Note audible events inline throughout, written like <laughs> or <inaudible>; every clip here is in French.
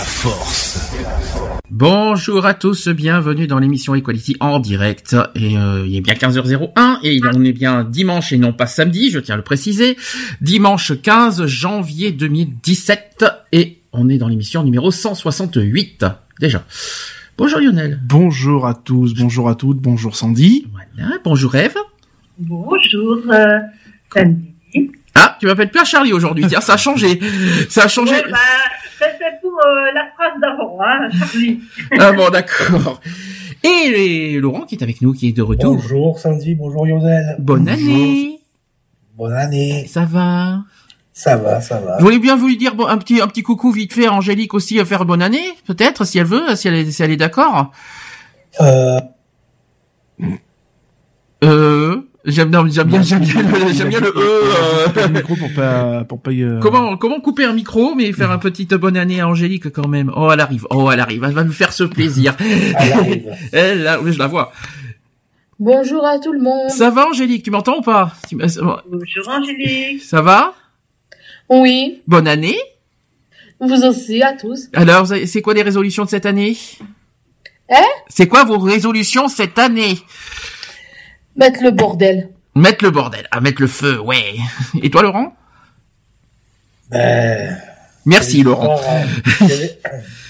La force. Bonjour à tous, bienvenue dans l'émission Equality en direct. Et euh, il est bien 15h01 et on est bien dimanche et non pas samedi, je tiens à le préciser. Dimanche 15 janvier 2017 et on est dans l'émission numéro 168 déjà. Bonjour Lionel. Bonjour à tous, bonjour à toutes, bonjour Sandy. Voilà, bonjour Eve. Bonjour, euh, Sandy. Ah, tu m'appelles plus à Charlie aujourd'hui, tiens, ça a changé. Ça a changé. Ouais, bah, euh, la phrase d'avant, hein, Charlie. Ah bon, d'accord. Et Laurent qui est avec nous, qui est de retour. Bonjour Sandy, bonjour Lionel. Bonne année. Bonne année. Ça va Ça va, ça va. Je voulais bien vous dire bon, un petit un petit coucou vite fait à Angélique aussi à faire bonne année, peut-être si elle veut, si elle est, si elle est d'accord. Euh, Euh j'aime non, j'aime bien j'aime bien le, j'aime bien le e. Euh. le micro pour pas pour pas y, euh, Comment comment couper un micro mais faire un petite bonne année à Angélique quand même. Oh elle arrive. Oh elle arrive. Elle va me faire ce plaisir. elle arrive. <laughs> Elle là, oui, je la vois. Bonjour à tout le monde. Ça va Angélique, tu m'entends ou pas? Bonjour Angélique. Ça va? Oui, Bonne année. vous aussi à tous. Alors c'est quoi les résolutions de cette année? Hein? C'est quoi vos résolutions cette année? Mettre le bordel. Mettre le bordel, à mettre le feu, ouais. Et toi Laurent? Ben, Merci Laurent. histoires, euh, que, les,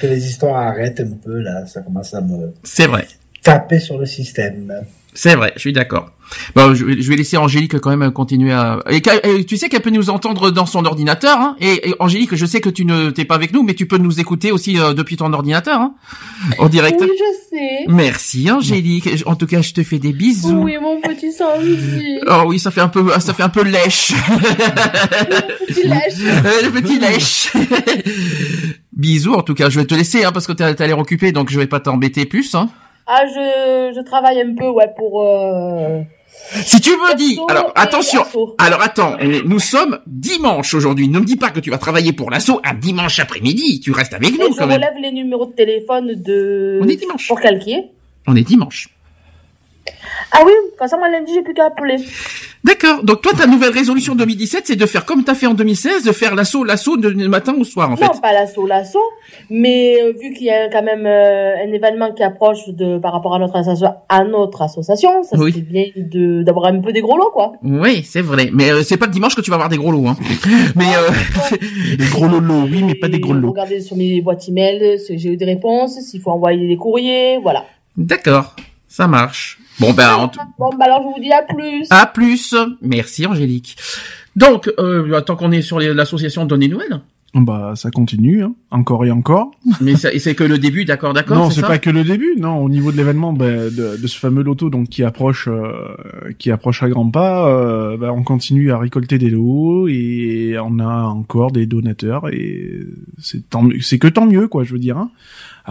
que les histoires arrêtent un peu là, ça commence à me C'est vrai. taper sur le système. C'est vrai, je suis d'accord. Bon, je, vais- je vais laisser Angélique quand même continuer à. Et, tu sais qu'elle peut nous entendre dans son ordinateur. Hein et, et Angélique, je sais que tu ne t'es pas avec nous, mais tu peux nous écouter aussi euh, depuis ton ordinateur, hein en direct. Oui, je sais. Merci Angélique. En tout cas, je te fais des bisous. Oui, mon petit Sandy. Oh oui, ça fait un peu, ça fait un peu lèche. Mon petit lèche. <laughs> Euh, le petit lèche. <laughs> bisous. En tout cas, je vais te laisser hein, parce que t'as t'as l'air occupé, donc je vais pas t'embêter plus. Hein. Ah, je, je travaille un peu, ouais, pour... Euh... Si tu me dis, alors et attention, alors attends, euh, nous sommes dimanche aujourd'hui. Ne me dis pas que tu vas travailler pour l'assaut un dimanche après-midi. Tu restes avec Et nous je quand même. relève les numéros de téléphone de... On est dimanche. Pour calquer. On est dimanche. Ah oui, comme ça, moi, lundi, j'ai plus qu'à appeler. D'accord. Donc toi, ta nouvelle résolution 2017, c'est de faire comme t'as fait en 2016, de faire l'assaut, l'assaut de matin au soir en fait. Non, pas l'assaut, l'assaut. Mais euh, vu qu'il y a quand même euh, un événement qui approche de par rapport à notre, asso- à notre association, ça Oui. serait bien de d'avoir un peu des gros lots, quoi. Oui, c'est vrai. Mais euh, c'est pas le dimanche que tu vas avoir des gros lots. Hein. <laughs> Mais euh, <laughs> des gros lolos, oui, mais pas des gros lots. Regardez sur mes boîtes email si j'ai eu des réponses, s'il faut envoyer des courriers, voilà. d'accord, ça marche. Bon ben, en tout- Bon, bah alors je vous dis à plus. à plus. Merci Angélique. Donc, euh, tant qu'on est sur l'association Donner Nouvelles, Bah ça continue, hein, encore et encore. <laughs> mais ça- et c'est que le début, d'accord, d'accord. Non, c'est pas que le début. Non, au niveau de l'événement, bah, de, de ce fameux loto donc qui approche, euh, qui approche à grands pas, euh, bah, on continue à récolter des lots et on a encore des donateurs et c'est tant, mieux- c'est que tant mieux quoi, je veux dire. Hein.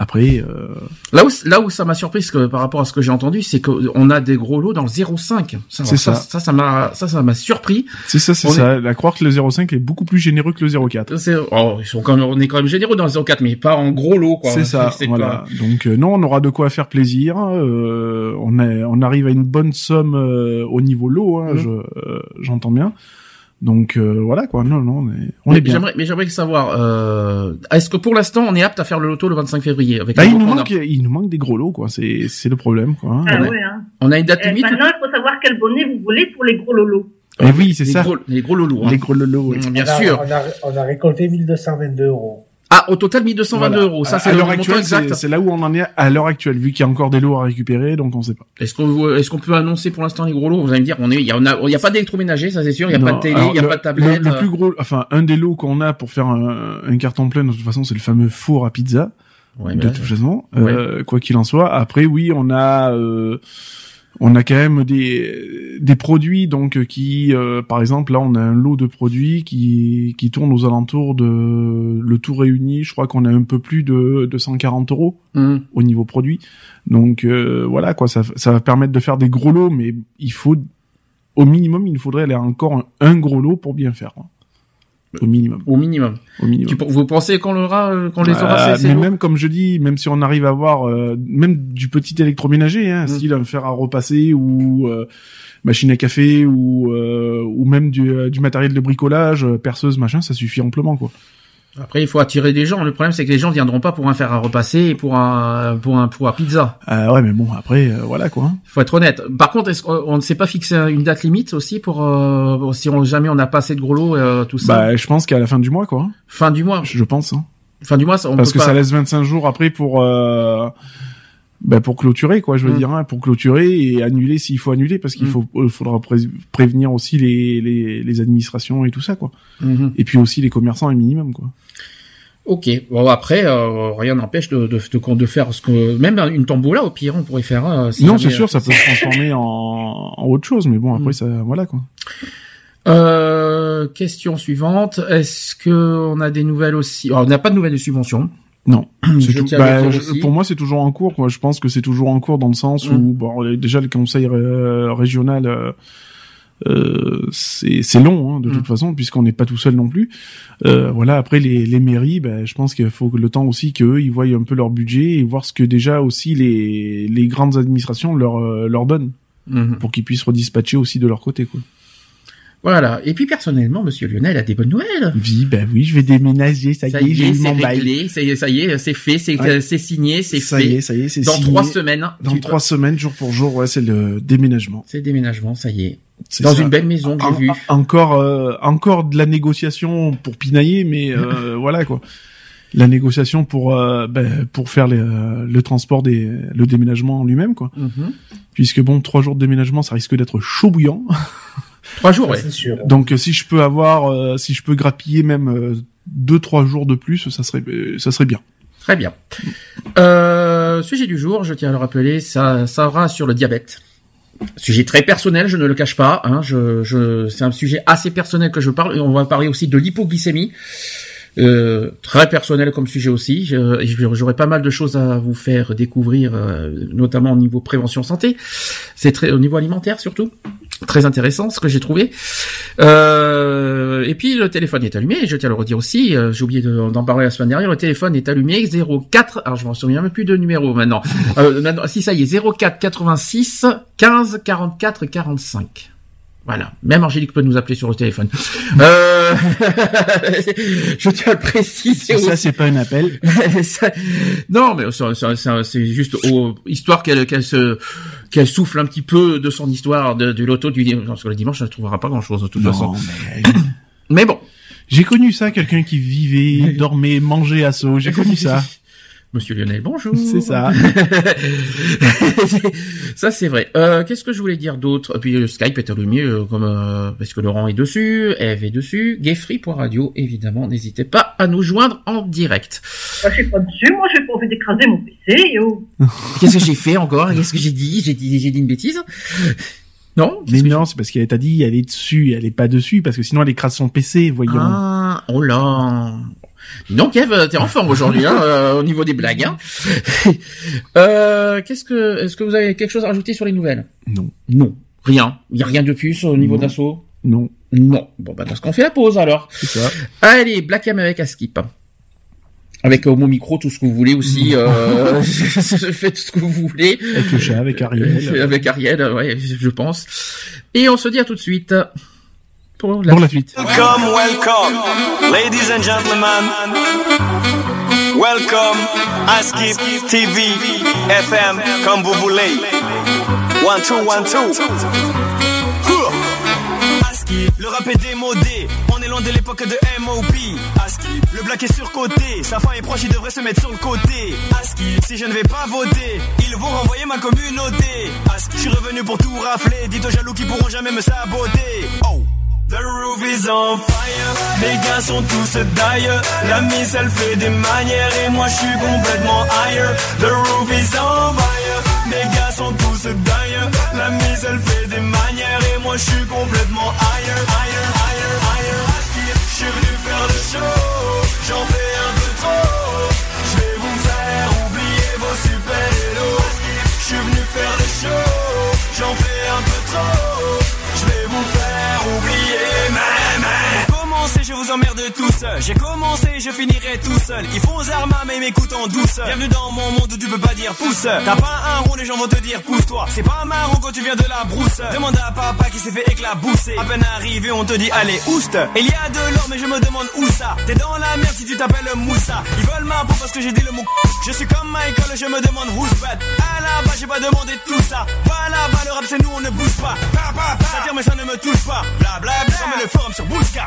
Après, euh, Là où, là où ça m'a surpris, que, par rapport à ce que j'ai entendu, c'est qu'on a des gros lots dans le 0,5. Ça, C'est ça. ça. Ça, m'a, ça, ça m'a surpris. c'est ça, c'est ça. À croire que le 0,5 est beaucoup plus généreux que le 0,4. C'est, oh, ils sont quand même, on est quand même généreux dans le 0,4, mais pas en gros lot, quoi. C'est ça, voilà. Donc euh, non, on aura de quoi faire plaisir. euh, on, est, on arrive à une bonne somme euh, au niveau lot, hein, je, euh, j'entends bien. Donc euh, voilà quoi. Non, non, on est, on mais est bien. J'aimerais, mais j'aimerais savoir, euh, est-ce que pour l'instant, on est apte à faire le loto le 25 février avec Bah, il nous a manque, il nous manque des gros lots quoi. C'est, c'est le problème quoi. hein. Ah ouais. ouais, hein. On a une date Euh, limite. maintenant, il faut savoir quel bonnet vous voulez pour les gros lolos. Eh oui, c'est les ça. Gros, les gros lolos. Hein. Les gros lots. oui. Mmh, Bien on a, sûr. On a, on a récolté 1222 euros. Ah, au total 1222 Voilà. euros. Ça, c'est l'heure actuelle, exact. c'est là où on en est à l'heure actuelle, vu qu'il y a encore des lots à récupérer, donc on sait pas. Est-ce qu'on est-ce qu'on peut annoncer pour l'instant les gros lots? Vous allez me dire, on est, il y a, il y a pas d'électroménager, ça c'est sûr. Il y a pas de télé, alors, il y a le- pas de tablette. Le, le plus gros, enfin, un des lots qu'on a pour faire un, un carton plein, de toute façon, c'est le fameux four à pizza. ouais, de toute façon, euh, quoi qu'il en soit. Après, oui, on a, euh, on a quand même des des produits donc qui, euh, par exemple, là, on a un lot de produits qui qui tourne aux alentours de le tout réuni. Je crois qu'on a un peu plus de de 140 euros hum. au niveau produit. Donc euh, voilà quoi, ça ça va permettre de faire des gros lots, mais il faut au minimum, il nous faudrait aller encore un, un gros lot pour bien faire. quoi. Au minimum, au minimum. au minimum. Tu, vous pensez qu'on l'aura, euh, qu'on les aura Euh, ces- ces mais lots même comme je dis, même si on arrive à avoir euh, même du petit électroménager, hein, Mm. style un fer à repasser ou euh, machine à café ou euh, ou même du, euh, du matériel de bricolage, perceuse, machin, ça suffit amplement quoi. Après, il faut attirer des gens. Le problème, c'est que les gens viendront pas pour un fer à repasser et pour un pour un pour un pizza. Euh, ouais, mais bon après euh, voilà quoi. hein. Il faut être honnête. Par contre, est-ce qu'on on ne s'est pas fixé une date limite aussi pour euh, si on, jamais on n'a pas assez de gros lots, euh, tout ça? Bah je pense qu'à la fin du mois quoi. hein. fin du mois. Je, pense. Hein. Fin du mois, ça- on Parce peut que pas. ça laisse 25 jours après pour euh, bah, pour clôturer quoi, je veux Mm. dire, hein, pour clôturer et annuler s'il faut annuler parce qu'il Mm. faut euh, faudra pré- prévenir aussi les, les les administrations et tout ça quoi. Mhm. Et puis aussi les commerçants un minimum quoi. Ok. Bon après, euh, rien n'empêche de, de, de, de faire ce que même une tombola au pire on pourrait faire. euh, si non, c'est sûr, ça peut se transformer en, en autre chose, mais bon, après, Mm. ça, voilà, quoi. Euh, question suivante. Est-ce que on a des nouvelles aussi? Alors, On n'a pas de nouvelles de subventions. Non. <clears throat> Tout- bah, pour moi, c'est toujours en cours, quoi. Je pense que c'est toujours en cours dans le sens Mm. où, bon, déjà, le conseil euh, régional, euh, euh, c'est c'est long, hein, de Mm. toute façon, puisqu'on n'est pas tout seul non plus. Euh, voilà, après, les, les mairies, ben, je pense qu'il faut le temps aussi qu'eux, ils voient un peu leur budget et voir ce que déjà aussi les, les grandes administrations leur, leur donnent Mhm. pour qu'ils puissent redispatcher aussi de leur côté, quoi. Voilà. Et puis personnellement, Monsieur Lionel a des bonnes nouvelles. Oui, ben oui, je vais déménager, ça, Ça y est, y j'ai est, c'est mon bail. réglé. Ça y est, ça y est, c'est fait, c'est Ouais. c'est signé, c'est ça fait. y est, ça y est, c'est Dans signé. trois semaines. Dans tu- trois semaines, jour pour jour, ouais, c'est le déménagement. C'est déménagement, ça y est. Dans ça. une belle maison que j'ai En- vue. en- encore, euh, encore de la négociation pour pinailler, mais euh, <laughs> voilà quoi. La négociation pour euh, ben, pour faire les, euh, le transport des le déménagement en lui-même quoi. Mhm. Puisque bon, trois jours de déménagement, ça risque d'être chaud bouillant. <laughs> Trois jours, ouais. sûr. Donc euh, si je peux avoir, euh, si je peux grappiller même euh, deux trois jours de plus, ça serait euh, ça serait bien. Très bien. Euh, sujet du jour, je tiens à le rappeler, ça, ça sera sur le diabète. Sujet très personnel, je ne le cache pas. Hein, je, je, c'est un sujet assez personnel que je parle. Et on va parler aussi de l'hypoglycémie. Euh, très personnel comme sujet aussi. Je- et J'aurai pas mal de choses à vous faire découvrir, euh, notamment au niveau prévention santé. C'est très au niveau alimentaire surtout. Très intéressant ce que j'ai trouvé. Euh, et puis le téléphone est allumé. Je tiens à le redire aussi. euh, j'ai oublié de- d'en parler la semaine dernière. Le téléphone est allumé 04. Alors je m'en souviens même plus de numéro maintenant. Euh, maintenant si ça y est 04 86 15 44 45. Voilà. Même Angélique peut nous appeler sur le téléphone. Euh... <laughs> je tiens à le préciser. Ça, c'est pas un appel. <laughs> Ça- non, mais ça- ça- ça- c'est juste au- histoire qu'elle qu'elle se qu'elle souffle un petit peu de son histoire de, du loto du dimanche. Parce que le dimanche, elle ne trouvera pas grand chose de toute façon. Mais bon, j'ai connu ça, quelqu'un qui vivait, <laughs> dormait, mangeait à saut. J'ai connu ça. Monsieur Lionel, bonjour. <laughs> C'est ça. <laughs> ça c'est vrai. Euh, Qu'est-ce que je voulais dire d'autre? Puis euh, Skype est allumé euh, comme euh, parce que Laurent est dessus, Eve est dessus, Gayfree.radio évidemment. N'hésitez pas à nous joindre en direct. Moi, je suis pas dessus, moi, j'ai pas envie d'écraser mon PC, yo. <laughs> Qu'est-ce que j'ai fait encore? Qu'est-ce que j'ai dit? J'ai dit j'ai dit une bêtise? Non? Mais non, c'est parce qu'elle t'a dit elle est dessus, elle est pas dessus, parce que sinon elle écrase son PC, voyons. Ah, oh là. Donc Eve, t'es en forme aujourd'hui hein, euh, au niveau des blagues. Hein. <laughs> euh, Qu'est-ce que, est-ce que vous avez quelque chose à rajouter sur les nouvelles? Non, Non, rien. Il y a rien de plus au niveau d'assaut? non, Non. Bon bah dans ce qu'on fait la pause alors. c'est ça. Allez, Black M avec Askip. Avec Homo Micro, tout ce que vous voulez aussi. Euh, <laughs> <laughs> faites tout ce que vous voulez. Avec le chat, avec Ariel. Avec Ariel, ouais, je pense. Et on se dit à tout de suite pour la Pour la suite. Welcome, welcome, ladies and gentlemen. Welcome à Skip TV FM comme vous voulez. One two one two. Le rap est démodé. On est loin de l'époque de MOP. Aski, le black est surcoté. Sa fin est proche, il devrait se mettre sur le côté. Aski, si je ne vais pas voter, ils vont renvoyer ma communauté. Aski, je suis revenu pour tout rafler. Dites aux jaloux qui pourront jamais me saboter. Oh. The roof is on fire, les gars sont tous d'ailleurs. La mise elle fait des manières et moi je suis complètement higher. The roof is on fire, les gars sont tous d'ailleurs. La mise elle fait des manières et moi je suis complètement higher, higher, higher, higher. Je suis venu faire le show, j'en fais un peu trop. Je vais vous faire oublier vos super héros. Je suis venu faire le show, j'en fais un peu trop. J'ai commencé, je finirai tout seul. Ils font armes, mais m'écoutent en douce. Bienvenue dans mon monde où tu peux pas dire pouce. T'as pas un rond, les gens vont te dire pousse-toi. C'est pas marrant quand tu viens de la brousse. Demande à papa qui s'est fait éclabousser. À peine arrivé, on te dit allez, ouste. Il y a de l'or, mais je me demande où ça. T'es dans la merde si tu t'appelles Moussa. Ils veulent ma peau parce que j'ai dit le mot. <laughs> Je suis comme Michael, je me demande who's bad. À la base, j'ai pas demandé tout ça. Pas là-bas, le rap c'est nous, on ne bouge pas. Pa, pa, pa. Ça tire, mais ça ne me touche pas. Bla bla bla. Le forum sur Bousca.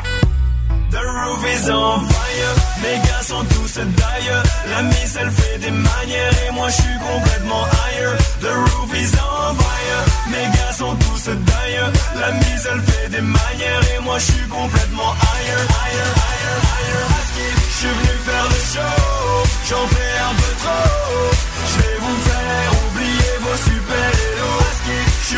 The roof is on fire, mes gars sont tous d'ailleurs. La mise elle fait des manières et moi je suis complètement higher. The roof is on fire, mes gars sont tous d'ailleurs. La mise elle fait des manières et moi je suis complètement higher, higher, higher, higher. Je suis venu faire le show, j'en fais un peu trop. Je vais vous faire oublier vos super héros. Je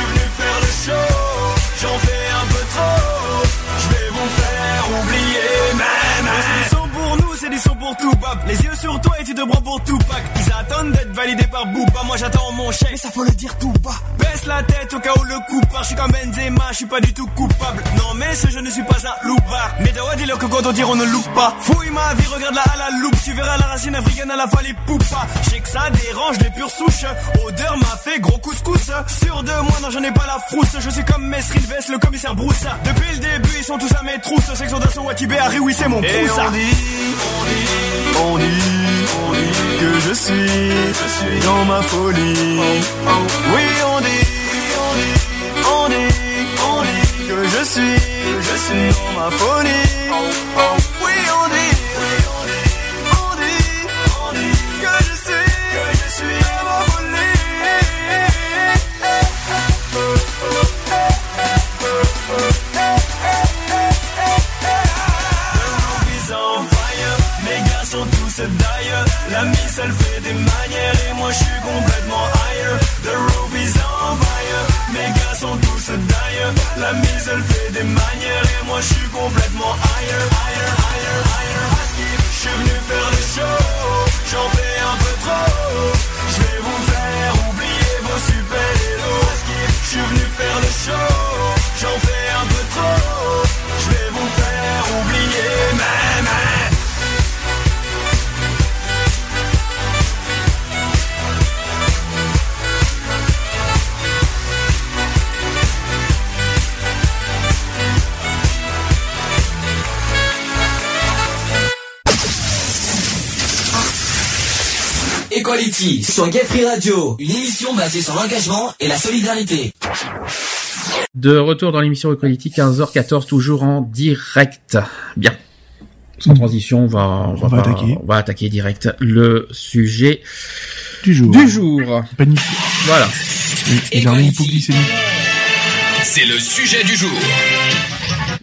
pour tout pap. Les yeux sur toi et tu te prends pour tout pack. Ils attendent d'être validés par Booba. Moi j'attends mon chèque, mais ça faut le dire tout bas. Baisse la tête au cas où le coup part. Je suis comme Benzema, je suis pas du tout coupable. Non, mais ce je ne suis pas un loupard. Mais dois dis-leur que quand on dit on ne loupe pas. Fouille ma vie, regarde-la à la loupe. Tu verras la racine africaine à la poupas. Je sais que ça dérange les pures souches. Odeur m'a fait gros couscous. Sûr de moi, non, j'en ai pas la frousse. Je suis comme Mesril Vest, le commissaire Broussa. Depuis le début, ils sont tous à mes trousses. Section d'assaut Watibé, Harry, oui, c'est mon Proussa. On dit, on dit, on dit que je suis, je suis dans ma folie. Oui, on dit, on dit, on dit, on dit que je suis, je suis dans ma folie. La mise elle fait des manières et moi je suis complètement higher. The roof is on fire, mes gars sont tous d'ailleurs. La mise elle fait des manières et moi je suis complètement higher, higher, higher, higher. Je suis venu faire le show, j'en fais un peu trop. Je vais vous faire oublier vos super héros. Je suis venu faire le show, j'en fais Equality sur Gay Free Radio, une émission basée sur l'engagement et la solidarité. De retour dans l'émission Equality, 15h14, toujours en direct. Bien. Sans transition, on va, on va, va pas- attaquer. on va attaquer direct le sujet Du jour. du jour. Voilà. C'est le sujet du jour.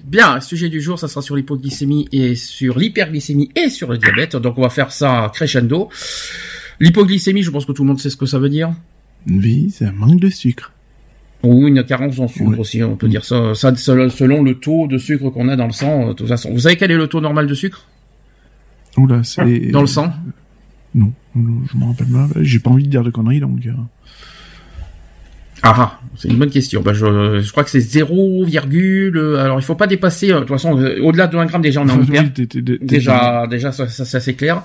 Bien, le sujet du jour, ça sera sur l'hypoglycémie et sur l'hyperglycémie et sur le diabète. Donc on va faire ça crescendo. L'hypoglycémie, je pense que tout le monde sait ce que ça veut dire. Oui, c'est un manque de sucre. Ou une carence en sucre Oui. aussi, on peut dire ça. Ça selon le taux de sucre qu'on a dans le sang. euh, De toute façon, vous savez quel est le taux normal de sucre? Oula, c'est... dans le sang? Non, non, je m'en rappelle pas. J'ai pas envie de dire de conneries, donc... Ah, ah, c'est une bonne question. Bah, je, je crois que c'est 0, virgule, euh, alors il faut pas dépasser. euh, De toute façon, euh, au-delà de 1 gramme déjà on est en <laughs> oui, Déjà, déjà, ça, ça, c'est assez clair.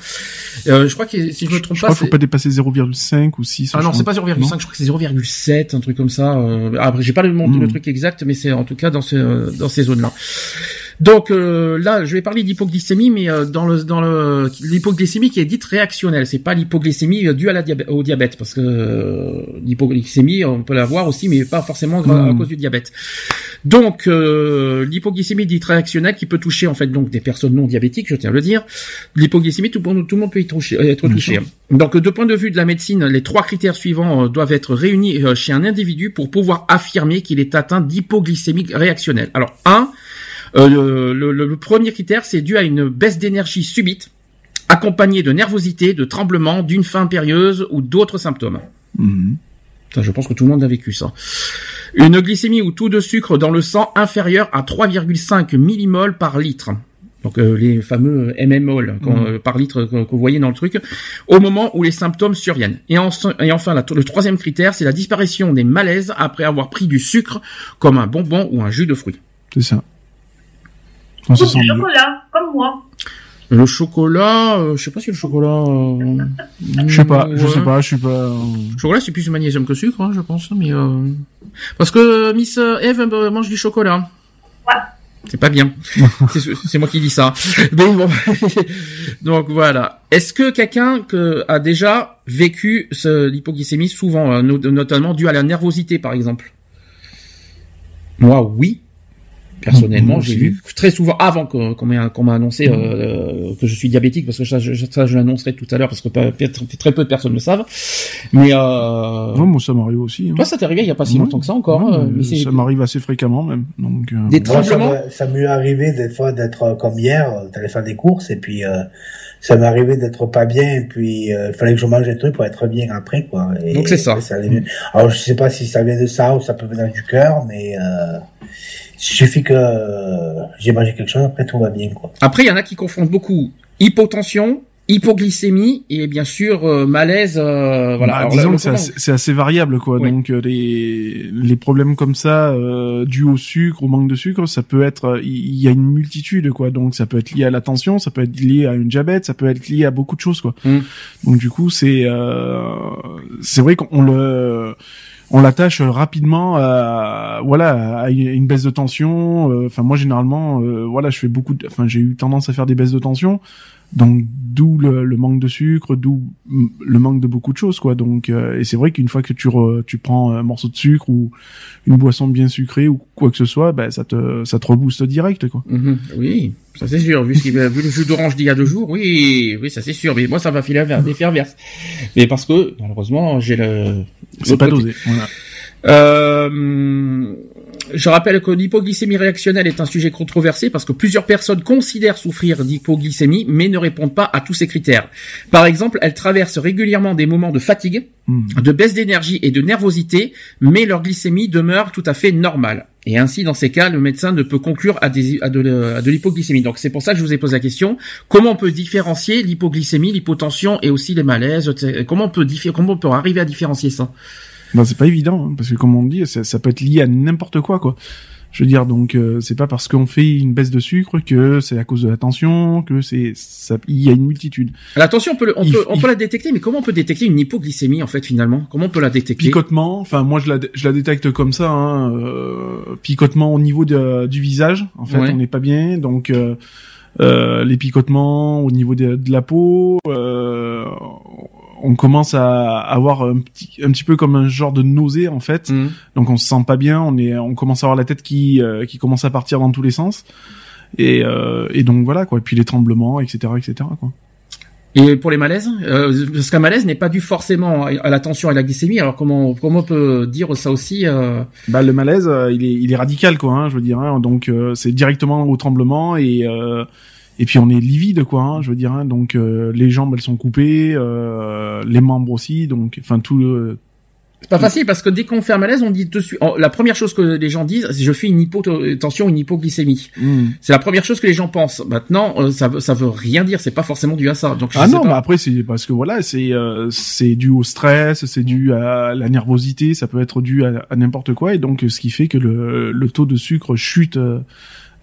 Euh, je crois que si je me trompe Je pas, crois qu'il faut c'est- pas dépasser 0,5 ou 6. Ah non, c'est pas crois. 0,5, je crois que c'est 0,7, un truc comme ça. Euh, après, j'ai pas le, le truc exact, mais c'est en tout cas dans ce, dans ces zones-là. Donc euh, là, je vais parler d'hypoglycémie, mais euh, dans le dans le l'hypoglycémie qui est dite réactionnelle, c'est pas l'hypoglycémie euh, due à la diabè- au diabète, parce que euh, l'hypoglycémie on peut l'avoir aussi, mais pas forcément à Mm. cause du diabète. Donc euh, l'hypoglycémie dite réactionnelle qui peut toucher en fait donc des personnes non diabétiques, je tiens à le dire. L'hypoglycémie tout, le monde- tout le monde peut y toucher, être touché. Donc de point de vue de la médecine, les trois critères suivants doivent être réunis chez un individu pour pouvoir affirmer qu'il est atteint d'hypoglycémie réactionnelle. Alors un, euh, le, le- le premier critère c'est dû à une baisse d'énergie subite accompagnée de nervosité, de tremblement, d'une faim impérieuse ou d'autres symptômes. Mhm. Je pense que tout le monde a vécu ça. Une glycémie ou taux de sucre dans le sang inférieur à 3,5 millimoles par litre. Donc euh, les fameux mmol Mhm. euh, par litre que, que vous voyez dans le truc, au moment où les symptômes surviennent. Et, en- et enfin, la- le troisième critère, c'est la disparition des malaises après avoir pris du sucre, comme un bonbon ou un jus de fruits. C'est ça. Ou sent du chocolat, comme moi. Le chocolat, euh, je sais pas si le chocolat. euh, <laughs> Je sais pas, je ouais. sais pas, je suis pas. euh, Le chocolat, c'est plus du magnésium que sucre, hein, je pense, mais euh... parce que Miss Eve euh, mange du chocolat. Ouais. C'est pas bien. <laughs> c'est moi qui dis ça. Bon. <laughs> Donc voilà. Est-ce que quelqu'un que a déjà vécu ce- l'hypoglycémie souvent, euh, no- notamment dû à la nervosité, par exemple? Moi, oui. Personnellement, Moi j'ai vu très souvent avant qu'on m'ait qu'on m'a annoncé euh, que je suis diabétique, parce que ça, je, ça, je l'annoncerai tout à l'heure, parce que pas- très peu de personnes le savent. Mais euh, Ouais, moi ça m'arrive aussi. hein. toi, ça t'est arrivé il y a pas si Ouais. longtemps que ça encore. Ouais, hein, mais mais c'est- ça m'arrive assez fréquemment même. Donc. euh, Des Moi, ça tremblements m'est- ça m'est arrivé des fois d'être euh, comme hier, euh, t'allais faire des courses et puis euh, ça m'est arrivé d'être pas bien et puis euh, il fallait que je mange des trucs pour être bien après quoi. Et Donc, c'est ça. allait mieux. Alors je sais pas si ça vient de ça ou ça peut venir du cœur, mais euh, suffit que euh, j'ai mangé quelque chose après tout va bien quoi. Après, il y en a qui confondent beaucoup hypotension, hypoglycémie et bien sûr euh, malaise. euh, voilà. bah, Alors, disons que c'est assez, variable quoi. Oui. Donc euh, les les problèmes comme ça euh, dus au sucre, au manque de sucre, ça peut être il y a une multitude quoi. Donc ça peut être lié à la tension, ça peut être lié à une diabète, ça peut être lié à beaucoup de choses quoi. Mm. Donc du coup c'est euh, c'est vrai qu'on le on l'attache rapidement à voilà à une baisse de tension. euh, Enfin moi généralement euh, voilà je fais beaucoup. de- Enfin j'ai eu tendance à faire des baisses de tension. Donc d'où le, le manque de sucre, d'où le manque de beaucoup de choses quoi. Donc euh, et c'est vrai qu'une fois que tu re- tu prends un morceau de sucre ou une boisson bien sucrée ou quoi que ce soit, ben ça te ça te rebooste direct quoi. Mhm, Oui, ça c'est sûr. Vu, ce vu le jus d'orange d'il y a deux jours, oui, oui, ça c'est sûr. Mais moi, ça va filer vers des verse. Mais parce que malheureusement, j'ai le. C'est pas dosé. Voilà. Euh, je rappelle que l'hypoglycémie réactionnelle est un sujet controversé parce que plusieurs personnes considèrent souffrir d'hypoglycémie mais ne répondent pas à tous ces critères. Par exemple, elles traversent régulièrement des moments de fatigue, Mm. de baisse d'énergie et de nervosité, mais leur glycémie demeure tout à fait normale. Et ainsi, dans ces cas, le médecin ne peut conclure à, des, à de, l'hypoglycémie. Donc c'est pour ça que je vous ai posé la question. Comment on peut différencier l'hypoglycémie, l'hypotension et aussi les malaises etc. Comment on peut, diffé- comment on peut arriver à différencier ça? Ben, c'est pas évident hein, parce que comme on dit, ça, ça peut être lié à n'importe quoi quoi. Je veux dire donc euh, c'est pas parce qu'on fait une baisse de sucre que c'est à cause de la tension, que c'est il y a une multitude. Attention, on peut, le- on Il- peut, on il- peut la détecter, mais comment on peut détecter une hypoglycémie en fait finalement? Comment on peut la détecter? Picotement, enfin moi je la je la détecte comme ça hein, euh, picotement au niveau de, du visage, en fait Ouais. on n'est pas bien donc euh, euh, les picotements au niveau de, de la peau euh, on commence à avoir un petit un petit peu comme un genre de nausée en fait. Mhm. Donc on se sent pas bien, on est, on commence à avoir la tête qui euh, qui commence à partir dans tous les sens. Et, euh, et donc voilà quoi. Et puis les tremblements, etc., etc. Quoi. Et pour les malaises, euh, parce qu'un malaise n'est pas dû forcément à à la tension et à la glycémie. Alors comment comment on peut dire ça aussi euh, Bah le malaise, euh, il est il est radical quoi. Hein, je veux dire. hein. donc euh, c'est directement au tremblement et euh, et puis on est livide quoi. Hein, je veux dire. hein. donc euh, les jambes elles sont coupées, euh, les membres aussi. Donc enfin tout le C'est pas facile parce que dès qu'on fait un malaise, on dit dessus. La première chose que les gens disent, c'est je fais une hypotension, une hypoglycémie. Hmm. C'est la première chose que les gens pensent. Maintenant, euh, ça veut ça veut rien dire. C'est pas forcément dû à ça. Donc je Ah sais non, mais après c'est parce que voilà, c'est euh, c'est dû au stress, c'est dû à la nervosité, ça peut être dû à, à n'importe quoi et donc ce qui fait que le, le taux de sucre chute euh,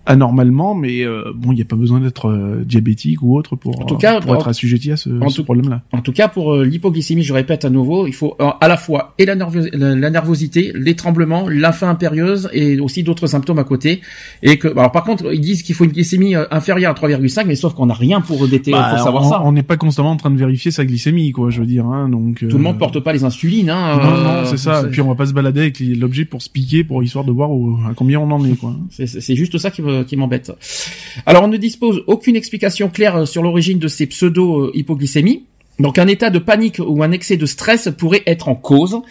anormalement, mais euh, bon, il n'y a pas besoin d'être euh, diabétique ou autre pour, En tout cas, pour être assujetti à ce, ce problème-là. En tout cas, pour euh, l'hypoglycémie, je répète à nouveau, il faut euh, à la fois et la, nervos- la, la nervosité, les tremblements, la faim impérieuse et aussi d'autres symptômes à côté. Et que, alors par contre, ils disent qu'il faut une glycémie euh, inférieure à 3,5, mais sauf qu'on n'a rien pour déter, Bah, pour savoir on- ça. On n'est pas constamment en train de vérifier sa glycémie, quoi, je veux dire. Hein, donc Tout le monde porte pas les insulines, hein. Non, euh, non, c'est ça. Et puis on va pas se balader avec l'objet pour se piquer, pour histoire de voir où, à combien on en est, quoi. <laughs> C'est juste ça qui me- qui m'embête. Alors, on ne dispose aucune explication claire euh, sur l'origine de ces pseudo-hypoglycémies. Donc, un état de panique ou un excès de stress pourrait être en cause.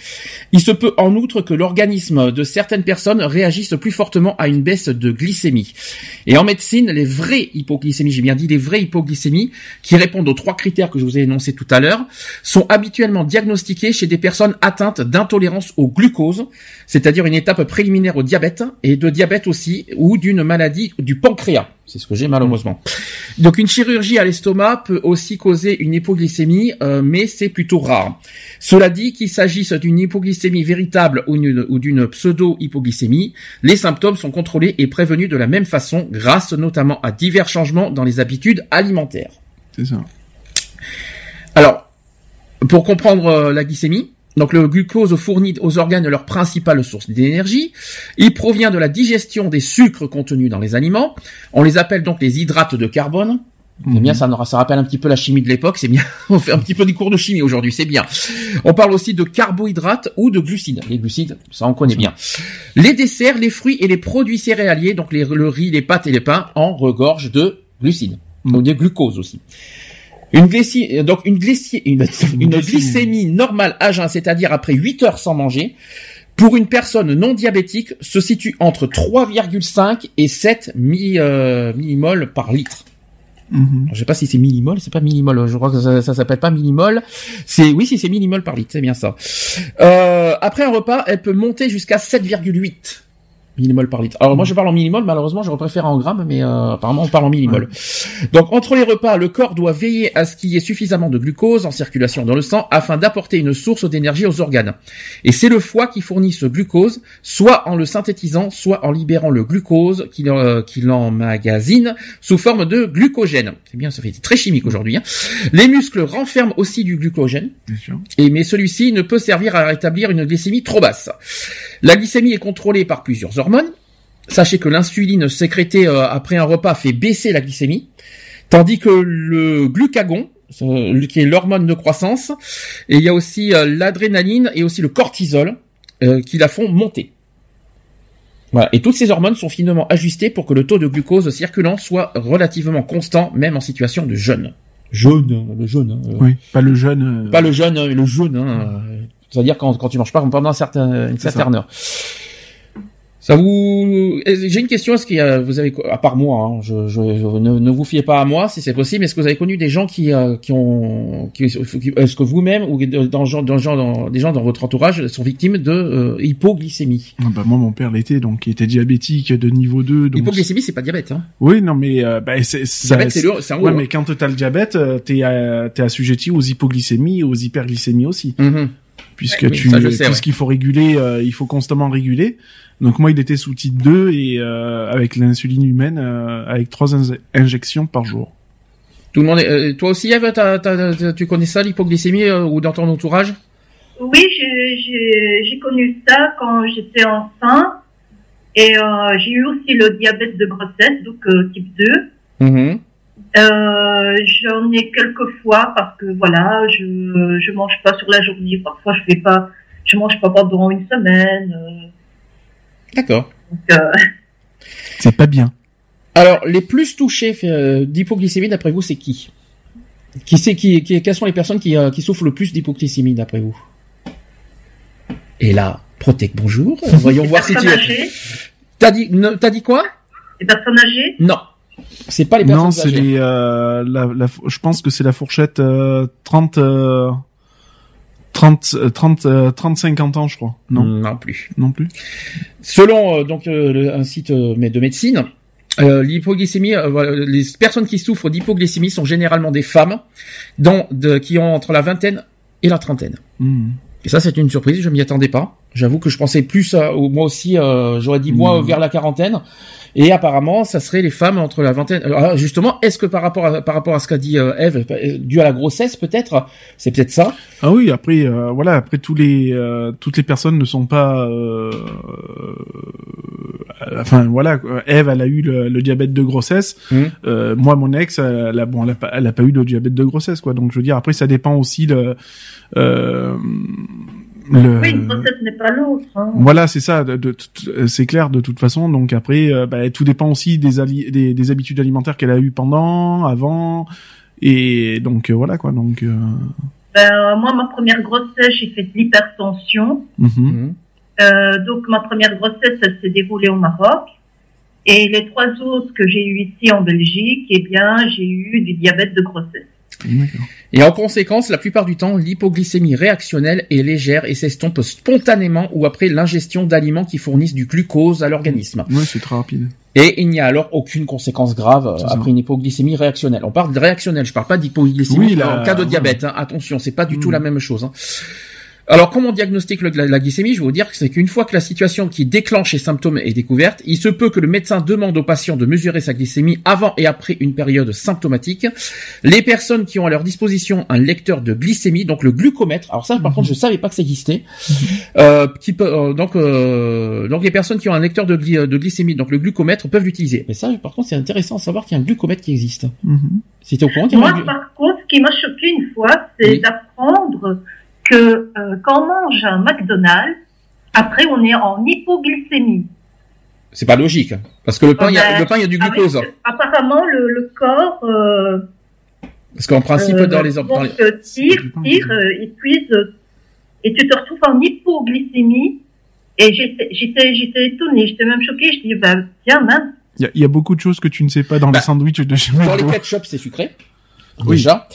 Il se peut en outre que l'organisme de certaines personnes réagisse plus fortement à une baisse de glycémie. Et en médecine, les vraies hypoglycémies, j'ai bien dit les vraies hypoglycémies, qui répondent aux trois critères que je vous ai énoncés tout à l'heure, sont habituellement diagnostiquées chez des personnes atteintes d'intolérance au glucose, c'est-à-dire une étape préliminaire au diabète, et de diabète aussi, ou d'une maladie du pancréas. C'est ce que j'ai malheureusement. Donc une chirurgie à l'estomac peut aussi causer une hypoglycémie, euh, mais c'est plutôt rare. Cela dit, qu'il s'agisse d'une hypoglycémie véritable ou une- ou d'une pseudo-hypoglycémie, les symptômes sont contrôlés et prévenus de la même façon, grâce notamment à divers changements dans les habitudes alimentaires. C'est ça. Alors, pour comprendre euh, la glycémie, donc le glucose fournit aux organes leur principale source d'énergie. Il provient de la digestion des sucres contenus dans les aliments. On les appelle donc les hydrates de carbone. C'est bien, ça, ça rappelle un petit peu la chimie de l'époque, c'est bien. <laughs> On fait un petit peu des cours de chimie aujourd'hui, c'est bien. On parle aussi de carbohydrates ou de glucides. Les glucides, ça on connaît bien. Les desserts, les fruits et les produits céréaliers, donc les, le riz, les pâtes et les pains, en regorgent de glucides. Donc de glucose aussi. Une, donc une, <laughs> une, une glycémie normale à jeun, c'est-à-dire après 8 heures sans manger, pour une personne non diabétique, se situe entre 3,5 et 7 mi, euh, millimoles par litre. Mhm. Je sais pas si c'est millimol, c'est pas millimol. Je crois que ça, ça s'appelle pas millimol. C'est oui, si c'est millimol par litre, c'est bien ça. Euh, après un repas, elle peut monter jusqu'à 7,8 millimol par litre. Alors moi je parle en millimol, malheureusement je préfère en grammes, mais euh, apparemment on parle en millimol. Donc entre les repas, le corps doit veiller à ce qu'il y ait suffisamment de glucose en circulation dans le sang afin d'apporter une source d'énergie aux organes. Et c'est le foie qui fournit ce glucose, soit en le synthétisant, soit en libérant le glucose qu'il euh, emmagasine sous forme de glucogène. C'est bien, ça fait très chimique aujourd'hui. hein. Les muscles renferment aussi du glucogène, Bien sûr. et mais celui-ci ne peut servir à rétablir une glycémie trop basse. La glycémie est contrôlée par plusieurs hormones. Sachez que l'insuline sécrétée euh, après un repas fait baisser la glycémie, tandis que le glucagon, euh, qui est l'hormone de croissance, et il y a aussi euh, l'adrénaline et aussi le cortisol euh, qui la font monter. Voilà. Et toutes ces hormones sont finement ajustées pour que le taux de glucose circulant soit relativement constant, même en situation de jeûne. Jeûne, le jeûne. hein, euh, Oui, pas le jeune. euh, pas le jeûne, euh, le jeûne. Hein, euh, C'est-à-dire quand, quand tu manges pas pendant un certain, une certaine heure. Ça vous, j'ai une question. Est-ce qu'il y a, vous avez, à part moi, hein, je, je, je- ne, ne vous fiez pas à moi si c'est possible. Est-ce que vous avez connu des gens qui, euh, qui ont, qui, est-ce que vous-même ou dans, dans, dans- des gens dans votre entourage sont victimes de euh, hypoglycémie? Ah bah moi mon père l'était donc il était diabétique de niveau 2 donc Hypoglycémie, c'est pas diabète. Hein. oui non mais euh, bah, c'est Diabète, c'est le, c'est un haut. ouais hein. mais quand t'as le diabète euh, t'es euh, t'es assujetti aux hypoglycémies aux hyperglycémies aussi Mhm. puisque Oui, tu sais, tout ouais. ce qu'il faut réguler euh, il faut constamment réguler donc moi il était sous type 2 et euh, avec l'insuline humaine euh, avec trois in- injections par jour Tout le monde. Est, euh, toi aussi, Eve, tu connais ça, l'hypoglycémie, euh, ou dans ton entourage? Oui, j'ai- connu ça quand j'étais enceinte. Et euh, j'ai eu aussi le diabète de grossesse, donc euh, type 2. Mhm. Euh, J'en ai quelques fois parce que voilà, je je mange pas sur la journée. Parfois, je fais pas, je mange pas pendant une semaine. D'accord. euh, <laughs> c'est pas bien Alors, les plus touchés euh, d'hypoglycémie, d'après vous, c'est qui Qui c'est qui, qui Quelles sont les personnes qui, euh, qui souffrent le plus d'hypoglycémie, d'après vous Et là, Protec, bonjour. <laughs> Voyons les voir si tu personnes es. âgées, T'as dit, ne- t'as dit quoi les personnes âgées. Non. C'est pas les personnes non c'est âgées. les euh, la, la je pense que c'est la fourchette euh, 30 euh, 30 euh, 30 euh, 30 50 ans je crois non Non plus. non plus Selon euh, donc euh, le- un site euh, de médecine, euh, l'hypoglycémie, euh, les personnes qui souffrent d'hypoglycémie sont généralement des femmes, dont, de, qui ont entre la vingtaine et la trentaine. Hmm. Et ça, c'est une surprise, je m'y attendais pas. J'avoue que je pensais plus, à, moi aussi, euh, j'aurais dit moi Mm. vers la quarantaine. Et apparemment, ça serait les femmes entre la vingtaine. Alors, justement, est-ce que par rapport à, par rapport à ce qu'a dit euh, Eve, euh, dû à la grossesse peut-être, c'est peut-être ça. Ah oui, après euh, voilà, après tous les euh, toutes les personnes ne sont pas euh, euh, enfin voilà. Eve elle a eu le, le diabète de grossesse. Euh, moi mon ex elle a, bon elle a, pas, elle a pas eu le diabète de grossesse quoi. Donc je veux dire après ça dépend aussi euh, le Oui, une grossesse n'est pas l'autre. Hein. voilà, c'est ça, de, de toute- euh, c'est clair de toute façon. Donc après, euh, bah, tout dépend aussi des, ali- des, des habitudes alimentaires qu'elle a eues pendant, avant, et donc euh, voilà quoi. Donc euh, Ben, moi, ma première grossesse, j'ai fait de l'hypertension. mhm. Euh, donc, ma première grossesse, elle s'est déroulée au Maroc. Et les trois autres que j'ai eu ici en Belgique, eh bien, j'ai eu du diabète de grossesse. Et en conséquence, la plupart du temps, l'hypoglycémie réactionnelle est légère et s'estompe spontanément ou après l'ingestion d'aliments qui fournissent du glucose à l'organisme. Ouais, c'est très rapide. Et il n'y a alors aucune conséquence grave euh, ça. après une hypoglycémie réactionnelle. On parle de réactionnelle, je parle pas d'hypoglycémie Oui, en cas de diabète. hein. Attention, c'est pas du tout Mm. la même chose. hein. Alors, comment on diagnostique le- la, la glycémie? Je vais vous dire que c'est qu'une fois que la situation qui déclenche les symptômes est découverte, il se peut que le médecin demande au patient de mesurer sa glycémie avant et après une période symptomatique. Les personnes qui ont à leur disposition un lecteur de glycémie, donc le glucomètre. Alors ça, par Mhm. contre, je savais pas que ça existait. <laughs> Euh, qui peut, euh, donc, euh, donc les personnes qui ont un lecteur de, gly- de glycémie, donc le glucomètre, peuvent l'utiliser. Mais ça, par contre, c'est intéressant à savoir qu'il y a un glucomètre qui existe. Mhm. C'était au courant qu'il y avait Moi, par contre, ce qui m'a choqué une fois, c'est Oui. d'apprendre que euh, quand on mange un McDonald's, après, on est en hypoglycémie. C'est pas logique, hein. parce que le pain, il y a, Ben, le pain, il y a du avec- glucose. apparemment, le, le corps euh, Parce qu'en principe, euh, dans les, dans les- donc, euh, tire, tire, épuise, et tu te retrouves en hypoglycémie. Et j'étais, j'étais, j'étais étonnée, j'étais même choquée. Je dis, bah, tiens, mince. Il y a, il y a beaucoup de choses que tu ne sais pas dans Bah, les sandwichs de chez dans les ketchup, c'est sucré. Oui. Déjà,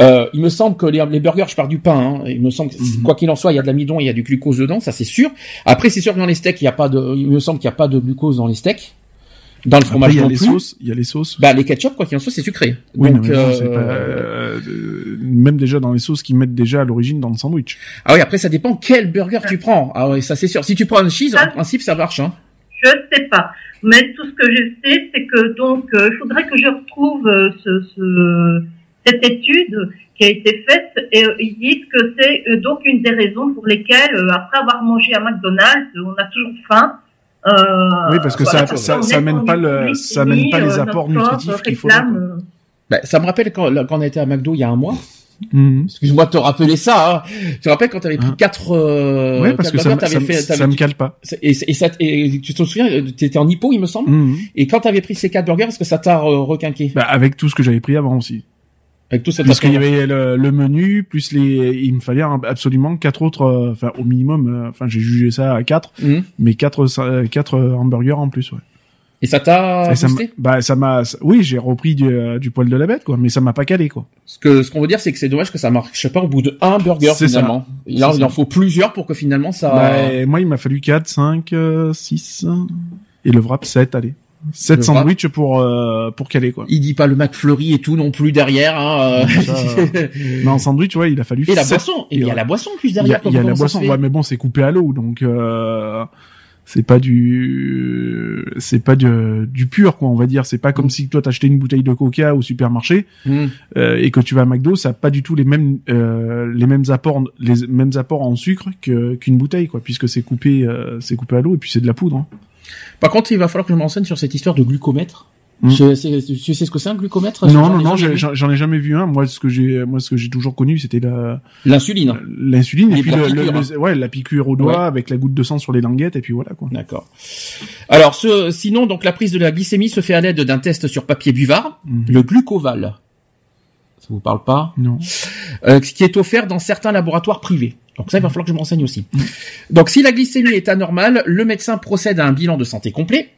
euh, il me semble que les, les burgers, je pars du pain. Hein, il me semble, que, Mhm. quoi qu'il en soit, il y a de l'amidon, il y a du glucose dedans, ça c'est sûr. Après, c'est sûr que dans les steaks, il y a pas de, il me semble qu'il y a pas de glucose dans les steaks. Dans le Après, fromage il y a non les plus. sauces, il y a les sauces. Bah les ketchup, quoi qu'il en soit, c'est sucré. oui, Donc, non, mais euh, pas, euh, même déjà dans les sauces qu'ils mettent déjà à l'origine dans le sandwich. ah oui, après ça dépend quel burger tu prends. Ah oui, ça c'est sûr. Si tu prends un cheese, Ah. en principe, ça marche. Hein. Je sais pas. Mais tout ce que je sais, c'est que donc, euh, il faudrait que je retrouve euh, ce, ce, cette étude qui a été faite et euh, ils disent que c'est euh, donc une des raisons pour lesquelles, euh, après avoir mangé à McDonald's, on a toujours faim. Euh, Oui, parce que voilà, ça- ça- ça en pas le- ça amène pas les apports nutritifs qu'il euh, Bah, ça me rappelle quand, quand on était à McDo il y a un mois. Mhm. Excuse-moi de te rappeler ça. Hein. Tu te rappelles quand t'avais pris Hein. quatre, euh, ouais, parce que ça, burgers, me- ça, fait, ça t'avais- me cale pas. et, et, ça, et tu te souviens, t'étais en hypo, il me semble. Mhm. Et quand t'avais pris ces quatre burgers, est-ce que ça t'a requinqué Bah, avec tout ce que j'avais pris avant aussi. Avec tout ça Parce qu'il y avait le, le menu, plus les, il me fallait absolument quatre autres, euh, enfin au minimum, euh, enfin j'ai jugé ça à quatre, Mhm. mais quatre, euh, quatre euh, hamburgers en plus, ouais. Et ça t'a ça boosté bah ça m'a, oui j'ai repris du, euh, du poil de la bête quoi, mais ça m'a pas calé quoi. Ce que ce qu'on veut dire, c'est que c'est dommage que ça marche pas au bout de un burger ça. finalement. Il en faut plusieurs pour que finalement ça. Bah, moi il m'a fallu 4, 5, 6 et le wrap 7, allez. 7 Le wrap. sandwichs pour euh, pour caler quoi. Il dit pas le McFlurry et tout non plus derrière. Hein, euh. Ça, <laughs> Mais en sandwich ouais il a fallu et la boisson. Et il y a la boisson plus Il y a, derrière. il y a la boisson, ouais, mais bon, c'est coupé à l'eau, donc euh, c'est pas du, c'est pas du, du pur, quoi, on va dire. C'est pas comme si toi t'achetais une bouteille de Coca au supermarché Hmm. euh, et que tu vas à McDo, ça a pas du tout les mêmes, euh, les mêmes apports, les mêmes apports en sucre que qu'une bouteille, quoi, puisque c'est coupé, euh, c'est coupé à l'eau et puis c'est de la poudre. hein. Par contre, il va falloir que je m'enseigne sur cette histoire de glucomètre. Hmm. Je- c'est- tu sais ce que c'est un glucomètre Non, non, non, j'en ai jamais vu un. Moi, ce que j'ai, moi, ce que j'ai toujours connu, c'était la L'insuline. l'insuline Et et puis la le, le- piqûre, le- ouais, la piqûre au doigt Ouais. avec la goutte de sang sur les languettes et puis voilà quoi. D'accord. Alors, ce, sinon, donc la prise de la glycémie se fait à l'aide d'un test sur papier buvard, Mhm. le glucoval. Ça vous parle pas? Non. euh, qui est offert dans certains laboratoires privés. Donc ça, il va falloir que je me renseigne aussi. Donc si la glycémie est anormale, le médecin procède à un bilan de santé complet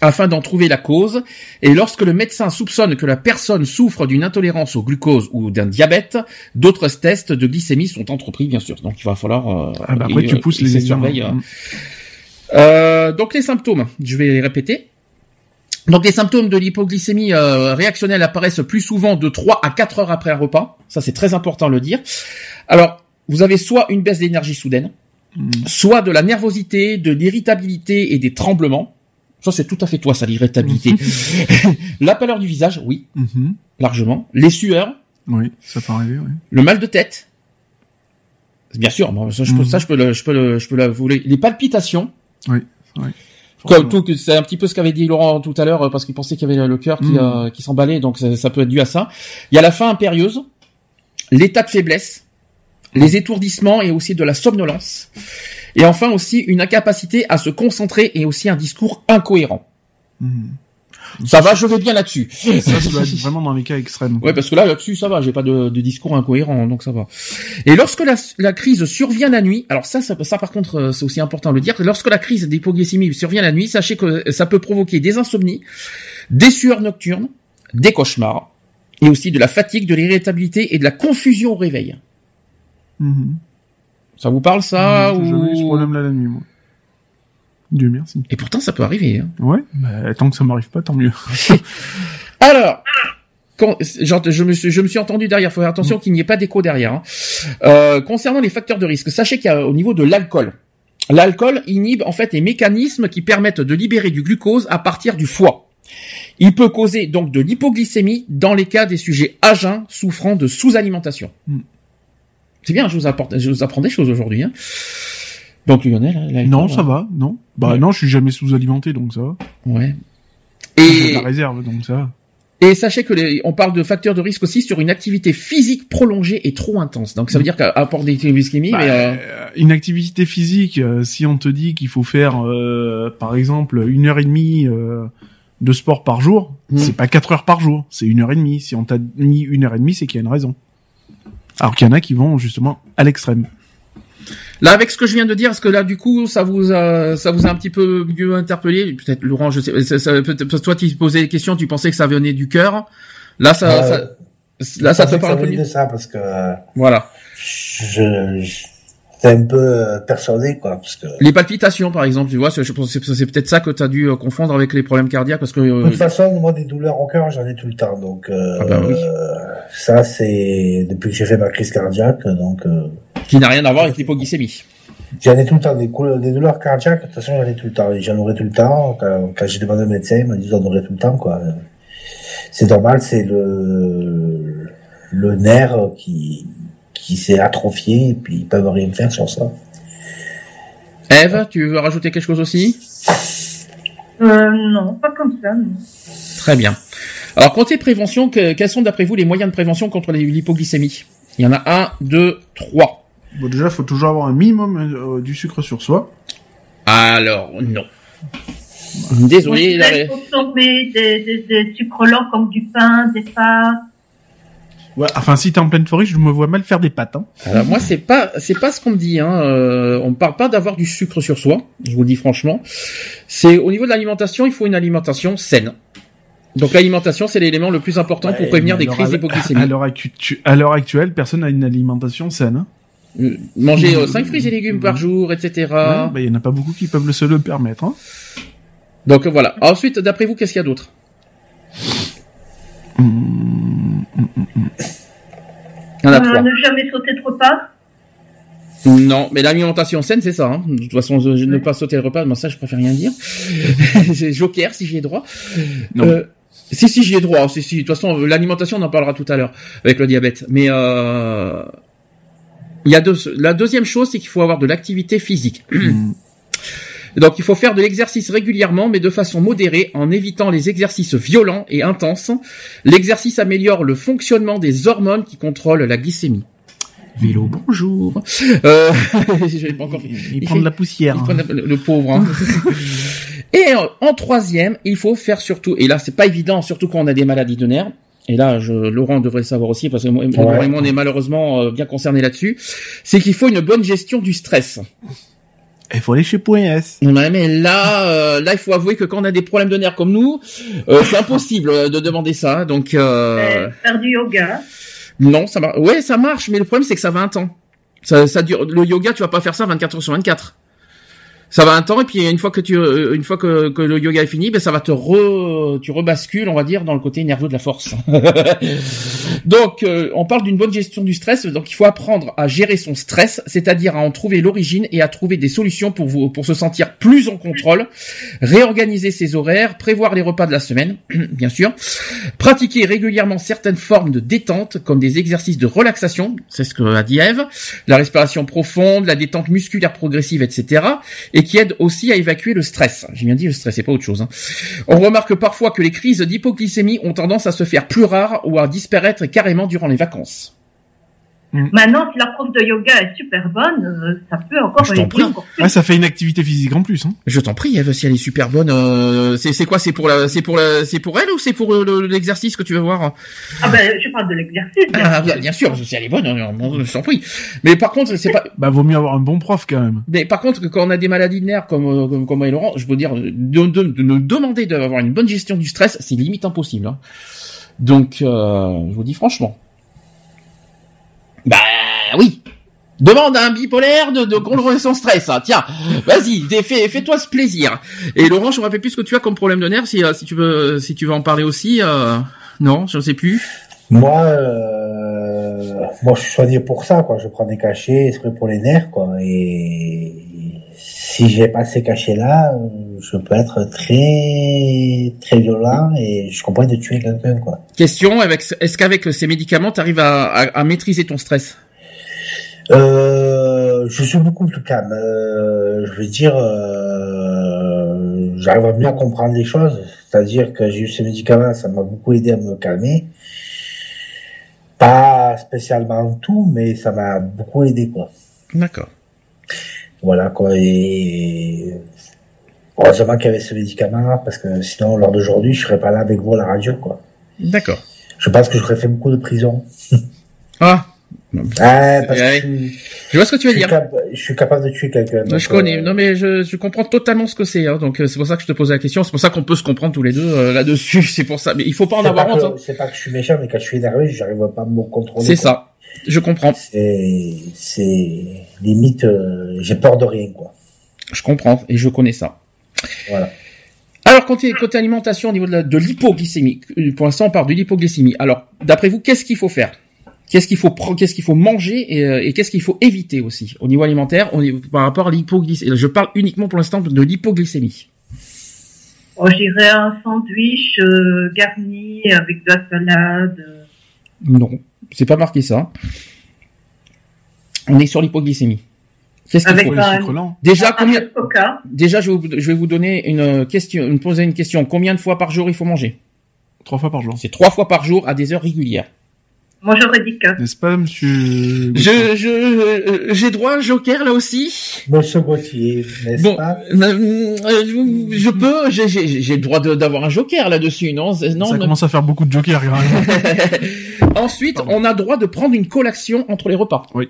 afin d'en trouver la cause. Et lorsque le médecin soupçonne que la personne souffre d'une intolérance au glucose ou d'un diabète, d'autres tests de glycémie sont entrepris, bien sûr. Donc il va falloir... euh, Ah bah après, et, tu euh, pousses les ça examens. surveille, euh, euh, donc les symptômes, je vais les répéter. Donc les symptômes de l'hypoglycémie euh, réactionnelle apparaissent plus souvent de 3 à 4 heures après un repas. Ça c'est très important de le dire. Alors vous avez soit une baisse d'énergie soudaine, Mhm. soit de la nervosité, de l'irritabilité et des tremblements. Ça, c'est tout à fait toi, ça, l'irritabilité. <laughs> la pâleur du visage, oui, Mhm. largement. Les sueurs, Oui, ça peut arriver, oui. le mal de tête. Bien sûr, bon, ça, je peux, ça, je peux le, je peux le, je peux l'avouer. Les palpitations. Oui, oui. Comme tout, que c'est un petit peu ce qu'avait dit Laurent tout à l'heure, parce qu'il pensait qu'il y avait le cœur qui, euh, qui s'emballait, donc ça, ça peut être dû à ça. Il y a la faim impérieuse, l'état de faiblesse, les étourdissements et aussi de la somnolence. Et enfin aussi une incapacité à se concentrer et aussi un discours incohérent. Mhm. Ça va, je vais bien là-dessus. Ça, ça doit être vraiment dans les cas extrêmes. Ouais, parce que là, là-dessus, ça va, j'ai pas de, de discours incohérent, donc ça va. Et lorsque la, la crise survient la nuit, alors ça, ça, ça par contre, euh, c'est aussi important de le dire, lorsque la crise d'hypoglycémie survient la nuit, sachez que ça peut provoquer des insomnies, des sueurs nocturnes, des cauchemars, et aussi de la fatigue, de l'irritabilité et de la confusion au réveil. Mhm. Ça vous parle ça J'ai ou... jamais eu ce problème-là la nuit, moi. Dieu merci. Et pourtant, ça peut arriver. Hein. Ouais, bah, tant que ça m'arrive pas, tant mieux. <laughs> <laughs> Alors, quand, genre, je, me suis, je me suis entendu derrière. Faut faire attention qu'il n'y ait pas d'écho derrière. hein. Euh, concernant les facteurs de risque, sachez qu'au niveau de l'alcool, l'alcool inhibe en fait les mécanismes qui permettent de libérer du glucose à partir du foie. Il peut causer donc de l'hypoglycémie dans les cas des sujets à jeun souffrant de sous-alimentation. Mm. C'est bien, je vous, apporte, je vous apprends des choses aujourd'hui. Hein. Donc Lionel, hein, l'alcool, non, ça va, non. Bah Ouais. non, je suis jamais sous-alimenté, donc ça va. Ouais. J'ai de Et la réserve, donc ça va. Et sachez que les, on parle de facteurs de risque aussi sur une activité physique prolongée et trop intense. Donc ça veut dire qu'à apport des glycémies, Bah, mais euh, euh, une activité physique, euh, si on te dit qu'il faut faire, euh, par exemple, une heure et demie euh, de sport par jour, Mm. c'est pas quatre heures par jour, c'est une heure et demie. Si on t'a mis une heure et demie, c'est qu'il y a une raison. Alors qu'il y en a qui vont justement à l'extrême. là avec ce que je viens de dire, est-ce que là du coup ça vous a, ça vous a un petit peu mieux interpellé Peut-être Laurent, je sais, ça, ça- peut-être parce que toi tu posais des questions, tu pensais que ça venait du cœur. Là ça, Euh, ça- là ça te parle un peu mieux. de ça parce que euh, Voilà. je, je un peu euh, persuadé quoi parce que Les palpitations par exemple, tu vois, c'est- je pense que c'est c'est peut-être ça que tu as dû euh, confondre avec les problèmes cardiaques parce que de toute façon moi des douleurs au cœur j'en ai tout le temps donc euh, Ah bah oui. euh, ça c'est depuis que j'ai fait ma crise cardiaque donc euh, qui n'a rien à voir avec l'hypoglycémie. j'en ai tout le temps des, couleurs- des douleurs cardiaques de toute façon j'en ai tout le temps j'en aurai tout le temps quand, quand j'ai demandé au médecin il m'a dit j'en aurai tout le temps quoi c'est normal c'est le le nerf qui qui s'est atrophié et puis ils peuvent rien faire sur ça Eve, tu veux rajouter quelque chose aussi? Euh, non, pas comme ça. non. Très bien. Alors, côté prévention, que- quels sont d'après vous les moyens de prévention contre les- l'hypoglycémie? Il y en a un, deux, trois. Bon, déjà, faut toujours avoir un minimum euh, du sucre sur soi. Alors, non. Moi, Désolé. qu'il faut consommer des, des, des sucres lents comme du pain, des pâtes. Ouais, enfin, si t'es en pleine forêt, je me vois mal faire des pâtes. Hein. Alors moi c'est pas c'est pas ce qu'on me dit hein. Euh, on ne parle pas d'avoir du sucre sur soi. Je vous le dis franchement. C'est au niveau de l'alimentation, il faut une alimentation saine. Donc l'alimentation c'est l'élément le plus important pour prévenir des crises d'hypoglycémie. À l'heure actu- actuelle, personne n'a une alimentation saine. Hein. Euh, Manger 5 fruits et légumes par jour, etc. Ouais, bah, il y en a pas beaucoup qui peuvent se le permettre. Hein. Donc voilà. Ensuite, d'après vous, qu'est-ce qu'il y a d'autre? Il y en a Euh, trois. ne jamais sauter de repas. Non, mais l'alimentation saine, c'est ça. Hein. De toute façon, je, je ne pas sauter le repas, mais ça, je préfère rien dire. <laughs> c'est Joker, si j'y ai droit. Non. Euh, si, si, j'y ai droit. Si, si. De toute façon, l'alimentation, on en parlera tout à l'heure avec le diabète. Mais euh, il y a deux. La deuxième chose, c'est qu'il faut avoir de l'activité physique. Hum. Donc, il faut faire de l'exercice régulièrement, mais de façon modérée, en évitant les exercices violents et intenses. L'exercice améliore le fonctionnement des hormones qui contrôlent la glycémie. Vélo, bonjour. Euh, <laughs> pas encore fait. Il, Il prend de la poussière. Il hein. le, le pauvre. hein. <laughs> et en, en troisième, il faut faire surtout, et là c'est pas évident, surtout quand on a des maladies de nerfs. Et là, je, Laurent devrait savoir aussi parce que moi, Laurent et moi, on est malheureusement euh, bien concernés là-dessus. C'est qu'il faut une bonne gestion du stress. Il faut aller chez S. Ouais, mais là, euh, là, il faut avouer que quand on a des problèmes de nerfs comme nous, euh, c'est impossible euh, de demander ça. Donc, euh, Euh, faire du yoga. non, ça marche. Ouais, ça marche, mais le problème c'est que ça va un temps. Ça, ça dure. Le yoga, tu vas pas faire ça 24 heures sur 24. Ça va un temps et puis une fois que tu euh, une fois que, que le yoga est fini, ben ça va te re tu rebascules, on va dire, dans le côté nerveux de la force. <laughs> donc euh, on parle d'une bonne gestion du stress, donc il faut apprendre à gérer son stress, c'est-à-dire à en trouver l'origine et à trouver des solutions pour vous pour se sentir plus en contrôle, réorganiser ses horaires, prévoir les repas de la semaine, <clears throat> bien sûr, pratiquer régulièrement certaines formes de détente comme des exercices de relaxation, c'est ce que a dit Eve, la respiration profonde, la détente musculaire progressive, etc. et qui aide aussi à évacuer le stress. J'ai bien dit le stress, c'est pas autre chose. Hein. On remarque parfois que les crises d'hypoglycémie ont tendance à se faire plus rares ou à disparaître carrément durant les vacances. Mm. Maintenant, si la prof de yoga est super bonne, euh, ça peut encore Je t'en prie. encore plus. Ah, ça fait une activité physique en plus. Hein. Je t'en prie, Eve, si elle est super bonne, euh, c'est c'est quoi C'est pour la, c'est pour la, c'est pour elle ou c'est pour le- l'exercice que tu veux voir? Ah ben, je parle de l'exercice. bien ah, sûr. bien, bien sûr, si elle est bonne, euh, bon, je t'en prie. Mais par contre, c'est pas. <laughs> Bah, vaut mieux avoir un bon prof quand même. Mais par contre, quand on a des maladies de nerfs comme euh, comme, comme moi et Laurent, je peux dire de, de, de nous demander d'avoir une bonne gestion du stress, c'est limite impossible. hein. Donc, euh, je vous dis franchement. Bah oui. Demande à un bipolaire de, de contrôler son stress. hein. Tiens, vas-y, fais- fais- fais-toi ce plaisir. Et Laurent, je me rappelle plus ce que tu as comme problème de nerfs. Si, euh, tu veux, si tu veux en parler aussi. euh, Non, je ne sais plus. Moi, euh, moi, je suis soigné pour ça, quoi. Je prends des cachets, exprès pour les nerfs, quoi. Et si j'ai pas ces cachets-là, je peux être très, très violent et je comprends de tuer quelqu'un, quoi. Question avec, est-ce qu'avec ces médicaments, tu arrives à, à, à maîtriser ton stress? Euh, je suis beaucoup plus calme. Euh, je veux dire, euh, j'arrive à mieux comprendre les choses. C'est-à-dire que j'ai eu ces médicaments, ça m'a beaucoup aidé à me calmer. Pas spécialement tout, mais ça m'a beaucoup aidé, quoi. D'accord. Voilà, quoi. Et heureusement qu'il y avait ce médicament, parce que sinon, lors d'aujourd'hui, je serais pas là avec vous à la radio, quoi. D'accord. Je pense que j'aurais fait beaucoup de prison. Ah. Ah, parce Ouais. que je, vois ce que tu veux dire. cap- je suis capable de tuer quelqu'un. Je connais. euh, Non, mais je, je comprends totalement ce que c'est. Hein, donc euh, c'est pour ça que je te pose la question. C'est pour ça qu'on peut se comprendre tous les deux euh, là-dessus. <laughs> C'est pour ça. Mais il faut pas en avoir honte. hein. C'est pas que je suis méchant, mais quand je suis énervé, j'arrive pas à me contrôler. C'est ça. Je comprends. C'est, c'est limite, euh, j'ai peur de rien, quoi. Je comprends et je connais ça. Voilà. Alors côté, côté alimentation au niveau de, l'hypoglycémie. Pour l'instant, on parle de l'hypoglycémie. Alors, d'après vous, qu'est-ce qu'il faut faire? Qu'est-ce qu'il faut prendre Qu'est-ce qu'il faut manger et, euh, et qu'est-ce qu'il faut éviter aussi au niveau alimentaire on est, par rapport à l'hypoglycémie Je parle uniquement pour l'instant de l'hypoglycémie. Oh, J'irais un sandwich euh, garni avec de la salade. euh. Non, c'est pas marqué ça. On est sur l'hypoglycémie. Qu'est-ce qu'il faut un-. Déjà un combien coca. Déjà je vais, vous, je vais vous donner une question, me poser une question. Combien de fois par jour il faut manger? Trois fois par jour. C'est trois fois par jour à des heures régulières. Moi, j'aurais dit quatre. N'est-ce pas, monsieur Je, je, euh, j'ai droit à un joker là aussi? Monsieur Gauthier, n'est-ce Bon, pas? euh, euh, je, je peux, j'ai, j'ai, j'ai le droit de- d'avoir un joker là-dessus, non? Non. Ça non. commence à faire beaucoup de jokers, <laughs> même. Ensuite, Pardon. on a droit de prendre une collation entre les repas. Oui.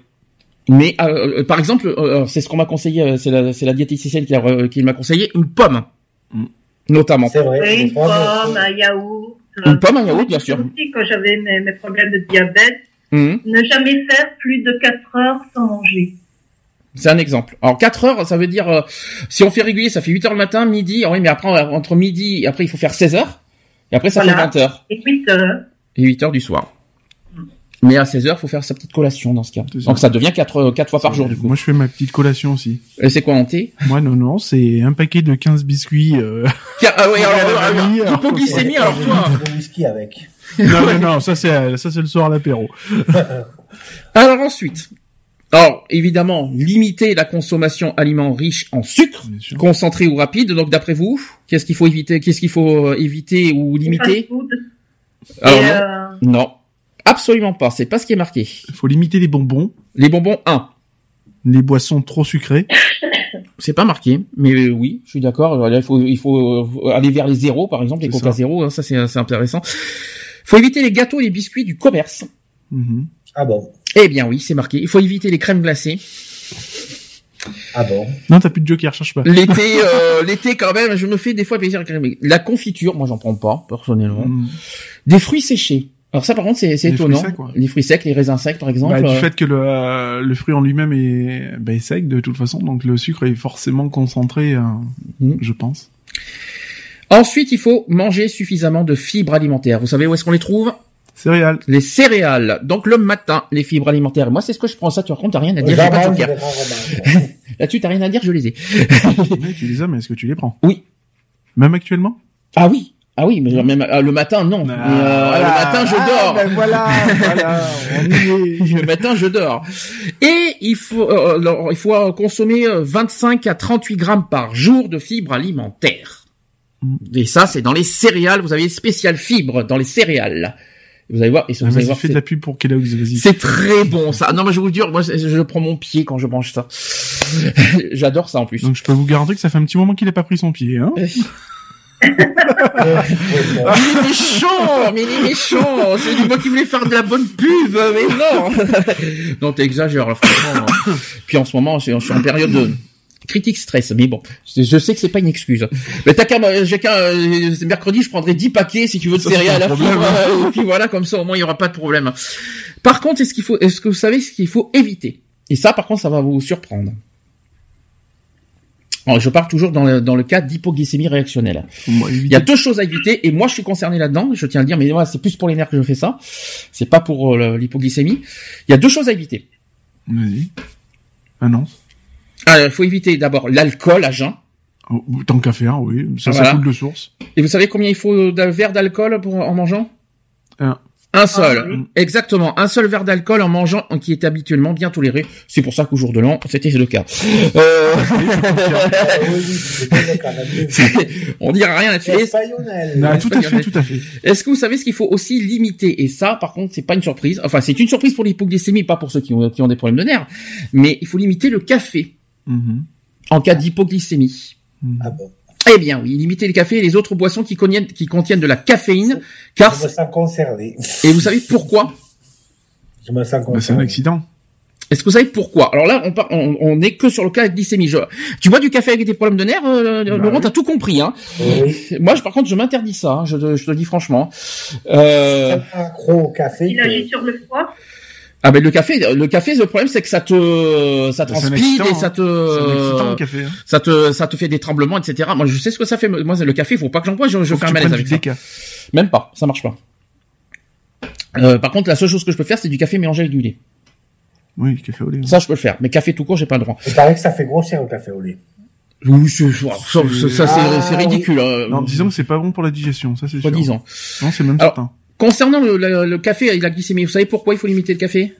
Mais euh, euh, par exemple, euh, c'est ce qu'on m'a conseillé, euh, c'est la, c'est la diététicienne qui, qui m'a conseillé une pomme, Mm. notamment. C'est vrai. Une pomme, un yaourt. Une pomme, un yaourt, bien sûr. Aussi, quand j'avais mes, mes problèmes de diabète, Mhm. ne jamais faire plus de 4 heures sans manger. C'est un exemple. Alors 4 heures, ça veut dire euh, si on fait régulier, ça fait 8 heures le matin, midi. ah oui, mais après euh, entre midi et après il faut faire 16 heures. Et après ça Voilà. fait 20 heures Et 8 heures. et 8 heures du soir. Mais à 16 heures, faut faire sa petite collation dans ce cas. Donc ça devient 4 quatre fois par jour du coup. Moi, je fais ma petite collation aussi. Et c'est quoi en thé? Moi, non, non, c'est un paquet de 15 biscuits. Euh... Ah ouais, alors, Ouais, <laughs> alors, alors, hypoglycémie, alors J'ai toi. du whisky avec. non, non, non, ça c'est ça c'est le soir à l'apéro. <laughs> Alors ensuite, alors évidemment, limiter la consommation aliments riches en sucre, concentré ou rapide. Donc d'après vous, qu'est-ce qu'il faut éviter Qu'est-ce qu'il faut euh, éviter ou limiter? Alors non, euh, non, absolument pas. C'est pas ce qui est marqué. Il faut limiter les bonbons, Les bonbons 1. les boissons trop sucrées. <laughs> C'est pas marqué, mais euh, oui, je suis d'accord. Il faut, il faut euh, aller vers les zéros, par exemple, les coca ça. zéro. hein, ça, c'est c'est intéressant. Faut éviter les gâteaux et les biscuits du commerce. Mhm. Ah bon? Eh bien oui, c'est marqué. Il faut éviter les crèmes glacées. Ah bon? Non, t'as plus de joker, cherche pas. L'été, <laughs> euh, l'été quand même, je me fais des fois plaisir avec. La confiture, moi j'en prends pas personnellement. Mhm. Des fruits séchés. Alors ça, par contre, c'est c'est Les fruits étonnant. secs, quoi. Les fruits secs, les raisins secs, par exemple. Bah, du euh, fait que le, euh, le fruit en lui-même est, bah, est sec de toute façon, donc le sucre est forcément concentré, euh, Mhm. je pense. Ensuite, il faut manger suffisamment de fibres alimentaires. Vous savez où est-ce qu'on les trouve? Céréales. Les céréales. Donc le matin, les fibres alimentaires. Moi, c'est ce que je prends. Ça, tu racontes, t'as rien à dire. <laughs> Là-dessus, t'as rien à dire, je les ai. Oui, tu les as, mais est-ce que tu les prends? Oui. Même actuellement? Ah oui. Ah oui, mais même euh, le matin, non. Mais, euh, Le matin, je dors. Ah, ben voilà, voilà, <laughs> le matin, je dors. Et il faut, euh, alors, il faut euh, consommer euh, 25 à 38 grammes par jour de fibres alimentaires. Mm. Et ça, c'est dans les céréales. Vous avez spécial fibres dans les céréales. Vous allez voir. Et Ah, vous allez voir. fais c'est- de la pub pour Kellogg's. C'est très bon ça. Non mais je vous dire, moi je, je prends mon pied quand je mange ça. <laughs> J'adore ça en plus. Donc je peux vous garantir que ça fait un petit moment qu'il a pas pris son pied, hein. <laughs> Mais il est méchant, mais il est méchant. C'est moi qui voulais faire de la bonne pub, mais non. non, t'exagères, là, franchement. hein. Puis en ce moment, je suis en période de critique stress, mais bon, je sais que c'est pas une excuse. Mais t'as qu'à, me- j'ai qu'à, euh, mercredi, je prendrai 10 paquets si tu veux de céréales à la problème. euh, et puis voilà, comme ça au moins il y aura pas de problème. Par contre, est-ce qu'il faut, est-ce que vous savez ce qu'il faut éviter? Et ça, par contre, ça va vous surprendre. Je parle toujours dans le, dans le cas d'hypoglycémie réactionnelle. Il y a deux choses à éviter, et moi je suis concerné là-dedans, je tiens à le dire, mais moi c'est plus pour les nerfs que je fais ça, c'est pas pour euh, l'hypoglycémie. Il y a deux choses à éviter. Vas-y. Annonce. Alors, il faut éviter d'abord l'alcool à jeun. Oh, tant qu'à faire, oui. Ça, Voilà. ça coule de source. Et vous savez combien il faut d'un verre d'alcool pour en mangeant? Un. Un seul, Ah, oui. exactement, un seul verre d'alcool en mangeant, qui est habituellement bien toléré. C'est pour ça qu'au jour de l'an, c'était le cas. Euh, <laughs> on dira rien là-dessus. Est-ce- Espagnol. Ah, tout à fait, tout à fait. Est-ce que vous savez ce qu'il faut aussi limiter? Et ça, par contre, c'est pas une surprise. Enfin, c'est une surprise pour l'hypoglycémie, pas pour ceux qui ont, qui ont des problèmes de nerfs. Mais il faut limiter le café Mhm. en cas d'hypoglycémie. Ah bon. Eh bien, oui, limiter les cafés et les autres boissons qui contiennent, qui contiennent de la caféine, car Je me sens concerné. et vous savez pourquoi Je me sens Bah, c'est un concerné. accident. Est-ce que vous savez pourquoi? Alors là, on, par- on, on est que sur le cas de glycémie. Je- tu bois du café avec des problèmes de nerfs, euh, Bah Laurent, oui. t'as tout compris. Hein? Oui. Moi, je, par contre, je m'interdis ça. hein, je, te- je te le dis franchement. Euh, C'est un accro au café. Il agit sur le foie? Ah ben le café, le café, le problème c'est que ça te, ça Bah, transpire et ça excitant, le te, café. Hein. ça te, ça te fait des tremblements, etc. Moi, je sais ce que ça fait. Moi, le café, faut pas que j'en bois. Je, je fais un malaise avec du ça. déca. Même pas, ça marche pas. Euh, par contre, la seule chose que je peux faire, c'est du café mélangé avec du lait. Oui, café au lait. Ça, je peux le faire. Mais café tout court, j'ai pas le droit. Il paraît que ça fait grossir le café au lait. Oui, c'est, ça, ça, ça, c'est, Ah, ridicule. hein. Non, disons que c'est pas bon pour la digestion, ça c'est sûr. Soi-disant. Non, c'est même Alors, certain. Concernant le, le- le café et la glycémie, vous savez pourquoi il faut limiter le café?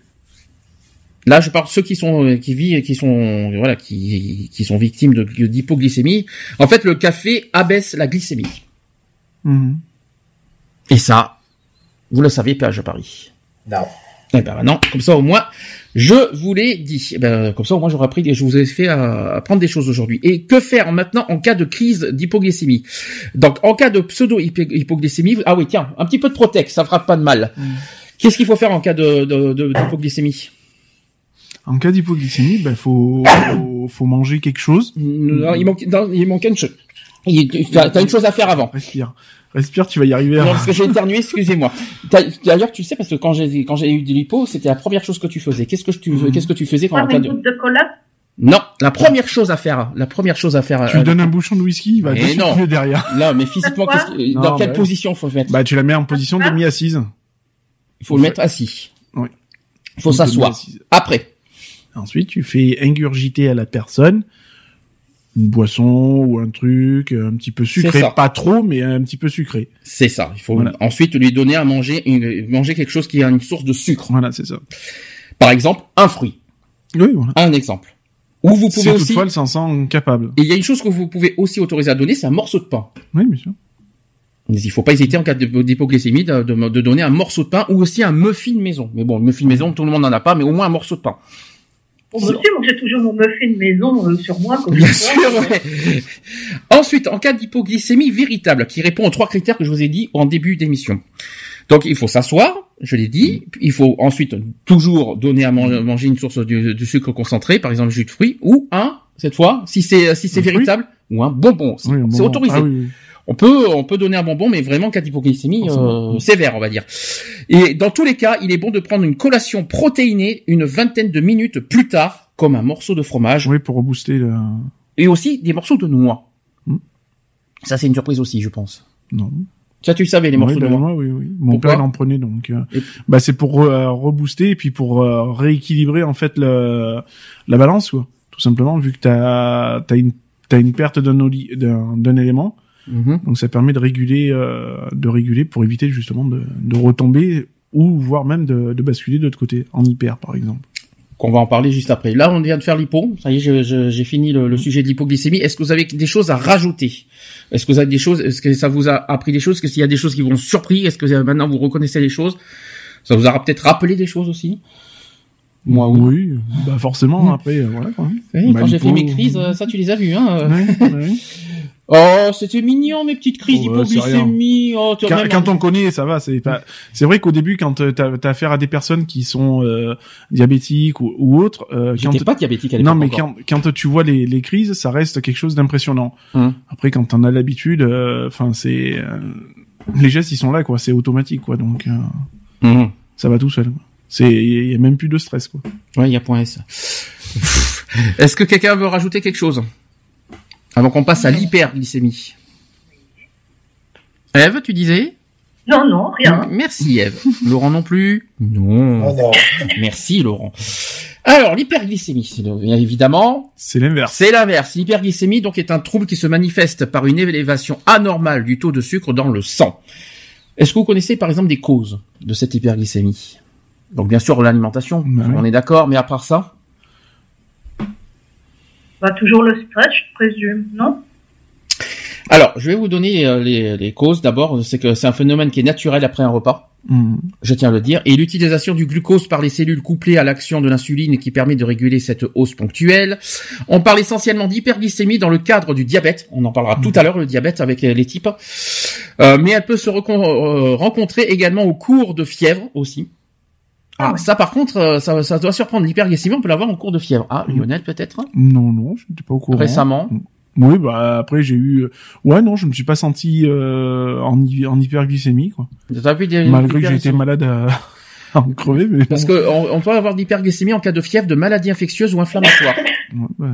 Là, je parle de ceux qui sont euh, qui vivent, qui sont voilà, qui qui sont victimes de d'hypoglycémie. En fait, le café abaisse la glycémie. Mhm. Et ça, vous le savez, péage à Paris. Non. Eh ben non, comme ça au moins, je vous l'ai dit. Eh ben, comme ça au moins j'aurais appris, et je vous ai fait euh, apprendre des choses aujourd'hui. Et que faire maintenant en cas de crise d'hypoglycémie? Donc en cas de pseudo-hypoglycémie, ah oui tiens, un petit peu de Protex, ça fera pas de mal. Qu'est-ce qu'il faut faire en cas de, de, de- d'hypoglycémie? En cas d'hypoglycémie, ben faut, faut faut manger quelque chose. Non, il manque, non, il manque une chose. T'as t'as une chose à faire avant. Respire, respire, tu vas y arriver. Non, parce que j'ai éternué, excusez-moi. T'as- D'ailleurs, tu sais, parce que quand j'ai quand j'ai eu de l'hypo, c'était la première chose que tu faisais. Qu'est-ce que tu qu'est-ce que tu faisais quand cas une de de cola. Non, la première chose à faire, la première chose à faire. Tu euh, lui donnes un bouchon de whisky, il va Mais te non. derrière. Là, mais physiquement, que- Non, dans quelle position faut le mettre Bah tu la mets en position demi-assise. Il faut le mettre assis. Oui. Il faut s'asseoir. Après. Ensuite, tu fais ingurgiter à la personne une boisson ou un truc un petit peu sucré, pas trop, mais un petit peu sucré. C'est ça. Il faut Voilà. ensuite lui donner à manger, une, manger quelque chose qui a une source de sucre. Voilà, c'est ça. Par exemple, un fruit. Oui, voilà. Un exemple. Ou vous pouvez aussi. toutefois elle s'en sent capable. Et il y a une chose que vous pouvez aussi autoriser à donner, c'est un morceau de pain. Oui, bien sûr. Mais il faut pas hésiter en cas d'hypoglycémie de, de- de donner un morceau de pain ou aussi un muffin maison. Mais bon, le muffin maison, tout le monde n'en a pas, mais au moins un morceau de pain. Bon, monsieur, moi j'ai toujours mon muffin maison euh, sur moi. Comme Bien sûr, ouais. Ensuite, en cas d'hypoglycémie véritable, qui répond aux trois critères que je vous ai dit en début d'émission. Donc, il faut s'asseoir, je l'ai dit. Il faut ensuite toujours donner à man- manger une source de, de sucre concentré, par exemple jus de fruits, ou un, cette fois, si c'est si c'est fruit véritable, ou un bonbon. C'est Oui, autorisé. Ah oui. On peut, on peut donner un bonbon, mais vraiment cas d'hypoglycémie euh, sévère, on va dire. Et dans tous les cas, il est bon de prendre une collation protéinée une vingtaine de minutes plus tard, comme un morceau de fromage. Oui, pour rebooster le. Et aussi des morceaux de noix. Hmm. Ça, c'est une surprise aussi, je pense. Non. Ça, tu savais les morceaux oui, de ben, noix. oui, oui. Mon Pourquoi père en prenait donc. euh, Et- bah c'est pour euh, rebooster et puis pour euh, rééquilibrer en fait le la balance quoi. Tout simplement vu que t'as t'as une t'as une perte d'un oli- d'un d'un élément, Mhm. donc ça permet de réguler euh, de réguler pour éviter justement de de retomber ou voire même de, de basculer de l'autre côté en hyper par exemple. Qu'on va en parler juste après. Là, on vient de faire l'hypo. Ça y est, j'ai fini le, le sujet de l'hypoglycémie. Est-ce que vous avez des choses à rajouter? Est-ce que vous avez des choses Est-ce que ça vous a appris des choses? Est-ce qu'il y a des choses qui vous ont surpris? Est-ce que maintenant vous reconnaissez les choses? Ça vous a peut-être rappelé des choses aussi? Moi, oui. Oui, bah forcément après euh, voilà quoi. Oui, Bah, quand j'ai fait mes crises, euh, ça tu les as vues, hein euh. Ouais, ouais. <laughs> Oh, c'était mignon mes petites crises Oh, c'est d'hypoglycémie. Oh, quand, même- quand on connaît, ça va. C'est pas. C'est vrai qu'au début, quand euh, t'as as affaire à des personnes qui sont euh, diabétiques ou, ou autres, euh, quand J'étais pas diabétique à l'époque. non, mais encore. quand, quand tu vois les, les crises, ça reste quelque chose d'impressionnant. Hum. Après, quand t'en as l'habitude, enfin, c'est euh, les gestes, ils sont là, quoi. C'est automatique, quoi. Donc, euh, Mhm. ça va tout seul. C'est, il y a même plus de stress, quoi. Ouais, il y a point S. <laughs> Est-ce que quelqu'un veut rajouter quelque chose? Avant qu'on passe à l'hyperglycémie Eve, tu disais? Non, non, rien. Merci Eve. Laurent non plus? Non. Oh non. Merci Laurent. Alors l'hyperglycémie, évidemment, C'est l'inverse. c'est l'inverse. L'hyperglycémie donc est un trouble qui se manifeste par une élévation anormale du taux de sucre dans le sang. Est-ce que vous connaissez par exemple des causes de cette hyperglycémie? Donc bien sûr l'alimentation, on est d'accord, mais à part ça? Bah, toujours le stress, je présume, non? Alors, je vais vous donner euh, les, les causes. D'abord, c'est que c'est un phénomène qui est naturel après un repas, Hum. je tiens à le dire, et l'utilisation du glucose par les cellules couplées à l'action de l'insuline qui permet de réguler cette hausse ponctuelle. On parle essentiellement d'hyperglycémie dans le cadre du diabète. On en parlera tout à l'heure, le diabète avec euh, les types. Euh, mais elle peut se rencontrer également au cours de fièvre aussi. Ah, Ah ouais. ça par contre, euh, ça, ça doit surprendre. L'hyperglycémie, on peut l'avoir en cours de fièvre. Ah, Lionel peut-être Non, non, je n'étais pas au courant. Récemment. Oui, bah après j'ai eu. euh, Ouais, non, je me suis pas senti euh, en, hy- en hyperglycémie, quoi. T'as vu des- Malgré que hyperglycémie malade à, <laughs> à en crever, mais Parce que on, on peut avoir de l'hyperglycémie en cas de fièvre, de maladie infectieuse ou inflammatoire. Ouais, bah,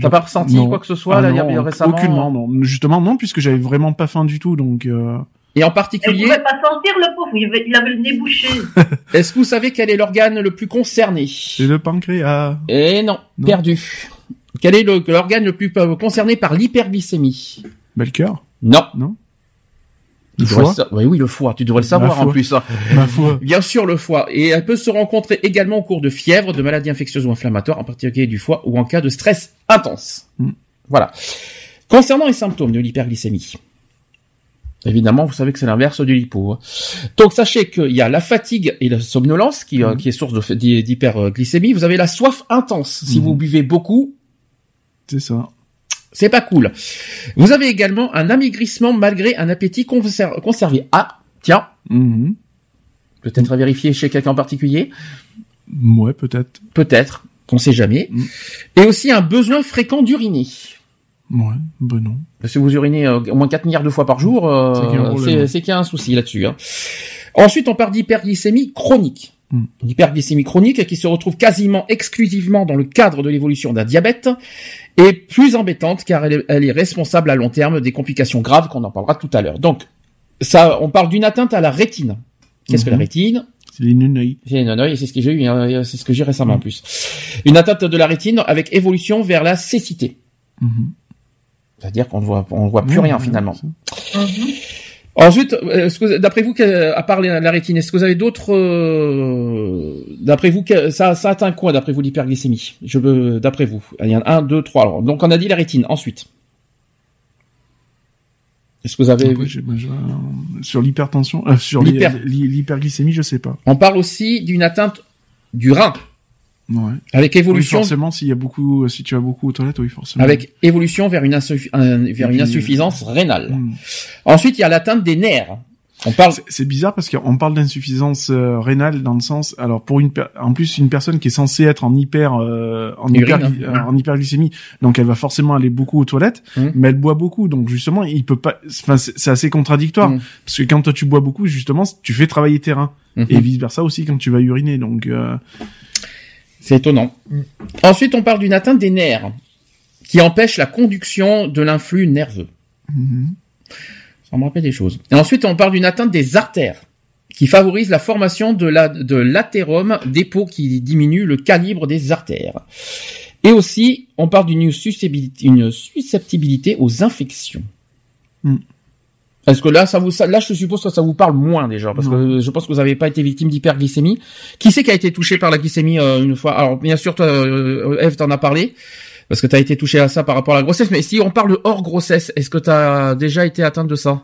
T'as pas ressenti Non. quoi que ce soit Ah là, non, récemment Aucunement, non. Justement, non, puisque j'avais vraiment pas faim du tout, donc. Euh... Et en Elle particulier, pouvait pas sentir le pauvre, il avait, il avait le nez bouché. <laughs> est-ce que vous savez quel est l'organe le plus concerné? C'est le pancréas. Eh non, Non. perdu. Quel est l'organe le plus euh, concerné par l'hyperglycémie? Bah, le cœur. Non. Non. Tu Le devrais foie. sa- Oui, oui, le foie. Tu devrais le savoir en plus. hein. Ma foi. Bien sûr, le foie. Et elle peut se rencontrer également au cours de fièvre, de maladies infectieuses ou inflammatoires, en particulier du foie, ou en cas de stress intense. Mm. Voilà. Concernant les symptômes de l'hyperglycémie. Évidemment, vous savez que c'est l'inverse du lipo. hein. Donc, sachez qu'il y a la fatigue et la somnolence qui, euh, qui est source d'hyperglycémie. Vous avez la soif intense. Si vous buvez beaucoup, C'est ça. c'est pas cool. Vous avez également un amaigrissement malgré un appétit conser- conservé. Ah, tiens, Mhm. peut-être à vérifier chez quelqu'un en particulier? Ouais, peut-être. Peut-être, on sait jamais. Et aussi un besoin fréquent d'uriner. Ouais, ben non. Si vous urinez euh, au moins 4 milliards de fois par jour, euh, C'est qu'il y a un problème. c'est c'est qu'il y a un souci là-dessus. hein. Ensuite, on parle d'hyperglycémie chronique. Mm. L'hyperglycémie chronique qui se retrouve quasiment exclusivement dans le cadre de l'évolution d'un diabète est plus embêtante car elle est, elle est responsable à long terme des complications graves qu'on en parlera tout à l'heure. Donc, ça, on parle d'une atteinte à la rétine. Qu'est-ce que la Mhm. rétine? C'est les nuneuils. j'ai non, non, et c'est ce que j'ai eu, hein, c'est ce que j'ai récemment en plus. Une atteinte de la rétine avec évolution vers la cécité. Mhm. C'est-à-dire qu'on ne voit, on voit plus rien finalement. ça. Ensuite, euh, d'après vous, à part la la rétine, est-ce que vous avez d'autres, euh, d'après vous, ça, ça atteint quoi, d'après vous, l'hyperglycémie? Je veux, d'après vous, il y en a un, deux, trois. Alors, donc on a dit la rétine. Ensuite, est-ce que vous avez Après, euh, sur l'hypertension, euh, sur l'hyperglycémie, je sais pas. On parle aussi d'une atteinte du rein Ouais. avec Oui, évolution, forcément, s'il y a beaucoup, si tu as beaucoup aux toilettes, oui, forcément. avec évolution vers une, insuffi- un- vers une puis, insuffisance rénale. Mm. Ensuite, il y a l'atteinte des nerfs. On parle. C'est- bizarre parce qu'on parle d'insuffisance euh, rénale dans le sens. Alors pour une, en plus une personne qui est censée être en hyper, euh, en hyper, euh, en hyperglycémie, donc elle va forcément aller beaucoup aux toilettes, Mhm. mais elle boit beaucoup, donc justement il peut pas. Enfin c'est assez contradictoire Mhm. parce que quand toi tu bois beaucoup, justement tu fais travailler tes reins et vice versa aussi quand tu vas uriner. Donc euh, C'est étonnant. Ensuite, on parle d'une atteinte des nerfs qui empêche la conduction de l'influx nerveux. mhm. Ça me rappelle des choses. Et ensuite, on parle d'une atteinte des artères qui favorise la formation de la de l'athérome, dépôt qui diminue le calibre des artères. Et aussi, on parle d'une susceptibilité, une susceptibilité aux infections. Hmm. Est-ce que là, ça vous, ça- là, je suppose que ça vous parle moins déjà, parce que je pense que vous n'avez pas été victime d'hyperglycémie. Qui c'est qui a été touché par la glycémie euh, une fois? Alors, bien sûr, toi, euh, Eve, t'en as parlé, parce que tu as été touché à ça par rapport à la grossesse. Mais si on parle hors grossesse, est-ce que tu as déjà été atteinte de ça?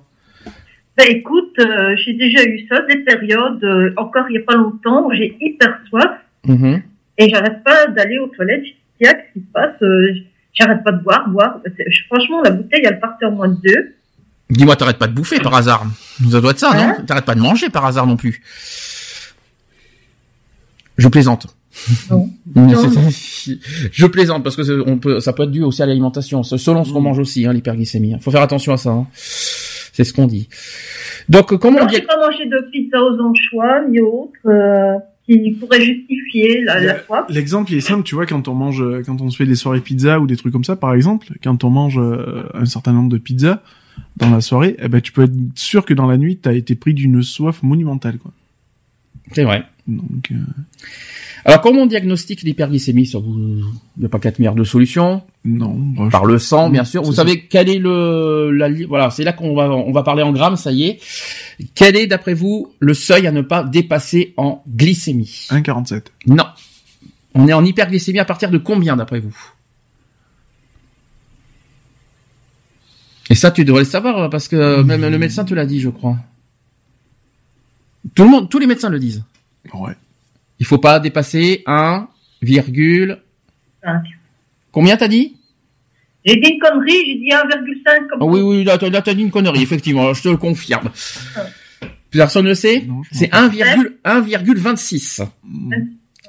Ben écoute, euh, j'ai déjà eu ça, des périodes, euh, encore il y a pas longtemps, où j'ai hyper soif Mhm. et j'arrête pas d'aller aux toilettes. Je dis, Tiens, qu'est-ce qui se passe? Euh, J'arrête pas de boire, boire. Franchement, la bouteille, elle partait en moins de deux. Dis-moi, t'arrêtes pas de bouffer par hasard Ça doit être ça, Hein non T'arrêtes pas de manger par hasard non plus Je plaisante. Non. C'est- <laughs> Je plaisante parce que c'est- on peut, ça peut être dû aussi à l'alimentation, c'est selon ce qu'on mange aussi, hein, l'hyperglycémie. Faut faire attention à ça. hein. C'est ce qu'on dit. Donc, comment on Non, dit pas mangé de pizza aux anchois, ni autre, euh, qui pourrait justifier la, la soif. L'exemple il est simple, tu vois, quand on mange, euh, quand on se fait des soirées pizza ou des trucs comme ça, par exemple, quand on mange euh, un certain nombre de pizzas dans la soirée, eh ben tu peux être sûr que dans la nuit, t'as été pris d'une soif monumentale, quoi. C'est vrai. Donc, euh, Alors, comment on diagnostique l'hyperglycémie sur vous Il n'y a pas quatre milliards de solutions. non, bah, je- Par le sang, bien sûr. Vous ça. savez quel est le, la, voilà, c'est là qu'on va, on va parler en grammes, ça y est. Quel est, d'après vous, le seuil à ne pas dépasser en glycémie? 1,47. Non. On est en hyperglycémie à partir de combien, d'après vous? Et ça, tu devrais le savoir, parce que même le médecin te l'a dit, je crois. Tout le monde, tous les médecins le disent. Ouais. Il faut pas dépasser 1, virgule... Cinq. Combien t'as dit? J'ai dit une connerie, j'ai dit 1,5 comme Ah oui, oui, là, t'as dit une connerie, effectivement, je te le confirme. Personne ne le sait? C'est 1,1,26. 1,26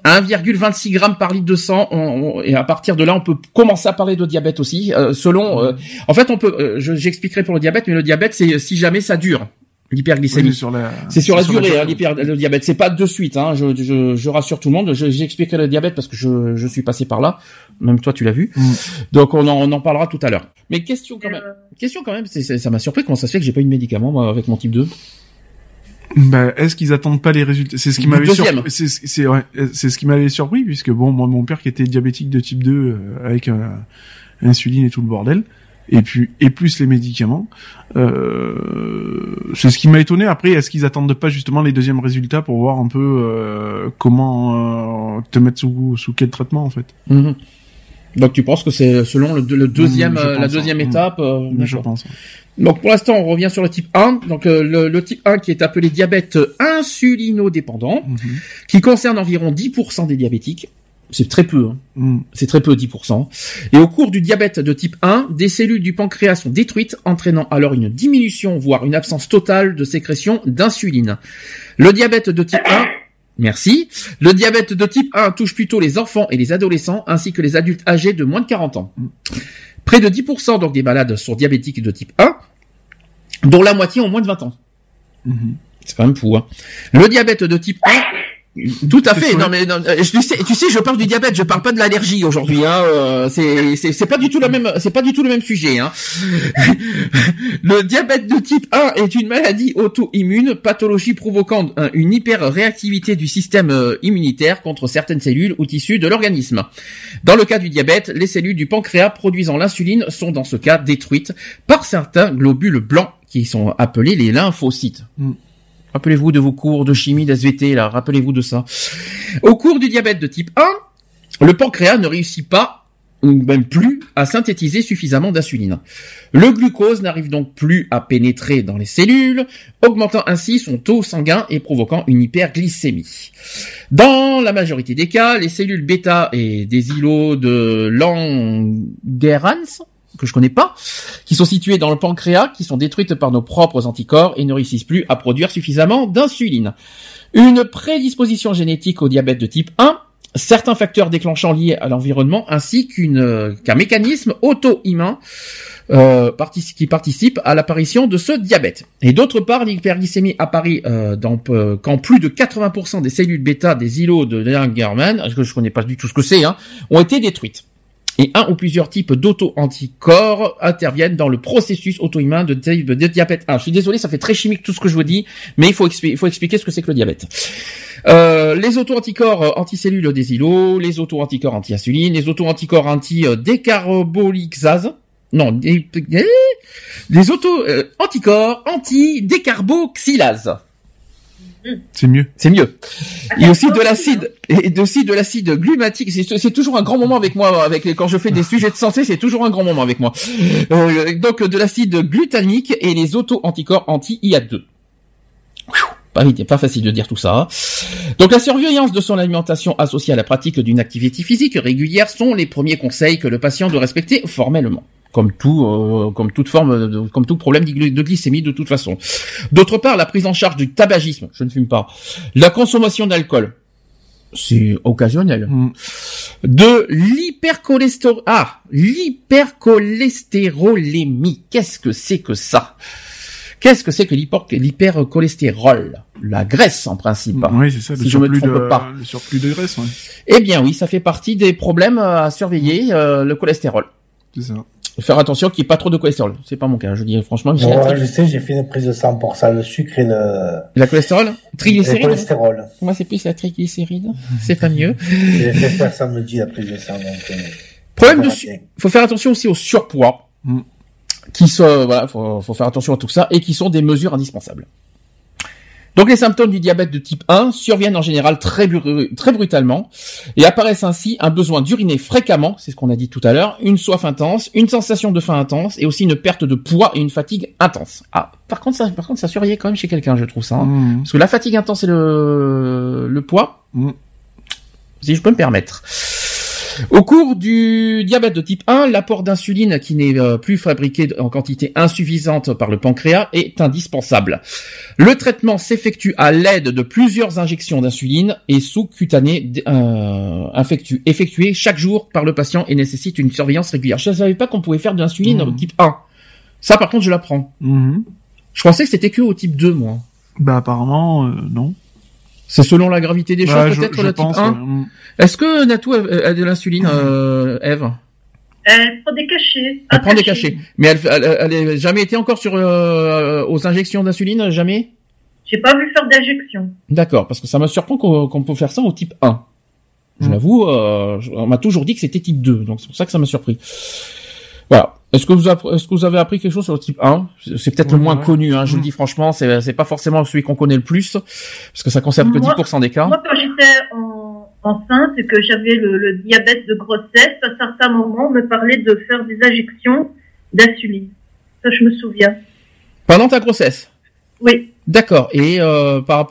grammes par litre de sang, on- on- et à partir de là, on peut commencer à parler de diabète aussi. euh, selon, euh, en fait, on peut, euh, je- j'expliquerai pour le diabète, mais le diabète, c'est si jamais ça dure, l'hyperglycémie. Oui, sur la, C'est sur la durée, hein, l'hyper, le diabète. C'est pas de suite. Hein, je, je, je rassure tout le monde. Je- J'expliquerai le diabète parce que je, je suis passé par là. Même toi, tu l'as vu. Mm. Donc on en, on en parlera tout à l'heure. Mais question quand même. Question quand même. c'est c'est- ça m'a surpris comment ça se fait que j'ai pas eu de médicament moi, avec mon type 2. Bah, est-ce qu'ils attendent pas les résultats? C'est ce qui m'avait surpris. C'est c'est ouais, c'est ce qui m'avait surpris puisque bon, moi mon père qui était diabétique de type 2 euh, avec euh, insuline et tout le bordel et puis et plus les médicaments. Euh, c'est ce qui m'a étonné. Après, est-ce qu'ils attendent pas justement les deuxièmes résultats pour voir un peu euh, comment euh, te mettre sous sous quel traitement en fait? Mhm. Donc tu penses que c'est selon le, le deuxième, euh, la deuxième hein. étape. euh, Je pense. Donc pour l'instant, on revient sur le type 1. Donc euh, le, le type 1 qui est appelé diabète insulinodépendant, Mhm. qui concerne environ 10% des diabétiques. C'est très peu. Hein. Mm. C'est très peu, 10%. Et au cours du diabète de type 1, des cellules du pancréas sont détruites, entraînant alors une diminution, voire une absence totale de sécrétion d'insuline. Le diabète de type 1, merci. Le diabète de type 1 touche plutôt les enfants et les adolescents, ainsi que les adultes âgés de moins de 40 ans. Près de 10% donc des malades sont diabétiques de type 1, dont la moitié ont moins de 20 ans. Mhm. C'est quand même fou, hein. Le diabète de type 1, tout à fait. Non mais non, euh, tu sais, tu sais, je parle du diabète, je parle pas de l'allergie aujourd'hui. Hein. euh, c'est c'est pas du tout la même, c'est pas du tout le même sujet. Hein. <laughs> le diabète de type 1 est une maladie auto-immune, pathologie provoquant un- une hyper-réactivité du système euh, immunitaire contre certaines cellules ou tissus de l'organisme. Dans le cas du diabète, les cellules du pancréas produisant l'insuline sont dans ce cas détruites par certains globules blancs qui sont appelés les lymphocytes. Mm. Rappelez-vous de vos cours de chimie, d'SVT, là, rappelez-vous de ça. Au cours du diabète de type 1, le pancréas ne réussit pas, ou même plus, à synthétiser suffisamment d'insuline. Le glucose n'arrive donc plus à pénétrer dans les cellules, augmentant ainsi son taux sanguin et provoquant une hyperglycémie. Dans la majorité des cas, les cellules bêta et des îlots de Langerhans que je connais pas, qui sont situées dans le pancréas, qui sont détruites par nos propres anticorps et ne réussissent plus à produire suffisamment d'insuline. Une prédisposition génétique au diabète de type 1, certains facteurs déclenchants liés à l'environnement, ainsi qu'une qu'un mécanisme auto-immun euh, qui participe à l'apparition de ce diabète. Et d'autre part, l'hyperglycémie apparaît euh, euh, quand plus de 80% des cellules bêta des îlots de Langermann, que je connais pas du tout ce que c'est, hein, ont été détruites. Et un ou plusieurs types d'auto-anticorps interviennent dans le processus auto-immun de, de, diabète 1. Je suis désolé, ça fait très chimique tout ce que je vous dis, mais il faut, il faut expliquer ce que c'est que le diabète. Euh, les auto-anticorps euh, anticellules des îlots, les auto-anticorps anti-insuline, les auto-anticorps anti-décarbolixase, non, des, auto-anticorps euh, anti-décarboxylase. C'est mieux. C'est mieux. Et aussi de l'acide, et aussi de l'acide glumatique. C'est toujours un grand moment avec moi. Avec quand je fais des <laughs> sujets de santé, c'est toujours un grand moment avec moi. Euh, donc de l'acide glutamique et les auto-anticorps anti-IA2. Pas vite, pas facile de dire tout ça. Donc la surveillance de son alimentation associée à la pratique d'une activité physique régulière sont les premiers conseils que le patient doit respecter formellement comme tout, euh, comme toute forme, de, comme tout problème de glycémie de toute façon. D'autre part, la prise en charge du tabagisme, je ne fume pas, la consommation d'alcool, c'est occasionnel. Mm. De l'hypercholestérol, ah, l'hypercholestérolémie, qu'est-ce que c'est que ça? Qu'est-ce que c'est que l'hypercholestérol? La graisse, en principe. Oui, c'est ça, le, surplus de, pas. le surplus de graisse. Ouais. Eh bien oui, ça fait partie des problèmes à surveiller, euh, le cholestérol. C'est ça faire attention qu'il n'y ait pas trop de cholestérol. C'est pas mon cas, je dis franchement. Ouais, je sais, j'ai fait une prise de sang pour ça, le sucre et le. La cholestérol Triglycéride Le cholestérol. Moi, c'est plus la triglycéride. C'est pas mieux. j'ai fait ça me dit la prise de sang. Donc, euh, Problème de. Faut faire attention aussi au surpoids. Mm. Qui sont, voilà, faut, faut faire attention à tout ça et qui sont des mesures indispensables. Donc les symptômes du diabète de type 1 surviennent en général très, très brutalement et apparaissent ainsi un besoin d'uriner fréquemment, c'est ce qu'on a dit tout à l'heure, une soif intense, une sensation de faim intense et aussi une perte de poids et une fatigue intense. Ah, par contre ça, par contre ça survient quand même chez quelqu'un, je trouve ça, hein. mmh. parce que la fatigue intense et le, le poids, mmh. si je peux me permettre. Au cours du diabète de type 1, l'apport d'insuline qui n'est euh, plus fabriqué en quantité insuffisante par le pancréas est indispensable. Le traitement s'effectue à l'aide de plusieurs injections d'insuline et sous-cutanées euh, effectuées chaque jour par le patient et nécessite une surveillance régulière. Je ne savais pas qu'on pouvait faire de l'insuline mmh. type 1. Ça par contre je l'apprends. Mmh. Je pensais que c'était que au type 2 moi. Bah apparemment euh, non. C'est selon la gravité des choses peut-être le type 1. Est-ce que Natou a, de l'insuline, euh, Eve? Elle prend des cachets. Elle prend des cachets. Mais elle, elle, elle, jamais été encore sur euh, aux injections d'insuline, jamais? J'ai pas vu faire d'injection. D'accord, parce que ça me surprend qu'on peut faire ça au type 1. Je mm. l'avoue, euh, on m'a toujours dit que c'était type 2, donc c'est pour ça que ça m'a surpris. Voilà. Est-ce que vous est-ce que vous avez appris quelque chose sur le type 1 C'est peut-être le moins connu, hein, je le mm. dis franchement, c'est c'est pas forcément celui qu'on connaît le plus parce que ça concerne que 10% des cas. Moi quand j'étais en, enceinte et que j'avais le, diabète de grossesse, à certains moments on me parlait de faire des injections d'insuline. Ça je me souviens. Pendant ta grossesse? Oui. D'accord. Et euh, par,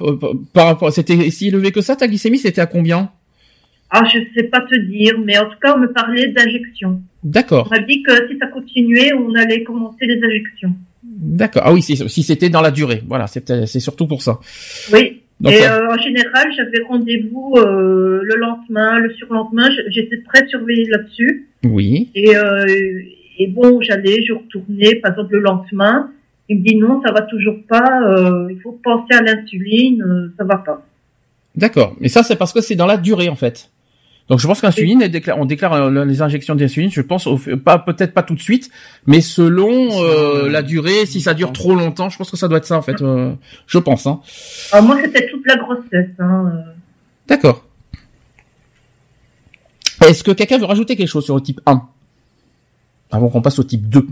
par rapport c'était si élevé que ça ta glycémie, c'était à combien? Ah, je sais pas te dire, mais en tout cas, on me parlait d'injection. D'accord. On m'a dit que si ça continuait, on allait commencer les injections. D'accord. Ah oui, si, si c'était dans la durée. Voilà, c'est surtout pour ça. Oui. et euh, en général, j'avais rendez-vous euh, le lendemain, le surlendemain. J'étais très surveillée là-dessus. Oui. Et, euh, et bon, j'allais, je retournais, par exemple le lendemain. Il me dit non, ça va toujours pas. Il faut penser à l'insuline, ça va pas. D'accord. Mais ça, c'est parce que c'est dans la durée, en fait. Donc je pense qu'insuline, on déclare euh, les injections d'insuline, je pense, pas peut-être pas tout de suite, mais selon euh, la durée, si ça dure trop longtemps, je pense que ça doit être ça en fait, euh, je pense. Hein. Alors moi c'était toute la grossesse. Hein. D'accord. Est-ce que quelqu'un veut rajouter quelque chose sur le type 1 avant qu'on passe au type 2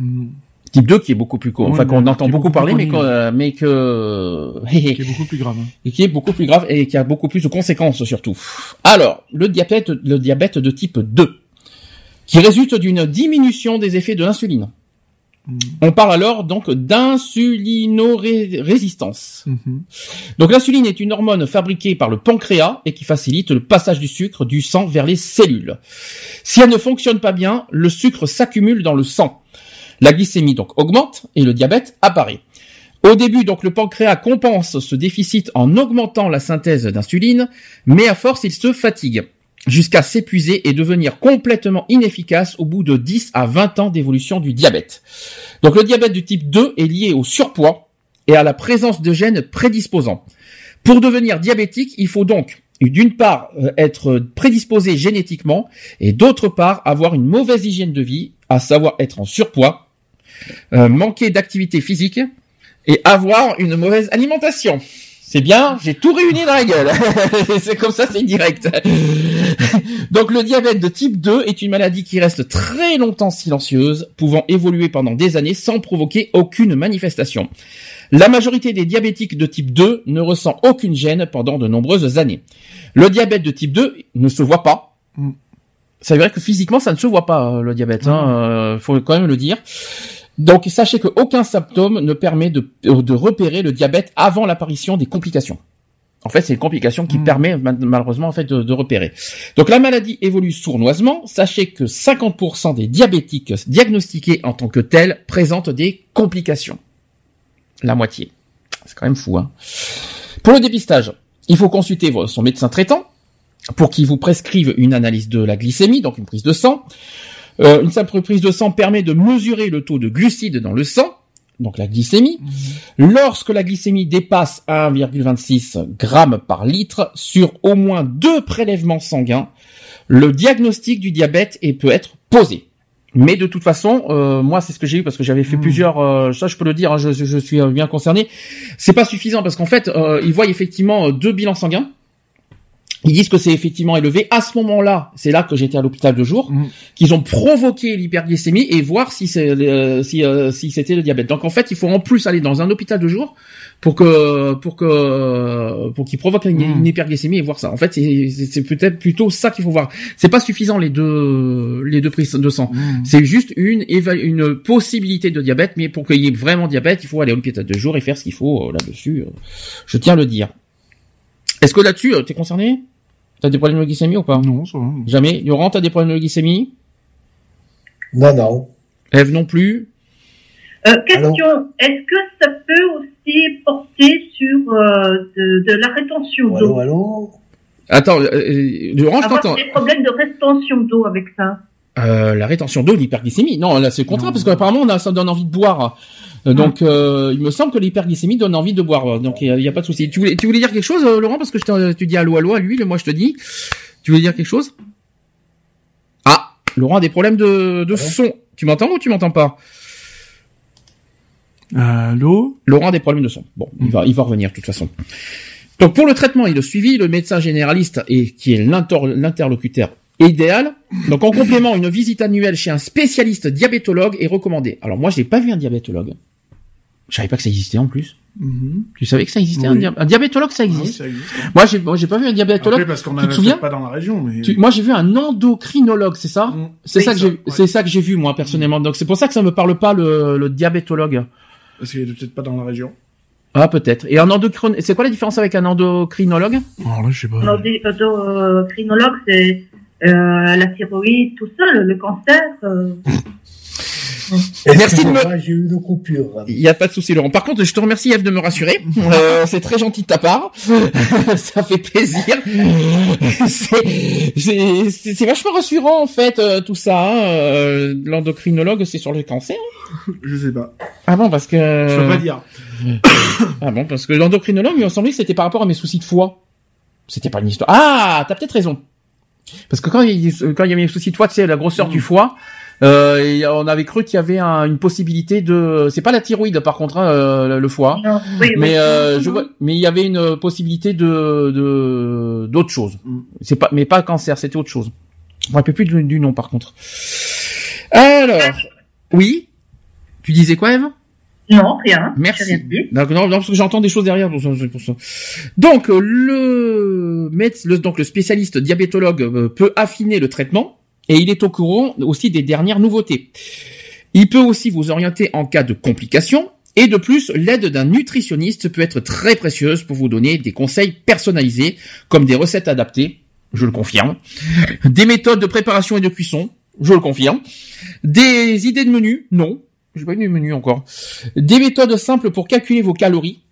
Type 2 qui est beaucoup plus enfin qu'on entend beaucoup, parler, mais, que, mais que <laughs> qui est beaucoup plus grave. Hein. Et qui est beaucoup plus grave et qui a beaucoup plus de conséquences surtout. Alors, le diabète, le diabète de type 2, qui résulte d'une diminution des effets de l'insuline. On parle alors donc d'insulinorésistance. Mhm. Donc l'insuline est une hormone fabriquée par le pancréas et qui facilite le passage du sucre du sang vers les cellules. Si elle ne fonctionne pas bien, le sucre s'accumule dans le sang. La glycémie donc augmente et le diabète apparaît. Au début, donc, le pancréas compense ce déficit en augmentant la synthèse d'insuline, mais à force, il se fatigue jusqu'à s'épuiser et devenir complètement inefficace au bout de 10 à 20 ans d'évolution du diabète. Donc le diabète du type 2 est lié au surpoids et à la présence de gènes prédisposants. Pour devenir diabétique, il faut donc d'une part euh, être prédisposé génétiquement et d'autre part avoir une mauvaise hygiène de vie, à savoir être en surpoids, manquer d'activité physique et avoir une mauvaise alimentation. C'est bien, j'ai tout réuni dans la gueule. <laughs> c'est comme ça, c'est direct. <laughs> Donc le diabète de type 2 est une maladie qui reste très longtemps silencieuse, pouvant évoluer pendant des années sans provoquer aucune manifestation. La majorité des diabétiques de type 2 ne ressent aucune gêne pendant de nombreuses années. Le diabète de type 2 ne se voit pas. Mm. C'est vrai que physiquement, ça ne se voit pas, euh, le diabète. Hein, euh, faut quand même le dire. Donc sachez qu'aucun symptôme ne permet de, de repérer le diabète avant l'apparition des complications. En fait, c'est une complication qui Hmm. permet ma- malheureusement en fait de, de repérer. Donc la maladie évolue sournoisement. Sachez que 50% des diabétiques diagnostiqués en tant que tels présentent des complications. La moitié. C'est quand même fou. Hein. Pour le dépistage, il faut consulter son médecin traitant pour qu'il vous prescrive une analyse de la glycémie, donc une prise de sang. Euh, une simple prise de sang permet de mesurer le taux de glucides dans le sang, donc la glycémie. Lorsque la glycémie dépasse 1,26 grammes par litre sur au moins deux prélèvements sanguins, le diagnostic du diabète est, peut être posé. Mais de toute façon, euh, moi c'est ce que j'ai eu parce que j'avais fait plusieurs. euh, ça je peux le dire, hein, je, suis bien concerné. C'est pas suffisant parce qu'en fait, euh, ils voient effectivement deux bilans sanguins. Ils disent que c'est effectivement élevé. À ce moment-là, c'est là que j'étais à l'hôpital de jour, Mhm. qu'ils ont provoqué l'hyperglycémie et voir si c'est euh, si euh, si c'était le diabète. Donc en fait, il faut en plus aller dans un hôpital de jour pour que pour que pour qu'ils provoquent une, Mhm. une hyperglycémie et voir ça. En fait, c'est peut-être plutôt ça qu'il faut voir. C'est pas suffisant les deux les deux prises de sang. Mm. C'est juste une une possibilité de diabète, mais pour qu'il y ait vraiment diabète, il faut aller à l'hôpital de jour et faire ce qu'il faut euh, là-dessus. euh, Je tiens à le dire. Est-ce que là-dessus, euh, t'es concerné? T'as des problèmes de glycémie ou pas? Non, ça va. Jamais. Laurent, t'as des problèmes de glycémie? Non, non. Eve non plus? Euh, question, est-ce que ça peut aussi porter sur euh, de, de la rétention Allô, d'eau? Allô Attends, euh, Laurent, je Avoir t'entends. des problèmes de rétention d'eau avec ça? Euh, la rétention d'eau, l'hyperglycémie. Non, là c'est le contraire parce qu'apparemment on a, ça donne envie de boire. Euh, donc euh, il me semble que l'hyperglycémie donne envie de boire. Donc il y, a- pas de souci. Tu voulais, tu voulais dire quelque chose, euh, Laurent, parce que je t'ai- tu dis allô allô à lui, moi je te dis. Tu voulais dire quelque chose? Ah, Laurent a des problèmes de, de son. Tu m'entends ou tu m'entends pas? Allô? Laurent a des problèmes de son. Bon, il va, il va revenir de toute façon. Donc pour le traitement et le suivi, le médecin généraliste et qui est l'inter- l'interlocuteur idéal. Donc en complément, une visite annuelle chez un spécialiste diabétologue est recommandée. Alors moi, je n'ai pas vu un diabétologue. Je savais pas que ça existait en plus. Mhm. Tu savais que ça existait Oui. un, dia- un diabétologue, ça Ah oui, existe. ça existe. Moi, j'ai, moi, j'ai pas vu un diabétologue. Après, parce qu'on tu te a souviens pas dans la région, mais... Tu- moi, j'ai vu un endocrinologue, c'est ça? Mm. C'est ça que j'ai, ouais. c'est ça que j'ai vu moi personnellement. Donc c'est pour ça que ça me parle pas le, le diabétologue. Parce qu'il est peut-être pas dans la région. Ah peut-être. Et un endocrinologue, c'est quoi la différence avec un endocrinologue? Alors là, je sais pas. L'endocrinologue, c'est euh, la thyroïde, tout ça, le, le cancer. euh. <laughs> Merci de me- J'ai eu une coupure? Il y a pas de souci, Laurent. Par contre, je te remercie, Eve, de me rassurer. <laughs> Euh, c'est très gentil de ta part. <laughs> ça fait plaisir. <laughs> C'est- vachement rassurant, en fait, euh, tout ça. hein. Euh, L'endocrinologue, c'est sur le cancer. Je sais pas. Ah bon, parce que... Je peux pas dire. <coughs> Ah bon, parce que l'endocrinologue, il m'a semblé que c'était par rapport à mes soucis de foie. C'était pas une histoire. Ah, t'as peut-être raison. Parce que quand il, y a- quand il y avait mes soucis de foie, tu sais, la grosseur du foie, euh, et on avait cru qu'il y avait un- une possibilité de. C'est pas la thyroïde, par contre, hein, euh, le foie. Non, oui, oui. Mais euh, je vois, mais il y avait une possibilité de de d'autre chose. Mm. C'est pas, mais pas cancer, c'était autre chose. Je me rappelle plus du, du nom par contre. Alors, oui? Tu disais quoi, Eve? Non, rien. Merci. J'ai rien dit. Donc, non, non, parce que j'entends des choses derrière pour ça. c'est pour ça. Donc le, méde- le donc le spécialiste diabétologue euh, peut affiner le traitement et il est au courant aussi des dernières nouveautés. Il peut aussi vous orienter en cas de complications. Et de plus, l'aide d'un nutritionniste peut être très précieuse pour vous donner des conseils personnalisés, comme des recettes adaptées, je le confirme, des méthodes de préparation et de cuisson, je le confirme, des idées de menu, non, j'ai pas eu de menu encore, des méthodes simples pour calculer vos calories,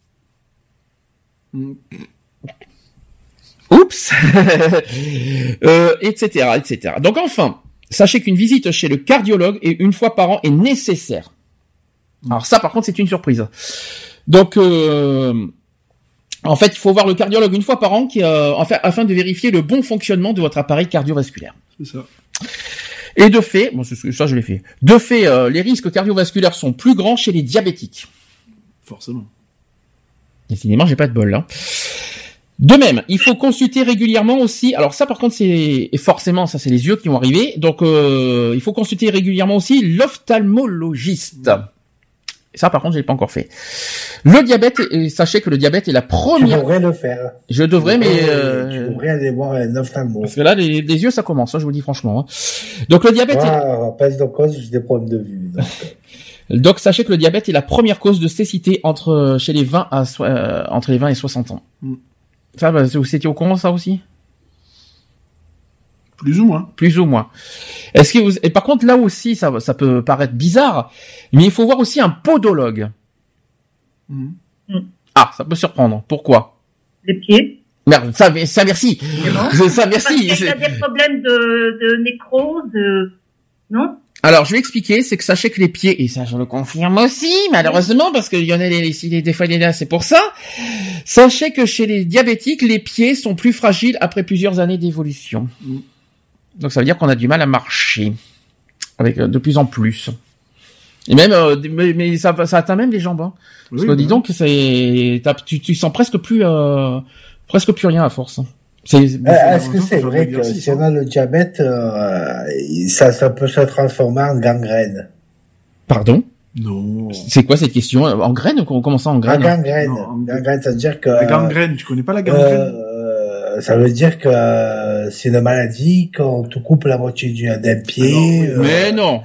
Oups, <laughs> euh, etc., etc. Donc enfin, sachez qu'une visite chez le cardiologue et une fois par an est nécessaire. Alors ça, par contre, c'est une surprise. Donc, euh, en fait, il faut voir le cardiologue une fois par an qui, euh, afin de vérifier le bon fonctionnement de votre appareil cardiovasculaire. C'est ça. Et de fait, bon, ça je l'ai fait. De fait, euh, les risques cardiovasculaires sont plus grands chez les diabétiques. Forcément. Décidément, j'ai pas de bol là. De même, il faut consulter régulièrement aussi. Alors ça, par contre, c'est forcément ça, c'est les yeux qui vont arriver. Donc, euh, il faut consulter régulièrement aussi l'ophtalmologiste. Ça, par contre, je l'ai pas encore fait. Le diabète, et sachez que le diabète est la première. Tu devrais le faire. Je devrais, mais euh... tu devrais aller voir un ophtalmo. Parce que là, les, les yeux, ça commence. Hein, je vous dis franchement. Hein. Donc le diabète. Ah, est... pas de cause, j'ai des problèmes de vue. Donc... donc. sachez que le diabète est la première cause de cécité entre chez les 20 à euh, entre les 20 et 60 ans. Mm. Ça, bah, vous étiez au courant ça aussi? Plus ou moins. Plus ou moins. Est-ce que vous... Et par contre, là aussi, ça, ça peut paraître bizarre, mais il faut voir aussi un podologue. Mmh. Ah, ça peut surprendre. Pourquoi? Les pieds. Merde, ça, ça merci. <laughs> Ça, merci. Il y a des problèmes de, de nécrose, de... non? Alors, je vais expliquer, c'est que sachez que les pieds, et ça je le confirme aussi, malheureusement, parce qu'il y en a des, des, des fois là, c'est pour ça. Sachez que chez les diabétiques, les pieds sont plus fragiles après plusieurs années d'évolution. Donc ça veut dire qu'on a du mal à marcher avec de plus en plus. Et même, euh, mais, mais, ça, ça atteint même les jambes. Hein. Parce que dis donc, c'est, tu, tu sens presque plus, euh, presque plus rien à force. Est-ce que c'est vrai que si on a le diabète, euh, ça, ça peut se transformer en gangrène? Pardon? Non. C'est quoi cette question? En graine Comment ça en graine? En gangrène. Non, gangrène, ça veut dire que. La gangrène, tu connais pas la gangrène? euh, Ça veut dire que c'est une maladie quand tu coupes la moitié d'un pied. Ah mais non.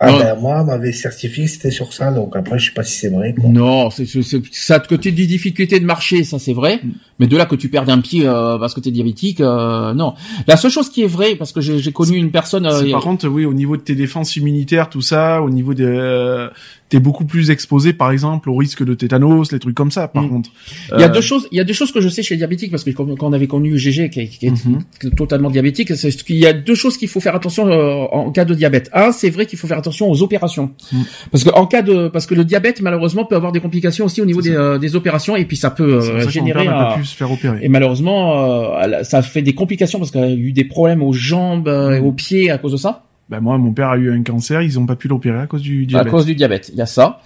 Ah ben moi, m'avait certifié que c'était sur ça, donc après je sais pas si c'est vrai. Quoi. Non, c'est ça de côté des difficultés de marcher, ça c'est vrai. Mm. Mais de là que tu perds un pied euh, parce que tu es diabétique, euh, non. La seule chose qui est vraie, parce que j'ai connu une personne. Euh, par contre, oui, au niveau de tes défenses immunitaires, tout ça, au niveau des, euh, t'es beaucoup plus exposé, par exemple, au risque de tétanos, les trucs comme ça. Par mm. contre, il y a deux choses. Il y a deux choses que je sais chez les diabétiques parce que quand, on avait connu GG qui, qui est totalement diabétique, c'est qu'il y a deux choses qu'il faut faire attention en cas de diabète. Un, c'est vrai qu'il faut faire attention aux opérations, mm. parce que en cas de, parce que le diabète malheureusement peut avoir des complications aussi au niveau des, des, opérations et puis ça peut générer se faire opérer. Et malheureusement, euh, ça fait des complications parce qu'elle a eu des problèmes aux jambes euh, et aux pieds à cause de ça. Ben moi, mon père a eu un cancer, ils ont pas pu l'opérer à cause du diabète. À cause du diabète, il y a ça.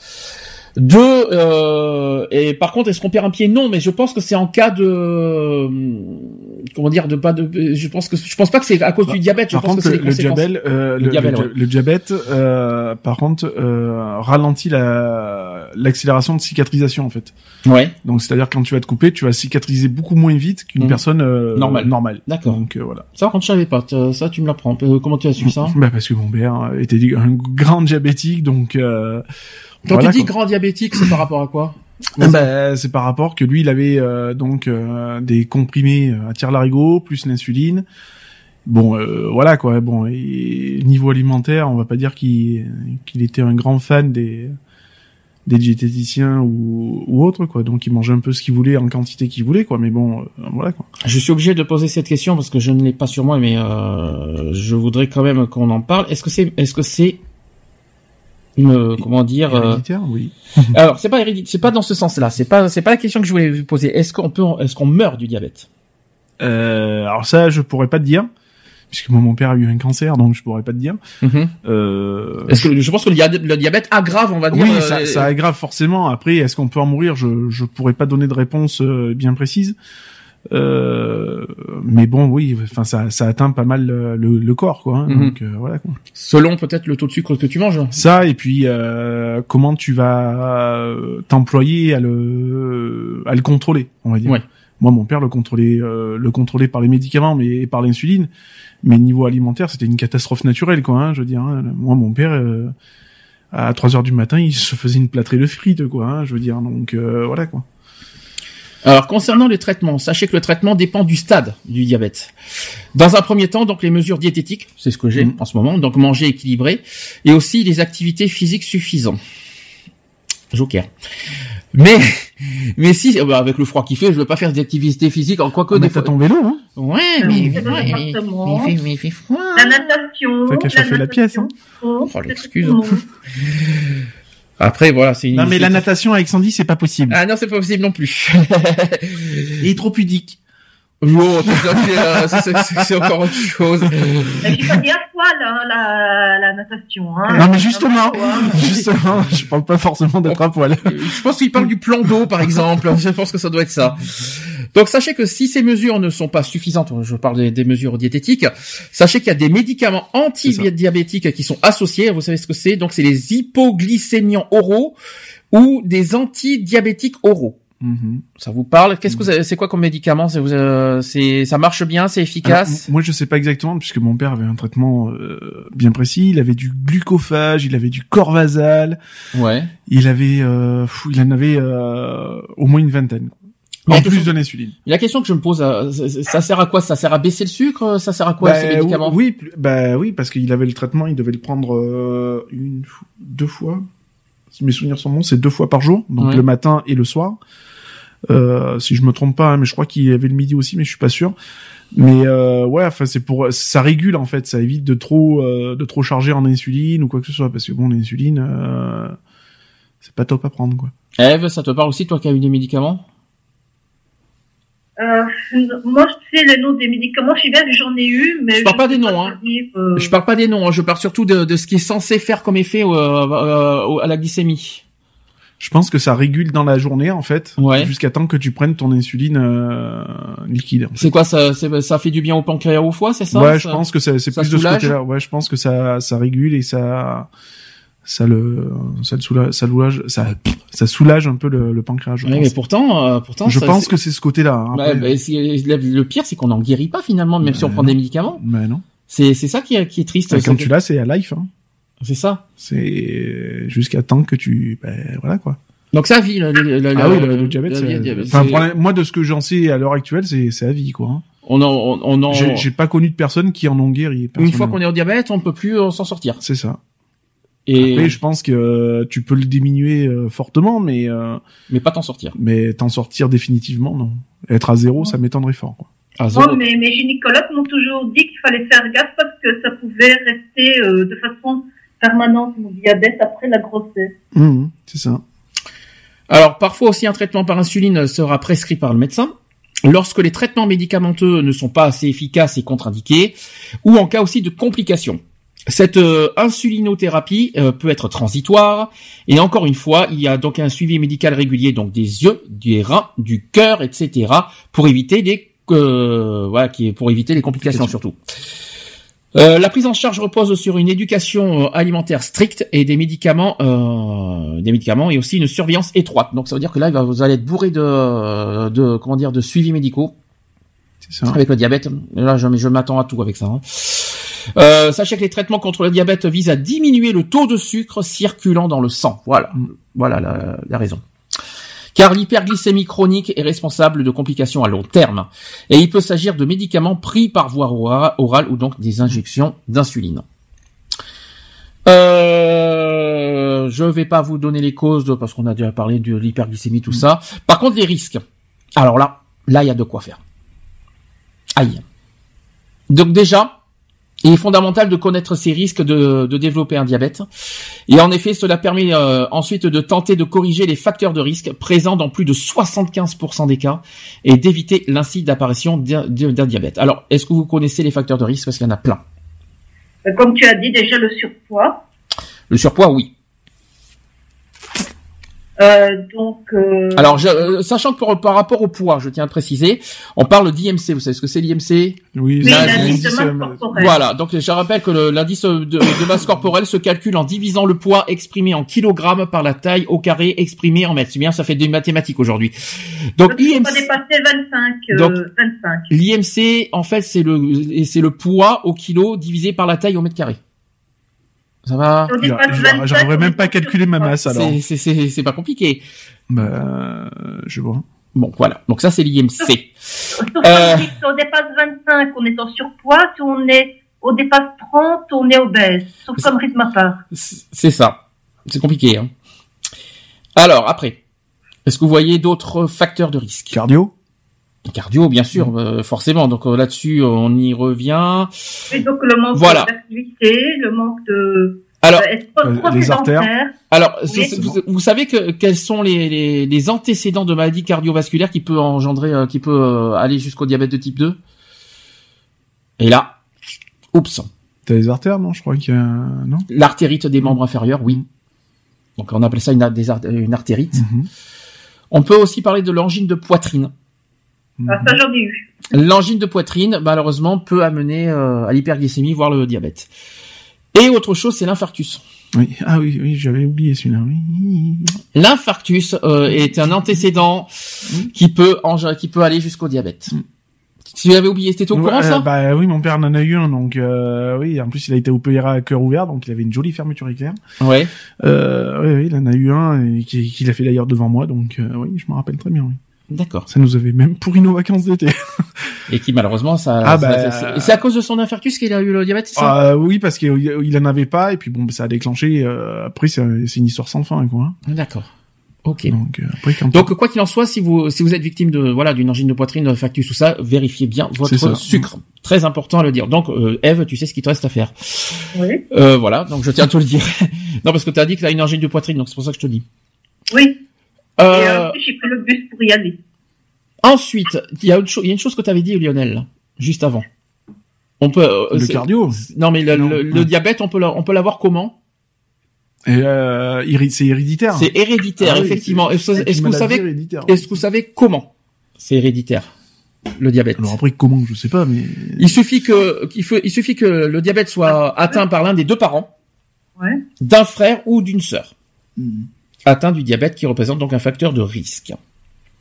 Deux, euh, et par contre, est-ce qu'on perd un pied? Non, mais je pense que c'est en cas de, comment dire, de pas de, je pense que je pense pas que c'est à cause du diabète. Je par pense contre, que c'est le, diabète, euh, le, diabète, le, diabète, euh, par contre, euh, ralentit la l'accélération de cicatrisation en fait. Ouais. Donc c'est-à-dire quand tu vas te couper, tu vas cicatriser beaucoup moins vite qu'une mmh. personne euh, normale. Normale. D'accord. Donc euh, voilà. Ça, quand je savais pas, ça tu me l'apprends. Comment tu as su ça? Bah parce que mon père était un grand diabétique, donc. Quand tu dis grand diabétique, c'est par rapport à quoi bah, c'est par rapport que lui, il avait euh, donc euh, des comprimés euh, à tire-larigot plus l'insuline. Bon, voilà quoi. Bon, et niveau alimentaire, on va pas dire qu'il qu'il était un grand fan des des diététiciens ou, ou autres quoi. Donc il mangeait un peu ce qu'il voulait en quantité qu'il voulait quoi. Mais bon, voilà quoi. Je suis obligé de poser cette question parce que je ne l'ai pas sur moi, mais je voudrais quand même qu'on en parle. Est-ce que c'est est-ce que c'est une comment dire euh, oui. <laughs> alors c'est pas héréditaire, c'est pas dans ce sens-là. C'est pas c'est pas la question que je voulais vous poser. Est-ce qu'on peut est-ce qu'on meurt du diabète? Euh, Alors ça, je pourrais pas te dire puisque moi mon père a eu un cancer donc je pourrais pas te dire. Mm-hmm. Euh, est-ce que je pense que le diabète, aggrave on va dire Oui, ça, euh, ça aggrave forcément. Après, est-ce qu'on peut en mourir? Je je pourrais pas donner de réponse bien précise. Euh, mais bon, oui, enfin ça, ça atteint pas mal le, le, corps, quoi. Hein, mhm. Donc euh, voilà. Quoi. Selon peut-être le taux de sucre que tu manges. Ça et puis euh, comment tu vas euh, t'employer à le à le contrôler, on va dire. Ouais. Moi, mon père le contrôlait, le contrôlait par les médicaments, mais par l'insuline. Mais niveau alimentaire, c'était une catastrophe naturelle, quoi. Hein, je veux dire. Hein. Moi, mon père à 3 heures du matin, il se faisait une plâtrée de frites, quoi. Hein, je veux dire, donc euh, voilà quoi. Alors concernant les traitements, sachez que le traitement dépend du stade du diabète. Dans un premier temps, donc les mesures diététiques, c'est ce que j'ai Mhm. en ce moment, donc manger équilibré, et aussi les activités physiques suffisantes. Joker. Mais <laughs> mais si euh, bah, avec le froid qu'il fait, je veux pas faire des activités physiques en quoi que On des est à fois. ton vélo, hein Ouais, Euh, mais, mais- mais il fait, mais il fait froid. La natation. T'as qu'à chauffer la pièce, hein. Oh, Oh, l'excuse. <laughs> Après voilà, c'est une Non mais la natation avec Sandy, c'est pas possible. Ah non, c'est pas possible non plus. <laughs> Il est trop pudique. Oh, c'est- encore autre chose. Mais J'ai pas dit à poil, hein, la, la natation. Hein. Non mais justement, hein. justement, je parle pas forcément d'être à poil. Je pense qu'il parle du plan d'eau, par exemple. Je pense que ça doit être ça. Donc sachez que si ces mesures ne sont pas suffisantes, je parle des, des mesures diététiques, sachez qu'il y a des médicaments antidiabétiques qui sont associés. Vous savez ce que c'est? Donc c'est les hypoglycémiants oraux ou des antidiabétiques oraux. Mhm. Ça vous parle? Qu'est-ce que vous avez- c'est quoi comme médicament? C'est euh, c'est ça marche bien, c'est efficace? m- moi, je sais pas exactement puisque mon père avait un traitement euh, bien précis. Il avait du glucophage, il avait du corvasal, ouais. il avait, euh, il en avait euh, au moins une vingtaine. Mais En la plus question- de l'insuline. La question que je me pose, euh, ça- sert à quoi Ça? Sert à baisser le sucre? Ça sert à quoi Bah, ces médicaments? Oui, bah oui, parce qu'il avait le traitement, il devait le prendre euh, une, deux fois. Si mes souvenirs sont bons, c'est deux fois par jour, donc Ouais. le matin et le soir. Euh, si je me trompe pas, hein, mais je crois qu'il y avait le midi aussi, mais je suis pas sûr. Mais euh, ouais, enfin c'est pour ça régule en fait, ça évite de trop euh, de trop charger en insuline ou quoi que ce soit, parce que bon l'insuline euh, c'est pas top à prendre quoi. Eve, ça te parle aussi toi qui as eu des médicaments? Euh, moi, je sais les noms des médicaments. Je sais bien que j'en ai eu, mais Je parle pas des noms, hein. dire, euh, Je parle pas des noms, hein, je parle surtout de, de ce qui est censé faire comme effet euh, euh, à la glycémie. Je pense que ça régule dans la journée en fait, Ouais. jusqu'à temps que tu prennes ton insuline euh, liquide. en fait. C'est quoi ça Ça fait du bien au pancréas au foie, c'est ça ouais, ça je pense que c'est plus de ce côté-là. Ouais, je pense que ça ça régule et ça ça le ça le soulage ça soulage ça ça soulage un peu le, le pancréas. Je Ouais, pense, mais pourtant, euh, pourtant, je ça, pense que c'est ce côté-là. hein. Bah, le, pire, c'est qu'on n'en guérit pas finalement, même si on prend non. des médicaments. Mais non. C'est c'est ça qui est, qui est triste. Quand tu l'as, c'est à life. Hein. C'est ça. C'est jusqu'à temps que tu ben voilà quoi. Donc ça vie. Le, le, le- ah oui, le, le diabète. le c'est- diabète, Enfin, c'est- moi de ce que j'en sais à l'heure actuelle, c'est c'est à vie quoi. hein. on en, on, on en- J'ai pas connu de personnes qui en ont guéri. une fois qu'on est au diabète, on ne peut plus euh, s'en sortir. c'est ça. Et Après, je pense que euh, tu peux le diminuer euh, fortement, mais euh, mais pas t'en sortir. mais t'en sortir définitivement, non. Être à zéro, ça m'étonnerait fort. Quoi. À Moi, zéro. mes, mes gynécologues m'ont toujours dit qu'il fallait faire gaffe parce que ça pouvait rester euh, de façon permanente mon diabète après la grossesse. Mhm, c'est ça. Alors parfois aussi un traitement par insuline sera prescrit par le médecin. Lorsque les traitements médicamenteux ne sont pas assez efficaces et contre-indiqués, ou en cas aussi de complications. Cette euh, insulinothérapie euh, peut être transitoire et encore une fois, il y a donc un suivi médical régulier donc des yeux, des reins, du cœur, etc. pour éviter les euh, voilà, qui est pour éviter les complications surtout. Euh, la prise en charge repose sur une éducation euh, alimentaire stricte et des médicaments, euh, des médicaments et aussi une surveillance étroite. Donc ça veut dire que là, vous allez être bourré de, de comment dire, de suivi médicaux ça. avec le diabète. Là, je, je m'attends à tout avec ça. hein. Euh, sachez que les traitements contre le diabète visent à diminuer le taux de sucre circulant dans le sang. Voilà, voilà la, la raison. Car l'hyperglycémie chronique est responsable de complications à long terme. Et il peut s'agir de médicaments pris par voie ora- orale ou donc des injections d'insuline. Euh, je vais pas vous donner les causes parce qu'on a déjà parlé de l'hyperglycémie, tout ça. Par contre, les risques. Alors là, là, il y a de quoi faire. Aïe. Donc déjà, il est fondamental de connaître ces risques de, de développer un diabète. Et en effet, cela permet euh, ensuite de tenter de corriger les facteurs de risque présents dans plus de 75% des cas et d'éviter l'incite d'apparition d'un d'un diabète. Alors, est-ce que vous connaissez les facteurs de risque? Parce qu'il y en a plein. Euh, Comme tu as dit déjà, le surpoids. Le surpoids, oui. Euh, donc, euh, Alors, je- euh, sachant que pour- par rapport au poids, je tiens à préciser, on parle d'IMC. Vous savez ce que c'est l'IMC Oui, l'indice de masse corporelle. Voilà, donc je rappelle que l'indice de, de masse corporelle se calcule en divisant le poids exprimé en kilogrammes par la taille au carré exprimé en mètres. C'est bien, ça fait des mathématiques aujourd'hui. Donc dépasser 25. euh, Donc- 25. l'IMC, en fait, c'est le c'est le poids au kilo divisé par la taille au mètre carré. Ça va Si on dépasse J'a- 25, J'arriverais on même pas calculer ma masse alors. C'est- c'est- C'est c'est pas compliqué. Bah, je vois. Bon, voilà. Donc ça, c'est l'IMC. Sauf <laughs> Euh. si on dépasse 25, on est en surpoids. Si on est, on dépasse 30, on est obèse. Sauf comme rythme à part. C'est c'est ça. C'est compliqué. Hein. Alors, après, est-ce que vous voyez d'autres facteurs de risque? Cardio? Cardio, bien sûr, euh, forcément. Donc euh, là-dessus, on y revient. Et donc le manque Voilà. d'activité, le manque de Alors, euh, euh, trop les artères. alors, Oui. vous, vous savez que quels sont les, les, les antécédents de maladies cardiovasculaires qui peut engendrer, euh, qui peut euh, aller jusqu'au diabète de type 2 Et là, oups, T'as les artères, non? Je crois qu'il y a... Non? L'artérite des membres inférieurs, oui. Donc on appelle ça une, des artérite. Mhm. On peut aussi parler de l'angine de poitrine. Ah, ça j'en ai eu. L'angine de poitrine, malheureusement, peut amener euh, à l'hyperglycémie, voire le diabète. Et autre chose, c'est l'infarctus. Oui. Ah oui, oui, j'avais oublié celui-là. Oui. L'infarctus euh, est un antécédent qui peut eng- qui peut aller jusqu'au diabète. Si vous avez oublié, c'était au Ouais, courant euh, ça Bah oui, mon père en a eu un, donc euh, oui. En plus, il a été opéré à cœur ouvert, donc il avait une jolie fermeture éclair. Ouais. Euh, oui, oui, il en a eu un et qui- qu'il a fait d'ailleurs devant moi, donc euh, oui, je me rappelle très bien. Oui. D'accord. Ça nous avait même pourri nos vacances d'été. <laughs> Et qui malheureusement ça. Ah, ça- bah, ça- c'est- à cause de son infarctus qu'il a eu le diabète, c'est ça? Ah, oui, parce qu'il il en avait pas et puis bon, ça a déclenché. euh, après, c'est une histoire sans fin, quoi. hein. D'accord. Ok. Donc euh, après, quand Donc quoi qu'il en soit, si vous si vous êtes victime de voilà d'une angine de poitrine, de factus tout ça, vérifiez bien votre sucre. Très important à le dire. Donc euh, Eve, tu sais ce qu'il te reste à faire. Oui. Euh, voilà, donc je tiens à te le dire. <laughs> non parce que tu as dit que tu as une angine de poitrine, donc c'est pour ça que je te le dis. Oui. Et Euh, euh, j'ai pris le bus pour y aller. ensuite, il y a une chose, il y a une chose que tu avais dit Lionel juste avant. On peut euh, le cardio. Non mais le, Non. le- le diabète, on peut l'a- on peut l'avoir comment? Et euh, c'est héréditaire. C'est héréditaire Ah effectivement. c'est- Est-ce que- c'est est-ce une que vous savez héréditaire. est-ce que vous savez comment c'est héréditaire le diabète? Alors après, comment Je sais pas, mais Il suffit que qu'il faut, il suffit que le diabète soit atteint par l'un des deux parents, Ouais. d'un frère ou d'une sœur, Mhm. Atteint du diabète qui représente donc un facteur de risque.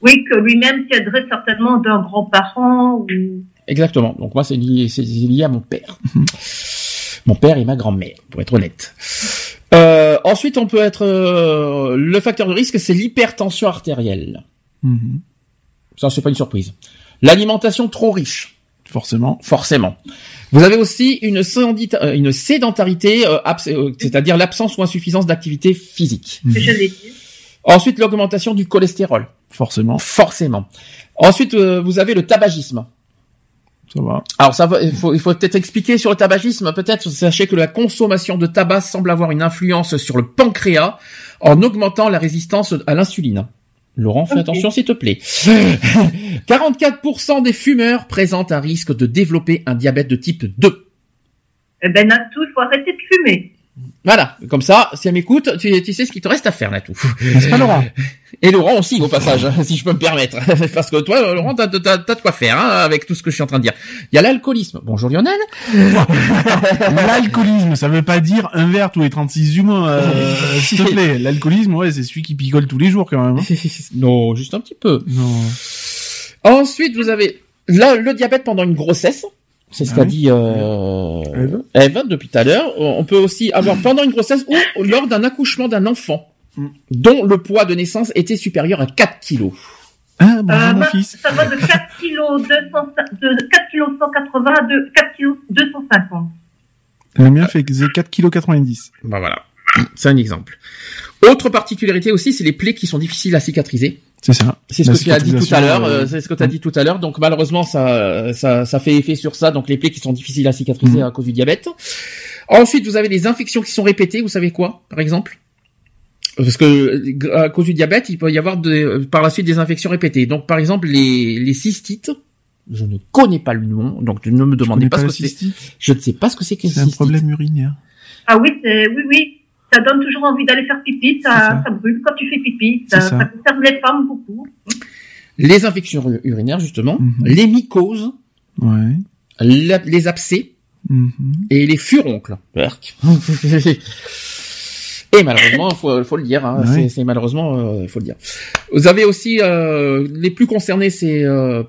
Oui, que lui-même tiendrait certainement d'un grand-parent ou... Exactement. Donc moi c'est lié, c'est lié à mon père, <laughs> mon père et ma grand-mère, pour être honnête. Euh, ensuite, on peut être euh, le facteur de risque, c'est l'hypertension artérielle. Mhm. Ça, c'est pas une surprise. L'alimentation trop riche. Forcément. Forcément. Vous avez aussi une, sédenta- euh, une sédentarité, euh, euh, c'est-à-dire l'absence ou insuffisance d'activité physique. Mhm. Je l'ai dit. Ensuite, l'augmentation du cholestérol. Forcément, Forcément. Ensuite, euh, vous avez le tabagisme. ça va. Alors, ça va, il faut, il faut peut-être expliquer sur le tabagisme. Peut-être, sachez que la consommation de tabac semble avoir une influence sur le pancréas en augmentant la résistance à l'insuline. Laurent, fais attention s'il te plaît. <laughs> 44% des fumeurs présentent un risque de développer un diabète de type 2. Eh ben, Natou, il faut arrêter de fumer. Voilà, comme ça, si elle m'écoute, tu, tu sais ce qu'il te reste à faire, Natou. N'est-ce pas Laurent <laughs> Et Laurent aussi, au passage, hein, si je peux me permettre. <laughs> Parce que toi, Laurent, t'as, t'as, t'as de quoi faire hein, avec tout ce que je suis en train de dire. Il y a l'alcoolisme. Bonjour Lionel. <laughs> L'alcoolisme, ça veut pas dire un verre tous les 36 du mois, euh, s'il te plaît. L'alcoolisme, ouais, c'est celui qui picole tous les jours quand même. hein. non, juste un petit peu. Non. Ensuite, vous avez là, le diabète pendant une grossesse. C'est ce Ah qu'a oui. dit euh, Eve. Eve depuis tout à l'heure. On peut aussi avoir <coughs> pendant une grossesse ou lors d'un accouchement d'un enfant Mm. dont le poids de naissance était supérieur à 4 kilos. Ah, bonjour Euh, mon moi, fils. Ça va de 4 kg 200, de 4 kg 180 à de 4 kg 250. Le mien fait 4,90 kg. Bah voilà, c'est un exemple. Autre particularité aussi, c'est les plaies qui sont difficiles à cicatriser. C'est ça. C'est ce que tu as dit tout à l'heure. euh, euh, c'est ce que tu as dit tout à l'heure. Donc malheureusement, ça, ça, ça fait effet sur ça. Donc les plaies qui sont difficiles à cicatriser Mhm. à cause du diabète. Ensuite, vous avez des infections qui sont répétées. Vous savez quoi, par exemple? Parce que à cause du diabète, il peut y avoir de, par la suite des infections répétées. Donc par exemple, les, les cystites. Je ne connais pas le nom, donc ne me demandez pas, pas ce que c'est. cystite? Je ne sais pas ce que c'est qu'une C'est un cystite. problème urinaire. Ah oui, c'est, oui, oui. Ça donne toujours envie d'aller faire pipi, ça, ça. ça. brûle quand tu fais pipi. Ça, ça. ça concerne les femmes beaucoup. Les infections ur- urinaires, justement, Mhm. les mycoses, Ouais. la- les abcès, Mhm. et les furoncles. <laughs> Et malheureusement, faut, faut le dire, hein, Ouais. c'est, c'est malheureusement, euh, faut le dire. Vous avez aussi euh, les plus concernés, c'est euh,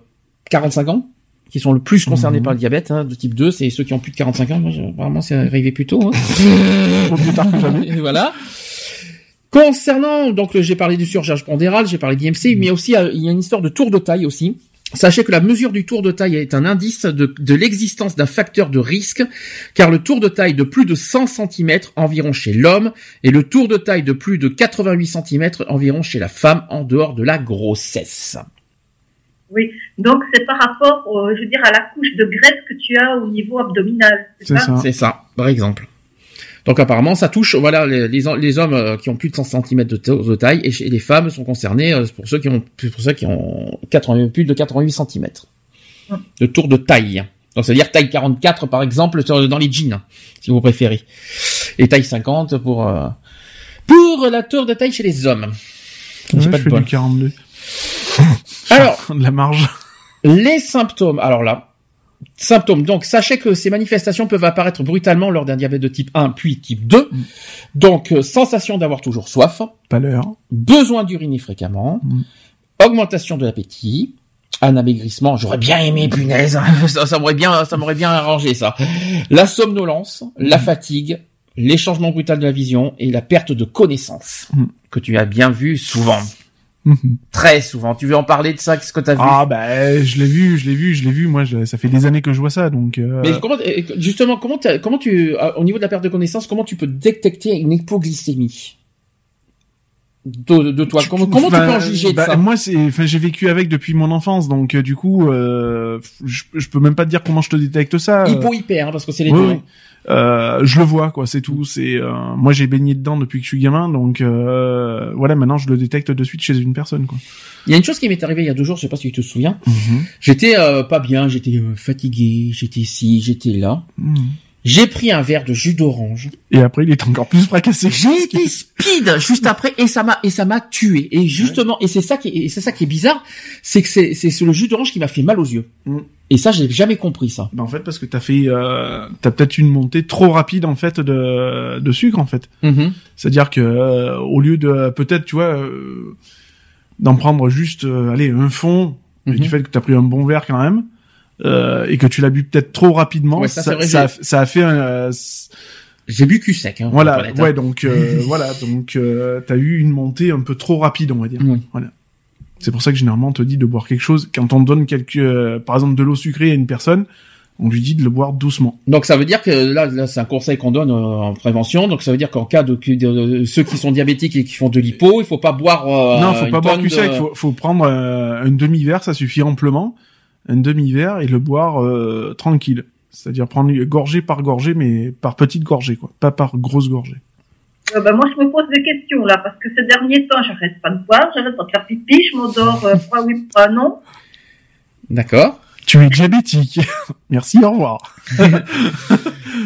45 ans, qui sont le plus concernés Mhm. par le diabète hein, de type 2, c'est ceux qui ont plus de 45 ans. Moi, apparemment, c'est arrivé plus tôt. Hein. <laughs> plus tard que jamais. Et voilà. Concernant, donc j'ai parlé du surcharge pondérale, j'ai parlé d'IMC, mais aussi euh, il y a une histoire de tour de taille aussi. Sachez que la mesure du tour de taille est un indice de, de l'existence d'un facteur de risque, car le tour de taille de plus de 100 cm environ chez l'homme et le tour de taille de plus de 88 cm environ chez la femme en dehors de la grossesse. Oui. Donc, c'est par rapport, je veux dire, à la couche de graisse que tu as au niveau abdominal. C'est ça? ça. C'est ça, par exemple. Donc apparemment, ça touche voilà les, les, les hommes euh, qui ont plus de 100 cm de, ta- de taille et, chez- les femmes sont concernées euh, pour ceux qui ont pour ceux qui ont 80, plus de 88 cm de tour de taille. Donc c'est-à-dire taille 44 par exemple sur- dans les jeans si vous préférez et taille 50 pour euh, pour la tour de taille chez les hommes. Ouais, J'ai je pas de fais bol. du 42. <laughs> Alors de la marge. les symptômes. Alors là, symptômes. Donc, sachez que ces manifestations peuvent apparaître brutalement lors d'un diabète de type 1 puis type 2. Donc, euh, sensation d'avoir toujours soif, Pâleur. besoin d'uriner fréquemment, Mm. augmentation de l'appétit, un amaigrissement. J'aurais bien aimé, punaise. <laughs> ça, ça m'aurait bien, ça m'aurait bien arrangé ça. La somnolence, la fatigue, les changements brutaux de la vision et la perte de connaissance Mm. que tu as bien vu souvent, Mhm. très souvent. Tu veux en parler de ça Qu'est-ce que tu as vu? Ah bah je l'ai vu, je l'ai vu, je l'ai vu. Moi, je- ça fait des années que je vois ça, donc. euh, Mais comment, justement, comment, t'as- comment tu, euh, au niveau de la perte de connaissance, comment tu peux détecter une hypoglycémie? De, de toi Comment, comment tu peux en juger de bah, ça? Moi, c'est, enfin, j'ai vécu avec depuis mon enfance, donc euh, du coup, euh, je, je peux même pas te dire comment je te détecte ça. Hypo hyper, hein, parce que c'est les Oui, deux. oui. Euh, je le vois, quoi, c'est tout. C'est, euh, moi, j'ai baigné dedans depuis que je suis gamin, donc euh, voilà, maintenant, je le détecte de suite chez une personne, quoi. Il y a une chose qui m'est arrivée il y a deux jours, je sais pas si tu te souviens. J'étais euh, pas bien, j'étais fatigué, j'étais ici, j'étais là. Mhm. J'ai pris un verre de jus d'orange. Et après, il est encore plus fracassé. J'ai été speed juste après et ça m'a et ça m'a tué. Et justement, et c'est ça qui c'est ça qui est bizarre, c'est que c'est c'est le jus d'orange qui m'a fait mal aux yeux. Mm. Et ça, j'ai jamais compris ça. Bah, en fait, parce que t'as fait, euh, t'as peut-être une montée trop rapide en fait de, de sucre en fait. Mhm. C'est-à-dire que euh, au lieu de peut-être, tu vois, euh, d'en prendre juste, euh, allez, un fond, et du fait que t'as pris un bon verre quand même, euh, et que tu l'as bu peut-être trop rapidement, Ouais, ça, ça, c'est vrai, ça, a, j'ai- ça a fait un, euh, J'ai bu cul sec. Hein, voilà, hein. ouais, donc euh, <laughs> voilà, donc euh, t'as eu une montée un peu trop rapide, on va dire. Oui. Voilà. C'est pour ça que généralement on te dit de boire quelque chose quand on donne quelques, euh, par exemple, de l'eau sucrée à une personne, on lui dit de le boire doucement. Donc ça veut dire que là, là c'est un conseil qu'on donne euh, en prévention. Donc ça veut dire qu'en cas de, de- de- ceux qui sont diabétiques et qui font de l'hypo, il faut pas boire. euh, non, faut une pas boire que ça. de- Il faut, faut prendre euh, un demi-verre, ça suffit amplement. Un demi-verre et le boire euh, tranquille. C'est-à-dire prendre une gorgée par gorgée, mais par petite gorgée, quoi. Pas par grosse gorgée. Euh, bah, moi, je me pose des questions là, parce que ces derniers temps, j'arrête pas de boire, j'arrête pas de faire pipi, je m'endors, euh, fois oui, fois non? D'accord. Tu es diabétique. <laughs> Merci, au revoir. <laughs>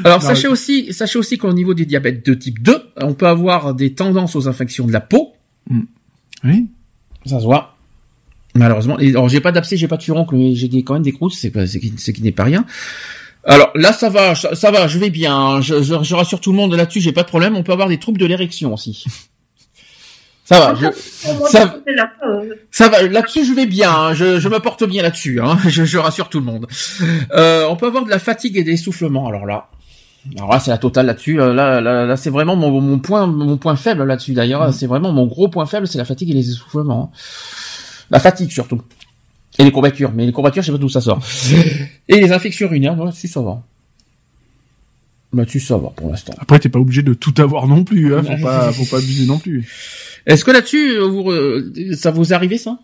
Alors Non, sachez aussi, sachez aussi qu'au niveau du diabète de type 2, on peut avoir des tendances aux infections de la peau. Oui. Ça se voit. Malheureusement. Et, alors j'ai pas d'abcès, j'ai pas de furoncle, mais j'ai quand même des croûtes, c'est ce qui n'est pas rien. Alors là, ça va, ça, ça va, je vais bien. Je, je, je rassure tout le monde là-dessus, j'ai pas de problème. On peut avoir des troubles de l'érection aussi. Ça va, je, ça- va. Là-dessus, je vais bien. hein. Je, je me porte bien là-dessus. Hein. Je, je rassure tout le monde. Euh, on peut avoir de la fatigue et des essoufflements. Alors là, alors là, c'est la totale là-dessus. Euh, Là, là, là, c'est vraiment mon, mon point, mon point faible là-dessus. D'ailleurs, c'est vraiment mon gros point faible, c'est la fatigue et les essoufflements. hein. La fatigue surtout. Et les courbatures. Mais les courbatures, je sais pas d'où ça sort. <laughs> Et les infections urinaires, là-dessus, ça va. Là-dessus, ça va pour l'instant. Après, t'es pas obligé de tout avoir non plus. Hein. Faut pas, <laughs> faut pas abuser non plus. Est-ce que là-dessus, euh, vous, euh, ça vous est arrivé ça?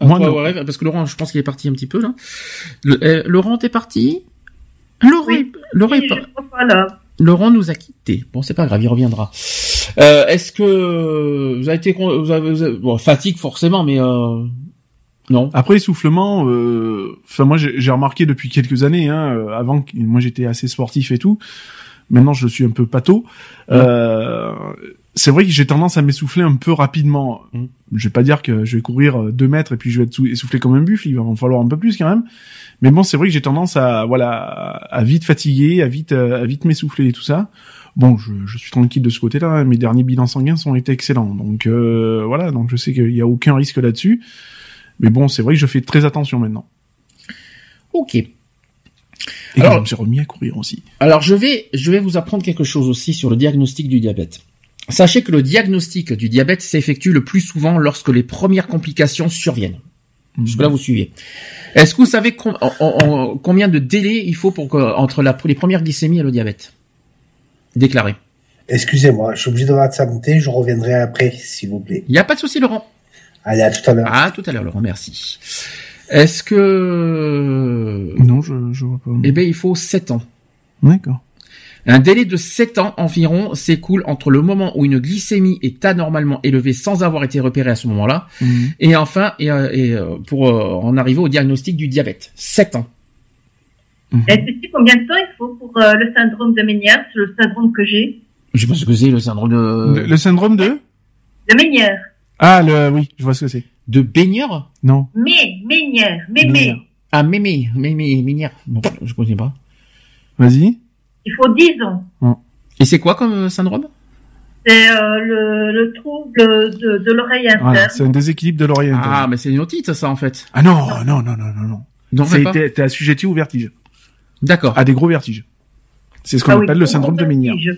Moi, non. Parce que Laurent, je pense qu'il est parti un petit peu là. Le- euh, Laurent, t'es parti? Laurent, Oui. Laurent, oui, pas. Laurent nous a quittés. Bon, c'est pas grave, il reviendra. Euh, Est-ce que vous avez été, con- vous avez, vous avez- bon, fatigue forcément, mais euh, non. Après essoufflement, euh, enfin moi j'ai remarqué depuis quelques années, hein, euh, avant moi j'étais assez sportif et tout. Maintenant je suis un peu pâteau. Euh, c'est vrai que j'ai tendance à m'essouffler un peu rapidement. Mm. Je vais pas dire que je vais courir euh, deux mètres et puis je vais être sou- essoufflé comme un buffle. Il va en falloir un peu plus quand même. Mais bon, c'est vrai que j'ai tendance à voilà à vite fatiguer, à vite euh, à vite m'essouffler et tout ça. Bon, je, je suis tranquille de ce côté-là. hein. Mes derniers bilans sanguins sont été excellents. Donc euh, voilà, donc je sais qu'il y a aucun risque là-dessus. Mais bon, c'est vrai que je fais très attention maintenant. Ok. Et Alors- je me suis remis à courir aussi. Alors je vais, je vais vous apprendre quelque chose aussi sur le diagnostic du diabète. Sachez que le diagnostic du diabète s'effectue le plus souvent lorsque les premières complications surviennent. Jusque là vous suivez. Est-ce que vous savez com- en- en- en- combien de délai il faut pour que, entre la, les premières glycémies et le diabète? Déclaré Excusez-moi, je suis obligé de santé, je reviendrai après, s'il vous plaît. Il n'y a pas de souci Laurent. Allez, à tout à l'heure. Ah tout à l'heure Laurent, merci. Est-ce que Non, je, je vois pas. eh ben il faut 7 ans. D'accord. Un délai de 7 ans environ s'écoule entre le moment où une glycémie est anormalement élevée sans avoir été repérée à ce moment-là, Mhm. et enfin, et, euh, et, euh, pour euh, en arriver au diagnostic du diabète. 7 ans. Et tu sais combien de temps il faut pour euh, le syndrome de Ménière, le syndrome que j'ai? Je sais pas ce que c'est le syndrome de Le, le syndrome de De Ménière. Ah, le oui, je vois ce que c'est. de baigneur? Non. Mé, Ménière, mémé. Ah mémé, mémé, ménière. Bon, je connais pas. Vas-y. Il faut 10 ans. Et c'est quoi comme syndrome? C'est euh, le, le trouble de, de l'oreille interne. Voilà, c'est un déséquilibre de l'oreille interne. Ah, mais c'est une otite ça en fait. Ah non, non, non, non, non, non. Non, C'est- t'es assujetti au vertige. D'accord. À des gros vertiges. C'est ce qu'on Ah oui, appelle le syndrome de Ménière. je-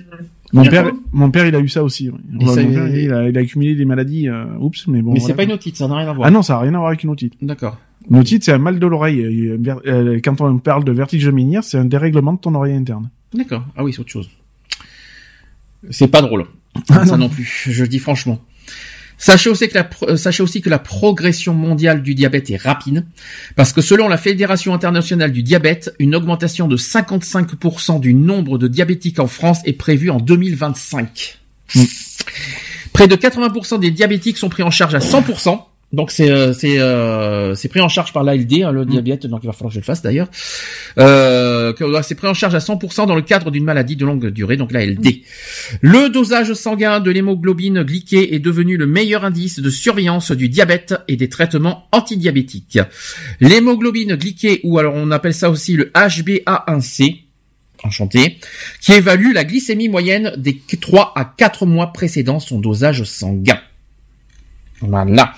Mon père, mon père, il a eu ça aussi. oui. Et Mon ça- père, il, a, il a accumulé des maladies. euh, oups, mais bon. mais voilà. c'est pas une otite, ça n'a rien à voir. Ah non, ça a rien à voir avec une otite. D'accord. Une otite, c'est un mal de l'oreille. Euh, euh, Quand on parle de vertige de Ménière, c'est un dérèglement de ton oreille interne. D'accord. Ah oui, c'est autre chose. C'est pas drôle. Ah ça non. non plus. Je le dis franchement. Sachez aussi, que la, pro- euh, sachez aussi que la progression mondiale du diabète est rapide, parce que selon la Fédération internationale du diabète, une augmentation de 55% du nombre de diabétiques en France est prévue en 2025. Près de 80% des diabétiques sont pris en charge à 100%. Donc c'est euh, c'est euh, c'est pris en charge par l'ALD, hein, le diabète. Donc il va falloir que je le fasse d'ailleurs. Euh, c'est pris en charge à 100% dans le cadre d'une maladie de longue durée, donc l'ALD. Le dosage sanguin de l'hémoglobine glyquée est devenu le meilleur indice de surveillance du diabète et des traitements antidiabétiques. L'hémoglobine glyquée, ou alors on appelle ça aussi le HbA1c, enchanté, qui évalue la glycémie moyenne des 3 à 4 mois précédant son dosage sanguin. Voilà.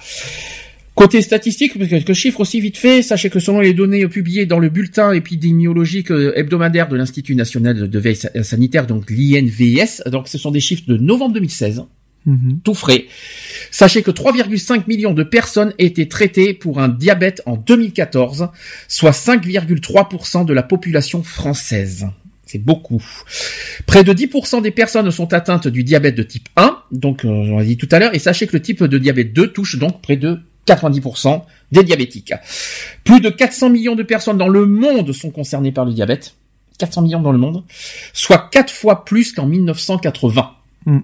Côté statistique, quelques chiffres aussi vite fait, sachez que selon les données publiées dans le bulletin épidémiologique euh, hebdomadaire de l'Institut national de veille sa- sanitaire, donc l'INVS, donc ce sont des chiffres de novembre 2016, Mhm. tout frais. Sachez que 3,5 millions de personnes étaient traitées pour un diabète en 2014, soit 5,3% de la population française. C'est beaucoup. Près de 10% des personnes sont atteintes du diabète de type 1, donc euh, on l'a dit tout à l'heure, et sachez que le type de diabète 2 touche donc près de 90% des diabétiques. Plus de 400 millions de personnes dans le monde sont concernées par le diabète. 400 millions dans le monde, soit 4 fois plus qu'en 1980. Mm.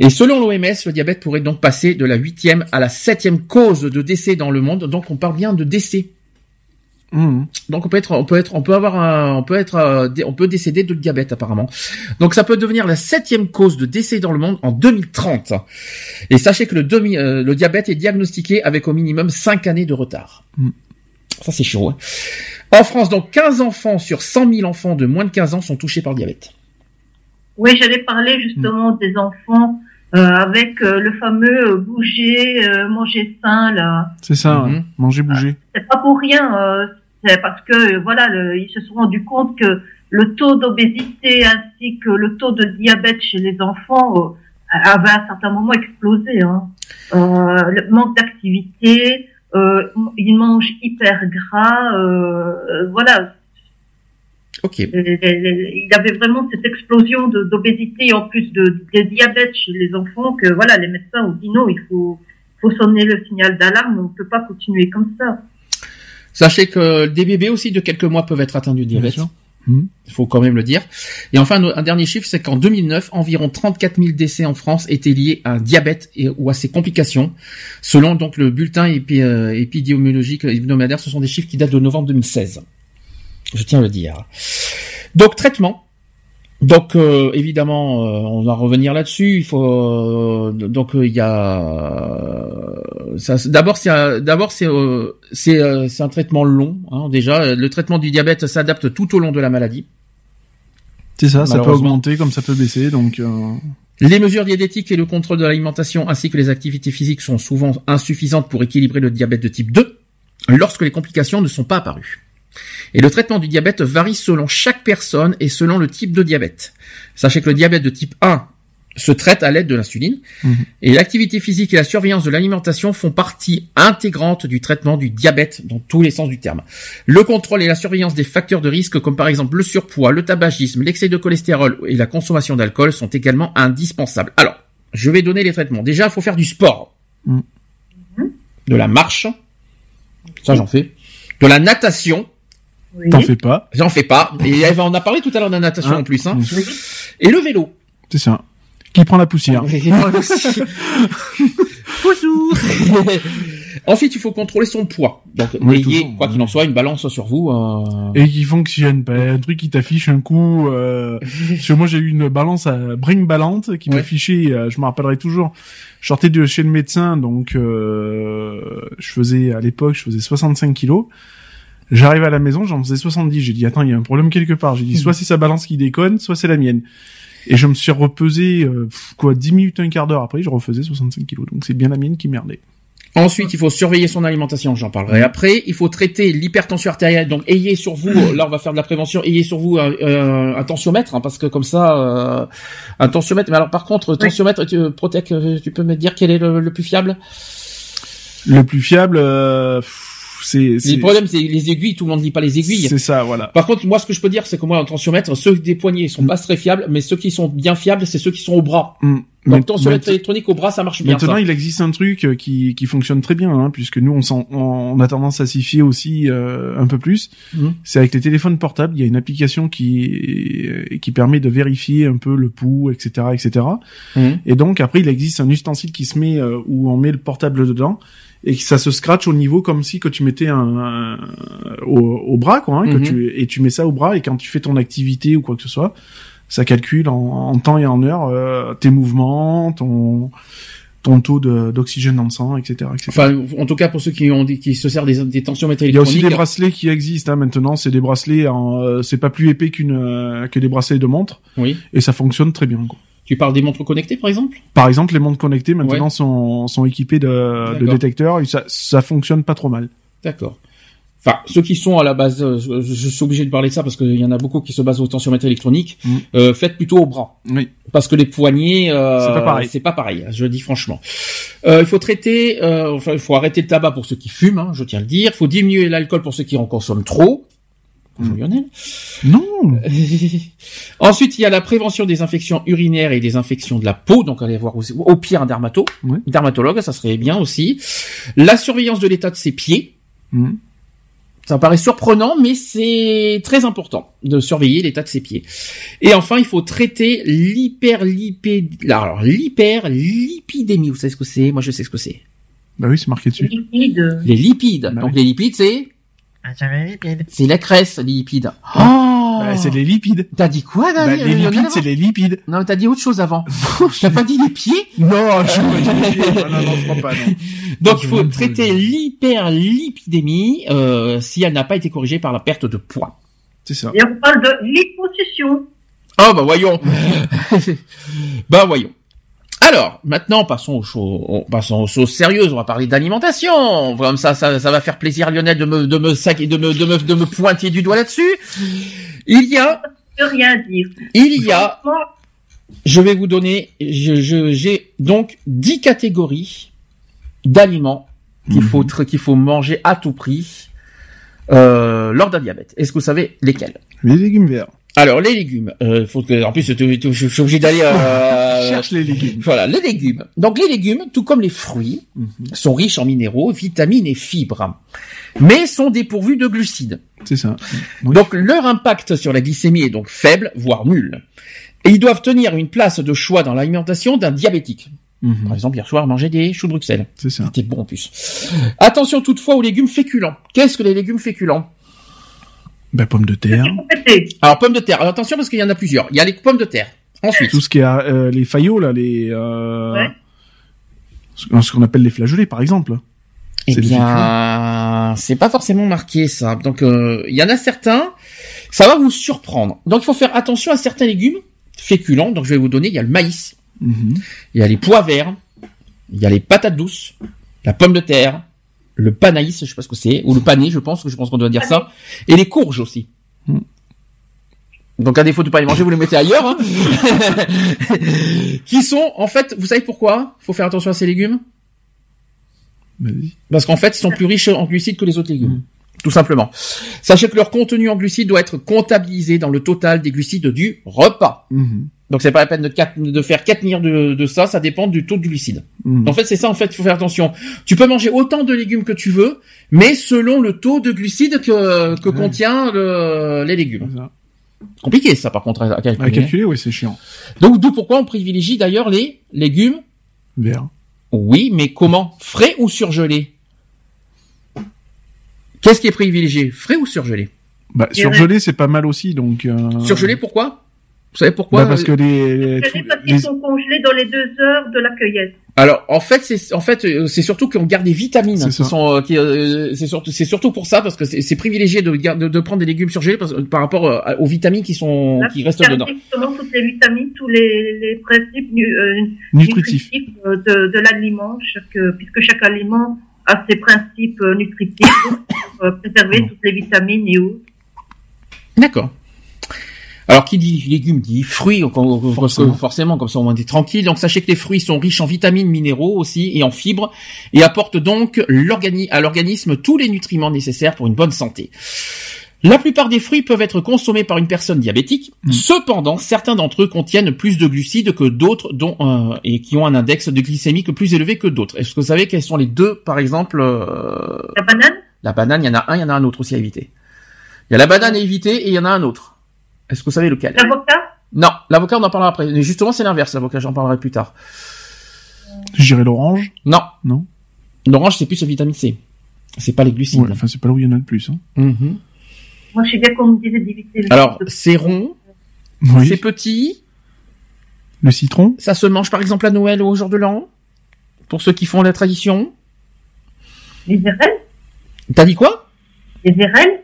Et selon l'OMS, le diabète pourrait donc passer de la huitième à la septième cause de décès dans le monde. Donc on parle bien de décès. Mhm. Donc on peut être, on peut être, on peut avoir, un, on peut être, euh, on peut décéder de diabète apparemment. Donc ça peut devenir la septième cause de décès dans le monde en 2030. Et sachez que le, demi, euh, le diabète est diagnostiqué avec au minimum 5 années de retard. Mm. Ça c'est chaud. hein. En France, donc 15 enfants sur 100 000 enfants de moins de 15 ans sont touchés par le diabète. Oui, j'allais parler justement des enfants euh, avec euh, le fameux euh, bouger, euh, manger sain là. C'est ça, Mhm. manger, bouger. C'est pas pour rien, euh, parce que voilà, le- ils se sont rendus compte que le taux d'obésité ainsi que le taux de diabète chez les enfants euh, avait à un certain moment explosé. Hein. Euh, le manque d'activité, euh, ils mangent hyper gras, voilà, Ok. les- les- les- il y avait vraiment cette explosion d'obésité en plus de, de diabète chez les enfants que voilà les médecins ont dit non il faut faut sonner le signal d'alarme on peut pas continuer comme ça Sachez que des bébés aussi de quelques mois peuvent être atteints du diabète. sûr. Mhm. Il faut quand même le dire. Et enfin, un, un dernier chiffre, c'est qu'en 2009, environ 34 000 décès en France étaient liés à un diabète et, ou à ses complications. Selon donc le bulletin épi, euh, épidémiologique hebdomadaire, ce sont des chiffres qui datent de novembre 2016. Je tiens à le dire. Donc traitement. Donc euh, évidemment, euh, on va revenir là-dessus. Il faut euh, donc euh, il y a c'est- d'abord c'est un- d'abord c'est euh, c'est euh, c'est un traitement long. Hein, déjà, le traitement du diabète s'adapte tout au long de la maladie. C'est ça, ça peut augmenter comme ça peut baisser, donc euh, Les mesures diététiques et le contrôle de l'alimentation ainsi que les activités physiques sont souvent insuffisantes pour équilibrer le diabète de type 2 lorsque les complications ne sont pas apparues. Et le traitement du diabète varie selon chaque personne et selon le type de diabète. Sachez que le diabète de type 1 se traite à l'aide de l'insuline. Mhm. Et l'activité physique et la surveillance de l'alimentation font partie intégrante du traitement du diabète dans tous les sens du terme. Le contrôle et la surveillance des facteurs de risque comme par exemple le surpoids, le tabagisme, l'excès de cholestérol et la consommation d'alcool sont également indispensables. Alors, je vais donner les traitements. Déjà, il faut faire du sport. Mhm. De la marche. Ça, j'en fais. De la natation. Oui. T'en fais pas. J'en fais pas. Et <laughs> Eve en a parlé tout à l'heure de la natation Ah, en plus. Hein. Et le vélo. C'est ça. Qui prend la poussière. Bonjour. <laughs> <laughs> Ensuite, il faut contrôler son poids. Donc, Oui, ayez, toujours, quoi qu'il en soit, une balance sur vous. euh, Et qui fonctionne pas. Un truc qui t'affiche un coup. Euh... parce que moi j'ai eu une balance à Bring Ballante qui Ouais. m'affichait. euh, je me rappellerai toujours. Je sortais de chez le médecin, donc euh, je faisais à l'époque, je faisais 65 kilos. J'arrive à la maison, j'en faisais 70. J'ai dit attends, il y a un problème quelque part. J'ai dit soit c'est sa balance qui déconne, soit c'est la mienne. Et je me suis repesé euh, quoi 10 minutes, un quart d'heure après, je refaisais 65 kilos. Donc c'est bien la mienne qui merdait. Ensuite, il faut surveiller son alimentation, j'en parlerai après. Il faut traiter l'hypertension artérielle. Donc, ayez sur vous, là on va faire de la prévention, ayez sur vous un, un- un tensiomètre, hein, parce que comme ça, euh, un tensiomètre. Mais alors par contre, tensiomètre, tu, Protec, euh, tu peux me dire quel est le, le plus fiable? Le plus fiable, euh, pff, c'est Le c'est problème, c'est les aiguilles, tout le monde ne lit pas les aiguilles. c'est ça, voilà. Par contre, moi, ce que je peux dire, c'est que moi, un tensiomètre, ceux des poignets sont pas très fiables, mais ceux qui sont bien fiables, c'est ceux qui sont au bras. Mm. Donc, Mais- tensiomètre électronique au bras, ça marche bien. Maintenant, ça. il existe un truc euh, qui, qui fonctionne très bien, hein, puisque nous, on, s'en- on a tendance à s'y fier aussi euh, un peu plus. Mhm. C'est avec les téléphones portables, il y a une application qui qui permet de vérifier un peu le pouls, etc., etc. Mhm. Et donc après, il existe un ustensile qui se met euh, où on met le portable dedans et que ça se scratch au niveau comme si que tu mettais un, un- au, au bras, quoi, hein, que Mhm. tu et tu mets ça au bras et quand tu fais ton activité ou quoi que ce soit, ça calcule en, en temps et en heure euh, tes mouvements, ton ton taux d'oxygène dans le sang, etc., etc. Enfin, en tout cas, pour ceux qui ont des- qui se servent des, des tensiomètres il y a aussi des bracelets qui existent hein, maintenant. C'est des bracelets, euh, c'est pas plus épais qu'une euh, que des bracelets de montre Oui. et ça fonctionne très bien. Quoi. Tu parles des montres connectées, par exemple? Par exemple, les montres connectées maintenant Ouais. sont, sont équipées de, de détecteurs et ça, ça fonctionne pas trop mal. D'accord. Enfin, ceux qui sont à la base, euh, je, je suis obligé de parler de ça parce qu'il y en a beaucoup qui se basent au tensiomètre électronique. Mm. Euh, faites plutôt au bras. Oui. Parce que les poignets, euh, C'est pas pareil. C'est pas pareil. Je le dis franchement. Euh, il faut traiter, euh, enfin, il faut arrêter le tabac pour ceux qui fument, hein, je tiens à le dire. Il faut diminuer l'alcool pour ceux qui en consomment trop. Bonjour Mm. Lionel. Non. <laughs> Ensuite, il y a la prévention des infections urinaires et des infections de la peau. Donc, allez voir aussi, au pire un dermato, Ouais. dermatologue, ça serait bien aussi. La surveillance de l'état de ses pieds. Mhm. Ça paraît surprenant, mais c'est très important de surveiller l'état de ses pieds. Et enfin, il faut traiter l'hyperlipidémie. Alors, l'hyperlipidémie, vous savez ce que c'est? Moi, je sais ce que c'est. Bah oui, c'est marqué dessus. liquide. Les lipides. Bah Donc, oui. les lipides, c'est c'est la graisse, les lipides. Oh Bah, c'est les lipides. T'as dit quoi, Bah, David les lipides, c'est les lipides. Non, mais t'as dit autre chose avant. <laughs> T'as pas dit les pieds Non, je pas dit les pieds. Non, non, je crois pas. Non. Donc, il faut traiter l'hyperlipidémie euh, si elle n'a pas été corrigée par la perte de poids. C'est ça. Et on parle de liposuction. Oh, bah voyons. <laughs> bah voyons. Alors, maintenant, passons aux choses, passons aux choses sérieuses. On va parler d'alimentation. Comme ça, ça, ça va faire plaisir à Lionel de me, de me de me, de me, de me pointer du doigt là-dessus. Il y a, Je peux rien dire. il y a Je vais vous donner, je, je- j'ai donc 10 catégories d'aliments qu'il Mhm. faut qu'il faut manger à tout prix euh, lors d'un diabète. Est-ce que vous savez lesquels? Les légumes verts. Alors les légumes, euh, faut que, en plus je, suis obligé d'aller. Euh, <laughs> Cherche les légumes. voilà, les légumes. Donc les légumes, tout comme les fruits, Mhm. sont riches en minéraux, vitamines et fibres, mais sont dépourvus de glucides. C'est ça. Oui. Donc leur impact sur la glycémie est donc faible, voire nul. Et ils doivent tenir une place de choix dans l'alimentation d'un diabétique. Mhm. Par exemple, hier soir, manger des choux de Bruxelles. C'est ça. C'était bon en plus. Attention toutefois aux légumes féculents. Qu'est-ce que les légumes féculents? Bah, pommes de terre. Alors pommes de terre. Alors, attention parce qu'il y en a plusieurs. Il y a les pommes de terre. Ensuite, Tout ce qui est euh, les faillots, là, les... Euh, Ouais. ce qu'on appelle les flageolets, par exemple. eh bien, c'est pas forcément marqué ça. Donc euh, il y en a certains, ça va vous surprendre. Donc il faut faire attention à certains légumes féculents. Donc je vais vous donner. Il y a le maïs, Mhm. il y a les pois verts, il y a les patates douces, la pomme de terre, le panaïs, je sais pas ce que c'est, ou le pané, je pense, je pense qu'on doit dire ça, et les courges aussi. Mm. Donc à défaut de pas les manger, vous les mettez ailleurs. hein. <laughs> qui sont, en fait, vous savez pourquoi Faut faire attention à ces légumes? Parce qu'en fait, ils sont plus riches en glucides que les autres légumes. Tout simplement. Sachez que leur contenu en glucides doit être comptabilisé dans le total des glucides du repas. Mhm. Donc c'est pas la peine de, faire tenir de, de ça, ça dépend du taux de glucides. Mhm. En fait, c'est ça, en fait, il faut faire attention. Tu peux manger autant de légumes que tu veux, mais selon le taux de glucides que, que Ouais. contient le- les légumes. C'est ça. Compliqué, ça, par contre, à calculer. À calculer, oui, c'est chiant. Donc, d'où pourquoi on privilégie d'ailleurs les légumes. Vert. Oui, mais comment? Frais ou surgelés? Qu'est-ce qui est privilégié? Frais ou surgelé? Bah, surgelé, c'est pas mal aussi, donc. Euh... Surgelé, pourquoi? Vous savez pourquoi? Bah, parce que les. les- sont congelés dans les deux heures de la cueillette. Alors en fait c'est en fait euh, c'est surtout qu'on garde des vitamines C'est qui ça. sont euh, qui euh, c'est surtout c'est surtout pour ça parce que c'est c'est privilégié de, gar- de de prendre des légumes surgelés parce- par rapport euh, aux vitamines qui sont Là, qui restent dedans. justement toutes les vitamines, tous les, les principes nu- euh, Nutritif. nutritifs euh, de, de l'aliment, chaque, euh, puisque chaque aliment a ses principes euh, nutritifs pour euh, préserver toutes les vitamines et autres. D'accord. Alors qui dit légumes dit fruits Forcément. forcément comme ça on est tranquille. Donc sachez que les fruits sont riches en vitamines, minéraux aussi et en fibres et apportent donc à l'organisme tous les nutriments nécessaires pour une bonne santé. La plupart des fruits peuvent être consommés par une personne diabétique. Mm. Cependant, certains d'entre eux contiennent plus de glucides que d'autres, dont euh, et qui ont un index de glycémie que plus élevé que d'autres. Est-ce que vous savez quels sont les deux, par exemple euh, La banane, La banane, il y en a un, il y en a un autre aussi à éviter. Il y a la banane à éviter et il y en a un autre. Est-ce que vous savez lequel? L'avocat, Non, l'avocat, on en parlera après. Mais justement, c'est l'inverse, l'avocat, j'en parlerai plus tard. Je dirais l'orange? Non. Non. L'orange, c'est plus la vitamine C. C'est pas les glucides. Ouais, enfin, c'est pas là où il y en a le plus. Hein. Mhm. moi je sais bien qu'on me disait d'éviter Alors, c'est rond, Oui. c'est petit, Le citron? ça se mange par exemple à Noël ou au jour de l'an, pour ceux qui font la tradition? les érelles, T'as dit quoi? Les érelles,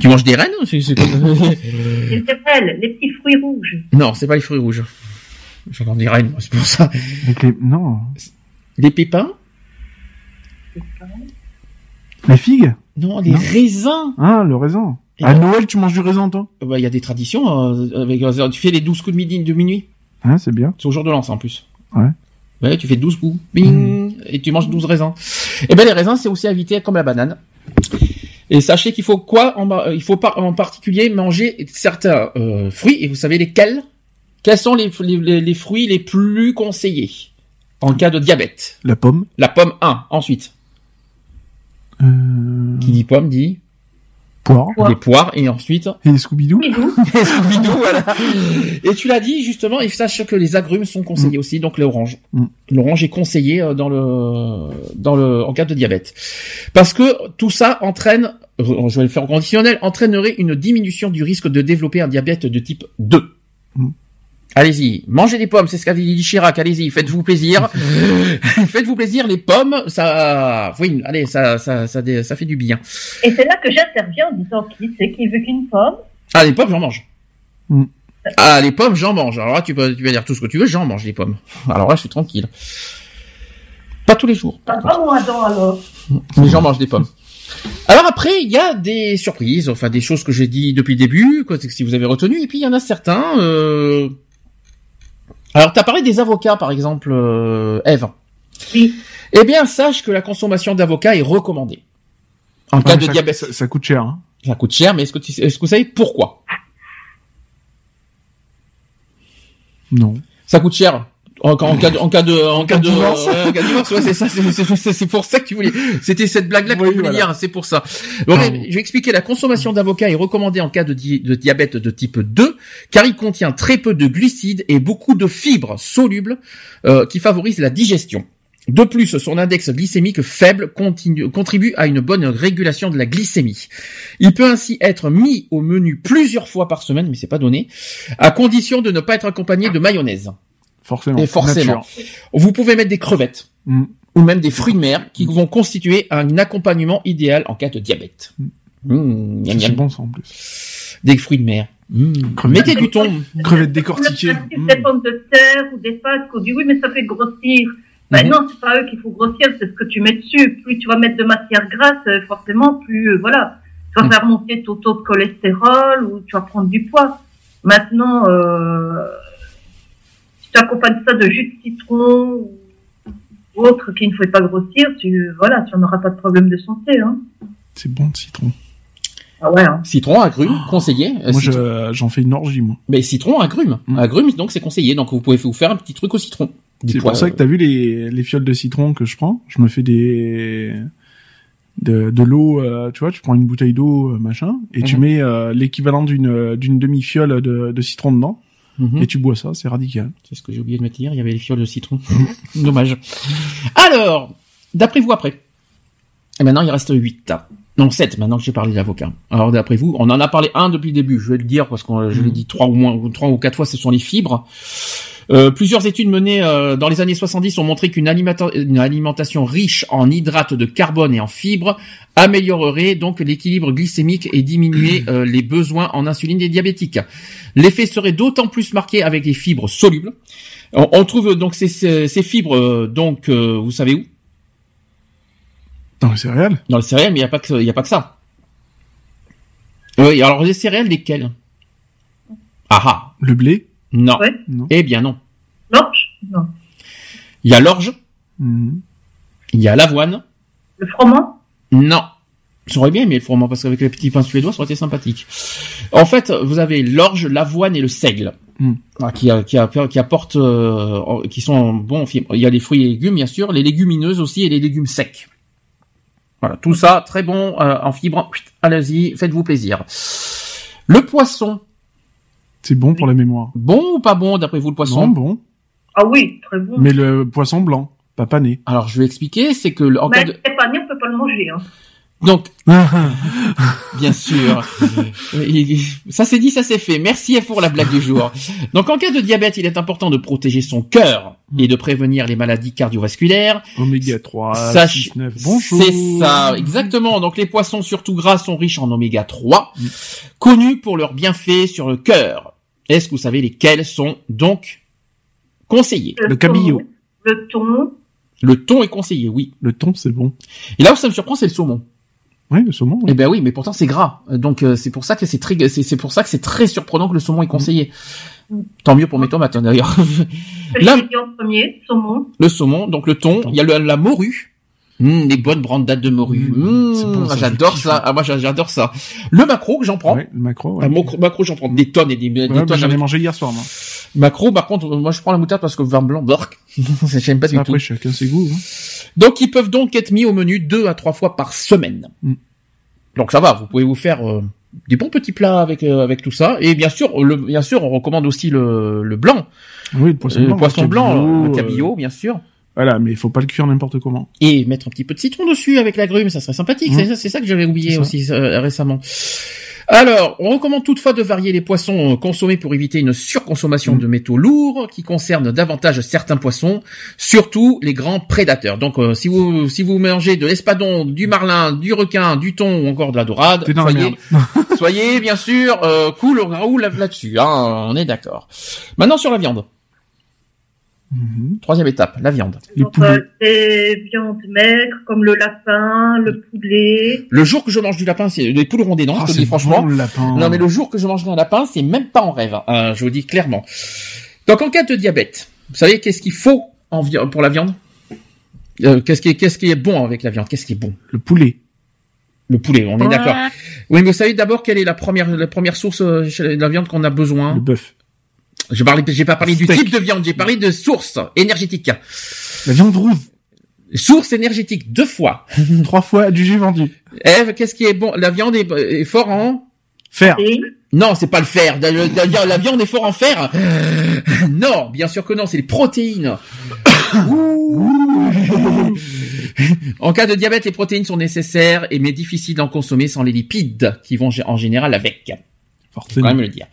Tu manges des rennes C'est- c'est- <laughs> les petits fruits rouges. Non, c'est pas les fruits rouges. J'entends des rennes, moi, c'est pour ça. Avec les... Non. Les pépins Les figues. Non, les Non. raisins Ah, le raisin. Et À ben- Noël, tu manges du raisin, toi? Bah, il y a des traditions euh, avec euh, tu fais les 12 coups de midi de minuit Hein, c'est bien. c'est au jour de l'an ça en plus Ouais. ouais tu fais 12 coups bing et tu manges 12 raisins et ben les raisins c'est aussi à éviter comme la banane et sachez qu'il faut quoi en, euh, il faut pas en particulier manger certains euh, fruits. Et vous savez lesquels? Quels sont les, les, les- les fruits les plus conseillés en cas de diabète? La pomme. la pomme 1 ensuite. Euh... qui dit pomme dit Poire. Poire. les poires et ensuite Et les Scooby-Doo. Et <laughs> Scooby-Doo, voilà. Et tu l'as dit justement, il sache que les agrumes sont conseillés aussi, donc l'orange. Mm. L'orange est conseillé euh, dans le dans le en cas de diabète, parce que tout ça entraîne, je vais le faire en conditionnel, entraînerait une diminution du risque de développer un diabète de type 2. Mm. Allez-y, mangez des pommes, c'est ce qu'avait dit Chirac. Allez-y, faites-vous plaisir. <laughs> faites-vous plaisir, les pommes, ça, oui, allez, ça, ça, ça, fait du bien. Et c'est là que j'interviens en disant qui c'est qui veut qu'une pomme? Ah, les pommes, j'en mange. Mm. Ah, les pommes, j'en mange. Alors là, tu peux, tu vas dire tout ce que tu veux, j'en mange les pommes. Alors là, je suis tranquille. Pas tous les jours. Ou Adam alors Mais j'en mange des pommes. Alors après, il y a des surprises, enfin des choses que j'ai dit depuis le début, quoi, si vous avez retenu, et puis il y en a certains. Euh... Alors, t'as parlé des avocats, par exemple, euh, Eve. Oui. Eh bien, sache que la consommation d'avocats est recommandée. En cas de ça, diabète. Ça, ça coûte cher. Hein. Ça coûte cher, mais est-ce que, tu, est-ce que vous savez pourquoi? Non. Ça coûte cher. En, en cas de, en cas de, en cas de, divorce, ouais, c'est ça, c'est, c'est, c'est- c'est pour ça que tu voulais, c'était cette blague-là que Oui, tu voulais voilà. dire, c'est pour ça. Bon, je vais expliquer, la consommation d'avocat est recommandée en cas de, di- de diabète de type 2, car il contient très peu de glucides et beaucoup de fibres solubles, euh, qui favorisent la digestion. De plus, son index glycémique faible continue- contribue à une bonne régulation de la glycémie. Il peut ainsi être mis au menu plusieurs fois par semaine, mais c'est pas donné, à condition de ne pas être accompagné de mayonnaise. Forcément. Et forcément. Nature. Vous pouvez mettre des crevettes Mm. ou même des fruits de mer qui vont constituer un accompagnement idéal en cas de diabète. Mmh, miam, C'est miam. bon ça en plus. Des fruits de mer. Mmh. Crevettes. Mettez du thon. Crevettes décortiquées. Mm. des pommes de terre ou des pâtes qu'on dit oui, mais ça fait grossir. Ben Mhm. non, c'est pas eux qu'il faut grossir, c'est ce que tu mets dessus. Plus tu vas mettre de matière grasse, euh, forcément, plus euh, voilà, tu vas faire monter ton taux de cholestérol ou tu vas prendre du poids. Maintenant, euh, accompagnes ça de jus de citron ou autre qui ne fait pas grossir, tu voilà, tu n'auras pas de problème de santé. Hein. C'est bon, le citron. Ah ouais. Hein. Citron, agrumes, conseillé. Euh, Moi, citron- je- j'en fais une orgie, moi. Mais citron, agrumes. Mm. Agrumes, donc c'est conseillé. Donc vous pouvez vous faire un petit truc au citron. C'est pour ça que t'as vu les, les fioles de citron que je prends. Je me fais des de, de l'eau, euh, tu vois, tu prends une bouteille d'eau, euh, machin, et tu Mhm. mets euh, l'équivalent d'une euh, d'une demi fiole de, de citron dedans, Mhm. et tu bois ça. C'est radical. C'est ce que j'ai oublié de mettre hier, il y avait les fioles de citron. <laughs> Dommage. Alors, d'après vous après Et maintenant, il reste 8. Non, 7, maintenant que j'ai parlé de l'avocat. Alors, d'après vous, on en a parlé un depuis le début, je vais le dire, parce que je l'ai dit trois ou moins, trois ou quatre fois, ce sont les fibres. Euh, plusieurs études menées euh, dans les années 70 ont montré qu'une alimenta- une alimentation riche en hydrates de carbone et en fibres améliorerait donc l'équilibre glycémique et diminuer <clears throat> euh, les besoins en insuline des diabétiques. L'effet serait d'autant plus marqué avec les fibres solubles. On, on trouve donc ces, ces, ces fibres euh, donc euh, vous savez où? Dans les céréales, Dans les céréales, mais il n'y a pas que il y a pas que ça. Oui, alors les céréales lesquelles? Ah ah, le blé, non. Ouais. non. Eh bien non. L'orge? Non. Il y a l'orge, Mhm. il y a l'avoine. Le froment? Non. J'aurais bien aimé le froment parce qu'avec les petits pains suédois, ça aurait été sympathique. En fait, vous avez l'orge, l'avoine et le seigle. Hmm. Ah, Qui, apportent, euh, qui sont bons en fibres. Il y a les fruits et légumes, bien sûr, les légumineuses aussi et les légumes secs. Voilà, tout ça, très bon euh, en fibres. Allez-y, faites-vous plaisir. Le poisson, c'est bon pour la mémoire. bon ou pas bon d'après vous le poisson Non, bon. Ah oui, très bon. Mais le poisson blanc, pas pané. Alors je vais expliquer, c'est que le- en cas Mais de... c'est pas on peut pas le manger. Hein. donc <laughs> Bien sûr. <laughs> Ça c'est dit, ça c'est fait. Merci pour la blague du jour. Donc en cas de diabète, il est important de protéger son cœur et de prévenir les maladies cardiovasculaires. Oméga 3, Sache- 6, 9. Bonjour. C'est ça, exactement. Donc les poissons surtout gras sont riches en oméga 3, Mm. connus pour leurs bienfaits sur le cœur. Est-ce que vous savez lesquels sont donc conseillés Le cabillaud. Le thon. Le thon est conseillé, oui. Le thon, c'est bon. Et là où ça me surprend, c'est le saumon. Oui, le saumon. oui. Eh ben oui, mais pourtant c'est gras. Donc euh, c'est pour ça que c'est très, c'est c'est pour ça que c'est très surprenant que le saumon est conseillé. Tant mieux pour mes tomates hein, d'ailleurs. <laughs> Là- premier, saumon. le saumon, donc le thon, il y a le- la morue. Mmh, les bonnes brandades de morue. Mmh, Mmh, j'adore ça. Ah, moi j'a- j'adore ça. Le macro que j'en prends. Ouais, le macro. Ouais. Un macro, macro, j'en prends des tonnes et des, des Ouais, bah, tonnes. j'en ai mangé hier soir, moi. Macro, par contre, moi je prends la moutarde parce que vin blanc, bork. <laughs> J'aime pas du tout. Après, chacun ses goûts. Hein. Donc ils peuvent donc être mis au menu deux à trois fois par semaine. Mm. Donc ça va, vous pouvez vous faire euh, des bons petits plats avec euh, avec tout ça. Et bien sûr, le, bien sûr, on recommande aussi le, le blanc, Oui, le poisson le blanc. poisson le blanc, cabillaud, le euh, cabillaud, bien sûr. Voilà, mais il faut pas le cuire n'importe comment. Et mettre un petit peu de citron dessus avec l'agrume, ça serait sympathique. Mm. C'est ça- que j'avais oublié aussi euh, récemment. Alors, on recommande toutefois de varier les poissons euh, consommés pour éviter une surconsommation Mm. de métaux lourds qui concerne davantage certains poissons, surtout les grands prédateurs. Donc, euh, si vous si vous mangez de l'espadon, du marlin, du requin, du thon ou encore de la dorade, la soyez, <laughs> soyez bien sûr euh, cool là- là-dessus. Hein, on est d'accord. Maintenant sur la viande. Mhm. Troisième étape, la viande. Les Donc, euh, des viandes maigres comme le lapin, le poulet. Le jour que je mange du lapin, c'est les poules rondées, non Ah, je te c'est dis franchement. bon, le lapin. Non, mais le jour que je mangerai un lapin, c'est même pas en rêve. hein. Euh, je vous dis clairement. Donc, en cas de diabète, vous savez qu'est-ce qu'il faut en vi- pour la viande? Euh, Qu'est-ce qui est qu'est-ce qui est bon avec la viande? Qu'est-ce qui est bon? Le poulet. Le poulet, on est d'accord. Oui, mais vous savez d'abord quelle est la première la première source chez de la viande qu'on a besoin? Le bœuf. Je parlais, j'ai pas parlé du type de viande, j'ai parlé de source énergétique. La viande rouge. Source énergétique deux fois. <laughs> Trois fois du jus vendu. Eve, qu'est-ce qui est bon? La viande est, est fort en? Fer. Non, c'est pas le fer. La, la- viande est fort en fer. <laughs> Non, bien sûr que non, c'est les protéines. <coughs> <coughs> en cas de diabète, les protéines sont nécessaires et mais difficiles d'en consommer sans les lipides qui vont en général avec. Faut quand Forcément. même le dire.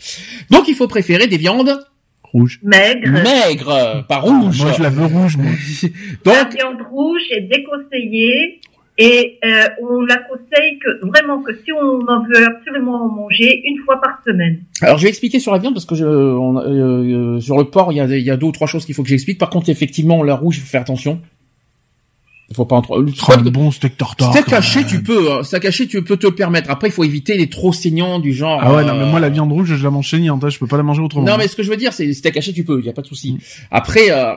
Donc il faut préférer des viandes Rouge. maigres. maigres, pas rouges. Moi, je la veux rouge, moi. <laughs> La Donc viande rouge est déconseillée Et euh, on la conseille que vraiment que si on en veut absolument en manger une fois par semaine. Alors je vais expliquer sur la viande parce que je, on, euh, sur le porc il y a, il y a deux ou trois choses qu'il faut que j'explique. Par contre effectivement la rouge il faut faire attention. Il faut pas entre Un bon steak tartare. steak haché tu peux hein. steak haché tu peux te le permettre. Après il faut éviter les trop saignants du genre. Ah ouais, non, euh, mais moi, la viande rouge, je la mange saignante, hein, je peux pas la manger autrement. Non, mais ce que je veux dire, c'est steak haché, tu peux, il y a pas de Mm. souci. Après, euh,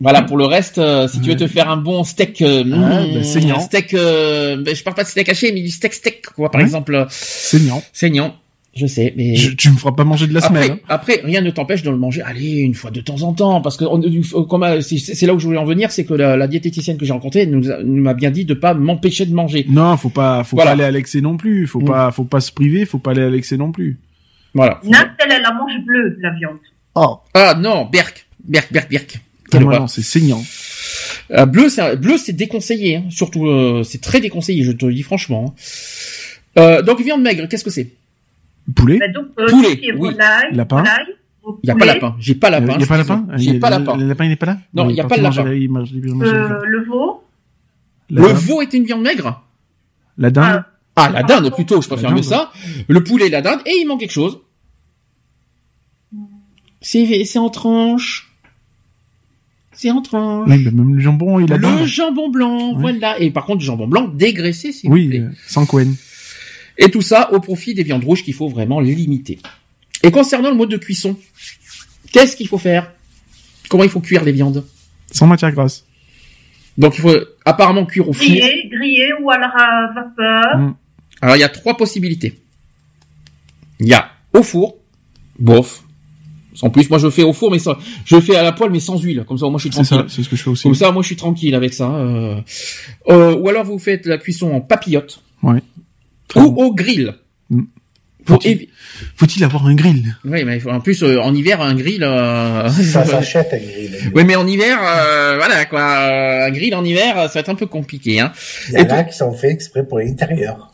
voilà, pour le reste, euh, si tu veux te faire un bon steak, euh, Ouais, bah, saignant. un steak, euh, ben, je parle pas de steak haché, mais du steak steak, quoi, par Ouais. exemple, Saignant. saignant. Je sais, mais Je- tu me feras pas manger de la après, semelle. hein. après, rien ne t'empêche de le manger, allez, une fois de temps en temps, parce que on- du- comme, euh, c'est c'est là où je voulais en venir, c'est que la, la diététicienne que j'ai rencontrée nous, m'a bien dit de pas m'empêcher de manger. Non, faut pas, faut Voilà. pas aller à l'excès non plus. Faut Mm. pas, faut pas se priver. Faut pas aller à l'excès non plus. Voilà. Nat, elle, elle la mange bleue, la viande. Oh. Ah non, Berk, Berk, Berk, Berk. Ah, non, c'est saignant. Euh, bleu, c'est bleu, c'est déconseillé. Hein. Surtout, euh, c'est très déconseillé. Je te le dis franchement. hein. Euh, donc viande maigre, qu'est-ce que c'est? Poulet. Bah, donc, euh, Poulet, oui. volaille, Lapin. volaille, Il y a pas lapin. J'ai pas lapin. Il y a pas lapin. J'ai pas le- lapin. Le lapin, il est pas là. Non, il y a pas de lapin. euh, le veau. Le veau est une viande maigre La dinde. Ah, la dinde plutôt. Je préfère mieux ça. Le poulet, la dinde, et il manque quelque chose. C'est c'est en tranche. C'est en tranche. Oui, même le jambon, il a le dinde. jambon blanc, Ouais. voilà. Et par contre, du jambon blanc dégraissé, s'il vous Oui, plaît. euh, sans Cohen. Et tout ça au profit des viandes rouges qu'il faut vraiment limiter. Et concernant le mode de cuisson, qu'est-ce qu'il faut faire? Comment il faut cuire les viandes? Sans matière grasse. Donc il faut apparemment cuire au four. Grillé, grillé ou à la vapeur? Mm. Alors il y a trois possibilités. Il y a au four, bof. En plus, moi je fais au four, mais sans, je fais à la poêle, mais sans huile. Comme ça, moi je suis C'est ça, tranquille. c'est ce que je fais aussi. Comme ça, moi je suis tranquille avec ça. euh. Euh, ou alors vous faites la cuisson en papillote Ouais. Ou au grill. Mm. Faut Faut-il- avoir un grill? Oui, mais en plus euh, en hiver un grill. euh, Ça <laughs> s'achète un grill. Oui, mais en hiver, euh, voilà quoi, euh, un grill en hiver, ça va être un peu compliqué. Hein. Il y en a qui sont faits exprès pour l'intérieur.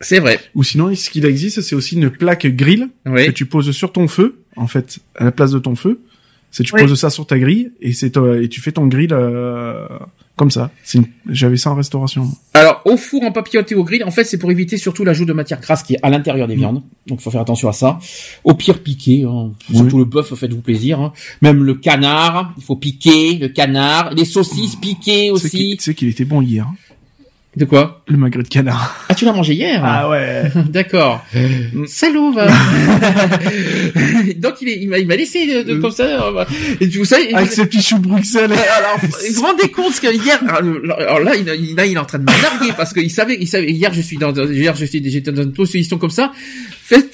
C'est vrai. Ou sinon, ce qu'il existe, c'est aussi une plaque grill Oui. que tu poses sur ton feu, en fait, à la place de ton feu. C'est tu Oui. poses ça sur ta grille et c'est toi- et tu fais ton grill euh, comme ça. C'est une- J'avais ça en restauration. Alors, au four, en papillote et au grill, en fait, c'est pour éviter surtout l'ajout de matière grasse qui est à l'intérieur Mm. des viandes. Donc, il faut faire attention à ça. Au pire, piquer. Hein. Surtout le bœuf, faites-vous plaisir. hein. Même le canard, il faut piquer le canard. Les saucisses qu'il- aussi. Tu sais qu'il était bon hier. hein, De quoi? Le magret de canard. Ah, tu l'as mangé hier? Ouais. <laughs> D'accord. <laughs> Salaud, va. <laughs> Donc, il, est, il m'a il m'a laissé de, de- comme ça. euh, Et vous savez... Avec ses petits choux Bruxelles. Alors, vous vous rendez compte que hier, alors là, il, il- là, il est en train de me larguer parce qu'il savait, il savait, hier, je suis dans, hier, je suis, j'étais dans une position comme ça.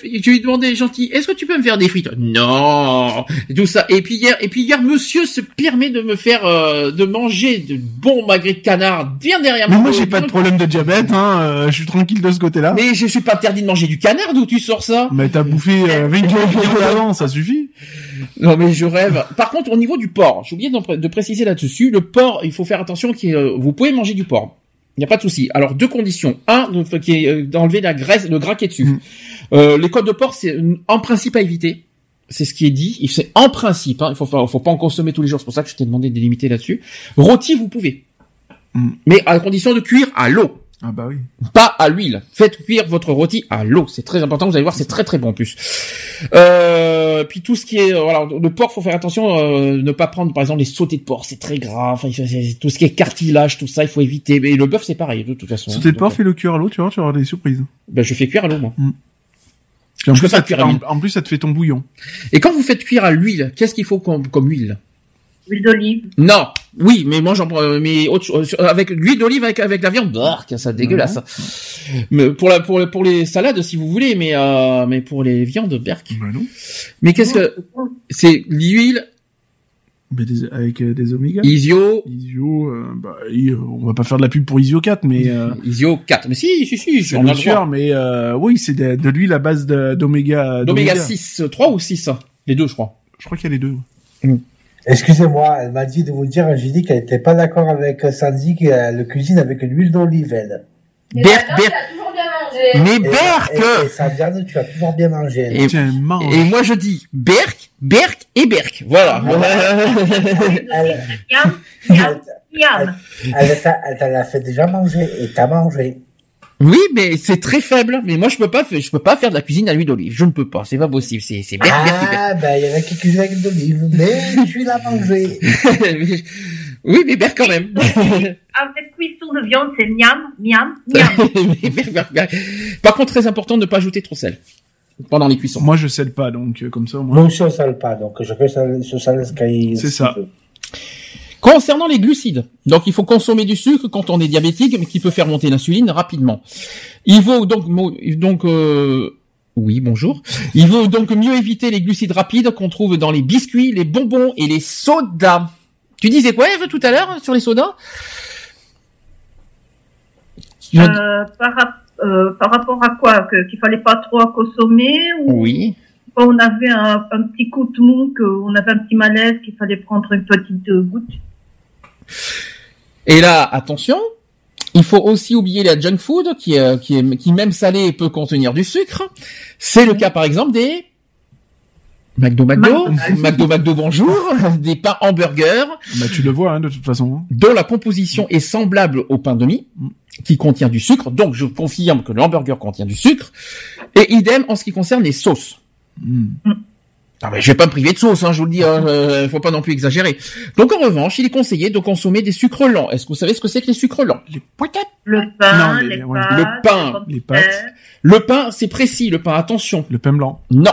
Je lui demandais gentil, est-ce que tu peux me faire des frites? Non! Et tout ça. Et puis hier, et puis hier, monsieur se permet de me faire, euh, de manger de bons magrets de canard bien derrière Mais moi. moi, j'ai pas de problème de diabète, hein. euh, je suis tranquille de ce côté-là. Mais je suis pas interdit de manger du canard, d'où tu sors ça? Mais t'as bouffé euh, 20 kilos de viande avant, ça suffit. Non mais je rêve. Par contre, au niveau du porc, j'ai oublié de préciser là-dessus. Le porc, il faut faire attention. Qui, euh, vous pouvez manger du porc. Il n'y a pas de souci. Alors deux conditions. Un, de- qui est euh, d'enlever la graisse, le gras qui est dessus. Mm. Euh, les côtes de porc, c'est en principe à éviter. C'est ce qui est dit. Il C'est en principe. Hein, il faut, pas- faut pas en consommer tous les jours. C'est pour ça que je t'ai demandé de limiter là-dessus. Rôti, vous pouvez, Mm. mais à condition de cuire à l'eau Ah bah oui. pas à l'huile. Faites cuire votre rôti à l'eau. C'est très important. Vous allez voir, c'est très très bon en plus. Euh, puis tout ce qui est, euh, voilà, le porc, faut faire attention, euh, ne pas prendre par exemple les sautés de porc, c'est très grave. Enfin, tout ce qui est cartilage, tout ça, il faut éviter. Mais le bœuf, c'est pareil de toute façon. Sauter de Donc, porc, euh, fais-le cuire à l'eau, tu vois, tu vas avoir des surprises. ben, je fais cuire à l'eau moi. Et en, Je plus, peux pas ça te, cuire à en, l'huile. en plus, ça te fait ton bouillon. Et quand vous faites cuire à l'huile, qu'est-ce qu'il faut comme, comme huile? Huile d'olive. Non, oui, mais moi j'en prends, euh, mais autre chose, avec l'huile d'olive avec avec la viande, bark, ça dégueulasse. ça. Mais pour la pour pour les salades si vous voulez, mais euh, mais pour les viandes, berk. Bah non. Mais qu'est-ce que c'est l'huile Mais des- avec euh, des oméga. Isio Isio, euh, bah, euh, on va pas faire de la pub pour Isio 4, mais euh, Isio 4. Mais si, si, si, le droit. sûr, mais euh, oui, c'est de, de l'huile à base d'oméga. D'oméga 6, 3 ou 6 Les deux, je crois. Je crois qu'il y a les deux. Excusez-moi, elle m'a dit de vous dire, j'ai dit qu'elle était pas d'accord avec Sandy qu'elle cuisine avec une huile d'olive, elle. Berk, mangé. Mais Et, Berk et, et sa viande, tu as toujours bien mangé. et, moi je dis Berk, Berk et Berk. Voilà. Elle, elle, t'a- elle t'en a fait déjà manger et t'as mangé. oui, mais c'est très faible. Mais moi je peux pas, fa- je peux pas faire de la cuisine à l'huile d'olive. Je ne peux pas. C'est pas possible. C'est c'est. Ah, ben, il y en a qui cuisinent avec de l'olive, mais tu l'as mangé. <laughs> oui, mais Berk quand même. <laughs> Avec cuisson de viande, c'est miam, miam, miam. <laughs> Par contre, très important de ne pas ajouter trop de sel pendant les cuissons. Moi, je scelle pas, donc euh, comme ça, moi. Moi aussi, on sale pas, donc se sale ce qu'il C'est ce ça. Concernant les glucides, donc il faut consommer du sucre quand on est diabétique, mais qui peut faire monter l'insuline rapidement. Il vaut donc donc euh, oui bonjour. Il vaut donc mieux éviter les glucides rapides qu'on trouve dans les biscuits, les bonbons et les sodas. Tu disais quoi Eve tout à l'heure sur les sodas? Euh, par, euh, par rapport à quoi? Qu'il fallait pas trop consommer ou Oui. quand on avait un, un petit coup de mou, qu'on avait un petit malaise, qu'il fallait prendre une petite euh, goutte? Et là, attention, il faut aussi oublier la junk food qui, est- qui, est, qui même salé peut contenir du sucre. C'est le cas par exemple des McDo McDo, McDo McDo bonjour, <laughs> des pains hamburgers Bah, tu le vois, hein, de toute façon. dont la composition est semblable au pain de mie qui contient du sucre. Donc je confirme que le hamburger contient du sucre. Et idem en ce qui concerne les sauces. Mm. Ah mais je vais pas me priver de sauce, hein, je vous le dis, hein, euh, faut pas non plus exagérer. Donc en revanche, il est conseillé de consommer des sucres lents. Est-ce que vous savez ce que c'est que les sucres lents? Les poiquettes. Le pain, Non, les- pâtes, Le pain, les pâtes. Le pain, c'est précis, le pain, attention. Le pain blanc. Non.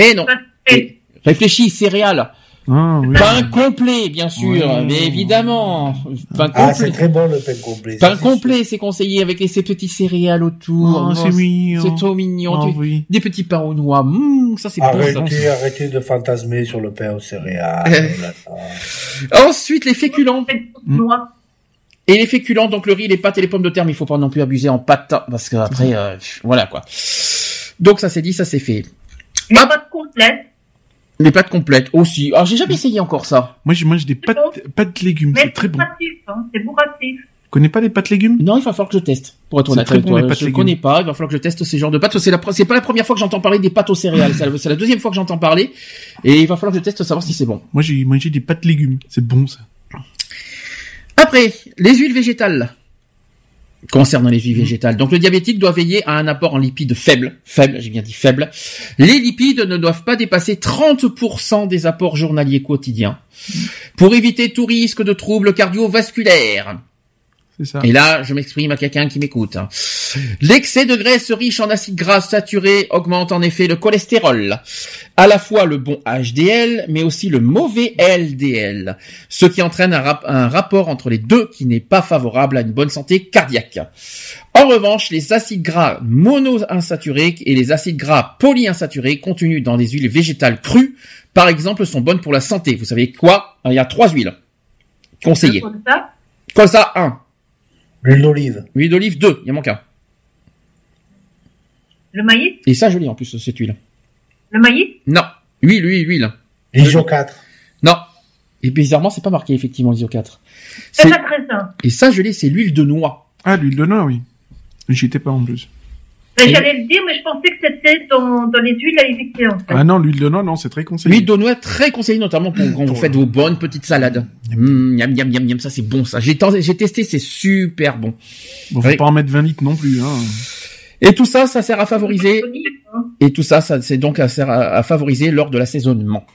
Eh non. Et Réfléchis, céréales. Ah, oui. Pain complet, bien sûr, mais évidemment. Pain Ah, complet. c'est très bon le pain complet. Pain c'est complet, c'est conseillé avec les, ces petits céréales autour. Oh, c'est mignon. C'est trop mignon. Ah, Tu- oui. Des petits pains aux noix. Mmh, ça c'est sûr. bon ça. Arrêtez, arrêtez de fantasmer sur le pain aux céréales. Là. Ensuite, les féculents. Noix. Et les féculents, donc le riz, les pâtes et les pommes de terre, mais il faut pas non plus abuser en pâtes, parce que après, euh, voilà quoi. Donc ça c'est dit, ça c'est fait. Les Hop. pâtes complètes. Les pâtes complètes aussi. Alors j'ai jamais essayé encore ça. Moi, je mange des pâtes, pâtes légumes. C'est très bon. hein, c'est bourratif. Tu connais pas les pâtes légumes? Non, il va falloir que je teste. Pour être honnête très avec bon, toi, les pâtes je légumes. connais pas. Il va falloir que je teste ces genres de pâtes. C'est la, c'est pas la première fois que j'entends parler des pâtes aux céréales. C'est la, deuxième fois que j'entends parler. Et il va falloir que je teste savoir si c'est bon. Moi, j'ai mangé des pâtes légumes. C'est bon, ça. Après, les huiles végétales. Concernant les huiles végétales. Donc le diabétique doit veiller à un apport en lipides faible. Faible, j'ai bien dit faible. Les lipides ne doivent pas dépasser 30% des apports journaliers quotidiens. Pour éviter tout risque de troubles cardiovasculaires. Et là, je m'exprime à quelqu'un qui m'écoute. Hein. L'excès de graisse riche en acides gras saturés augmente en effet le cholestérol, à la fois le bon HDL, mais aussi le mauvais LDL, ce qui entraîne un, rapport entre les deux qui n'est pas favorable à une bonne santé cardiaque. En revanche, les acides gras monoinsaturés et les acides gras polyinsaturés contenus dans des huiles végétales crues, par exemple, sont bonnes pour la santé. Vous savez quoi? Il y a trois huiles conseillées. Colza 1, L'huile d'olive. Huile d'olive, deux. Il en manque un. Le maïs? Et ça, je l'ai en plus, cette huile. Le maïs? Non. Huile, huile, huile. L'ISO 4. Non. Et bizarrement, c'est pas marqué, effectivement, l'ISO 4. C'est. Et ça, je l'ai, c'est l'huile de noix. Ah, l'huile de noix, oui. J'y étais pas en plus. Mais J'allais le dire, mais je pensais que c'était dans, dans les huiles à éviter, en fait. Ah non, l'huile de noix, non, c'est très conseillé. L'huile de noix, très conseillée, notamment pour quand vous faites vos bonnes petites salades. Mmh, miam, miam, miam, miam, ça c'est bon, ça. J'ai testé, c'est super bon. Bon, faut Oui. pas en mettre 20 litres non plus, hein. Et tout ça, ça sert à favoriser, hein. et tout ça, ça c'est donc à, sert à, à favoriser lors de l'assaisonnement.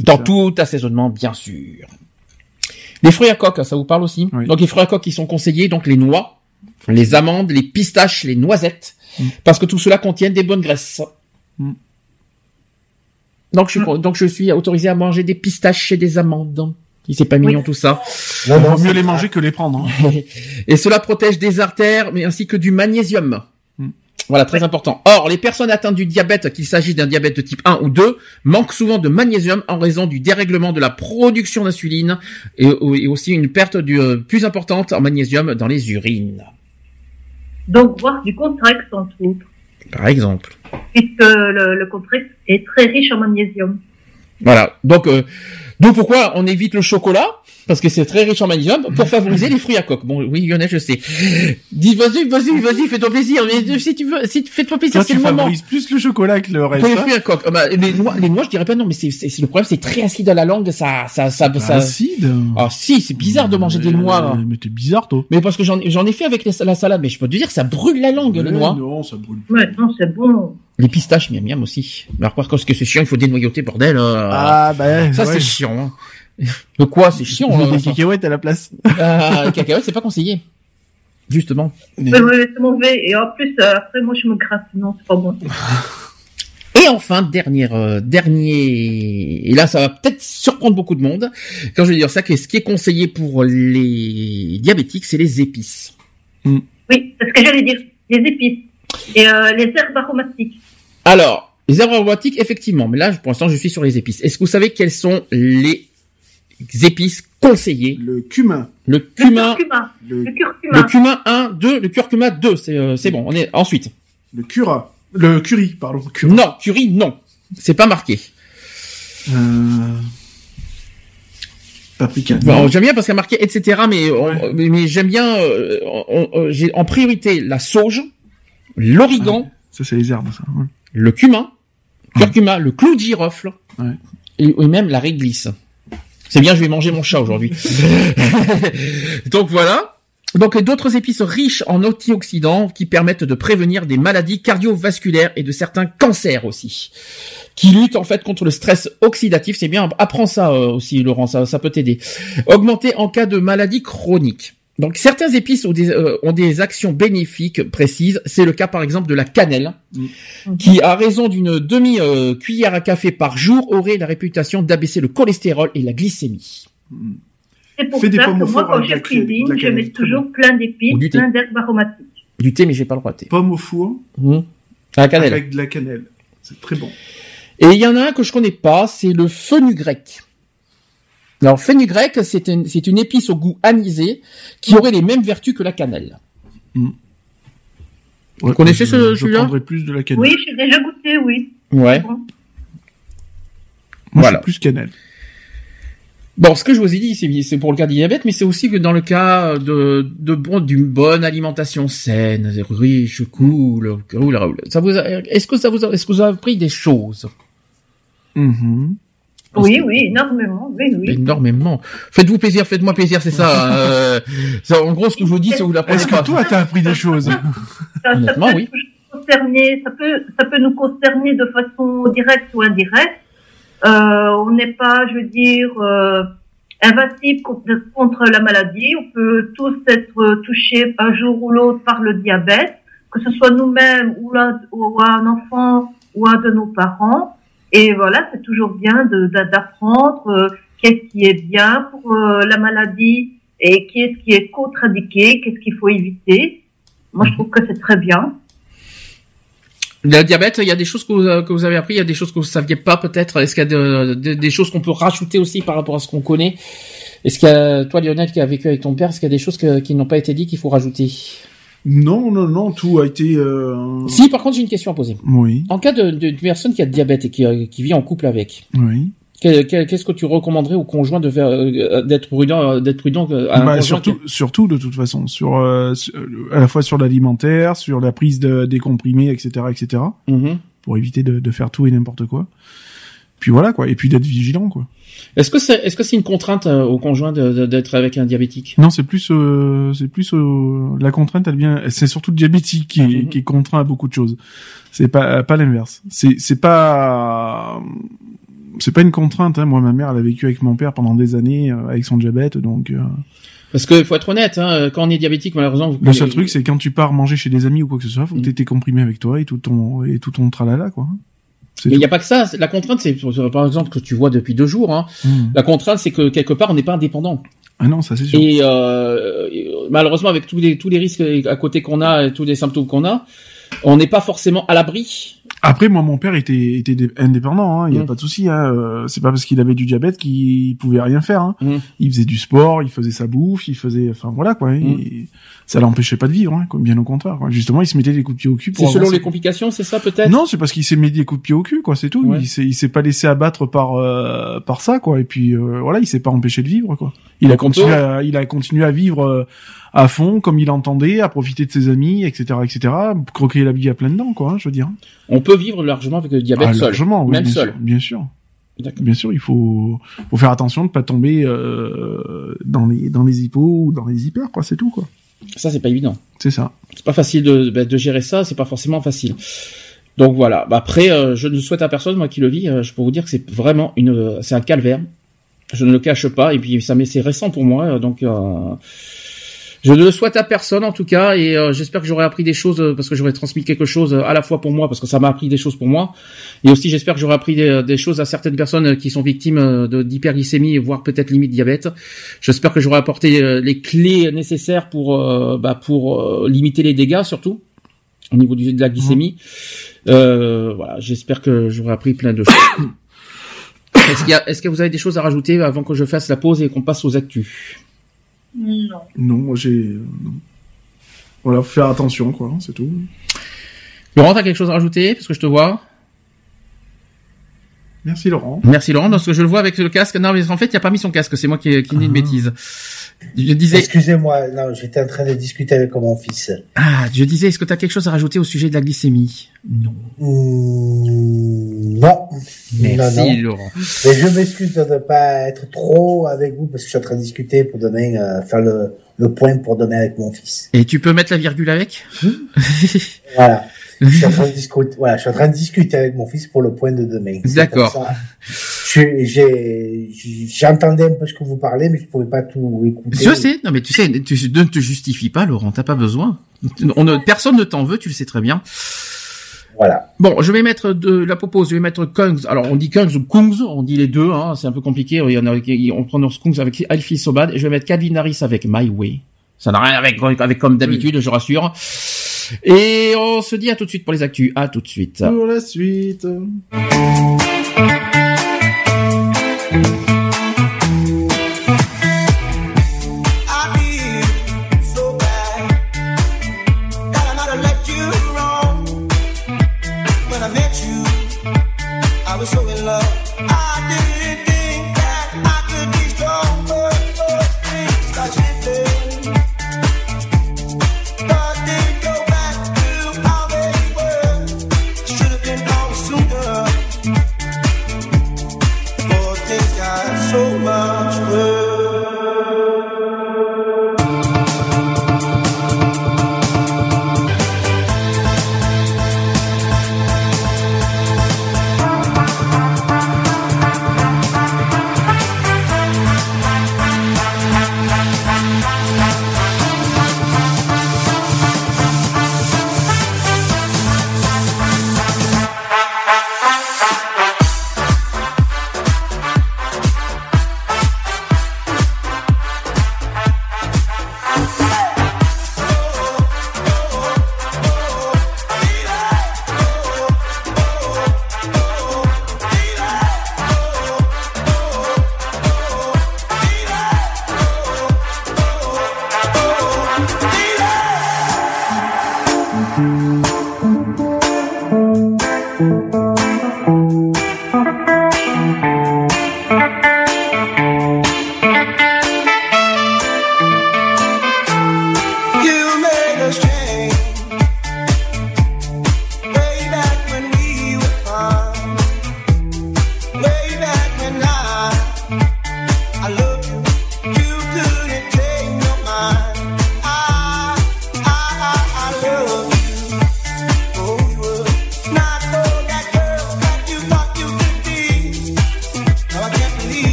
Dans ça. tout assaisonnement, bien sûr. Les fruits à coque, ça vous parle aussi Oui. Donc les fruits à coque qui sont conseillés, donc les noix, les amandes, les pistaches, les noisettes, Mm. parce que tout cela contient des bonnes graisses. Mm. Donc je, suis- donc je suis autorisé à manger des pistaches et des amandes. Si c'est pas mignon tout ça. Il vaut mieux les manger que les prendre. hein. <laughs> Et cela protège des artères, mais ainsi que du magnésium. Mm. Voilà, très important. Or, les personnes atteintes du diabète, qu'il s'agisse d'un diabète de type 1 ou 2, manquent souvent de magnésium en raison du dérèglement de la production d'insuline et, et aussi une perte du, euh, plus importante en magnésium dans les urines, Donc, boire du Contrex, entre autres. par exemple. Puisque le, le Contrex est très riche en magnésium. Voilà. Donc, euh, Donc pourquoi on évite le chocolat? Parce que c'est très riche en magnésium pour favoriser les fruits à coque. Bon, oui, Lionel, je sais. Dis, vas-y, vas-y, vas-y, fais-toi plaisir. Mais si tu veux, si fais-toi plaisir, c'est le moment. favorises plus le chocolat que le reste. Pour les fruits à coque. Euh, bah, les noix, les noix, je dirais pas non, mais c'est, c'est, le problème, c'est très acide à la langue, ça, ça, ça, ça. Acide. Ah si, c'est bizarre de manger des noix. Mais t'es bizarre, toi. Mais parce que j'en, j'en ai fait avec la salade, mais je peux te dire, ça brûle la langue, les noix. Non, ça brûle. Ouais, non, c'est bon. Les pistaches, miam miam aussi. Mais alors, parce que c'est chiant, il faut dénoyauter, bordel. Euh... Ah, bah, ça, ouais. c'est chiant. Hein. De quoi C'est chiant. Il y a hein, des cacahuètes à la place. Euh, les cacahuètes, c'est pas conseillé. Justement. Mais c'est mauvais. Et en plus, euh, après, moi, je me gratte. Non, c'est pas bon. <laughs> Et enfin, dernière, euh, dernier, et là, ça va peut-être surprendre beaucoup de monde. Quand je vais dire ça, ce qui est conseillé pour les diabétiques, c'est les épices. Oui, c'est ce que j'allais dire. Les épices. Et euh, les herbes aromatiques. Alors, les herbes aromatiques, effectivement, mais là, pour l'instant, je suis sur les épices. Est-ce que vous savez quelles sont les épices conseillées? Le cumin. Le Le cumin, curcuma. Le, Le le curcuma. cumin 1, 2, le curcuma 2, c'est euh, c'est bon, on est ensuite. le cura. Le curry, pardon. Non, curry, non. C'est pas marqué. Euh... Paprika. Bon, j'aime bien parce qu'il y a marqué etc. Mais on- mais, mais j'aime bien. euh, on- on- j'ai en priorité la sauge, l'origan, Ça, c'est les herbes, ça. ouais. le cumin, curcuma, le clou de girofle Ouais. et, et même la réglisse. C'est bien, je vais manger mon chat aujourd'hui. <laughs> Donc voilà. Donc d'autres épices riches en antioxydants qui permettent de prévenir des maladies cardiovasculaires et de certains cancers aussi, qui luttent en fait contre le stress oxydatif. C'est bien, apprends ça euh, aussi, Laurent, ça, ça peut t'aider. Augmenter en cas de maladie chronique. Donc certains épices ont des, euh, ont des actions bénéfiques précises. C'est le cas par exemple de la cannelle, qui à raison d'une demi euh, cuillère à café par jour aurait la réputation d'abaisser le cholestérol et la glycémie. C'est pour Fais des ça pommes que au moi, four quand je cuisine, je mets toujours plein d'épices, plein d'herbes aromatiques. Du thé, mais j'ai pas le droit de thé. Pomme au four Mmh. À la cannelle. avec de la cannelle. C'est très bon. Et il y en a un que je connais pas, c'est le fenugrec. Alors fenugrec, c'est une, c'est une épice au goût anisé qui aurait les mêmes vertus que la cannelle. Ouais, connaissez je- ce- Je celui-là prendrais plus de la cannelle. Oui, j'ai déjà goûté, oui. Ouais. Bon. Moi, Voilà. je plus cannelle. Bon, ce que je vous ai dit, c'est, c'est pour le cas du diabète, mais c'est aussi que dans le cas de, de bon, d'une bonne alimentation saine, riche, cool, cool, cool. Ça vous a- est-ce que ça vous a, est-ce que vous avez appris des choses? Mhm. Oui, oui, énormément. Oui, oui. Énormément. Faites-vous plaisir, faites-moi plaisir, c'est ça. euh, ça, en gros, ce que je vous dis, c'est que vous l'apprenez Est-ce pas. que toi, t'as appris des choses? <laughs> Ça, ça Honnêtement, peut oui. concerner, ça peut, ça peut nous concerner de façon directe ou indirecte. Euh, on n'est pas, je veux dire, euh, invincible contre, contre la maladie. On peut tous être touchés un jour ou l'autre par le diabète, que ce soit nous-mêmes ou, ou un enfant ou un de nos parents. Et voilà, c'est toujours bien d'apprendre euh, qu'est-ce qui est bien pour euh, la maladie et qu'est-ce qui est contre-indiqué, qu'est-ce qu'il faut éviter. Moi, je trouve que c'est très bien. Le diabète, il y a des choses que vous, que vous avez appris, il y a des choses que vous saviez pas peut-être. Est-ce qu'il y a de- de- des choses qu'on peut rajouter aussi par rapport à ce qu'on connaît? Est-ce qu'il y a, toi Lionel qui a vécu avec ton père, est-ce qu'il y a des choses que- qui n'ont pas été dites qu'il faut rajouter? Non, non, non, tout a été... Euh... Si, par contre, j'ai une question à poser. Oui, En cas de, de, de personne qui a de diabète et qui, euh, qui vit en couple avec, oui. que- que- qu'est-ce que tu recommanderais au conjoint de faire, euh, d'être prudent, euh, d'être prudent euh, à Bah, surtout, surtout de toute façon, sur, euh, sur- à la fois sur l'alimentaire, sur la prise de, des comprimés, etc., etc., Mhm. pour éviter de, de faire tout et n'importe quoi. Puis voilà quoi, et puis d'être vigilant quoi. Est-ce que c'est, est-ce que c'est une contrainte euh, au conjoint d'être avec un diabétique? Non, c'est plus, euh, c'est plus euh, la contrainte. Elle vient, c'est surtout le diabétique qui, est, Mhm. qui est contraint à beaucoup de choses. C'est pas, pas l'inverse. C'est, c'est pas, c'est pas une contrainte. Hein. Moi, ma mère, elle a vécu avec mon père pendant des années euh, avec son diabète, donc. euh, Parce que faut être honnête, hein, quand on est diabétique, malheureusement, vous Le seul truc, c'est quand tu pars manger chez des amis ou quoi que ce soit, faut que Mhm. t'aies tes comprimés avec toi et tout ton et tout ton tralala quoi. Mais il n'y a pas que ça. La contrainte, c'est par exemple que tu vois depuis deux jours. Hein, Mhm. La contrainte, c'est que quelque part, on n'est pas indépendant. Ah non, ça c'est sûr. Et euh, malheureusement, avec tous les tous les risques à côté qu'on a, et tous les symptômes qu'on a, on n'est pas forcément à l'abri Après, moi, mon père était, était dé- indépendant, hein, il y a Mm. pas de souci. Hein, euh, c'est pas parce qu'il avait du diabète qu'il pouvait rien faire. Hein. Mm. Il faisait du sport, il faisait sa bouffe, il faisait, enfin voilà quoi. Mm. il- ça l'empêchait pas de vivre, hein, bien au contraire. Quoi. Justement, il se mettait des coups de pied au cul. Pour C'est selon les complications, c'est ça peut-être? Non, c'est parce qu'il s'est mis des coups de pied au cul, quoi. C'est tout. Ouais. Il s'est, il s'est pas laissé abattre par par par ça, quoi. Et puis euh, voilà, il s'est pas empêché de vivre, quoi. Il a continué, à, il a continué à vivre euh, à fond, comme il entendait, à profiter de ses amis, etc., etc. Croquer la bille à pleines dents, quoi. hein, je veux dire. On peut vivre largement avec le diabète Ah, seul. largement, oui, Même bien seul. sûr, bien sûr. Bien sûr, il faut faut faire attention de pas tomber euh, dans les dans les hypos ou dans les hyper, quoi. C'est tout, quoi. Ça, c'est pas évident. C'est ça. C'est pas facile de, bah, de gérer ça, c'est pas forcément facile. Donc voilà. Bah, après, euh, je ne souhaite à personne, moi qui le vis, euh, je peux vous dire que c'est vraiment une, euh, c'est un calvaire. Je ne le cache pas, et puis ça, mais c'est récent pour moi, euh, donc. Je ne le souhaite à personne en tout cas, et euh, j'espère que j'aurai appris des choses euh, parce que j'aurai transmis quelque chose euh, à la fois pour moi, parce que ça m'a appris des choses pour moi, et aussi j'espère que j'aurai appris des, des choses à certaines personnes euh, qui sont victimes d'hyperglycémie, voire peut-être limite diabète. J'espère que j'aurai apporté euh, les clés nécessaires pour euh, bah, pour euh, limiter les dégâts surtout au niveau du, de la glycémie. Euh, voilà, j'espère que j'aurai appris plein de choses. <coughs> Est-ce qu'il y a- est-ce que vous avez des choses à rajouter avant que je fasse la pause et qu'on passe aux actus? Non. Non, moi j'ai. non. Voilà, faut faire attention, quoi. hein, C'est tout. Laurent, t'as quelque chose à rajouter parce que je te vois. Merci Laurent. Merci Laurent, parce que je le vois avec le casque. Non, mais en fait, il a pas mis son casque. C'est moi qui, qui dis une Ah. bêtise. Je disais, Excusez-moi, non, j'étais en train de discuter avec mon fils. ah, je disais, est-ce que tu as quelque chose à rajouter au sujet de la glycémie? Non. Hmm, non. Merci non, non. Laurent. Mais je m'excuse de ne pas être trop avec vous parce que je suis en train de discuter pour demain, euh, faire le, le point pour demain avec mon fils. Et tu peux mettre la virgule avec? Voilà. Je suis en train de discuter, voilà, je suis en train de discuter avec mon fils pour le point de demain. D'accord. J'entendais un peu ce que vous parlez, mais je pouvais pas tout écouter. Je sais, non mais tu sais, tu ne te justifie pas, Laurent, t'as pas besoin. On ne, personne ne t'en veut, tu le sais très bien. Voilà. Bon, je vais mettre de la propose, je vais mettre Kungs. Alors on dit Kungs ou Kungs, on dit les deux, hein, c'est un peu compliqué. Il y en a, on prononce Kungs avec Alfie Sobad et je vais mettre Calvin Harris avec My Way. Ça n'a rien avec, avec comme d'habitude, je rassure. Et on se dit à tout de suite pour les actus. À tout de suite. Pour la suite.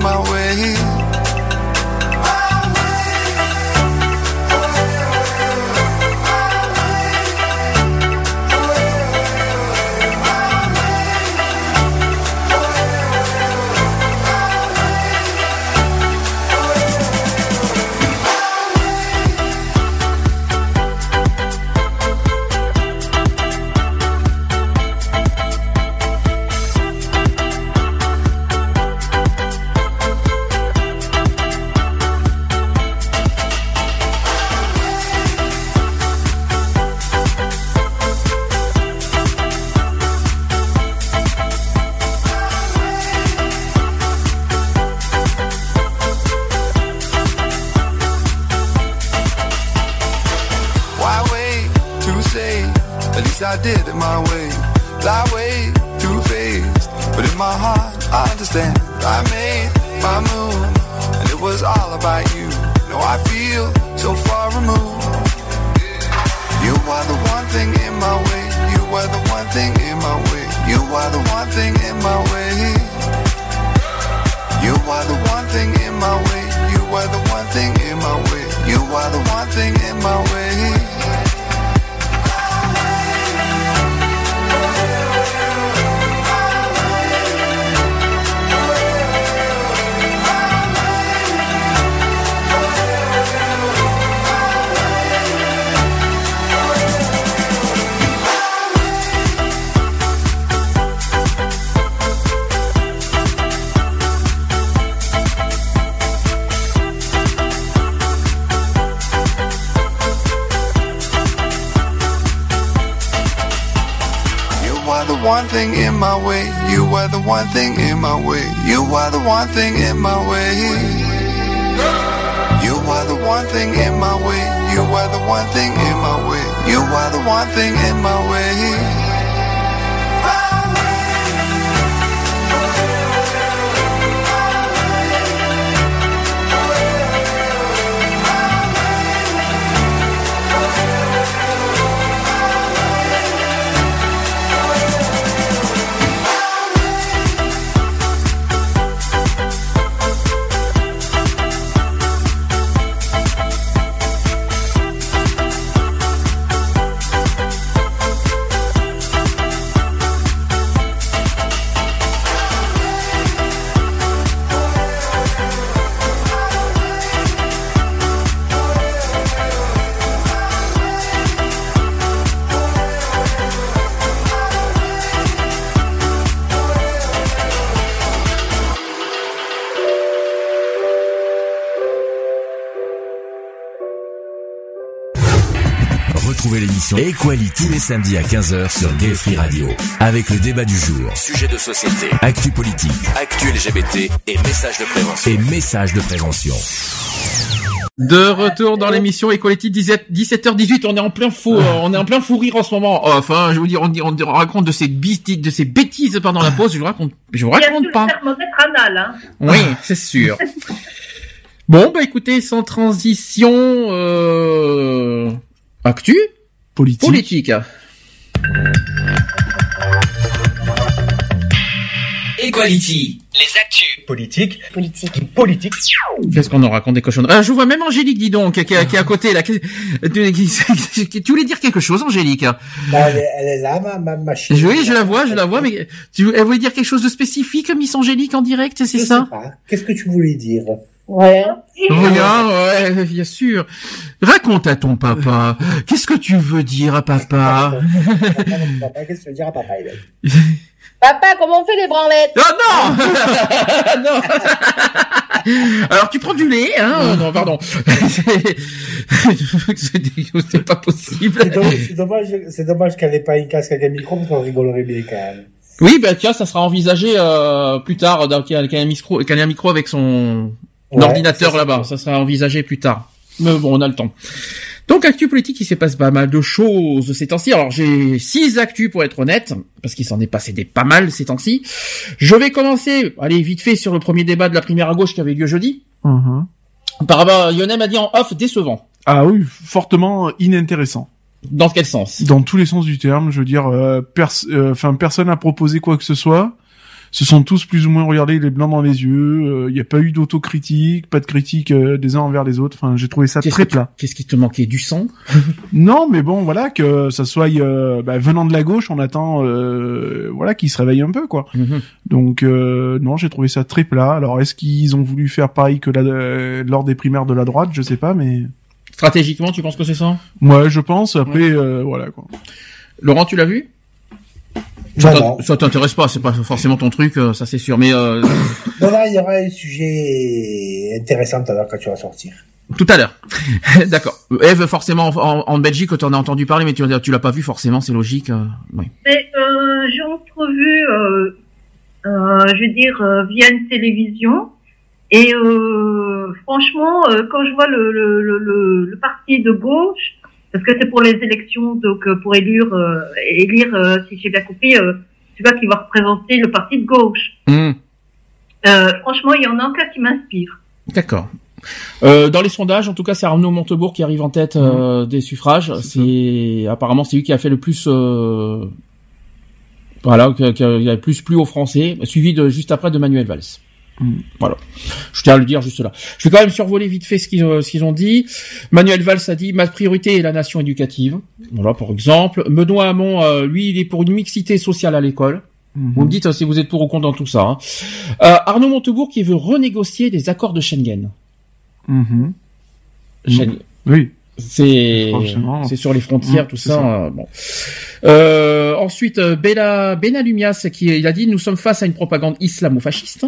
my Quali tous les samedis à 15h sur Gay Radio. Avec le débat du jour. Sujet de société. Actu politique. Actu LGBT et messages de prévention. Et messages de prévention. De retour dans l'émission Equality 17h18, on est en plein fou, euh, on est en plein fou rire en ce moment. Oh, enfin, je vous dis, on, on, raconte de ces bêtises, de ces bêtises pendant la pause. Je vous raconte, je vous raconte pas. Oui, c'est sûr. bon, bah écoutez, sans transition, euh, actu politique. Politique. Equality. Les actus. Politique. Politique. Politique. Qu'est-ce qu'on nous raconte des cochons ah, Je vois même Angélique, dis donc, qui, est à côté. Là. Tu voulais dire quelque chose, Angélique hein bah, elle, est, là, ma, ma machine. Oui, je la vois, je la vois, mais tu, elle voulait dire quelque chose de spécifique, Miss Angélique, en direct, c'est ça Qu'est-ce que tu voulais dire? Ouais. Bien sûr. Raconte à ton papa. Qu'est-ce que tu veux dire à papa? Papa, qu'est-ce que tu veux dire à papa Papa, comment on fait les branlettes? Oh non <laughs> Non Alors tu prends du lait, hein? Non, pardon. <laughs> C'est pas possible. C'est dommage, c'est dommage, qu'elle n'ait pas une casque avec un micro parce qu'on rigolerait bien quand même. Oui, bah tiens, ça sera envisagé euh, plus tard, donc, qu'il y a qu'il y a un micro, qu'il y a un micro avec son Ouais, ordinateur là-bas. Ça sera envisagé plus tard. Mais bon, on a le temps. Donc, actu politique, il s'est passé pas mal de choses ces temps-ci. Alors, j'ai six actus pour être honnête, parce qu'il s'en est passé des pas mal ces temps-ci. Je vais commencer, allez, vite fait, sur le premier débat de la primaire à gauche qui avait lieu jeudi. Mhm. Par rapport, Lionel m'a dit en off décevant. Ah oui, fortement inintéressant. Dans quel sens? Dans tous les sens du terme, je veux dire, euh, pers- euh, enfin personne n'a proposé quoi que ce soit. Se sont tous plus ou moins regardés les blancs dans les yeux. Il n'y a pas eu d'autocritique, pas de critique euh, des uns envers les autres. Enfin, j'ai trouvé ça très plat. Qu'est-ce qui te manquait? Du sang? <laughs> Non, mais bon, voilà, que ça soit euh, bah, venant de la gauche, on attend, euh, voilà, qu'ils se réveillent un peu, quoi. Mhm. Donc, euh, non, j'ai trouvé ça très plat. Alors, est-ce qu'ils ont voulu faire pareil que la, euh, lors des primaires de la droite? Je sais pas, mais Stratégiquement, tu penses que c'est ça? Moi, je pense. Après, euh, voilà, quoi. Laurent, tu l'as vu? Ça t'int- non. Ça t'intéresse pas, c'est pas forcément ton truc, euh, ça c'est sûr. Mais euh, Non, non, il y aura un sujet intéressant tout à l'heure quand tu vas sortir. tout à l'heure. <laughs> D'accord. Eve, forcément en, Belgique, tu en as entendu parler, mais tu, tu l'as pas vu forcément, c'est logique. euh, oui. Mais euh, j'ai entrevu, euh, euh, je veux dire, euh, via une télévision. Et euh, franchement, euh, quand je vois le, le, le, le, le parti de gauche, parce que c'est pour les élections, donc euh, pour élire, euh, élire euh, si j'ai bien compris, euh, tu vois, qui va représenter le parti de gauche. Hmm, Euh, franchement, il y en a aucun qui m'inspire. D'accord. Euh, dans les sondages, en tout cas, c'est Arnaud Montebourg qui arrive en tête euh, des suffrages. C'est apparemment c'est lui qui a fait le plus, euh, voilà, qui a, qui a- plus plu aux Français, suivi de juste après de Manuel Valls. Voilà. Je tiens à le dire juste là. Je vais quand même survoler vite fait ce qu'ils ce qu'ils ont dit. Manuel Valls a dit ma priorité est la nation éducative. Voilà, par exemple. Benoît Hamon, euh, lui, il est pour une mixité sociale à l'école. Mhm. Vous me dites euh, si vous êtes pour ou contre dans tout ça. hein. Euh, Arnaud Montebourg qui veut renégocier les accords de Schengen. Mhm. Schengen. Oui. C'est sur les frontières Mm, tout ça. ça. euh, bon. Euh, ensuite Bella Benalumias qui il a dit nous sommes face à une propagande islamo-fasciste.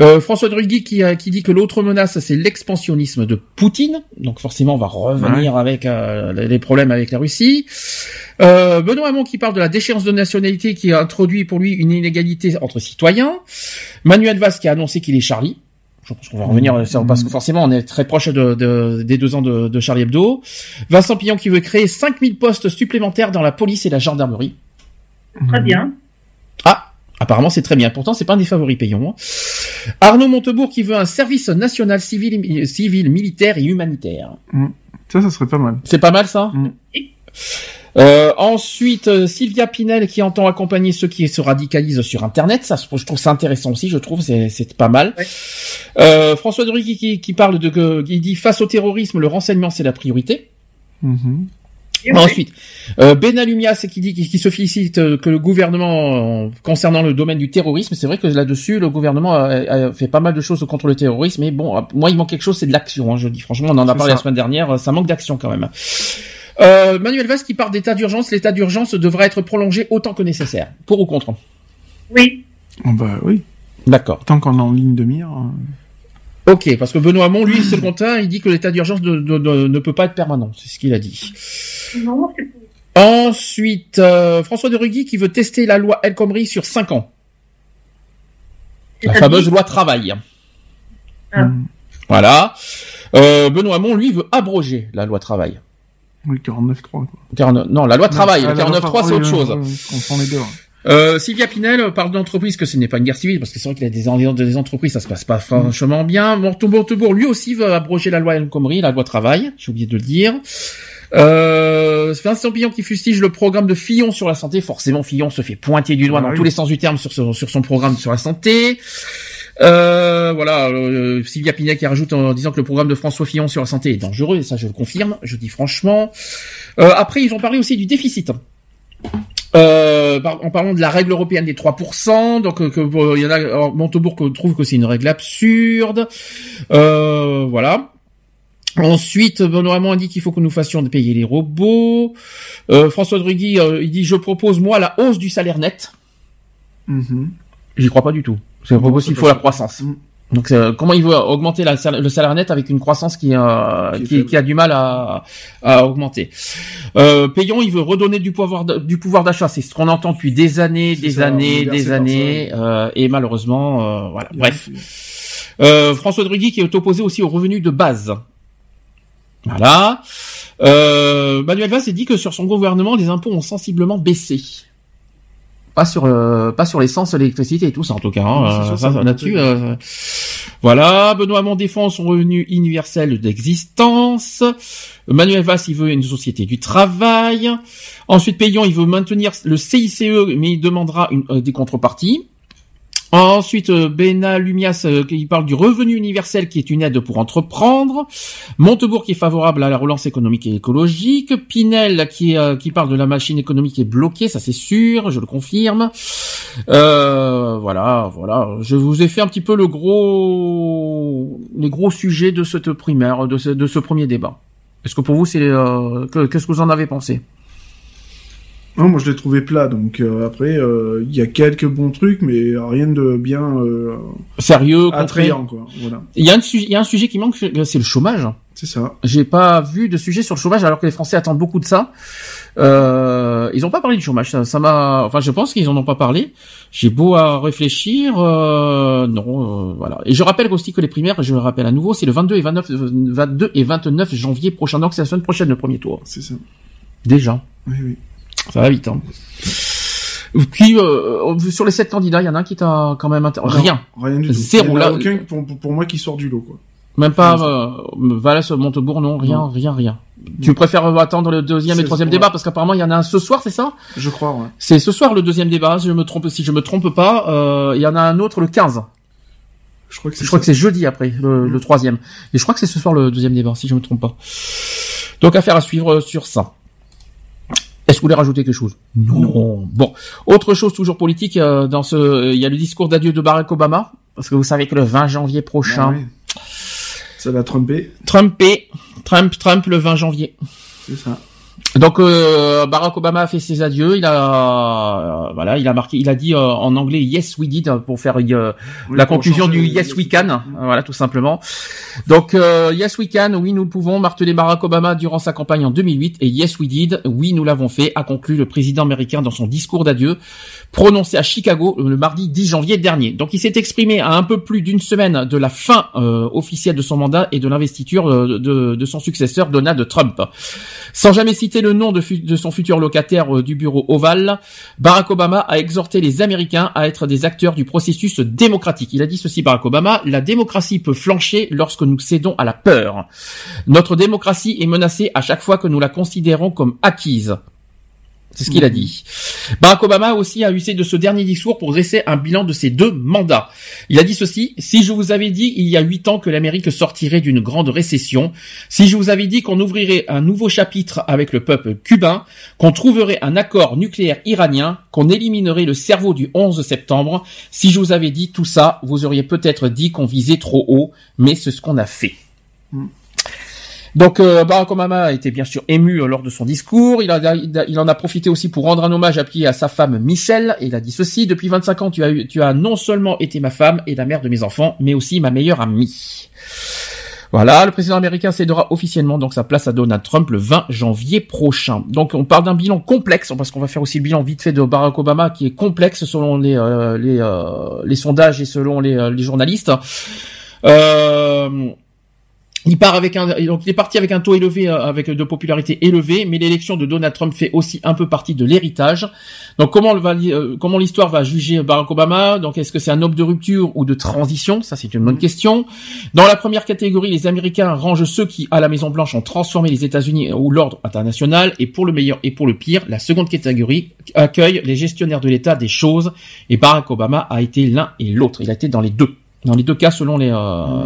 Euh, François Drugui qui, qui dit que l'autre menace c'est l'expansionnisme de Poutine. Donc forcément on va revenir avec euh, les problèmes avec la Russie. Euh, Benoît Hamon qui parle de la déchéance de nationalité qui a introduit pour lui une inégalité entre citoyens. Manuel Valls qui a annoncé qu'il est Charlie. Je pense qu'on va revenir ça, parce que forcément on est très proche de, de- des deux ans de, de Charlie Hebdo. Vincent Pillon qui veut créer 5000 postes supplémentaires dans la police et la gendarmerie. Très bien. Apparemment c'est très bien. Pourtant c'est pas un des favoris payants. hein. Arnaud Montebourg qui veut un service national civil, civil militaire et humanitaire. Mm. Ça, ça serait pas mal. C'est pas mal ça? Mm. Euh, ensuite, euh, Sylvia Pinel qui entend accompagner ceux qui se radicalisent sur Internet. Ça, je trouve ça intéressant aussi. Je trouve c'est pas mal. Euh, François Drury qui, qui parle de que il dit face au terrorisme, le renseignement c'est la priorité. Ensuite, euh, Benalumias qui dit qui, qui se félicite euh, que le gouvernement euh, concernant le domaine du terrorisme, c'est vrai que là-dessus le gouvernement a, a fait pas mal de choses contre le terrorisme, mais bon, euh, moi il manque quelque chose, c'est de l'action. Hein, je dis franchement, on en a parlé ça. la semaine dernière, ça manque d'action quand même. Euh, Manuel Valls qui parle d'état d'urgence, l'état d'urgence devrait être prolongé autant que nécessaire. Pour ou contre? Oui. Oh, bah oui. D'accord. Tant qu'on est en ligne de mire. Ok, parce que Benoît Hamon, lui, c'est le contraire, il dit que l'état d'urgence de- de- de- ne peut pas être permanent, c'est ce qu'il a dit. Non, c'est Ensuite, euh, François de Rugy qui veut tester la loi El Khomri sur 5 ans. La fameuse loi travail. Ah. mm. Voilà. Euh, Benoît Hamon, lui, veut abroger la loi travail. Oui, 49.3, quoi. 49 non, la loi travail. Ah, le la loi 49.3, c'est travail, autre chose. Je confonds les deux. Euh, Sylvia Pinel parle d'entreprise que ce n'est pas une guerre civile, parce que c'est vrai qu'il y a des, en- des entreprises, ça se passe pas franchement bien. Montebourg, Montebourg, lui aussi veut abroger la loi El Khomri, la loi travail, j'ai oublié de le dire. Euh, Vincent Pillon qui fustige le programme de Fillon sur la santé. Forcément, Fillon se fait pointer du doigt Ah dans oui. tous les sens du terme sur, son- sur son programme sur la santé. Euh, voilà, euh, Sylvia Pinet qui rajoute en disant que le programme de François Fillon sur la santé est dangereux, et ça je le confirme, je dis franchement. Euh, après, ils ont parlé aussi du déficit. Euh, par- en parlant de la règle européenne des 3%, donc euh, que euh, il y en a, alors, Montebourg trouve que c'est une règle absurde. Euh, voilà. Ensuite, Benoît Hamon a dit qu'il faut que nous fassions de payer les robots. Euh, François Drugui, euh, il dit je propose moi la hausse du salaire net. Mhm. J'y crois pas du tout. Je propose c'est qu'il faut la croissance. Mm. Donc euh, comment il veut augmenter la le salaire net avec une croissance qui, euh, Qui a du mal à, à augmenter. Euh, Payon, il veut redonner du pouvoir d- du pouvoir d'achat. C'est ce qu'on entend depuis des années, des ça, années, des années, euh, et malheureusement, euh, voilà. Bref. Euh, François Drugui qui est opposé aussi aux revenus de base. Voilà. Euh, Manuel Valls a dit que sur son gouvernement, les impôts ont sensiblement baissé. Pas sur, euh, pas sur l'essence, l'électricité et tout ça en tout cas. hein. Euh, ça ça, va là-dessus. euh, voilà. Benoît Hamon défend son revenu universel d'existence. Manuel Valls, il veut une société du travail. Ensuite, Payon, il veut maintenir le CICE, mais il demandera une, euh, des contreparties. Ensuite, euh, Bena Lumias euh, qui parle du revenu universel qui est une aide pour entreprendre. Montebourg qui est favorable à la relance économique et écologique. Pinel qui, euh, qui parle de la machine économique qui est bloquée, ça c'est sûr, je le confirme. Euh, voilà, voilà. Je vous ai fait un petit peu le gros, les gros sujets de cette primaire, de ce, premier débat. Est-ce que pour vous c'est, euh, que- qu'est-ce que vous en avez pensé? Non, moi je l'ai trouvé plat, donc euh, après euh, il y a quelques bons trucs, mais rien de bien euh, Sérieux, concret attrayant quoi. Voilà, Il y a un, su- il y a un sujet qui manque, c'est le chômage. c'est ça. J'ai pas vu de sujet sur le chômage alors que les Français attendent beaucoup de ça. Euh, ils ont pas parlé du chômage. Ça, ça m'a. Enfin, je pense qu'ils en ont pas parlé. J'ai beau à réfléchir. euh, non, euh, voilà. Et je rappelle aussi que les primaires, je le rappelle à nouveau, c'est le 22 et 29, 22 et 29 janvier prochain. Donc c'est la semaine prochaine le premier tour. C'est ça. Déjà. Oui, oui. Ça va vite. Hein. Puis euh, sur les sept candidats, il y en a un qui t'a quand même inter... rien. Rien du tout. Zéro, Il y en a là- aucun pour, pour- pour moi qui sort du lot quoi. Même pas euh, Valais, Montebourg, non, rien, Non. rien, rien. Tu préfères euh, attendre le deuxième et troisième débat parce qu'apparemment il y en a un ce soir, c'est ça? Je crois, ouais. C'est ce soir le deuxième débat, si je me trompe, si je me trompe pas. euh, Il y en a un autre le 15. Je crois que c'est Je crois ça. que c'est jeudi après le, le troisième. Et je crois que c'est ce soir le deuxième débat, si je me trompe pas. Donc affaire à suivre euh, sur ça. Est-ce que vous voulez rajouter quelque chose? Non. Bon, autre chose toujours politique euh, dans ce, il y a le discours d'adieu de Barack Obama parce que vous savez que le 20 janvier prochain, Ah oui. Ça va tromper, Trump est Trump Trump le 20 janvier. c'est ça. Donc euh, Barack Obama a fait ses adieux. Il a euh, voilà, il a marqué, il a dit euh, en anglais Yes we did pour faire euh, Oui, la pour conclusion du Yes we can. Voilà, tout simplement. Donc euh, Yes we can, oui nous pouvons, martelé Barack Obama durant sa campagne en 2008 et Yes we did, oui nous l'avons fait, a conclu le président américain dans son discours d'adieu prononcé à Chicago le mardi 10 janvier dernier. Donc il s'est exprimé à un peu plus d'une semaine de la fin euh, officielle de son mandat et de l'investiture euh, de, de son successeur Donald Trump. Sans jamais citer le nom de, son futur locataire euh, du bureau ovale, Barack Obama a exhorté les Américains à être des acteurs du processus démocratique. Il a dit ceci Barack Obama, la démocratie peut flancher lorsque nous cédons à la peur. Notre démocratie est menacée à chaque fois que nous la considérons comme acquise. C'est ce qu'il a dit. Barack Obama aussi a usé de ce dernier discours pour dresser un bilan de ses deux mandats. Il a dit ceci, si je vous avais dit il y a huit ans que l'Amérique sortirait d'une grande récession, si je vous avais dit qu'on ouvrirait un nouveau chapitre avec le peuple cubain, qu'on trouverait un accord nucléaire iranien, qu'on éliminerait le cerveau du 11 septembre, si je vous avais dit tout ça, vous auriez peut-être dit qu'on visait trop haut, mais c'est ce qu'on a fait. Donc euh, Barack Obama a été bien sûr ému euh, lors de son discours. Il, a, il, en a profité aussi pour rendre un hommage appuyé à sa femme Michelle. Et il a dit ceci depuis 25 ans, tu as, tu as non seulement été ma femme et la mère de mes enfants, mais aussi ma meilleure amie. Voilà, le président américain cédera officiellement donc sa place à Donald Trump le 20 janvier prochain. Donc on parle d'un bilan complexe parce qu'on va faire aussi le bilan vite fait de Barack Obama qui est complexe selon les euh, les, euh, les sondages et selon les, euh, les journalistes. Euh, Il part avec un, donc il est parti avec un taux élevé, euh, avec de popularité élevée, mais l'élection de Donald Trump fait aussi un peu partie de l'héritage. Donc comment le va, euh, comment l'histoire va juger Barack Obama? Donc est-ce que c'est un homme de rupture ou de transition? Ça c'est une bonne question. Dans la première catégorie, les Américains rangent ceux qui, à la Maison Blanche, ont transformé les États-Unis ou l'ordre international, et pour le meilleur et pour le pire, la seconde catégorie accueille les gestionnaires de l'État des choses. Et Barack Obama a été l'un et l'autre. Il a été dans les deux, dans les deux cas selon les. Euh,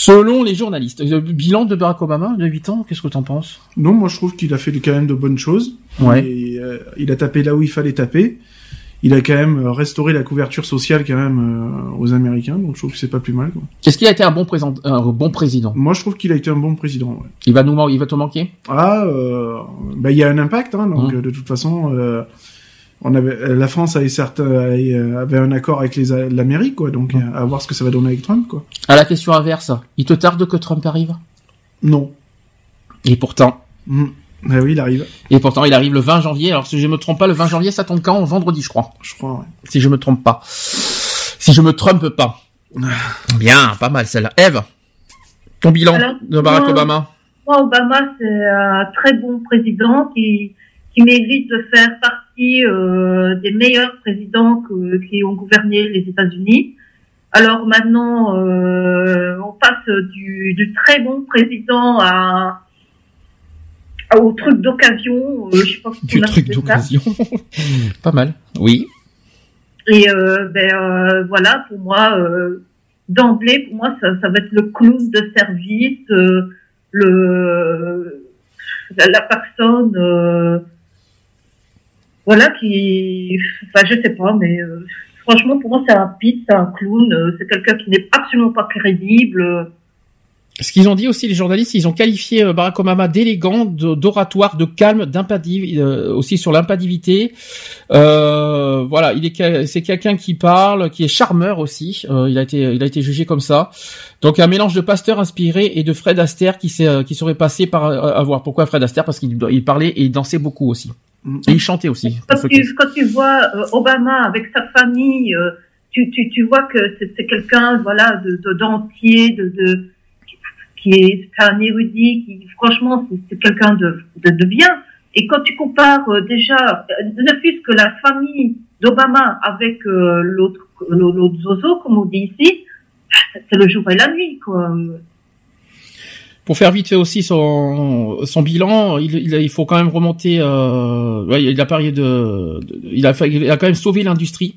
Selon les journalistes, le bilan de Barack Obama de 8 ans, qu'est-ce que t'en penses? Non, moi je trouve qu'il a fait quand même de bonnes choses. Ouais. Et, euh, il a tapé là où il fallait taper. Il a quand même euh, restauré la couverture sociale quand même euh, aux Américains, donc je trouve que c'est pas plus mal. Qu'est-ce qu'il a été un bon, présent, un bon président? Moi je trouve qu'il a été un bon président. ouais. Il va nous, man- il va te manquer? Ah, euh, bah il y a un impact, hein, donc euh, de toute façon, euh, on avait, euh, la France avait certes euh, avait un accord avec les l'Amérique, quoi, donc Mmh. euh, à voir ce que ça va donner avec Trump, quoi. À la question inverse, il te tarde que Trump arrive? Non. Et pourtant. Mm. Bah oui, il arrive. Et pourtant, il arrive le 20 janvier. Alors, si je me trompe pas, le 20 janvier, ça tombe quand? Vendredi, je crois. Je crois, ouais. Si je me trompe pas. Si je me trompe pas. <sighs> Bien, pas mal celle-là. Eve, ton bilan Alors, de Barack moi- Obama? Moi, Obama, c'est un très bon président qui, qui mérite de faire partie euh, des meilleurs présidents que- qui ont gouverné les États-Unis. Alors maintenant, euh, on passe du, du très bon président à, à- au truc d'occasion. euh, je Du truc d'occasion. <laughs> pas mal. Oui. Et euh, ben euh, voilà, pour moi, euh, d'emblée, pour moi, ça, ça va être le clown de service, euh, le la, la personne, euh, voilà, qui, enfin, je sais pas, mais euh, franchement, pour moi, c'est un pit, c'est un clown, euh, c'est quelqu'un qui n'est absolument pas crédible. Ce qu'ils ont dit aussi les journalistes, ils ont qualifié euh, Barack Obama d'élégant, d'oratoire, de calme, d'impassiv, euh, aussi sur l'impassivité. Euh, voilà, c'est quelqu'un qui parle, qui est charmeur aussi. Il a été il a été jugé comme ça. Donc un mélange de pasteur inspiré et de Fred Astaire qui serait passé par avoir. Pourquoi Fred Astaire? Parce qu'il il parlait et il dansait beaucoup aussi. Et il chantait aussi. Quand tu, quand tu vois euh, Obama avec sa famille, euh, tu, tu, tu vois que c'est quelqu'un, voilà, de de- d'entier, de, de, qui est un érudit, qui franchement c'est- quelqu'un de, de de bien. Et quand tu compares euh, déjà, ne fût-ce que la famille d'Obama avec l'autre l'autre zozo, comme on dit ici, c'est le jour et la nuit, quoi. Pour faire vite fait aussi son son bilan, il, il, il faut quand même remonter. Euh, ouais, il a parié de, de- il a fait, il a quand même sauvé l'industrie.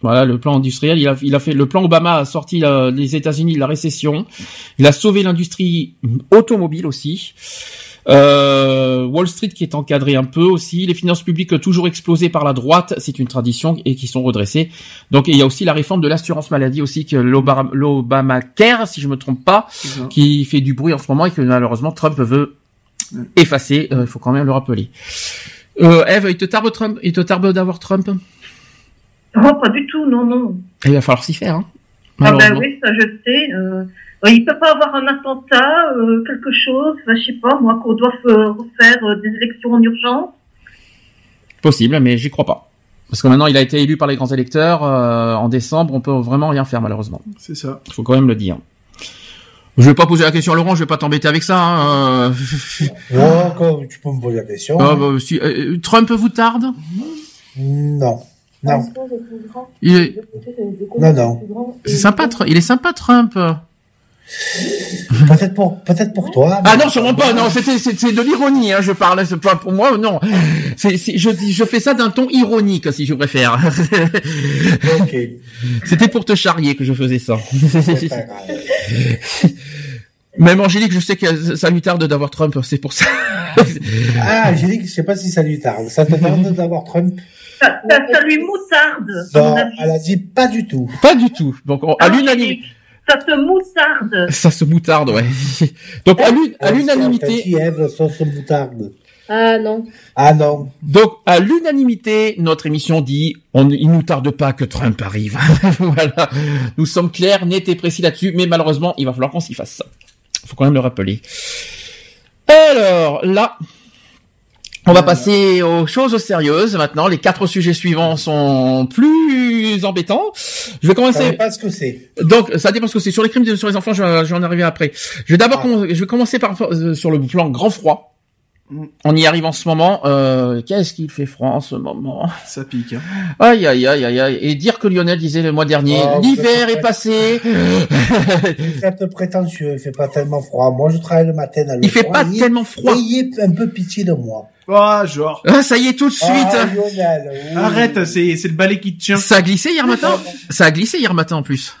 Voilà le plan industriel. Il a, il a fait le plan Obama a sorti euh, les États-Unis de la récession. Il a sauvé l'industrie automobile aussi. Euh, Wall Street qui est encadré un peu aussi, les finances publiques toujours explosées par la droite, c'est une tradition et qui sont redressées. Donc il y a aussi la réforme de l'assurance maladie aussi que l'Obama- l'Obamacare, si je me trompe pas, qui fait du bruit en ce moment et que malheureusement Trump veut effacer. Euh, Il faut quand même le rappeler. Euh, Eve, il te tarde Trump, il te tarde d'avoir Trump? Oh, pas du tout, non, non. Il va falloir s'y faire. Hein, Ah ben oui, ça je sais. Euh, il peut pas avoir un attentat, euh, quelque chose, enfin, je sais pas, moi, qu'on doit euh, refaire euh, des élections en urgence. Possible, mais j'y crois pas. Parce que maintenant, il a été élu par les grands électeurs euh, en décembre. On peut vraiment rien faire malheureusement. C'est ça. Il faut quand même le dire. Je vais pas poser la question à Laurent. Je vais pas t'embêter avec ça. Hein. euh. Ouais, tu peux me poser la question. Ah, bah, si, euh, Trump vous tarde? Non. Non. Il est- Non, non. C'est sympa. Il est sympa Trump. Peut-être pour, peut-être pour toi. Ah non, sûrement pas. Non, c'était c'est c'est de l'ironie. Hein, je parle. C'est pas pour moi. Non. C'est c'est- je dis je fais ça d'un ton ironique si je préfère. Ok. C'était pour te charrier que je faisais ça. C'est pas grave. Même Angélique, je sais que ça lui tarde d'avoir Trump. C'est pour ça. Ah, j'ai dit que je sais pas si ça lui tarde. Ça te tarde d'avoir Trump Ça, ça, ça lui moutarde, Non, elle a dit pas du tout. Pas du tout. Donc on- à l'unanimité. Ça te moutarde. Ça se moutarde, ouais. <laughs> Donc à l'un- à T'as l'unanimité. moutarde? Ah non. Ah non. Donc à l'unanimité, notre émission dit on, il nous tarde pas que Trump arrive. <laughs> voilà, nous sommes clairs, nets et précis là-dessus, mais malheureusement, il va falloir qu'on s'y fasse. Faut quand même le rappeler. Alors là, On va passer aux choses sérieuses maintenant. Les quatre sujets suivants sont plus embêtants. Je vais commencer. Ça dépend ce que c'est. Donc, ça dépend ce que c'est. Sur les crimes sur les enfants, je, je vais en arriver après. Je vais d'abord, Ah. com- je vais commencer par euh, sur le plan grand froid. Mm. On y arrive en ce moment. Euh, Qu'est-ce qu'il fait froid en ce moment? Ça pique. Hein. Aïe aïe aïe aïe aïe. Et dire que Lionel disait le mois dernier, Oh, l'hiver est passé. <laughs> Vous êtes prétentieux, il fait pas tellement froid. Moi, je travaille le matin le Il fait pas tellement froid. Ayez un peu pitié de moi. Ah, genre. Ah, ça y est tout de suite. Ah, Lionel, oui. Arrête, c'est c'est le balai qui te tient. Ça a glissé hier matin. Ça a glissé hier matin en plus.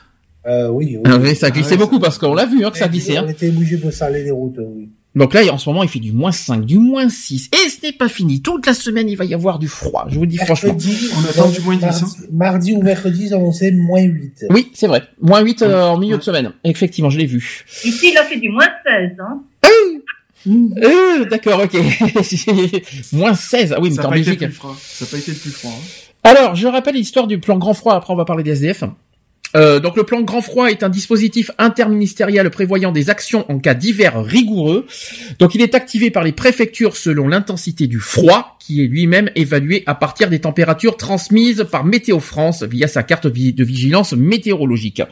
Euh, oui, oui. Ah oui, ça a glissé Ah beaucoup parce qu'on l'a vu hein, que ça a glissé. Hein. On était obligé de saler les routes, oui. Donc là, en ce moment, il fait du moins 5, du moins 6. Et ce n'est pas fini. Toute la semaine, il va y avoir du froid. Je vous le dis franchement. On attend du moins 10, mardi, hein. mardi ou mercredi, ils ont annoncé moins 8. Oui, c'est vrai. Moins 8 euh, en milieu de semaine. Effectivement, je l'ai vu. Ici, il a fait du moins 16. Hein. Euh, D'accord, ok. <laughs> moins 16. Ah oui, mais t'es en Belgique. Ça n'a pas été le plus froid. hein. Alors, je rappelle l'histoire du plan grand froid. Après, on va parler des SDF. Euh, donc le plan grand froid est un dispositif interministériel prévoyant des actions en cas d'hiver rigoureux. Donc il est activé par les préfectures selon l'intensité du froid, qui est lui-même évalué à partir des températures transmises par Météo France via sa carte de vigilance météorologique.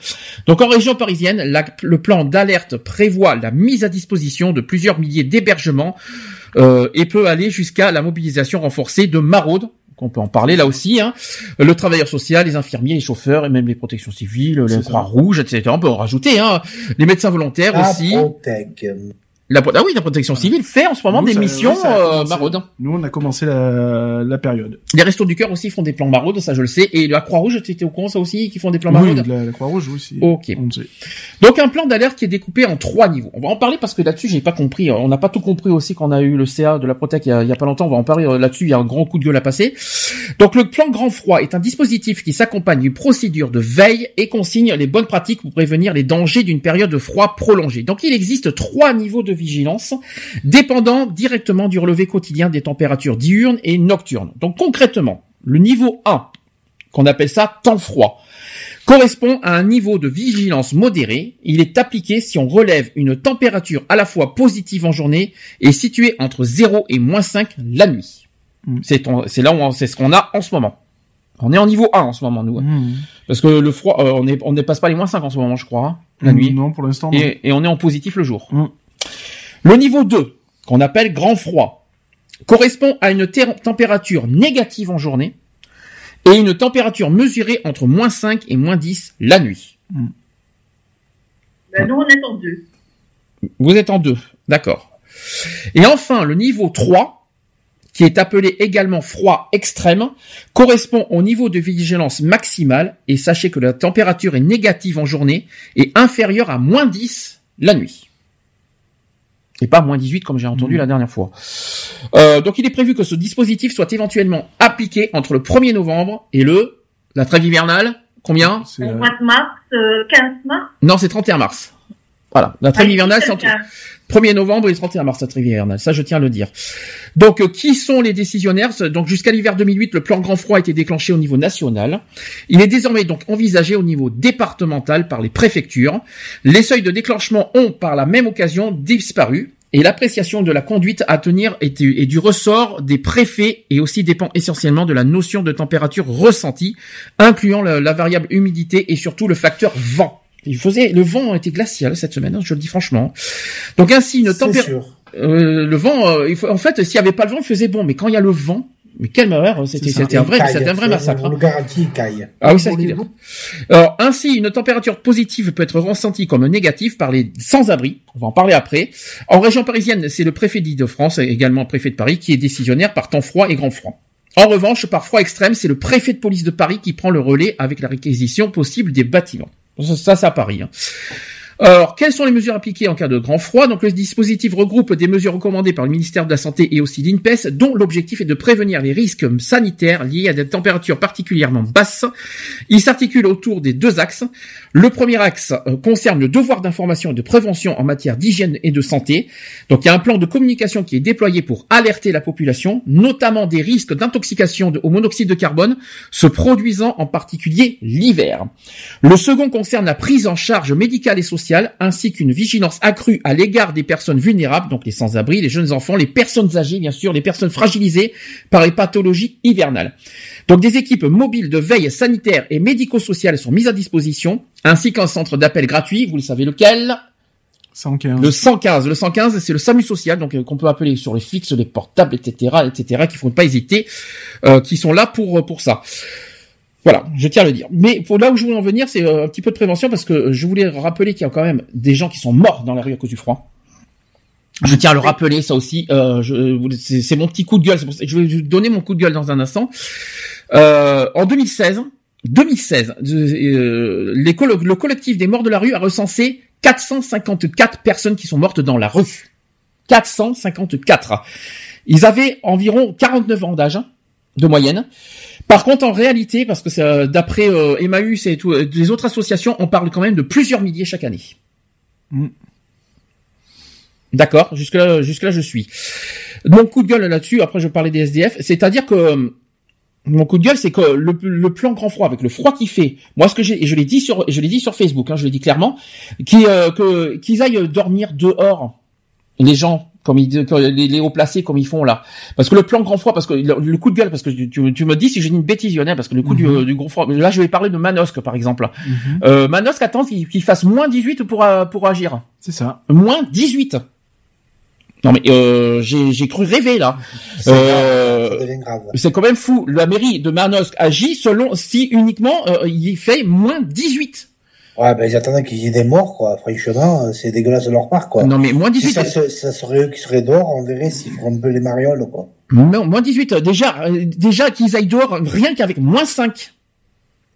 Donc en région parisienne, le plan d'alerte prévoit la mise à disposition de plusieurs milliers d'hébergements euh, et peut aller jusqu'à la mobilisation renforcée de maraudes qu'on peut en parler là aussi, hein. le travailleur social, les infirmiers, les chauffeurs et même les protections civiles, les ça. Croix-Rouge, etc. On peut en rajouter, hein. les médecins volontaires La aussi. La, ah oui, la protection civile fait en ce moment Nous, des ça- missions oui, euh, maraudes. Nous, on a commencé la, la période. Les restos du cœur aussi font des plans maraudes, ça je le sais. Et la Croix-Rouge, tu étais au courant ça aussi, qui font des plans Oui, maraudes la, la Croix-Rouge, oui, c'est- Ok. on sait. Donc un plan d'alerte qui est découpé en trois niveaux. On va en parler parce que là-dessus j'ai pas compris. On n'a pas tout compris aussi qu'on a eu le CA de la Protec il y a, il y a pas longtemps. On va en parler là-dessus. Il y a un grand coup de gueule à passer. Donc le plan grand froid est un dispositif qui s'accompagne d'une procédure de veille et consigne les bonnes pratiques pour prévenir les dangers d'une période de froid prolongée. Donc il existe trois niveaux de vigilance dépendant directement du relevé quotidien des températures diurnes et nocturnes. Donc concrètement, le niveau 1, qu'on appelle ça temps froid, correspond à un niveau de vigilance modéré. Il est appliqué si on relève une température à la fois positive en journée et située entre 0 et moins 5 la nuit. Mm. C'est là où c'est ce qu'on a en ce moment. On est en niveau 1 en ce moment, nous. hein. Mmh. Parce que le froid, euh, on est, on dépasse pas les moins 5 en ce moment, je crois, hein, la Mmh, nuit. Non, pour l'instant, et on est en positif le jour. Le niveau 2, qu'on appelle grand froid, correspond à une température négative en journée et une température mesurée entre moins 5 et moins 10 la nuit. Ben, nous, on est en deux. Vous êtes en deux, d'accord. Et enfin, le niveau 3, qui est appelé également froid extrême, correspond au niveau de vigilance maximale, et sachez que la température est négative en journée et inférieure à moins 10 la nuit. Et pas moins 18 comme j'ai entendu la dernière fois. Euh, donc il est prévu que ce dispositif soit éventuellement appliqué entre le 1er novembre et le... La trêve hivernale, combien C'est, euh, mois de mars, euh, 15 mars. Non, c'est 31 mars. Voilà, la trêve Ah, hivernale, c'est c'est entre... le 15. 1er novembre et 31 mars, trêve hivernale. Ça, je tiens à le dire. Donc, euh, qui sont les décisionnaires? Donc, jusqu'à l'hiver 2008, le plan grand froid a été déclenché au niveau national. Il est désormais donc envisagé au niveau départemental par les préfectures. Les seuils de déclenchement ont, par la même occasion, disparu. Et l'appréciation de la conduite à tenir est, du ressort des préfets et aussi dépend essentiellement de la notion de température ressentie, incluant la variable humidité et surtout le facteur vent. Il faisait, le vent était glacial cette semaine, hein, je le dis franchement. Donc ainsi, une température, euh, le vent, euh, il faut, en fait, s'il y avait pas le vent, il faisait bon, mais quand il y a le vent, mais quelle malheur, c'était, ça. c'était un vrai, c'était un vrai massacre. hein. le garantis, il caille. Ah oui, ça c'est. Alors, ainsi, une température positive peut être ressentie comme négative par les sans-abri. On va en parler après. En région parisienne, c'est le préfet d'Île-de-France, et également préfet de Paris, qui est décisionnaire par temps froid et grand froid. En revanche, par froid extrême, c'est le préfet de police de Paris qui prend le relais avec la réquisition possible des bâtiments. Ça, c'est à Paris. hein. Alors, quelles sont les mesures appliquées en cas de grand froid? Donc, le dispositif regroupe des mesures recommandées par le ministère de la Santé et aussi l'INPES, dont l'objectif est de prévenir les risques sanitaires liés à des températures particulièrement basses. Il s'articule autour des deux axes. Le premier axe euh, concerne le devoir d'information et de prévention en matière d'hygiène et de santé. Donc, il y a un plan de communication qui est déployé pour alerter la population, notamment des risques d'intoxication au monoxyde de carbone, se produisant en particulier l'hiver. Le second concerne la prise en charge médicale et sociale sociale, ainsi qu'une vigilance accrue à l'égard des personnes vulnérables, donc les sans-abri, les jeunes enfants, les personnes âgées, bien sûr, les personnes fragilisées par les pathologies hivernales. Donc des équipes mobiles de veille sanitaire et médico-sociale sont mises à disposition, ainsi qu'un centre d'appel gratuit, vous le savez lequel? 115. le 115, le 115, c'est le SAMU social, donc euh, qu'on peut appeler sur les fixes, les portables, etc., etc., qu'il faut pas hésiter, euh, qui sont là pour euh, pour ça. Voilà, je tiens à le dire. Mais pour là où je voulais en venir, c'est euh, un petit peu de prévention parce que je voulais rappeler qu'il y a quand même des gens qui sont morts dans la rue à cause du froid. Je tiens à le rappeler, ça aussi. Euh, c'est mon petit coup de gueule. pour ça- Je vais vous donner mon coup de gueule dans un instant. Euh, en 2016, 2016, euh, les collo- le collectif des morts de la rue a recensé 454 personnes qui sont mortes dans la rue. 454. Ils avaient environ 49 ans d'âge hein, de moyenne. Par contre, en réalité, parce que c'est, euh, d'après euh, Emmaüs et tout, euh, les autres associations, on parle quand même de plusieurs milliers chaque année. Mm. D'accord, jusque là, jusque là, je suis. Mon coup de gueule là-dessus. Après, je vais parler des SDF. C'est-à-dire que euh, mon coup de gueule, c'est que le, le plan grand froid avec le froid qui fait. Moi, ce que j'ai, et je l'ai dit sur, je l'ai dit sur Facebook, hein, je l'ai dit clairement, qui, euh, qu'ils aillent dormir dehors, les gens. Comme ils, les, les hauts placés comme ils font là, parce que le plan grand froid, parce que le, le coup de gueule, parce que tu, tu, tu me dis si j'ai une bêtise, Lionel, parce que le coup du, Mhm. du gros froid, là je vais parler de Manosque par exemple. Mhm. Euh, Manosque attend qu'il fasse moins 18 pour euh, pour agir. C'est ça. Moins 18. Non mais euh, j'ai j'ai cru rêver là. C'est Euh, c'est quand même fou. La mairie de Manosque agit selon si uniquement euh, il fait moins 18. Ouais, ben ils attendaient qu'il y ait des morts, quoi. Franchement, euh, c'est dégueulasse de leur part, quoi. Non mais moins Si 18. ça, se- ça serait eux qui seraient dehors, on verrait s'ils feraient un peu les marioles, quoi. Non, moins 18. euh, Déjà euh, déjà qu'ils aillent dehors rien qu'avec moins 5.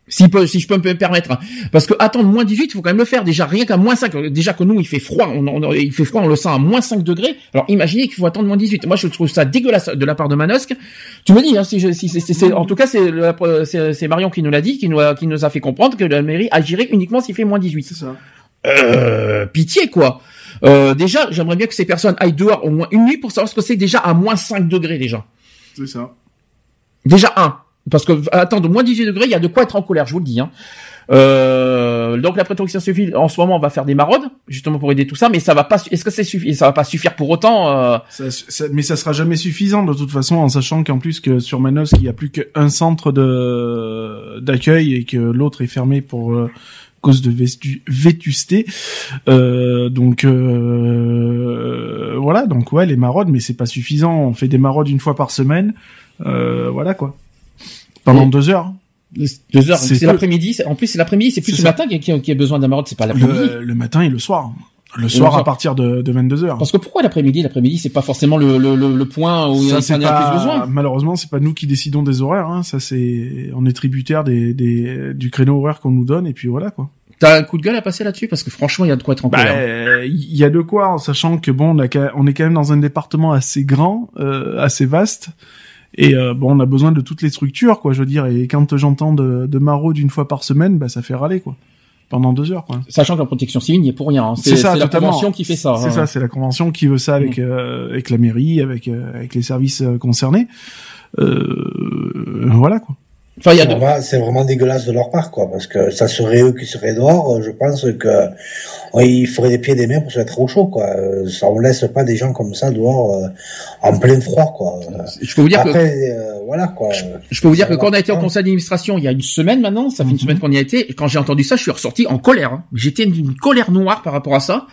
Si, je peux me permettre, hein. parce que attendre moins 18, il faut quand même le faire. Déjà rien qu'à moins 5. Déjà que nous, il fait froid, on, on- il fait froid, on le sent à moins 5 degrés. Alors imaginez qu'il faut attendre moins 18. Moi, je trouve ça dégueulasse de la part de Manosque. Tu me dis, hein, si, je, si en tout cas, c'est Marion qui nous l'a dit, qui nous a, qui nous a fait comprendre que la mairie agirait uniquement s'il fait moins 18. C'est ça. Euh, pitié quoi. Euh, déjà, j'aimerais bien que ces personnes aillent dehors au moins une nuit pour savoir ce que c'est déjà à moins 5 degrés déjà. C'est ça. Déjà un. Parce que attendre moins 18 degrés, il y a de quoi être en colère, je vous le dis. Hein. Euh, donc la protection civile, en ce moment, on va faire des maraudes, justement pour aider tout ça, mais ça va pas. Est-ce que c'est suffi Ça va pas suffire pour autant. euh, Ça- ça- mais ça sera jamais suffisant de toute façon, en sachant qu'en plus que sur Manos, il y a plus qu'un centre de d'accueil et que l'autre est fermé pour euh, cause de vétusté. Euh, donc euh, voilà, donc ouais, les maraudes, mais c'est pas suffisant. On fait des maraudes une fois par semaine. Voilà quoi. Pendant Et- deux heures. Deux heures. C'est l'après-midi. En plus, c'est l'après-midi. C'est plus le matin qui, qui a besoin d'un maraude. C'est pas l'après-midi. Le, le matin et le soir. Le soir à partir de, de 22 heures. Parce que pourquoi l'après-midi? L'après-midi, c'est pas forcément le, le, le, le point où il y Ça, a, il y a plus besoin. Malheureusement, c'est pas nous qui décidons des horaires. Hein. Ça, c'est on est tributaire des, des du créneau horaire qu'on nous donne et puis voilà quoi. T'as un coup de gueule à passer là-dessus? Parce que franchement, il y a de quoi être en Bah, colère. il y a de quoi, en sachant que bon, a, on est quand même dans un département assez grand, euh, assez vaste, et euh, bon, on a besoin de toutes les structures, quoi. Je veux dire, et quand j'entends de, de maraude une fois par semaine, bah ça fait râler, quoi. Pendant deux heures, quoi. Sachant que la protection civile n'y est pour rien. hein. C'est ça, la convention qui fait ça. C'est hein. ça, c'est la convention qui veut ça avec euh, avec la mairie, avec euh, avec les services euh, concernés. Euh, voilà quoi. Enfin, C'est de... vraiment, c'est vraiment dégueulasse de leur part, quoi, parce que ça serait eux qui seraient dehors. Je pense que ouais, il faudrait des pieds et des mains pour se mettre au chaud, quoi. Euh, Ça, on laisse pas des gens comme ça dehors euh, en plein froid, quoi. Je peux vous dire que Après, euh, voilà, quoi. Je peux vous dire que quand on a été au va. conseil d'administration il y a une semaine maintenant, ça fait une semaine qu'on y a été, et quand j'ai entendu ça, je suis ressorti en colère. hein. J'étais d'une colère noire par rapport à ça.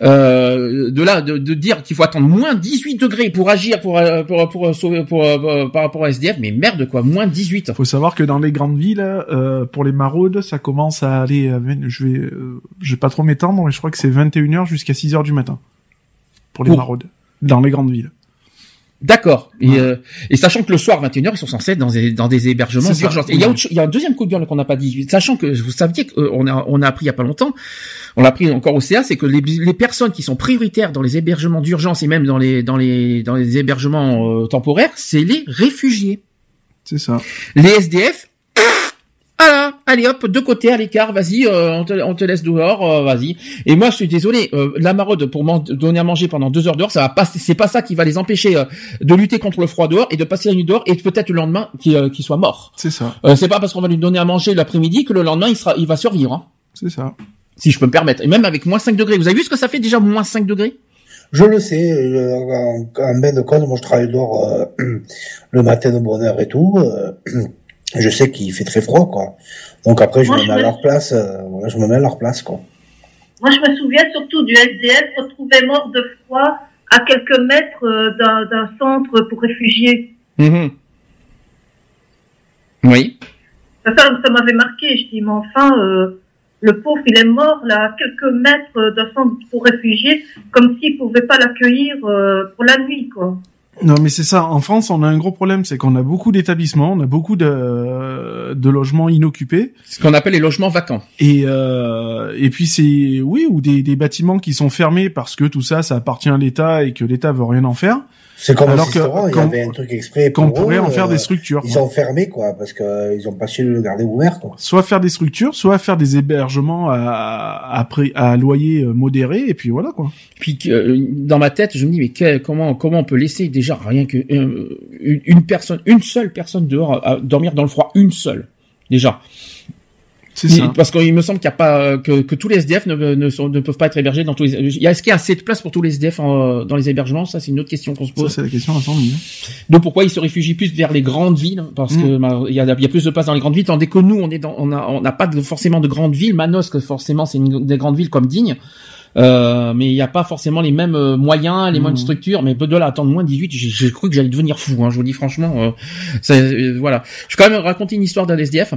Euh, de là, de, de dire qu'il faut attendre moins 18 degrés pour agir pour euh, pour pour, sauver pour, euh, par rapport à SDF, mais merde quoi, moins 18. Faut savoir que dans les grandes villes, euh, pour les maraudes, ça commence à aller. à je vais, euh, je vais pas trop m'étendre, mais je crois que c'est 21h jusqu'à 6h du matin pour les maraudes dans les grandes villes. D'accord. Et, euh, et sachant que le soir 21h, ils sont censés être dans des, dans des hébergements d'urgence. Et il y a y un deuxième coup de gueule qu'on n'a pas dit. Sachant que vous saviez qu'on a on a appris il y a pas longtemps, on l'a appris encore au CA, c'est que les, les personnes qui sont prioritaires dans les hébergements d'urgence et même dans les dans les dans les hébergements euh, temporaires, c'est les réfugiés. C'est ça. Les SDF ah, allez hop, de côté, à l'écart, vas-y, euh, on, te, on te laisse dehors, euh, vas-y. Et moi, je suis désolé, euh, la maraude pour m'en donner à manger pendant deux heures dehors, ça va pas, c'est pas ça qui va les empêcher euh, de lutter contre le froid dehors et de passer la nuit dehors et peut-être le lendemain qu'il euh, qu'il soit mort. C'est ça. Euh, c'est pas parce qu'on va lui donner à manger l'après-midi que le lendemain il sera, il va survivre. Hein. C'est ça. Si je peux me permettre. Et même avec moins 5 degrés. Vous avez vu ce que ça fait déjà moins 5 degrés? Je le sais, euh, en, en bain de code, moi je travaille dehors euh, <clears throat> le matin de bonne heure et tout. <clears throat> je sais qu'il fait très froid, quoi. Donc après, je Moi, me je mets à me- leur place, euh, voilà, je me mets à leur place, quoi. Moi, je me souviens surtout du SDF retrouvé mort de froid à quelques mètres euh, d'un centre pour réfugiés. Mhm. Oui. Ça, ça, ça m'avait marqué. Je dis, mais enfin, euh, le pauvre, il est mort là, à quelques mètres d'un centre pour réfugiés, comme s'il pouvait pas l'accueillir euh, pour la nuit, quoi. Non, mais c'est ça. En France, on a un gros problème, c'est qu'on a beaucoup d'établissements, on a beaucoup de, de logements inoccupés. Ce qu'on appelle les logements vacants. Et euh, et puis c'est oui ou des, des bâtiments qui sont fermés parce que tout ça, ça appartient à l'État et que l'État veut rien en faire. C'est comme Alors un que restaurant, il y avait un truc exprès qu'on pour pourrait eux, en faire euh, des structures. Ils quoi. ont fermé, quoi, parce que euh, ils ont pas su le garder ouvert, quoi. Soit faire des structures, soit faire des hébergements à à, loyer euh, modéré et puis voilà quoi. Puis euh, dans ma tête, je me dis mais que- comment comment on peut laisser déjà rien que euh, une, une personne, une seule personne dehors à dormir dans le froid, une seule déjà. C'est ça. Parce qu'il me semble qu'il y a pas euh, que, que tous les SDF ne, ne, sont, ne peuvent pas être hébergés dans tous les. Il y a- Est-ce qu'il y a assez de place pour tous les SDF en- dans les hébergements? Ça, c'est une autre question qu'on se Ça pose. c'est la question à 100 000. Donc pourquoi ils se réfugient plus vers les grandes villes? Parce Mm. que bah, il y, y a plus de place dans les grandes villes, tandis que nous, on est dans, on a, on n'a pas de- forcément de grandes villes. Manosque, forcément, c'est une des grandes villes comme Digne. Euh, mais il n'y a pas forcément les mêmes euh, moyens, les Mm. mêmes structures. Mais de là attendre moins de 18, j'ai j'ai cru que j'allais devenir fou. Hein, je vous dis franchement. euh, ça, euh, voilà. Je vais quand même raconter une histoire d'un SDF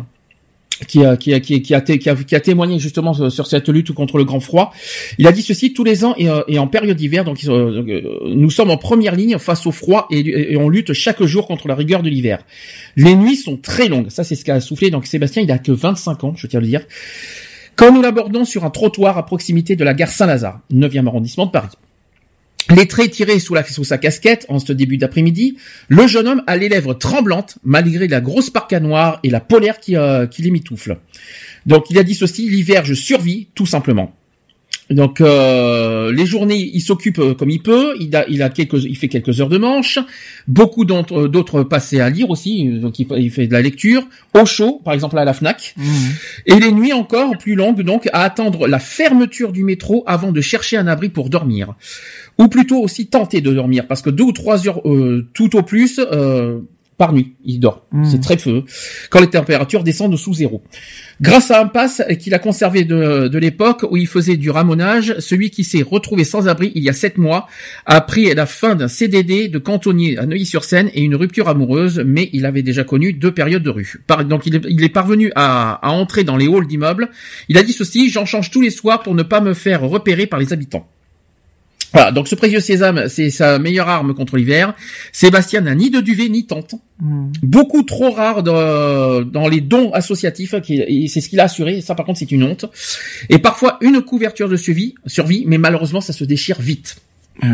qui a, témoigné justement sur cette lutte contre le grand froid. Il a dit ceci tous les ans et, euh, en période d'hiver. Donc, euh, euh, nous sommes en première ligne face au froid et, et on lutte chaque jour contre la rigueur de l'hiver. Les nuits sont très longues. Ça, c'est ce qu'a soufflé. Donc, Sébastien, il a que 25 ans, je tiens à le dire. Quand nous l'abordons sur un trottoir à proximité de la gare Saint-Lazare, 9e arrondissement de Paris. Les traits tirés sous, la, sous sa casquette en ce début d'après-midi, le jeune homme a les lèvres tremblantes malgré la grosse parka noire et la polaire qui, euh, qui les mitoufle. Donc il a dit ceci, l'hiver je survis tout simplement. Donc euh, les journées, il s'occupe euh, comme il peut. Il a, il a quelques, il fait quelques heures de manche. Beaucoup d'entre- d'autres passés à lire aussi. Donc il, il fait de la lecture au chaud, par exemple à la Fnac. Et les nuits encore plus longues, donc à attendre la fermeture du métro avant de chercher un abri pour dormir, ou plutôt aussi tenter de dormir, parce que deux ou trois heures euh, tout au plus euh, par nuit, il dort. Mhm. C'est très peu quand les températures descendent sous zéro. Grâce à un pass qu'il a conservé de, de l'époque où il faisait du ramonage, celui qui s'est retrouvé sans abri il y a sept mois a appris la fin d'un CDD de cantonnier à Neuilly-sur-Seine et une rupture amoureuse, mais il avait déjà connu deux périodes de rue. Par- donc il est, il est parvenu à, à entrer dans les halls d'immeubles. Il a dit ceci, j'en change tous les soirs pour ne pas me faire repérer par les habitants. Voilà, donc ce précieux sésame, c'est sa meilleure arme contre l'hiver. Sébastien n'a ni de duvet ni tente. Beaucoup trop rare dans, dans les dons associatifs, et c'est ce qu'il a assuré. Ça, par contre, c'est une honte. Et parfois une couverture de survie, survie, mais malheureusement, ça se déchire vite. Ah.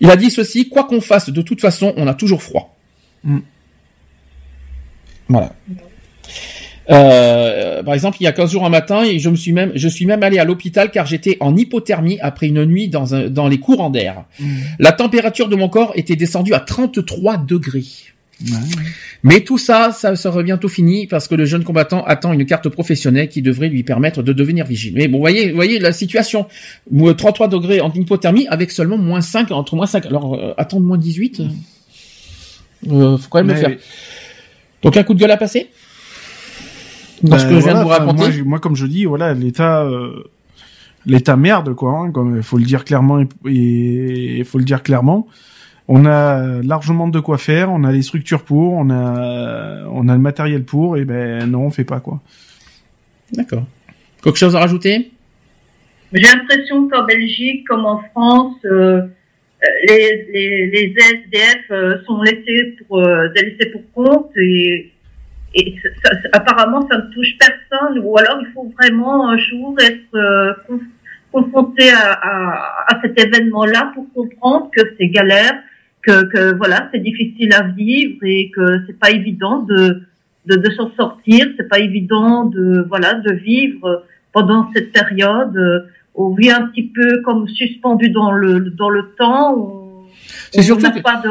Il a dit ceci quoi qu'on fasse, de toute façon, on a toujours froid. Mm. Voilà. Euh, par exemple, il y a 15 jours un matin, et je me suis même, je suis même allé à l'hôpital car j'étais en hypothermie après une nuit dans, un, dans les courants d'air. La température de mon corps était descendue à 33 degrés. Mais tout ça, ça sera bientôt fini parce que le jeune combattant attend une carte professionnelle qui devrait lui permettre de devenir vigile. Mais bon, vous voyez, voyez la situation. Moi, 33 degrés en hypothermie avec seulement moins 5, entre moins 5. Alors, euh, attendre moins 18, euh, euh, faut quand même Mais le faire. oui. Donc, un coup de gueule à passer? Dans ce Ben, que je viens voilà, de vous enfin, raconter Moi, comme je dis, voilà, l'État, euh, l'État merde, quoi. Hein, comme il faut le dire clairement et il faut le dire clairement. On a largement de quoi faire, on a les structures pour, on a, on a le matériel pour, et ben non, on fait pas quoi. D'accord. Quelque chose à rajouter? J'ai l'impression qu'en Belgique, comme en France, euh, euh, les, les, les SDF euh, sont laissés pour, euh, laissés pour compte et, et ça- ça- apparemment ça ne touche personne ou alors il faut vraiment un jour être euh, conf- confronté à, à, à cet événement-là pour comprendre que c'est galère, que, que voilà c'est difficile à vivre et que c'est pas évident de de, de s'en sortir, c'est pas évident de voilà de vivre pendant cette période. euh, on vit un petit peu comme suspendu dans le dans le temps. On n'a pas de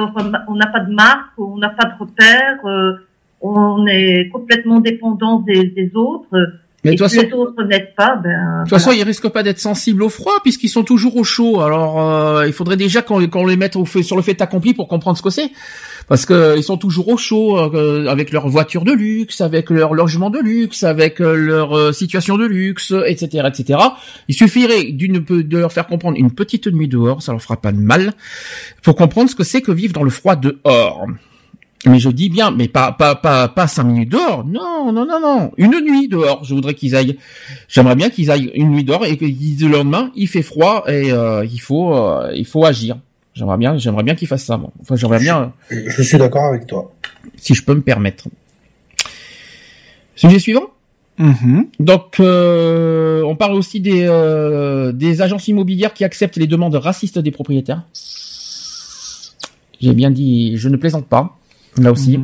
on n'a pas de marque, on n'a pas de repère. euh, on est complètement dépendant des, des autres. Mais et si façon- les autres n'aident pas, ben. De toute façon, ils risquent pas d'être sensibles au froid puisqu'ils sont toujours au chaud. Alors, euh, il faudrait déjà qu'on les mette au sur le fait accompli pour comprendre ce que c'est. Parce que ils sont toujours au chaud euh, avec leur voiture de luxe, avec leur logement de luxe, avec euh, leur euh, situation de luxe, etc., etc. Il suffirait d'une de leur faire comprendre une petite nuit dehors, ça leur fera pas de mal, pour comprendre ce que c'est que vivre dans le froid dehors. Mais je dis bien, mais pas pas pas pas cinq minutes dehors. Non, non, non, non. Une nuit dehors. Je voudrais qu'ils aillent. J'aimerais bien qu'ils aillent une nuit dehors et que le lendemain il fait froid et euh, il faut euh, il faut agir. J'aimerais bien j'aimerais bien qu'ils fassent ça. Enfin j'aimerais bien Je suis d'accord avec toi. si je peux me permettre. Sujet suivant. Donc, euh, on parle aussi des, euh, des agences immobilières qui acceptent les demandes racistes des propriétaires. J'ai bien dit, je ne plaisante pas, là aussi.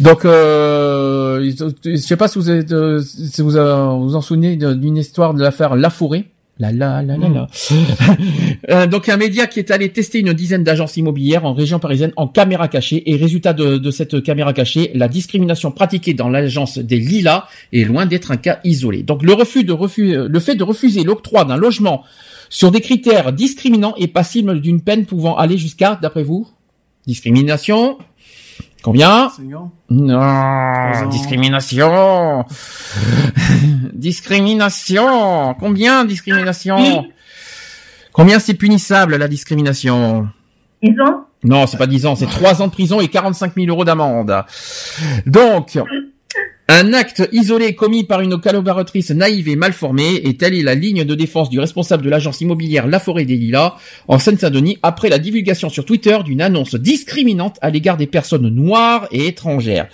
Donc, euh, je sais pas si vous êtes, euh, si vous euh, vous en souvenez d'une histoire de l'affaire La Forêt. La la la la la. <laughs> Euh, donc un média qui est allé tester une dizaine d'agences immobilières en région parisienne en caméra cachée et résultat de, de cette caméra cachée, la discrimination pratiquée dans l'agence des Lilas est loin d'être un cas isolé. Donc le refus de refus, le fait de refuser l'octroi d'un logement sur des critères discriminants est passible d'une peine pouvant aller jusqu'à, d'après vous, discrimination. Combien Non, discrimination. discrimination. Combien discrimination Combien c'est punissable la discrimination 10 ans Non, c'est pas 10 ans, c'est 3 ans de prison et 45 000 euros d'amende. Donc, un acte isolé commis par une collaboratrice naïve et mal formée est telle est la ligne de défense du responsable de l'agence immobilière La Forêt des Lilas en Seine-Saint-Denis après la divulgation sur Twitter d'une annonce discriminante à l'égard des personnes noires et étrangères.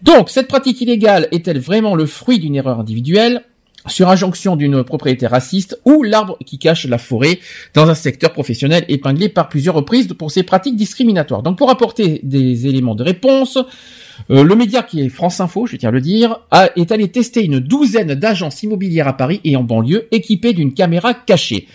Donc, cette pratique illégale est-elle vraiment le fruit d'une erreur individuelle sur injonction d'une propriété raciste ou l'arbre qui cache la forêt dans un secteur professionnel épinglé par plusieurs reprises pour ses pratiques discriminatoires? Donc pour apporter des éléments de réponse, euh, le média qui est France Info, je tiens à le dire, est allé tester une douzaine d'agences immobilières à Paris et en banlieue équipées d'une caméra cachée.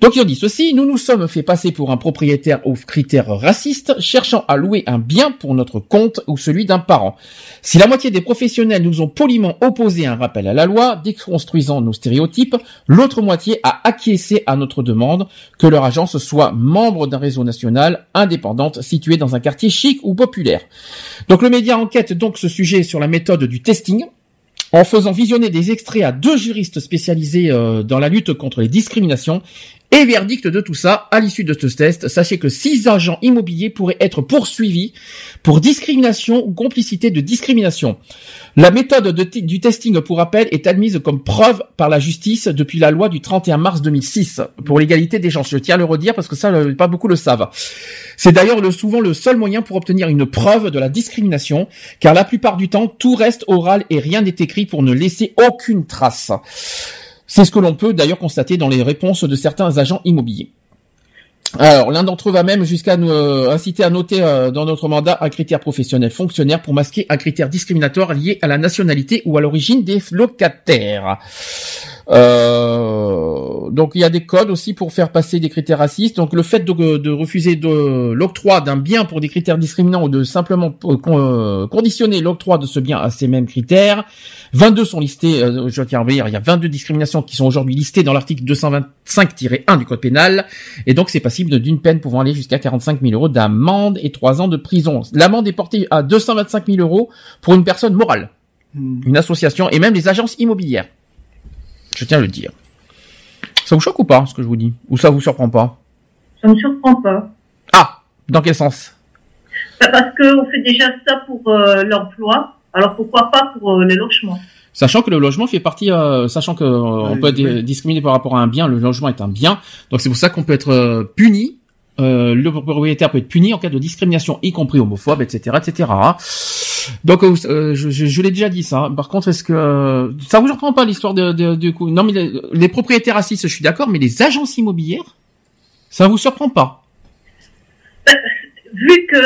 Donc ils ont dit ceci, nous nous sommes fait passer pour un propriétaire aux critères racistes, cherchant à louer un bien pour notre compte ou celui d'un parent. Si la moitié des professionnels nous ont poliment opposé un rappel à la loi, déconstruisant nos stéréotypes, l'autre moitié a acquiescé à notre demande que leur agence soit membre d'un réseau national indépendante situé dans un quartier chic ou populaire. Donc le média enquête donc ce sujet sur la méthode du testing, en faisant visionner des extraits à deux juristes spécialisés euh, dans la lutte contre les discriminations. Et verdict de tout ça, à l'issue de ce test, sachez que six agents immobiliers pourraient être poursuivis pour discrimination ou complicité de discrimination. La méthode du testing, pour rappel, est admise comme preuve par la justice depuis la loi du 31 mars 2006 pour l'égalité des gens. Je tiens à le redire parce que ça, pas beaucoup le savent. C'est d'ailleurs le- souvent le seul moyen pour obtenir une preuve de la discrimination, car la plupart du temps, tout reste oral et rien n'est écrit pour ne laisser aucune trace. C'est ce que l'on peut d'ailleurs constater dans les réponses de certains agents immobiliers. Alors, l'un d'entre eux va même jusqu'à nous euh, inciter à noter euh, dans notre mandat un critère professionnel fonctionnaire pour masquer un critère discriminatoire lié à la nationalité ou à l'origine des locataires. Euh, donc il y a des codes aussi pour faire passer des critères racistes. Donc le fait de, de refuser de l'octroi d'un bien pour des critères discriminants ou de simplement euh, euh, conditionner l'octroi de ce bien à ces mêmes critères. 22 sont listés, euh, je tiens à dire, il y a 22 discriminations qui sont aujourd'hui listées dans l'article 225-1 du code pénal. Et donc c'est passible d'une peine pouvant aller jusqu'à 45 000 euros d'amende et 3 ans de prison. L'amende est portée à 225 000 euros pour une personne morale, une association et même les agences immobilières. Je tiens à le dire. Ça vous choque ou pas, ce que je vous dis? Ou ça vous surprend pas? Ça me surprend pas. Ah Dans quel sens? Bah, Parce qu'on fait déjà ça pour euh, l'emploi, alors pourquoi pas pour euh, les logements? Sachant que le logement fait partie, euh, sachant que euh, on peut être discriminé par rapport à un bien, le logement est un bien, donc c'est pour ça qu'on peut être euh, puni. euh, le propriétaire peut être puni en cas de discrimination, y compris homophobe, etc., etc. Donc, euh, je, je- je l'ai déjà dit ça. Par contre, est-ce que euh, ça vous surprend pas l'histoire de, coup Non, mais les, les propriétaires racistes, je suis d'accord, mais les agences immobilières, ça vous surprend pas? Vu que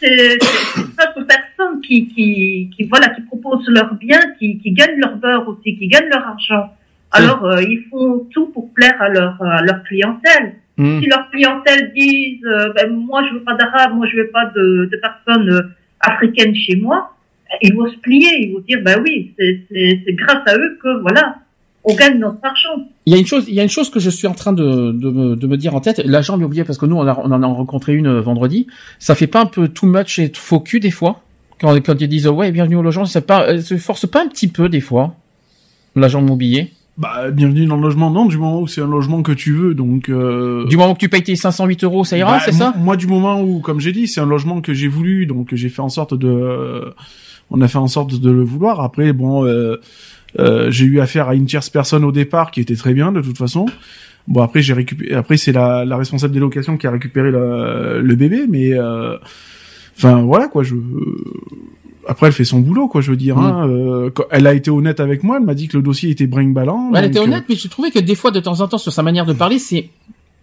c'est d'autres personnes qui, qui, qui, voilà, qui proposent leurs biens, qui, qui gagnent leur beurre aussi, qui gagnent leur argent. Alors, euh, ils font tout pour plaire à leur, à leur clientèle. Mm. Si leur clientèle disent, euh, ben, moi, je veux pas d'arabes, moi, je veux pas de, de personnes africaines chez moi, ils vont se plier, ils vont dire, bah oui, c'est grâce à eux que, voilà, on gagne notre argent. Il y a une chose, il y a une chose que je suis en train de, de, me, de me dire en tête. Là, j'en ai oublié parce que nous, on, a- on en a rencontré une euh, vendredi. Ça fait pas un peu too much et faux cul des fois quand, quand ils disent ouais, bienvenue au logement, ça pas, euh, se force pas un petit peu des fois l'agent immobilier. Bah, bienvenue dans le logement, non, du moment où c'est un logement que tu veux, donc... Euh... Du moment que tu payes tes 508 euros, ça ira, Bah, c'est ça mo- Moi, du moment où, comme j'ai dit, c'est un logement que j'ai voulu, donc j'ai fait en sorte de... On a fait en sorte de le vouloir. Après, bon, euh, euh, j'ai eu affaire à une tierce personne au départ qui était très bien, de toute façon. Bon, après, j'ai récupéré... Après, c'est la, la responsable des locations qui a récupéré le, le bébé, mais... euh, Enfin, voilà, quoi, je... Après, elle fait son boulot, quoi, je veux dire. Mm. Hein, euh, elle a été honnête avec moi, elle m'a dit que le dossier était brinque-ballant. Ouais, elle était euh, honnête, mais j'ai trouvé que des fois, de temps en temps, sur sa manière de parler, c'est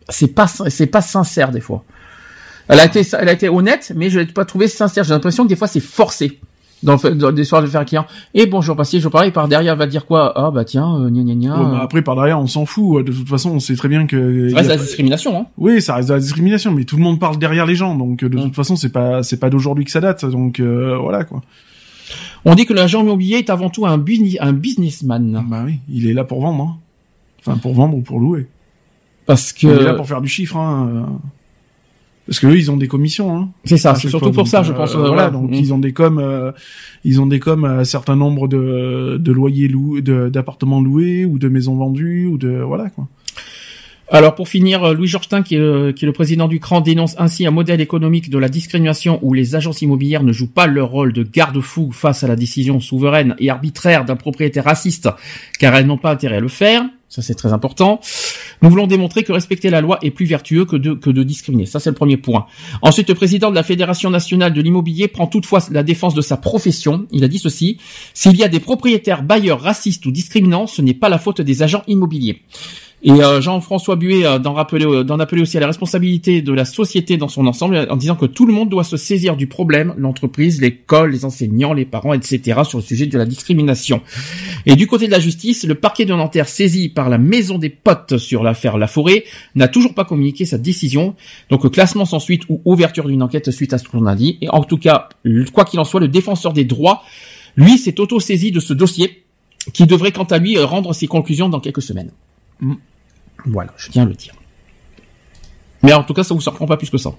c'est pas c'est pas sincère des fois. Elle a été elle a été honnête, mais je l'ai pas trouvé sincère. J'ai l'impression que des fois c'est forcé. Dans, dans des soirs de faire un client. Et bonjour, passez, je pareil, par derrière, va dire quoi? Ah bah tiens, euh, gna gna gna. Ouais, mais après, par derrière, on s'en fout. De toute façon, on sait très bien que. Ça reste a la discrimination, hein. Oui, ça reste de la discrimination, mais tout le monde parle derrière les gens, donc euh, de toute façon, c'est pas c'est pas d'aujourd'hui que ça date, donc euh, voilà quoi. On dit que l'agent immobilier est avant tout un, buni- un businessman. Bah oui, il est là pour vendre, hein. enfin pour vendre ou pour louer. Parce que Il est là pour faire du chiffre, hein. Euh. Parce que eux, ils ont des commissions, hein. C'est ça, c'est surtout pour ça, je euh, pense, euh, voilà, voilà. donc Mm. ils ont des coms, euh, ils ont des coms à un certain nombre de de loyers loués, d'appartements loués ou de maisons vendues ou de voilà quoi. Alors pour finir, euh, Louis Georgetin, qui est, le, qui est le président du CRAN, dénonce ainsi un modèle économique de la discrimination où les agences immobilières ne jouent pas leur rôle de garde-fou face à la décision souveraine et arbitraire d'un propriétaire raciste, car elles n'ont pas intérêt à le faire. Ça c'est très important. Nous voulons démontrer que respecter la loi est plus vertueux que de, que de discriminer. Ça c'est le premier point. Ensuite, le président de la Fédération nationale de l'immobilier prend toutefois la défense de sa profession. Il a dit ceci s'il y a des propriétaires bailleurs racistes ou discriminants, ce n'est pas la faute des agents immobiliers. Et euh, Jean-François Buet euh, d'en rappeler, euh, d'en appeler aussi à la responsabilité de la société dans son ensemble, en disant que tout le monde doit se saisir du problème, l'entreprise, l'école, les enseignants, les parents, etc., sur le sujet de la discrimination. Et du côté de la justice, le parquet de Nanterre, saisi par la Maison des Potes sur l'affaire La Forêt, n'a toujours pas communiqué sa décision. Donc classement sans suite ou ouverture d'une enquête suite à ce qu'on a dit. Et en tout cas, quoi qu'il en soit, le défenseur des droits, lui, s'est auto-saisi de ce dossier, qui devrait quant à lui rendre ses conclusions dans quelques semaines. Voilà, je tiens à le dire. Mais en tout cas, ça vous surprend pas plus que ça.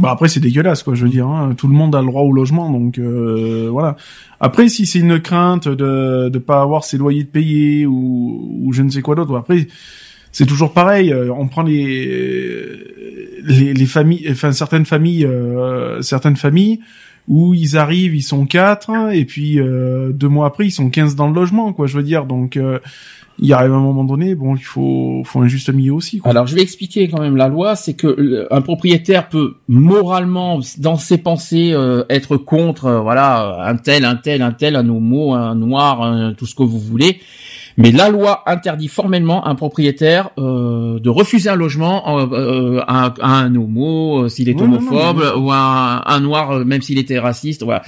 Bah après c'est dégueulasse quoi, je veux dire. hein. Tout le monde a le droit au logement, donc euh, voilà. Après si c'est une crainte de de pas avoir ses loyers de payer ou ou je ne sais quoi d'autre, après c'est toujours pareil. euh, On prend les les, les familles, enfin certaines familles, euh, certaines familles où ils arrivent, ils sont quatre et puis euh, deux mois après ils sont 15 dans le logement quoi. Je veux dire donc. Il arrive un moment donné, bon, il faut, faut un juste milieu aussi. Quoi. Alors, je vais expliquer quand même la loi, c'est que un propriétaire peut moralement, dans ses pensées, euh, être contre, euh, voilà, un tel, un tel, un tel, un homo, un noir, un- tout ce que vous voulez. Mais la loi interdit formellement à un propriétaire euh, de refuser un logement euh, euh, à, à un homo euh, s'il est Oui, non, non, homophobe ou à un, un noir euh, même s'il était raciste, voilà,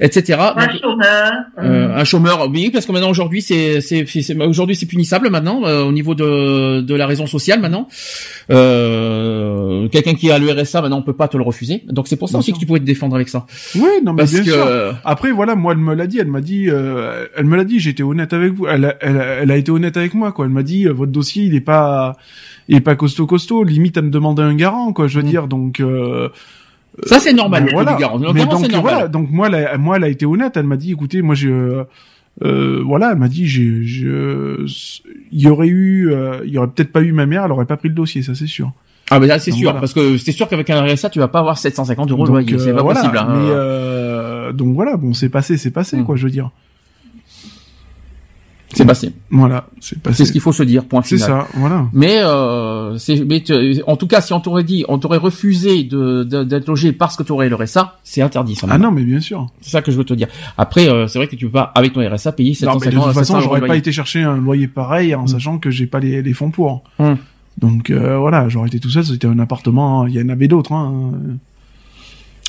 etc. Un Donc, chômeur. euh, un chômeur, oui, parce que maintenant aujourd'hui c'est c'est aujourd'hui c'est punissable maintenant euh, au niveau de de la raison sociale maintenant. Euh, Quelqu'un qui a le RSA maintenant on peut pas te le refuser. Donc c'est pour ça Bien aussi sûr. que tu pouvais te défendre avec ça. Oui, non, mais Parce bien que- sûr. Après, voilà, moi, elle me l'a dit, elle m'a dit, euh, elle me l'a dit, j'étais honnête avec vous. Elle, elle, elle a été honnête avec moi, quoi. Elle m'a dit, euh, votre dossier, il est pas, il est pas costaud costaud. Limite, elle me demandait un garant, quoi. Je veux dire, donc. Euh, Mm. Ça, c'est normal, ben, le garant. Mais garant, donc, normal. voilà, donc moi, elle a, moi, elle a été honnête. Elle m'a dit, écoutez, moi, j'ai, euh, euh, voilà, elle m'a dit, j'ai, je, il y aurait eu, euh, il y aurait peut-être pas eu ma mère, elle aurait pas pris le dossier, ça c'est sûr. Ah ben là c'est sûr voilà. parce que c'est sûr qu'avec un RSA tu vas pas avoir 750 euros de Donc, loyer, c'est euh, pas voilà. possible. hein. Mais euh, donc voilà, bon, c'est passé, c'est passé, Mm. quoi, je veux dire. C'est passé. Voilà, c'est passé. C'est ce qu'il faut se dire. Point C'est final. ça, voilà. Mais, euh, c'est, mais tu- en tout cas, si on t'aurait dit, on t'aurait refusé de, d'être logé parce que tu aurais le RSA, c'est interdit. Ça, Ah non, mais bien sûr. C'est ça que je veux te dire. Après, euh, c'est vrai que tu peux pas, avec ton RSA, payer Non, mais 750 de toute façon, 700 euros j'aurais pas été chercher un loyer pareil en sachant que j'ai pas les, les fonds pour. Mm. Donc euh, voilà, j'aurais été tout seul, c'était un appartement, il y en avait d'autres. Hein.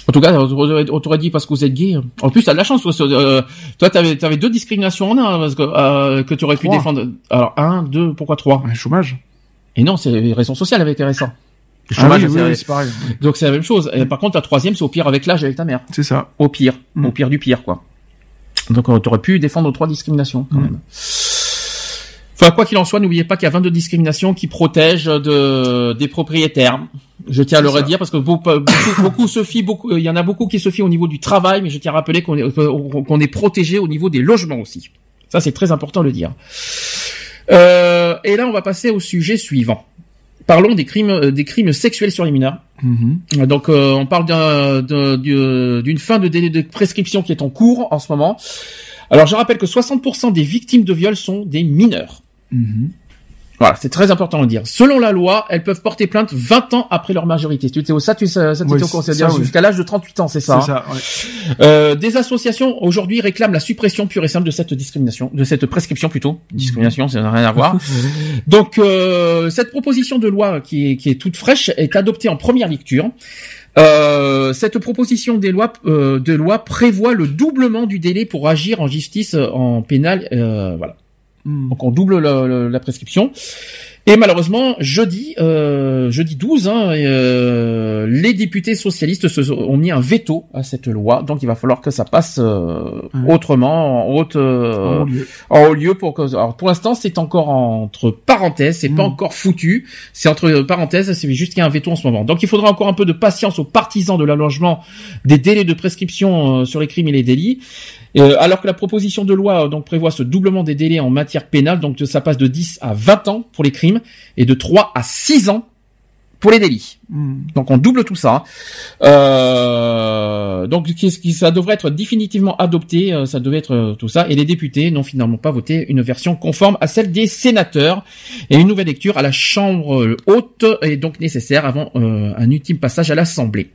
En tout cas, on t'aurait- dit parce que vous êtes gay. En plus, t'as de la chance. Toi, euh, toi, t'avais, t'avais deux discriminations en un, hein, parce que, euh, que tu aurais pu défendre. Alors, un, deux, pourquoi trois? Un chômage. Et non, c'est les raisons sociales avec RSA. Le Ah chômage, oui, c'est- oui, c'est pareil. Donc c'est la même chose. Et par contre, la troisième, c'est au pire avec l'âge avec ta mère. C'est ça. Au pire. Mm. Au pire du pire, quoi. Donc tu aurais pu défendre trois discriminations quand même. Enfin, quoi qu'il en soit, n'oubliez pas qu'il y a 22 discriminations qui protègent de, des propriétaires. Je tiens à le redire parce que beaucoup, beaucoup, <coughs> beaucoup se fient, beaucoup, il y en a beaucoup qui se fient au niveau du travail, mais je tiens à rappeler qu'on est, qu'on est protégé au niveau des logements aussi. Ça, c'est très important de le dire. Euh, et là, on va passer au sujet suivant. Parlons des crimes, euh, des crimes sexuels sur les mineurs. Mhm. Donc, euh, on parle d'un- d'un- du- d'une fin de délai de prescription qui est en cours en ce moment. Alors, je rappelle que 60% des victimes de viol sont des mineurs. Mhm. Voilà, c'est très important de le dire. Selon la loi, elles peuvent porter plainte 20 ans après leur majorité. Tu sais, ça, tu ça, Oui, c'est-à-dire ça, oui. jusqu'à l'âge de 38 ans, c'est ça. C'est hein ça, ouais. Euh, des associations aujourd'hui réclament la suppression pure et simple de cette discrimination, de cette prescription plutôt. Discrimination, ça n'a rien à voir. <laughs> Donc euh, cette proposition de loi qui est, qui est toute fraîche est adoptée en première lecture. Euh, cette proposition des lois, euh, de loi prévoit le doublement du délai pour agir en justice en pénal. euh, voilà. Donc on double la prescription. Et malheureusement, jeudi, euh, jeudi 12, hein, euh, les députés socialistes se ont mis un veto à cette loi, donc il va falloir que ça passe euh, autrement, en haute, euh, En haut lieu. en haut lieu pour que. Alors pour l'instant, c'est encore entre parenthèses, c'est pas encore foutu, c'est entre parenthèses, c'est juste qu'il y a un veto en ce moment. Donc il faudra encore un peu de patience aux partisans de l'allongement des délais de prescription euh, sur les crimes et les délits. Euh, alors que la proposition de loi euh, donc prévoit ce doublement des délais en matière pénale, donc ça passe de 10 à 20 ans pour les crimes et de 3 à 6 ans pour les délits. Donc on double tout ça. Euh, donc ça devrait être définitivement adopté, euh, ça devait être euh, tout ça. Et les députés n'ont finalement pas voté une version conforme à celle des sénateurs. Et une nouvelle lecture à la Chambre haute est donc nécessaire avant euh, un ultime passage à l'Assemblée.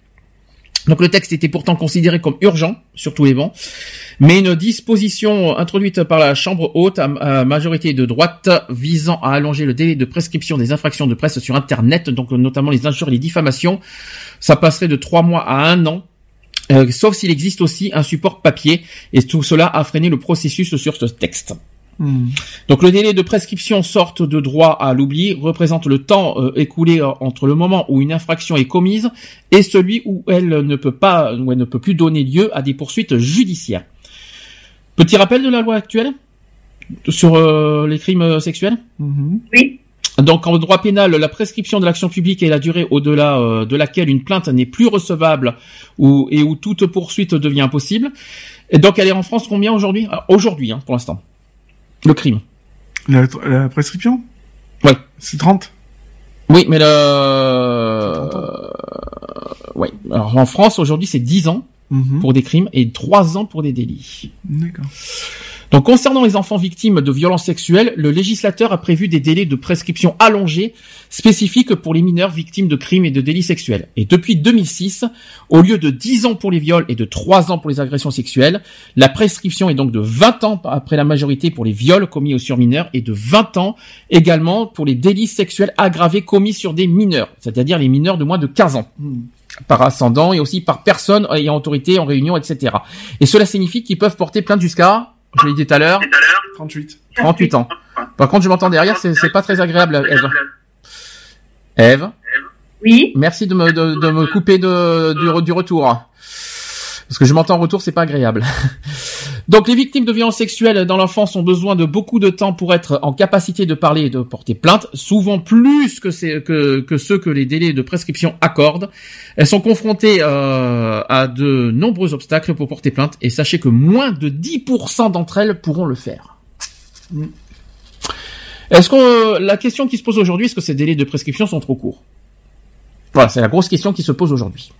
Donc le texte était pourtant considéré comme urgent sur tous les bancs, mais une disposition introduite par la Chambre haute à, majorité de droite visant à allonger le délai de prescription des infractions de presse sur Internet, donc notamment les injures et les diffamations, ça passerait de trois mois à un an. euh, sauf s'il existe aussi un support papier, et tout cela a freiné le processus sur ce texte. Donc le délai de prescription sorte de droit à l'oubli représente le temps euh, écoulé euh, entre le moment où une infraction est commise et celui où elle ne peut pas où elle ne peut plus donner lieu à des poursuites judiciaires. Petit rappel de la loi actuelle sur euh, les crimes euh, sexuels Oui. donc en droit pénal, la prescription de l'action publique est la durée au-delà euh, de laquelle une plainte n'est plus recevable ou, et où toute poursuite devient impossible. Et donc elle est en France combien aujourd'hui? Alors, Aujourd'hui, hein, pour l'instant. Le crime. La, la prescription? Ouais. C'est 30 Oui, mais le... Ouais. Alors en France, aujourd'hui, c'est 10 ans Mhm. pour des crimes et 3 ans pour des délits. D'accord. Donc concernant les enfants victimes de violences sexuelles, le législateur a prévu des délais de prescription allongés spécifiques pour les mineurs victimes de crimes et de délits sexuels. Et depuis 2006, au lieu de 10 ans pour les viols et de 3 ans pour les agressions sexuelles, la prescription est donc de 20 ans après la majorité pour les viols commis sur mineurs et de 20 ans également pour les délits sexuels aggravés commis sur des mineurs, c'est-à-dire les mineurs de moins de 15 ans par ascendant et aussi par personne ayant autorité en réunion, etc. Et cela signifie qu'ils peuvent porter plainte jusqu'à, je l'ai dit tout à l'heure, 38. 38 ans. Par contre, je m'entends derrière, c'est c'est pas très agréable, Eve. Eve? Oui. Merci de me, de, de me couper de, du, du retour. Parce que je m'entends en retour, c'est pas agréable. Donc, les victimes de violences sexuelles dans l'enfance ont besoin de beaucoup de temps pour être en capacité de parler et de porter plainte, souvent plus que, ceux que les délais de prescription accordent. Elles sont confrontées euh, à de nombreux obstacles pour porter plainte et sachez que moins de 10% d'entre elles pourront le faire. Est-ce que la question qui se pose aujourd'hui, est-ce que ces délais de prescription sont trop courts? Voilà, c'est la grosse question qui se pose aujourd'hui.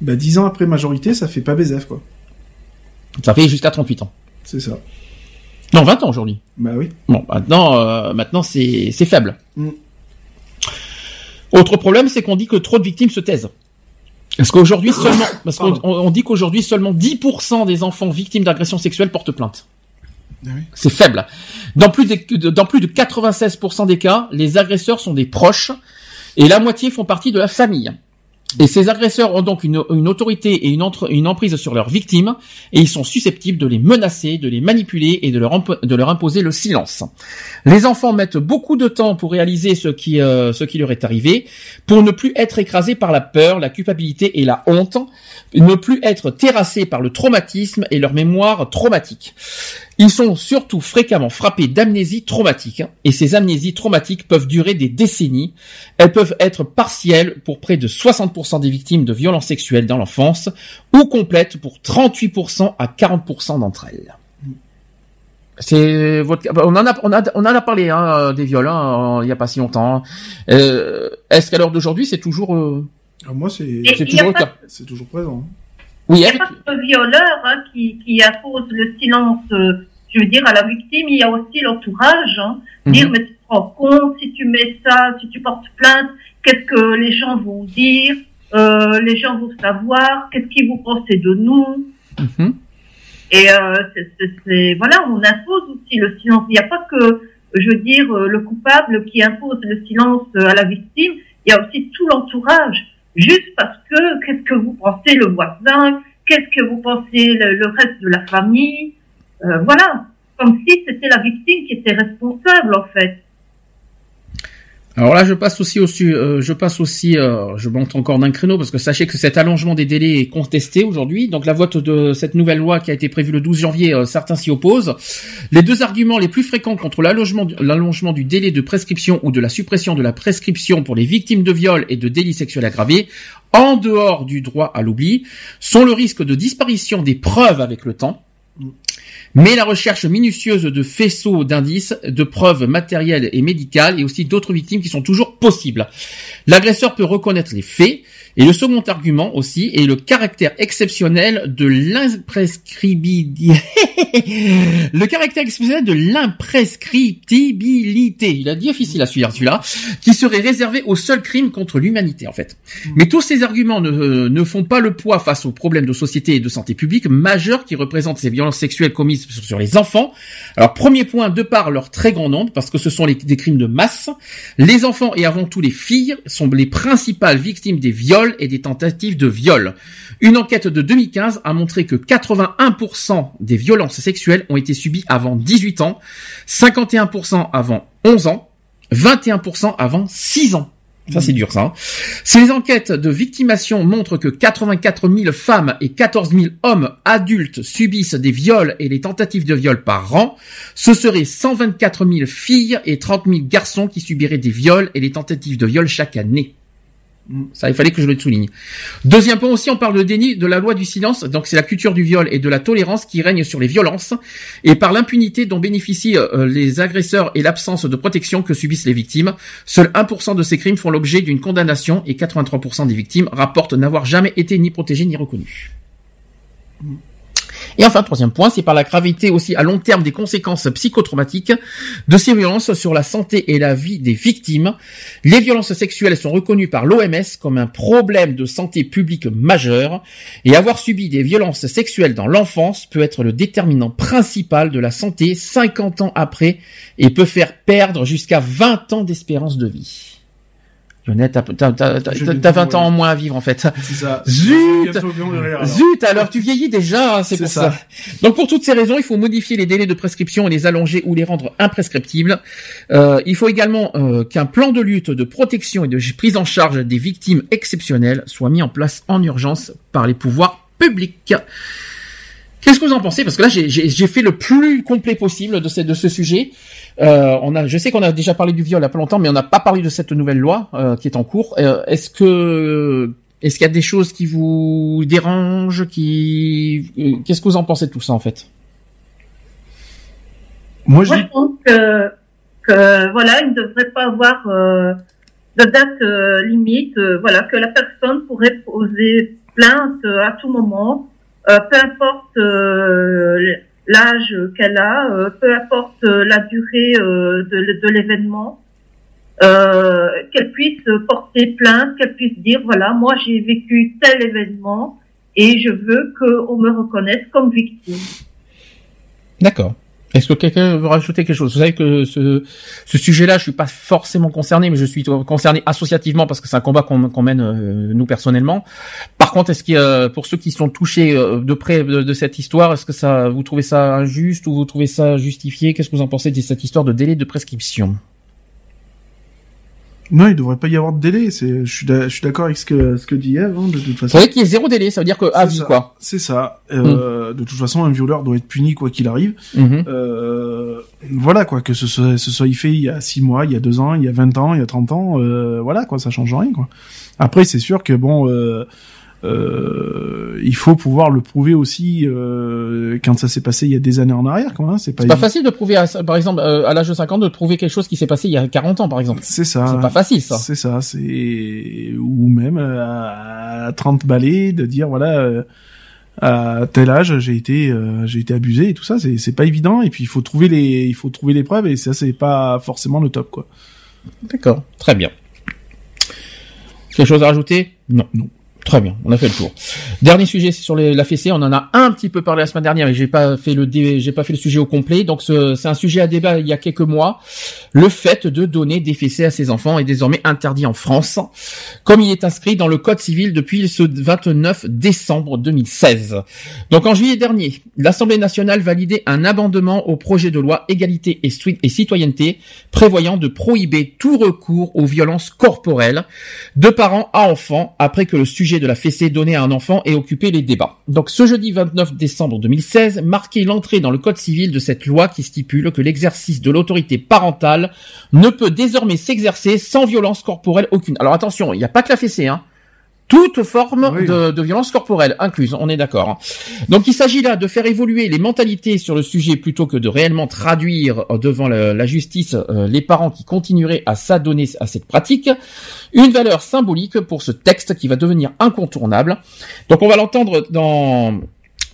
Bah 10 ans après majorité, ça fait pas BZF quoi. Ça fait jusqu'à 38 ans. C'est ça. Non, 20 ans aujourd'hui. Bah oui. Bon, maintenant, euh, maintenant c'est c'est faible. Mm. Autre problème, c'est qu'on dit que trop de victimes se taisent. Parce qu'aujourd'hui <coughs> seulement, parce qu'on on- dit qu'aujourd'hui seulement 10% des enfants victimes d'agressions sexuelles portent plainte. C'est faible. Dans plus de, dans plus de 96% des cas, les agresseurs sont des proches et la moitié font partie de la famille. Et ces agresseurs ont donc une, autorité et une, emprise sur leurs victimes, et ils sont susceptibles de les menacer, de les manipuler et de leur, impo- de leur imposer le silence. Les enfants mettent beaucoup de temps pour réaliser ce qui, euh, ce qui leur est arrivé, pour ne plus être écrasés par la peur, la culpabilité et la honte, ne plus être terrassés par le traumatisme et leur mémoire traumatique. Ils sont surtout fréquemment frappés d'amnésie traumatique, hein, et ces amnésies traumatiques peuvent durer des décennies. Elles peuvent être partielles pour près de 60% des victimes de violences sexuelles dans l'enfance, ou complètes pour 38% à 40% d'entre elles. C'est votre, on en a, on a, on en a parlé hein, des viols hein, il y a pas si longtemps. Euh, Est-ce qu'à l'heure d'aujourd'hui c'est toujours, euh, Ah, moi, c'est toujours le pas- cas c'est toujours présent. Oui, Il n'y a pas que le violeur hein, qui, qui impose le silence, euh, je veux dire, à la victime, il y a aussi l'entourage. Hein. Mhm. Dire, mais tu te rends compte, si tu mets ça, si tu portes plainte, qu'est-ce que les gens vont dire euh, Les gens vont savoir, qu'est-ce qu'ils vont penser de nous Mhm. Et euh, voilà, on impose aussi le silence. Il n'y a pas que, je veux dire, euh, le coupable qui impose le silence euh, à la victime. Il y a aussi tout l'entourage. Juste parce que, qu'est-ce que vous pensez le voisin? Qu'est-ce que vous pensez le, reste de la famille? Euh, Voilà, comme si c'était la victime qui était responsable en fait. Alors là, je passe aussi au euh, je passe aussi, euh, je monte encore d'un créneau parce que sachez que cet allongement des délais est contesté aujourd'hui. Donc la vote de cette nouvelle loi qui a été prévue le 12 janvier, euh, certains s'y opposent. Les deux arguments les plus fréquents contre l'allongement du délai de prescription ou de la suppression de la prescription pour les victimes de viols et de délits sexuels aggravés, en dehors du droit à l'oubli, sont le risque de disparition des preuves avec le temps. Mais la recherche minutieuse de faisceaux d'indices, de preuves matérielles et médicales, et aussi d'autres victimes qui sont toujours possibles. L'agresseur peut reconnaître les faits, et le second argument aussi est le caractère exceptionnel de l'imprescriptibilité. <laughs> le caractère exceptionnel de l'imprescriptibilité. Il a difficile à suivre celui-là, qui serait réservé au seul crime contre l'humanité en fait. Mais tous ces arguments ne, ne font pas le poids face aux problèmes de société et de santé publique majeurs qui représentent ces violences sexuelles commises sur sur les enfants. Alors premier point, de par leur très grand nombre, parce que ce sont les- des crimes de masse, les enfants et avant tout les filles sont les principales victimes des viols et des tentatives de viol. Une enquête de 2015 a montré que 81% des violences sexuelles ont été subies avant 18 ans, 51% avant 11 ans, 21% avant 6 ans. Ça, c'est dur, ça. hein. Ces enquêtes de victimation montrent que 84 000 femmes et 14 000 hommes adultes subissent des viols et des tentatives de viol par an. Ce seraient 124 000 filles et 30 000 garçons qui subiraient des viols et des tentatives de viol chaque année. Ça, il fallait que je le souligne. Deuxième point aussi, on parle de déni de la loi du silence. Donc, c'est la culture du viol et de la tolérance qui règne sur les violences et par l'impunité dont bénéficient euh, les agresseurs et l'absence de protection que subissent les victimes. Seuls 1% de ces crimes font l'objet d'une condamnation et 83% des victimes rapportent n'avoir jamais été ni protégées ni reconnues. Et enfin, troisième point, c'est par la gravité aussi à long terme des conséquences psychotraumatiques de ces violences sur la santé et la vie des victimes. Les violences sexuelles sont reconnues par l'OMS comme un problème de santé publique majeur et avoir subi des violences sexuelles dans l'enfance peut être le déterminant principal de la santé 50 ans après et peut faire perdre jusqu'à 20 ans d'espérance de vie. Lionel, t'as, t'as, t'as, t'as- Je t'as 20 ouais. ans en moins à vivre en fait. C'est ça. Zut. Zut, alors tu vieillis déjà, hein, c'est C'est pour ça. ça. Donc pour toutes ces raisons, il faut modifier les délais de prescription et les allonger ou les rendre imprescriptibles. Euh, il faut également euh, qu'un plan de lutte, de protection et de prise en charge des victimes exceptionnelles soit mis en place en urgence par les pouvoirs publics. Qu'est-ce que vous en pensez? Parce que là, j'ai- j'ai j'ai fait le plus complet possible de ce, de ce sujet. Euh, on a, je sais qu'on a déjà parlé du viol il y a pas longtemps, mais on n'a pas parlé de cette nouvelle loi euh, qui est en cours. Euh, est-ce que, est-ce qu'il y a des choses qui vous dérangent Qui, euh, qu'est-ce que vous en pensez de tout ça en fait? Moi, je Moi, je pense que, que voilà, il ne devrait pas avoir euh, de date euh, limite. euh, voilà, que la personne pourrait poser plainte à tout moment, euh, peu importe euh, l'âge qu'elle a, euh, peu importe euh, la durée euh, de, l'événement. Qu'elle puisse porter plainte, qu'elle puisse dire voilà, moi j'ai vécu tel événement et je veux qu'on me reconnaisse comme victime. D'accord. Est-ce que quelqu'un veut rajouter quelque chose? Vous savez que ce, sujet-là, je suis pas forcément concerné, mais je suis concerné associativement parce que c'est un combat qu'on mène euh, nous personnellement. Par contre, est-ce a, pour ceux qui sont touchés euh, de près de, de cette histoire, est-ce que ça, vous trouvez ça injuste ou vous trouvez ça justifié? Qu'est-ce que vous en pensez de cette histoire de délai de prescription? Non, il devrait pas y avoir de délai. C'est, je suis, d'accord avec ce que ce que dit Eve. hein, de toute façon. faudrait qu'il y ait zéro délai, ça veut dire que à C'est vie ça. quoi. C'est ça. Euh, De toute façon, un violeur doit être puni quoi qu'il arrive. Mhm. Euh, voilà quoi, que ce soit, ce soit fait il y a 6 mois, il y a 2 ans, il y a 20 ans, il y a 30 ans, euh, voilà quoi, ça change rien quoi. Après, c'est sûr que bon, euh, euh, il faut pouvoir le prouver aussi euh, quand ça s'est passé il y a des années en arrière quoi. Hein, c'est pas, C'est pas facile de prouver, à- par exemple, euh, à l'âge de 50, de prouver quelque chose qui s'est passé il y a 40 ans, par exemple. C'est ça. C'est pas facile, ça. C'est ça, c'est ou même à 30 balais de dire voilà à tel âge j'ai été euh, j'ai été abusé et tout ça, c'est c'est pas évident et puis il faut trouver les il faut trouver les preuves et ça c'est pas forcément le top quoi. D'accord, très bien. Quelque chose à rajouter? Non. Non. Très bien, on a fait le tour. Dernier sujet, c'est sur la fessée. On en a un petit peu parlé la semaine dernière, mais j'ai pas fait le j'ai pas fait le sujet au complet. Donc ce- c'est un sujet à débat il y a quelques mois. Le fait de donner des fessées à ses enfants est désormais interdit en France, comme il est inscrit dans le Code civil depuis ce 29 décembre 2016. Donc en juillet dernier, l'Assemblée nationale validait un amendement au projet de loi égalité et, et citoyenneté prévoyant de prohiber tout recours aux violences corporelles de parents à enfants après que le sujet de la fessée donnée à un enfant ait occupé les débats. Donc ce jeudi 29 décembre 2016 marquait l'entrée dans le code civil de cette loi qui stipule que l'exercice de l'autorité parentale ne peut désormais s'exercer sans violence corporelle aucune. Alors attention, il n'y a pas que la fessée, hein. Toute forme de, de violence corporelle incluse, on est d'accord. hein. Donc il s'agit là de faire évoluer les mentalités sur le sujet plutôt que de réellement traduire devant la, la justice euh, les parents qui continueraient à s'adonner à cette pratique. Une valeur symbolique pour ce texte qui va devenir incontournable. Donc on va l'entendre dans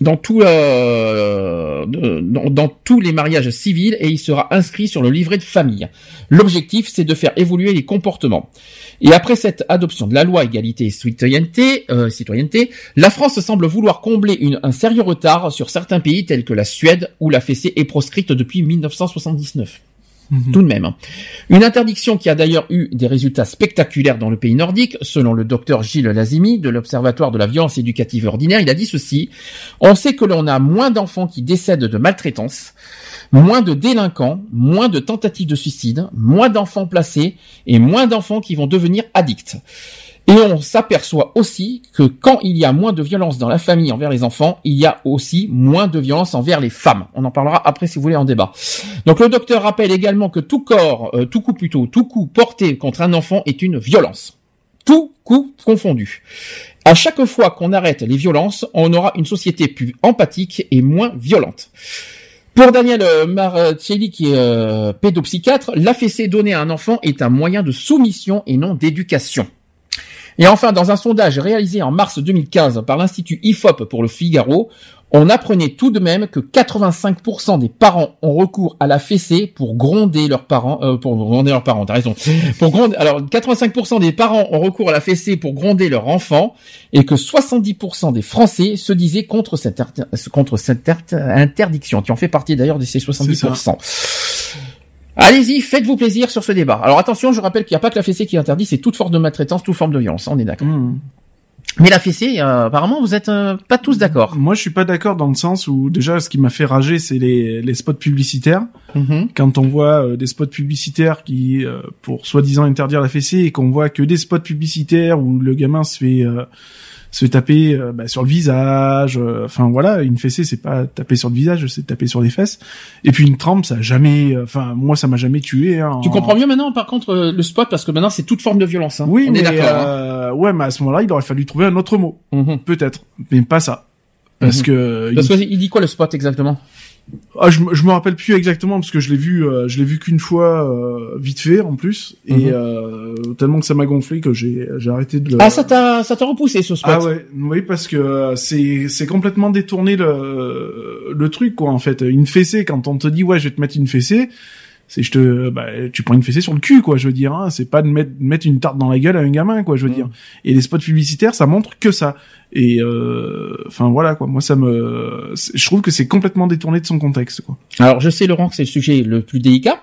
euh, dans, tous les mariages civils et il sera inscrit sur le livret de famille. L'objectif c'est de faire évoluer les comportements. Et après cette adoption de la loi égalité et citoyenneté, euh, la France semble vouloir combler un sérieux retard sur certains pays tels que la Suède où la fessée est proscrite depuis 1979. Tout de même. Une interdiction qui a d'ailleurs eu des résultats spectaculaires dans le pays nordique, selon le docteur Gilles Lazimi de l'Observatoire de la violence éducative ordinaire, il a dit ceci. On sait que l'on a moins d'enfants qui décèdent de maltraitance, moins de délinquants, moins de tentatives de suicide, moins d'enfants placés et moins d'enfants qui vont devenir addicts. Et on s'aperçoit aussi que quand il y a moins de violence dans la famille envers les enfants, il y a aussi moins de violence envers les femmes. On en parlera après si vous voulez en débat. Donc le docteur rappelle également que tout corps, euh, tout coup plutôt, tout coup porté contre un enfant est une violence. Tout coup confondu. À chaque fois qu'on arrête les violences, on aura une société plus empathique et moins violente. Pour Daniel euh, Marcelli, qui est euh, pédopsychiatre, la fessée donnée à un enfant est un moyen de soumission et non d'éducation. Et enfin, dans un sondage réalisé en mars 2015 par l'Institut IFOP pour le Figaro, on apprenait tout de même que 85% des parents ont recours à la fessée pour gronder leurs parents, euh, pour gronder leurs parents, t'as raison. Pour gronder, alors 85% des parents ont recours à la fessée pour gronder leur enfant et que 70% des Français se disaient contre cette, contre cette inter- interdiction, qui en fait partie d'ailleurs de ces 70%. Allez-y, faites-vous plaisir sur ce débat. Alors attention, je rappelle qu'il n'y a pas que la fessée qui est interdite, c'est toute forme de maltraitance, toute forme de violence, on est d'accord. Mais la fessée, euh, apparemment, vous êtes euh, pas tous d'accord. Moi, je suis pas d'accord dans le sens où déjà, ce qui m'a fait rager, c'est les, les spots publicitaires. Mhm. Quand on voit euh, des spots publicitaires qui, pour soi-disant interdire la fessée, et qu'on voit que des spots publicitaires où le gamin se fait euh, se taper euh, bah, sur le visage. euh, Enfin voilà, une fessée, c'est pas taper sur le visage, c'est taper sur les fesses. Et puis une trempe, ça a jamais. euh, Enfin moi, ça m'a jamais tué. Hein, Tu en- comprends mieux maintenant, par contre, euh, le spot, parce que maintenant, c'est toute forme de violence. Hein. Oui, on mais est hein. euh, ouais, mais à ce moment-là, il aurait fallu trouver un autre mot, Mhm. peut-être, mais pas ça. Parce Mhm. que Parce que il dit quoi le spot exactement? Ah, je, je me rappelle plus exactement parce que je l'ai vu, euh, je l'ai vu qu'une fois euh, vite fait en plus et Mhm. euh, tellement que ça m'a gonflé que j'ai j'ai arrêté de le. Ah, ça t'a, ça t'a repoussé ce spot. Ah ouais, oui parce que euh, c'est c'est complètement détourné le le truc quoi en fait. Une fessée quand on te dit ouais je vais te mettre une fessée, C'est je te, bah, tu prends une fessée sur le cul, quoi. Je veux dire, hein. c'est pas de mettre, mettre une tarte dans la gueule à un gamin, quoi. Je veux dire. Et les spots publicitaires, ça montre que ça. Et euh, enfin voilà, quoi. Moi, ça me, je trouve que c'est complètement détourné de son contexte, quoi. Alors je sais Laurent que c'est le sujet le plus délicat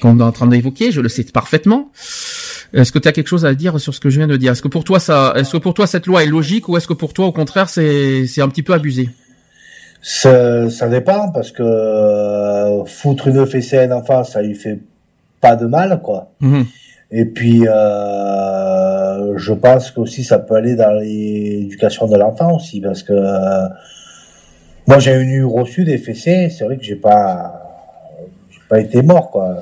qu'on est en train d'évoquer, je le sais parfaitement. Est-ce que tu as quelque chose à dire sur ce que je viens de dire? Est-ce que pour toi ça, est-ce que pour toi cette loi est logique ou est-ce que pour toi au contraire c'est c'est un petit peu abusé? Ça, ça dépend parce que euh, foutre une fessée à un enfant, ça lui fait pas de mal, quoi. Mhm. Et puis, euh, je pense qu'aussi ça peut aller dans l'éducation de l'enfant aussi, parce que euh, moi j'ai eu reçu des fessées, c'est vrai que j'ai pas, j'ai pas été mort, quoi.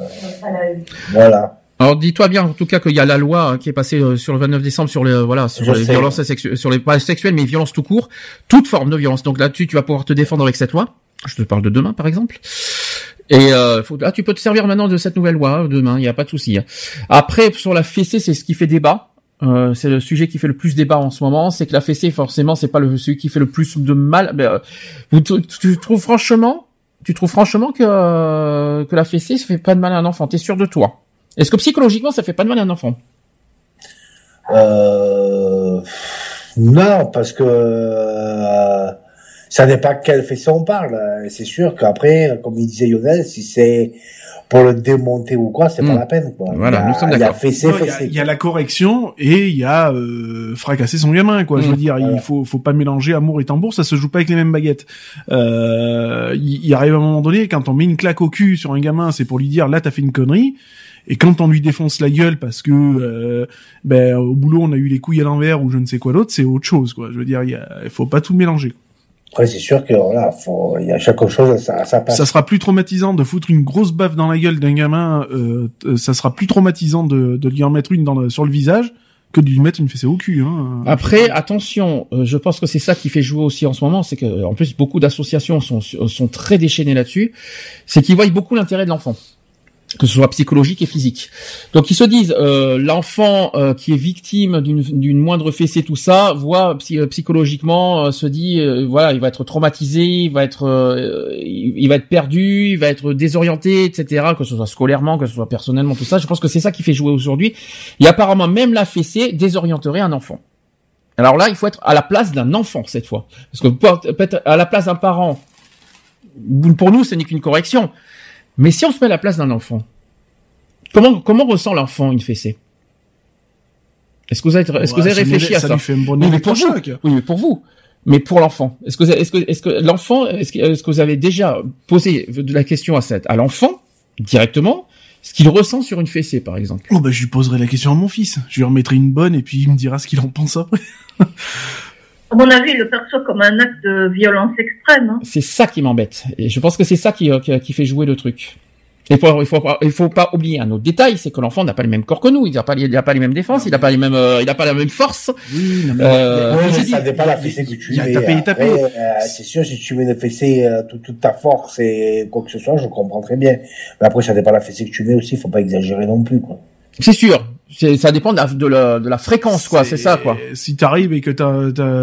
Voilà. Alors dis-toi bien en tout cas qu'il y a la loi hein, qui est passée euh, sur le 29 décembre sur les euh, voilà sur Je les sais. violences sexuelles sur les pas sexuelles mais violences tout court, toute forme de violence. Donc là-dessus tu vas pouvoir te défendre avec cette loi. Je te parle de demain par exemple. Et euh, faut, ah, tu peux te servir maintenant de cette nouvelle loi hein, demain, il n'y a pas de souci. hein. Après sur la fessée, c'est ce qui fait débat. Euh, c'est le sujet qui fait le plus débat en ce moment, c'est que la fessée forcément c'est pas le celui qui fait le plus de mal. Mais, euh, vous- tu, tu trouves franchement, tu trouves franchement que euh, que la fessée ça fait pas de mal à un enfant T'es sûr de toi? Est-ce que psychologiquement ça fait pas de mal à un enfant Euh, non, parce que euh, ça dépend quelle fessée on parle. C'est sûr qu'après, comme il disait Lionel, si c'est pour le démonter ou quoi, c'est pas la peine. Quoi. Voilà, il y a, nous sommes il y a d'accord. fessée, Non, Il y, a- fessée. il y a la correction et il y a euh, fracasser son gamin, quoi. Je veux Mm. dire, il faut faut pas mélanger amour et tambour, ça se joue pas avec les mêmes baguettes. Euh, il, il arrive un moment donné quand on met une claque au cul sur un gamin, c'est pour lui dire là t'as fait une connerie. Et quand on lui défonce la gueule parce que euh, ben au boulot on a eu les couilles à l'envers ou je ne sais quoi d'autre, c'est autre chose, quoi. Je veux dire, il, y a, il faut pas tout mélanger. Après, c'est sûr que voilà, faut, il y a chaque chose à sa, à sa place. Ça sera plus traumatisant de foutre une grosse baffe dans la gueule d'un gamin. Euh, ça sera plus traumatisant de, de lui en mettre une dans le- sur le visage que de lui mettre une fessée au cul. Hein. Après, attention, euh, je pense que c'est ça qui fait jouer aussi en ce moment, c'est que en plus beaucoup d'associations sont sont très déchaînées là-dessus, c'est qu'ils voient beaucoup l'intérêt de l'enfant, que ce soit psychologique et physique. Donc ils se disent euh, l'enfant euh, qui est victime d'une moindre fessée tout ça, voit euh, psychologiquement euh, se dit euh, voilà il va être traumatisé, il va être euh, il, va être perdu, il va être désorienté, etc. Que ce soit scolairement, que ce soit personnellement, tout ça. Je pense que c'est ça qui fait jouer aujourd'hui. Et apparemment même la fessée désorienterait un enfant. Alors là, il faut être à la place d'un enfant cette fois, parce que peut- peut-être à la place d'un parent, pour nous, ce n'est qu'une correction. Mais si on se met à la place d'un enfant, comment comment ressent l'enfant une fessée? Est-ce que vous avez est-ce que vous avez lui- réfléchi à ça ça? lui fait Oui, mais pour vous. Oui, mais pour vous. Mais pour l'enfant, est-ce que vous avez- est-ce que est-ce que l'enfant est-ce que, est-ce que vous avez déjà posé de la question à cette à l'enfant directement ce qu'il ressent sur une fessée par exemple? Oh bah je lui poserai la question à mon fils. Je lui remettrai une bonne et puis il me dira ce qu'il en pense après. À mon avis, il le perçoit comme un acte de violence extrême. hein. C'est ça qui m'embête. Et je pense que c'est ça qui, euh, qui, qui fait jouer le truc. Il faut, il faut, pas- il faut pas oublier un autre détail, c'est que l'enfant n'a pas le même corps que nous. Il n'a pas, les- il a pas les mêmes défenses, il n'a pas les mêmes, euh, il n'a pas la même force. Oui, non, Euh, Ouais, j'ai mais ça dépend de la fessée que tu il a mets. tapé et Après, tapé. euh, c'est sûr, si tu mets une fessée euh, toute, toute ta force et quoi que ce soit, je comprends très bien. Mais après, ça dépend de la fessée que tu mets aussi. Faut pas exagérer non plus, quoi. C'est sûr. C'est- Ça dépend de la, de la, de la fréquence, quoi. C'est ça, quoi. Si t'arrives et que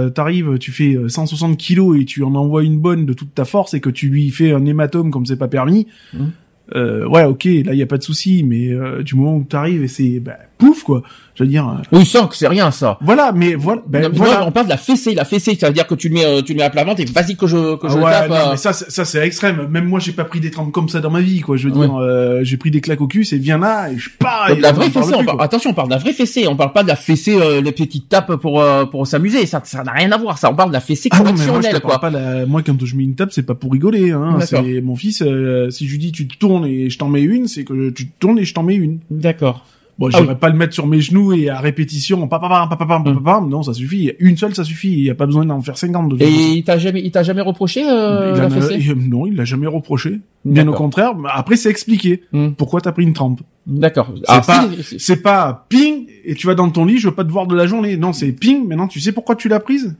t'arrives, tu fais euh, 160 kilos et tu en envoies une bonne de toute ta force et que tu lui fais un hématome comme c'est pas permis, Mhm. euh, ouais, ok, là y a pas de souci, mais euh, du moment où t'arrives et c'est bah, pouf quoi, je veux dire. euh, Oui, sans que c'est rien, ça. Voilà, mais voilà, ben, Non, mais voilà. moi, on parle de la fessée. La fessée, ça veut dire que tu le mets, euh, tu le mets à plat ventre et vas-y que je, que je Ah ouais, tape. non, euh, mais ça, ça c'est extrême. Même moi, j'ai pas pris des trempes comme ça dans ma vie, quoi. Je veux Ouais. dire, euh, j'ai pris des claques au cul, c'est viens là et je pars. Donc, et la vraie fessée, on plus, quoi. attention, on parle de la vraie fessée, on parle pas de la fessée, euh, les petites tapes pour euh, pour s'amuser, ça ça n'a rien à voir, ça on parle de la fessée Ah moi, quoi. pas la- moi, quand je mets une tape, c'est pas pour rigoler, hein. C'est mon fils, euh, si je lui dis tu te tournes et je t'en mets une, c'est que tu te tournes et je t'en mets une. D'accord. Bon, Ah j'irai pas le mettre sur mes genoux et à répétition, pam, pam, pam, pam, pam, pam, pam, non, ça suffit. Une seule, ça suffit. Il y a pas besoin d'en faire 50 de Et il t'a jamais il t'a jamais reproché euh, Il la a- il- non, il l'a jamais reproché. Bien au contraire. Après, c'est expliqué. Hmm. Pourquoi t'as pris une trempe. D'accord. C'est Ah, pas, c'est pas ping et tu vas dans ton lit, je veux pas te voir de la journée. Non, c'est ping. Maintenant, tu sais pourquoi tu l'as prise?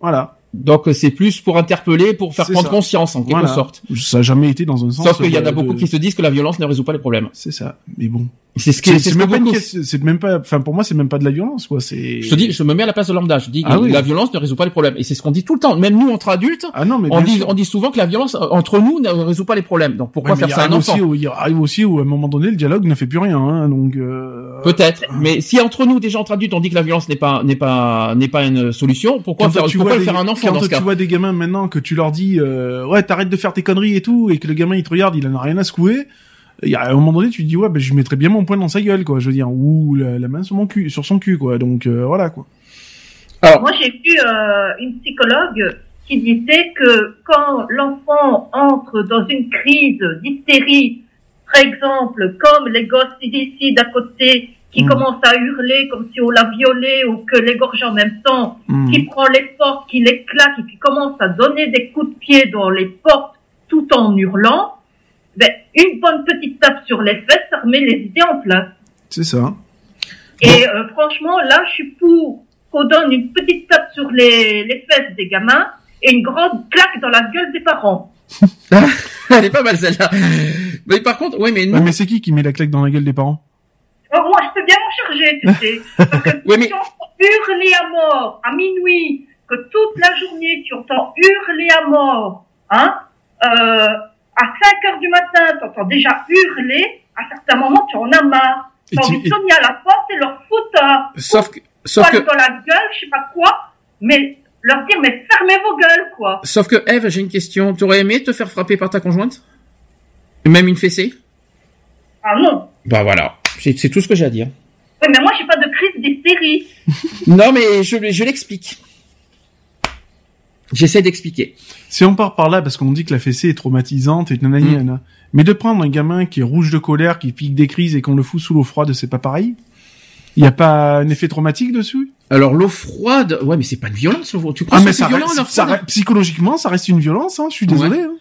Voilà. Donc c'est plus pour interpeller, pour faire prendre ça. conscience en quelque Voilà. sorte. Ça a jamais été dans un sens. Sauf qu'il y en a de- beaucoup qui se disent que la violence ne résout pas les problèmes. C'est ça. Mais bon. C'est ce qui C'est même pas enfin pour moi c'est même pas de la violence quoi. C'est. Je te dis, je me mets à la place de lambda. Je dis Ah que oui. la violence ne résout pas les problèmes. Et c'est ce qu'on dit tout le temps. Même nous, entre adultes, Ah non mais on dit, sûr. on dit souvent que la violence euh, entre nous ne résout pas les problèmes. Donc pourquoi Ouais, faire il ça à un arrive enfant aussi où, Il arrive aussi où à un moment donné le dialogue ne fait plus rien, hein, donc. euh, Peut-être. Mais si entre nous, déjà entre adultes, on dit que la violence n'est pas n'est pas n'est pas une solution, pourquoi Quand faire, tu pourquoi faire à un enfant quand dans ce tu cas vois des gamins maintenant que tu leur dis euh, ouais t'arrêtes de faire tes conneries et tout et que le gamin il te regarde il en a rien à secouer y a un moment donné tu te dis ouais ben je mettrais bien mon poing dans sa gueule quoi je veux dire ou la, la main sur mon cul sur son cul quoi donc euh, voilà quoi Moi, j'ai vu euh, une psychologue qui disait que quand l'enfant entre dans une crise d'hystérie, par exemple, comme les gosses ici d'à côté qui Mm. commencent à hurler comme si on l'a violé ou que l'égorge en même temps, Mm. qui prend les portes, qui les claque et qui commence à donner des coups de pied dans les portes tout en hurlant, ben, une bonne petite tape sur les fesses, ça remet les idées en place. c'est ça Et euh, franchement, là, je suis pour qu'on donne une petite tape sur les, les fesses des gamins et une grande claque dans la gueule des parents. <laughs> Elle est pas mal celle-là. Mais par contre, ouais, mais Ouais, mais c'est qui qui met la claque dans la gueule des parents? Oh, moi, je peux bien m'en charger, tu <laughs> sais. Parce que Ouais, mais- si on entend hurler à mort à minuit, que toute la journée tu entends hurler à mort, hein, euh, à 5 heures du matin, tu entends déjà hurler, à certains moments, tu en as marre. Tu as envie de sonner à la porte et leur foutre un sauf que sauf que dans la gueule, je sais pas quoi, mais leur dire, mais fermez vos gueules, quoi. sauf que Eve, j'ai une question. T'aurais aimé te faire frapper par ta conjointe? Même une fessée? Ah non. Bah voilà. C'est c'est tout ce que j'ai à dire. Oui, mais moi, j'ai pas de crise d'hystérie. <laughs> Non, mais je, je l'explique. J'essaie d'expliquer. si on part par là parce qu'on dit que la fessée est traumatisante et nanani, Mm. nanana. mais de prendre un gamin qui est rouge de colère qui pique des crises et qu'on le fout sous l'eau froide c'est pas pareil? Il y a pas un effet traumatique dessus? Alors l'eau froide, ouais, mais c'est pas une violence. Tu crois Ah que c'est violent reste- ça reste- psychologiquement ça reste une violence hein, je suis désolé hein.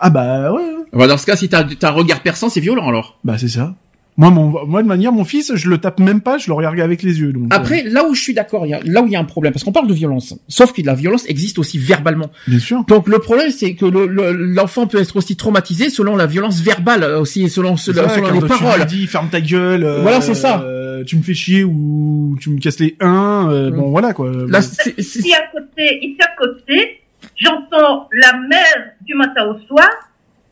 ah bah ouais ouais. Bah, Dans ce cas, si t'as t'as un regard perçant, c'est violent alors. Bah c'est ça. Moi, mon, moi de manière, mon fils, je le tape même pas, je le regarde avec les yeux. Donc, Après, là où je suis d'accord, là où il y a un problème, parce qu'on parle de violence, sauf que la violence existe aussi verbalement. euh, bien sûr. Donc le problème, c'est que le- le- l'enfant peut être aussi traumatisé selon la violence verbale euh, aussi, selon, selon, Ouais, selon les tu paroles. lui dis ferme ta gueule. euh, Voilà, c'est ça. euh, tu me fais chier ou tu me casses les uns. euh, Bon, voilà quoi. Là, Bon. c'est- c'est- Ici à côté, ici à côté, j'entends la mère du matin au soir,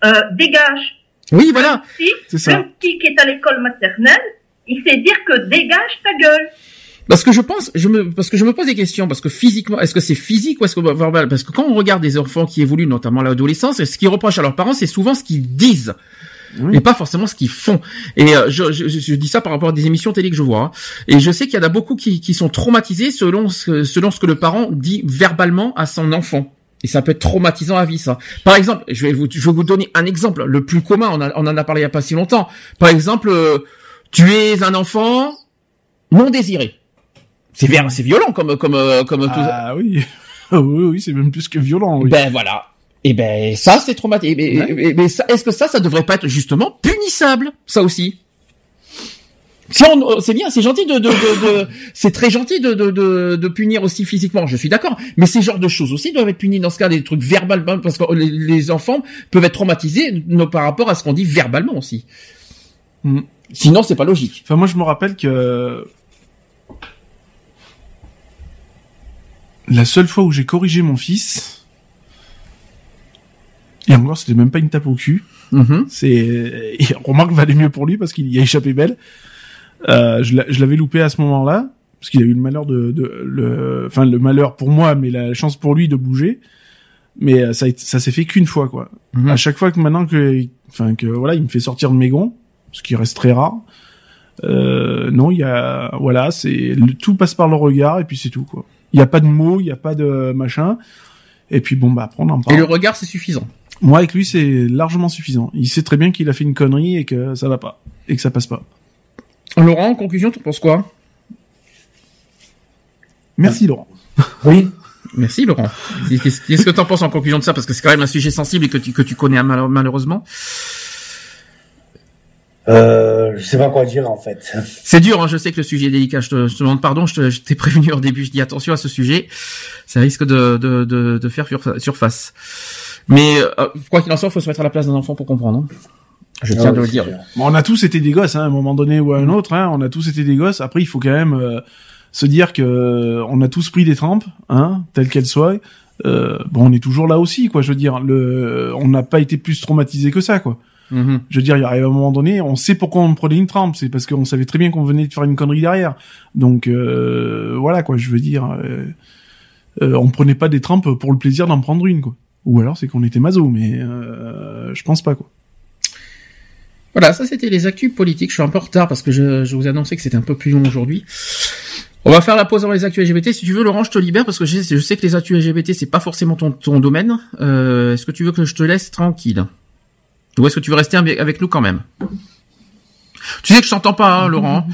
euh, dégage. Oui, voilà. Si, C'est ça. le petit qui est à l'école maternelle, il sait dire que dégage ta gueule. Parce que je pense, je me, parce que je me pose des questions, parce que physiquement, est-ce que c'est physique ou est-ce que verbal Parce que quand on regarde des enfants qui évoluent, notamment à l'adolescence, ce qu'ils reprochent à leurs parents, c'est souvent ce qu'ils disent. Oui. Et pas forcément ce qu'ils font. Et euh, je, je, je dis ça par rapport à des émissions télé que je vois. hein. Et je sais qu'il y en a beaucoup qui, qui sont traumatisés selon ce, selon ce que le parent dit verbalement à son enfant. Et ça peut être traumatisant à vie, ça. Par exemple, je vais vous, je vais vous donner un exemple, le plus commun, on, a- on en a parlé il y a pas si longtemps. Par exemple, euh, tu es un enfant non désiré. C'est c'est violent comme, comme, euh, comme tout Ah <laughs> oui. oui, oui, c'est même plus que violent. Oui. Ben voilà. Et ben ça c'est traumatisant. Mais, Ouais. mais- mais est-ce que ça, ça devrait pas être justement punissable, ça aussi? Si on, c'est bien, c'est gentil de, de, de, de- c'est très gentil de, punir aussi physiquement. Je suis d'accord, mais ces genres de choses aussi doivent être punis dans ce cas des trucs verbalement parce que les, les enfants peuvent être traumatisés par rapport à ce qu'on dit verbalement aussi. Mm. Sinon, c'est pas logique. Enfin, moi, je me rappelle que la seule fois où j'ai corrigé mon fils, et encore, c'était même pas une tape au cul. C'est, et remarque, valait mieux pour lui parce qu'il y a échappé belle. Euh, je l'a- je l'avais loupé à ce moment-là parce qu'il a eu le malheur de, de le, enfin le malheur pour moi, mais la chance pour lui de bouger. Mais euh, ça, ça s'est fait qu'une fois, quoi. Mhm. À chaque fois que maintenant que, enfin que voilà, il me fait sortir de mes gonds, ce qui reste très rare. Euh, non, il y a, voilà, c'est tout passe par le regard et puis c'est tout, quoi. Il y a pas de mots, il y a pas de machin. Et puis bon, bah après on en Et le regard, c'est suffisant. Moi avec lui, c'est largement suffisant. Il sait très bien qu'il a fait une connerie et que ça va pas et que ça passe pas. Laurent, en conclusion, tu penses quoi? Merci Laurent. Oui. Merci Laurent. Qu'est-ce que t'en penses en conclusion de ça? Parce que c'est quand même un sujet sensible et que tu, que tu connais mal- malheureusement. Euh, je sais pas quoi dire en fait. C'est dur, hein, je sais que le sujet est délicat. Je te, je te demande pardon, je t'ai prévenu au début. Je dis attention à ce sujet. Ça risque de, de, de, de faire surfa- surface. Mais euh, quoi qu'il en soit, il faut se mettre à la place d'un enfant pour comprendre. hein. Je Ah tiens ouais, de le dire. Bon, on a tous été des gosses, hein, à un moment donné ou à un autre. Hein, on a tous été des gosses. Après, il faut quand même euh, se dire que euh, on a tous pris des trempes, hein, telles qu'elles soient. Euh, bon, on est toujours là aussi, quoi. Je veux dire, le, on n'a pas été plus traumatisé que ça, quoi. Mhm. Je veux dire, il arrive un moment donné, on sait pourquoi on prenait une trempe, c'est parce qu'on savait très bien qu'on venait de faire une connerie derrière. Donc euh, voilà, quoi. Je veux dire, euh, on prenait pas des trempes pour le plaisir d'en prendre une, quoi. Ou alors c'est qu'on était maso, mais euh, je pense pas, quoi. Voilà, ça c'était les actus politiques. Je suis un peu en retard parce que je, je vous ai annoncé que c'était un peu plus long aujourd'hui. On va faire la pause dans les actus LGBT. Si tu veux, Laurent, je te libère parce que je, sais que les actus LGBT c'est pas forcément ton, domaine. Euh, est-ce que tu veux que je te laisse tranquille? Ou est-ce que tu veux rester avec nous quand même? Tu sais que je t'entends pas, hein, Laurent.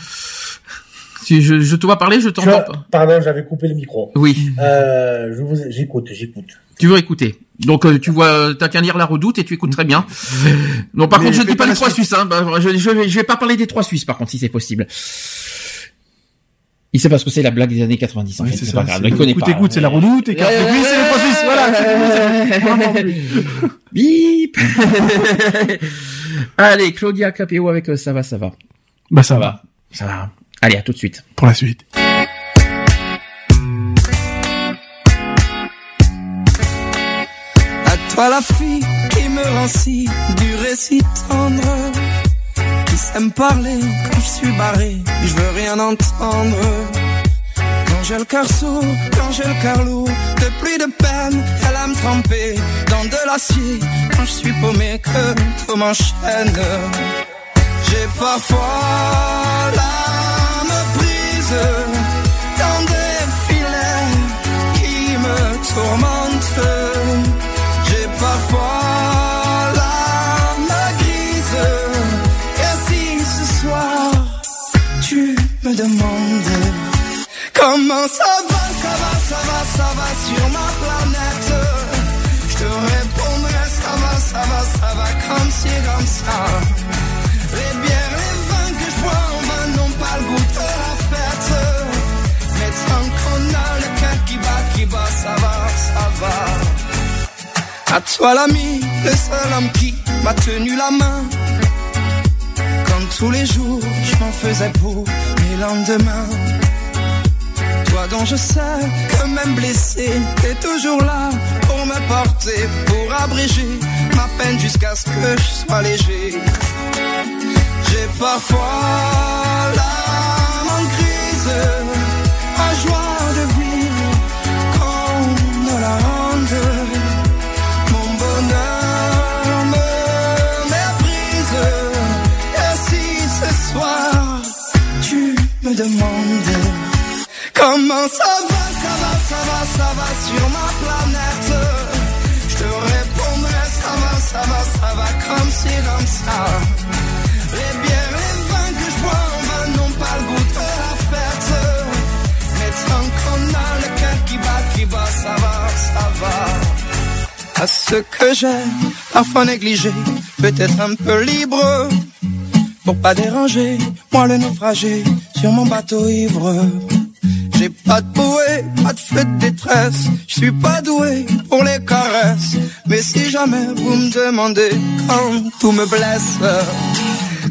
Si je, je te vois parler, je Tu t'entends pas. Pardon, j'avais coupé le micro. Oui. Euh, je vous, j'écoute, j'écoute. Tu veux écouter. Donc euh, tu vois, t'as qu'à lire la redoute et tu écoutes très bien. Non, par Mais contre, je fais dis pas les trois. Suisses. Hein. Bah, je, je, vais, je vais pas parler des trois Suisses, par contre, si c'est possible. Il sait pas ce que c'est la blague des années 90. En Oui, fait, c'est c'est ça, pas grave. c'est- Il connaît écoute, pas. écoute, c'est la redoute, et carte grise, c'est les trois Suisses, voilà. <laughs> Bip. <laughs> Allez, Claudia Capéo avec euh, ça va, ça va. Bah ça va. Ça va. Allez, à tout de suite. Pour la suite. À toi la fille qui me rend si du récit tendre Qui sait me parler quand je suis barré, je veux rien entendre Quand j'ai le cœur sourd, quand j'ai le cœur lourd De pluie de peine, elle a me tremper dans de l'acier Quand je suis paumé, que tout m'enchaîne J'ai parfois prise Dans des filets qui me tourmentent j'ai parfois l'âme grise. Et si ce soir tu me demandes comment ça va, ça va, ça va, ça va sur ma planète, je te répondrai ça va, ça va, ça va comme ci, comme ça. À toi l'ami, le seul homme qui m'a tenu la main. Comme tous les jours, je m'en faisais pour mes lendemains. Toi dont je sais que même blessé, t'es toujours là pour me porter, pour abréger ma peine jusqu'à ce que je sois léger. J'ai parfois l'âme en crise, me demandes comment ça va, ça va, ça va, ça va sur ma planète, je te répondrai ça va, ça va, ça va comme ci, comme ça. Les bières, les vins que je bois en vain n'ont pas le goût de la fête. Mais tant qu'on a le cœur qui bat, qui bat, ça va, ça va à ce que j'ai parfois négligé, peut-être un peu libre, pour pas déranger, moi le naufragé, sur mon bateau ivre. J'ai pas de bouée, pas de feu de détresse, je suis pas doué pour les caresses, mais si jamais vous me demandez quand tout me blesse,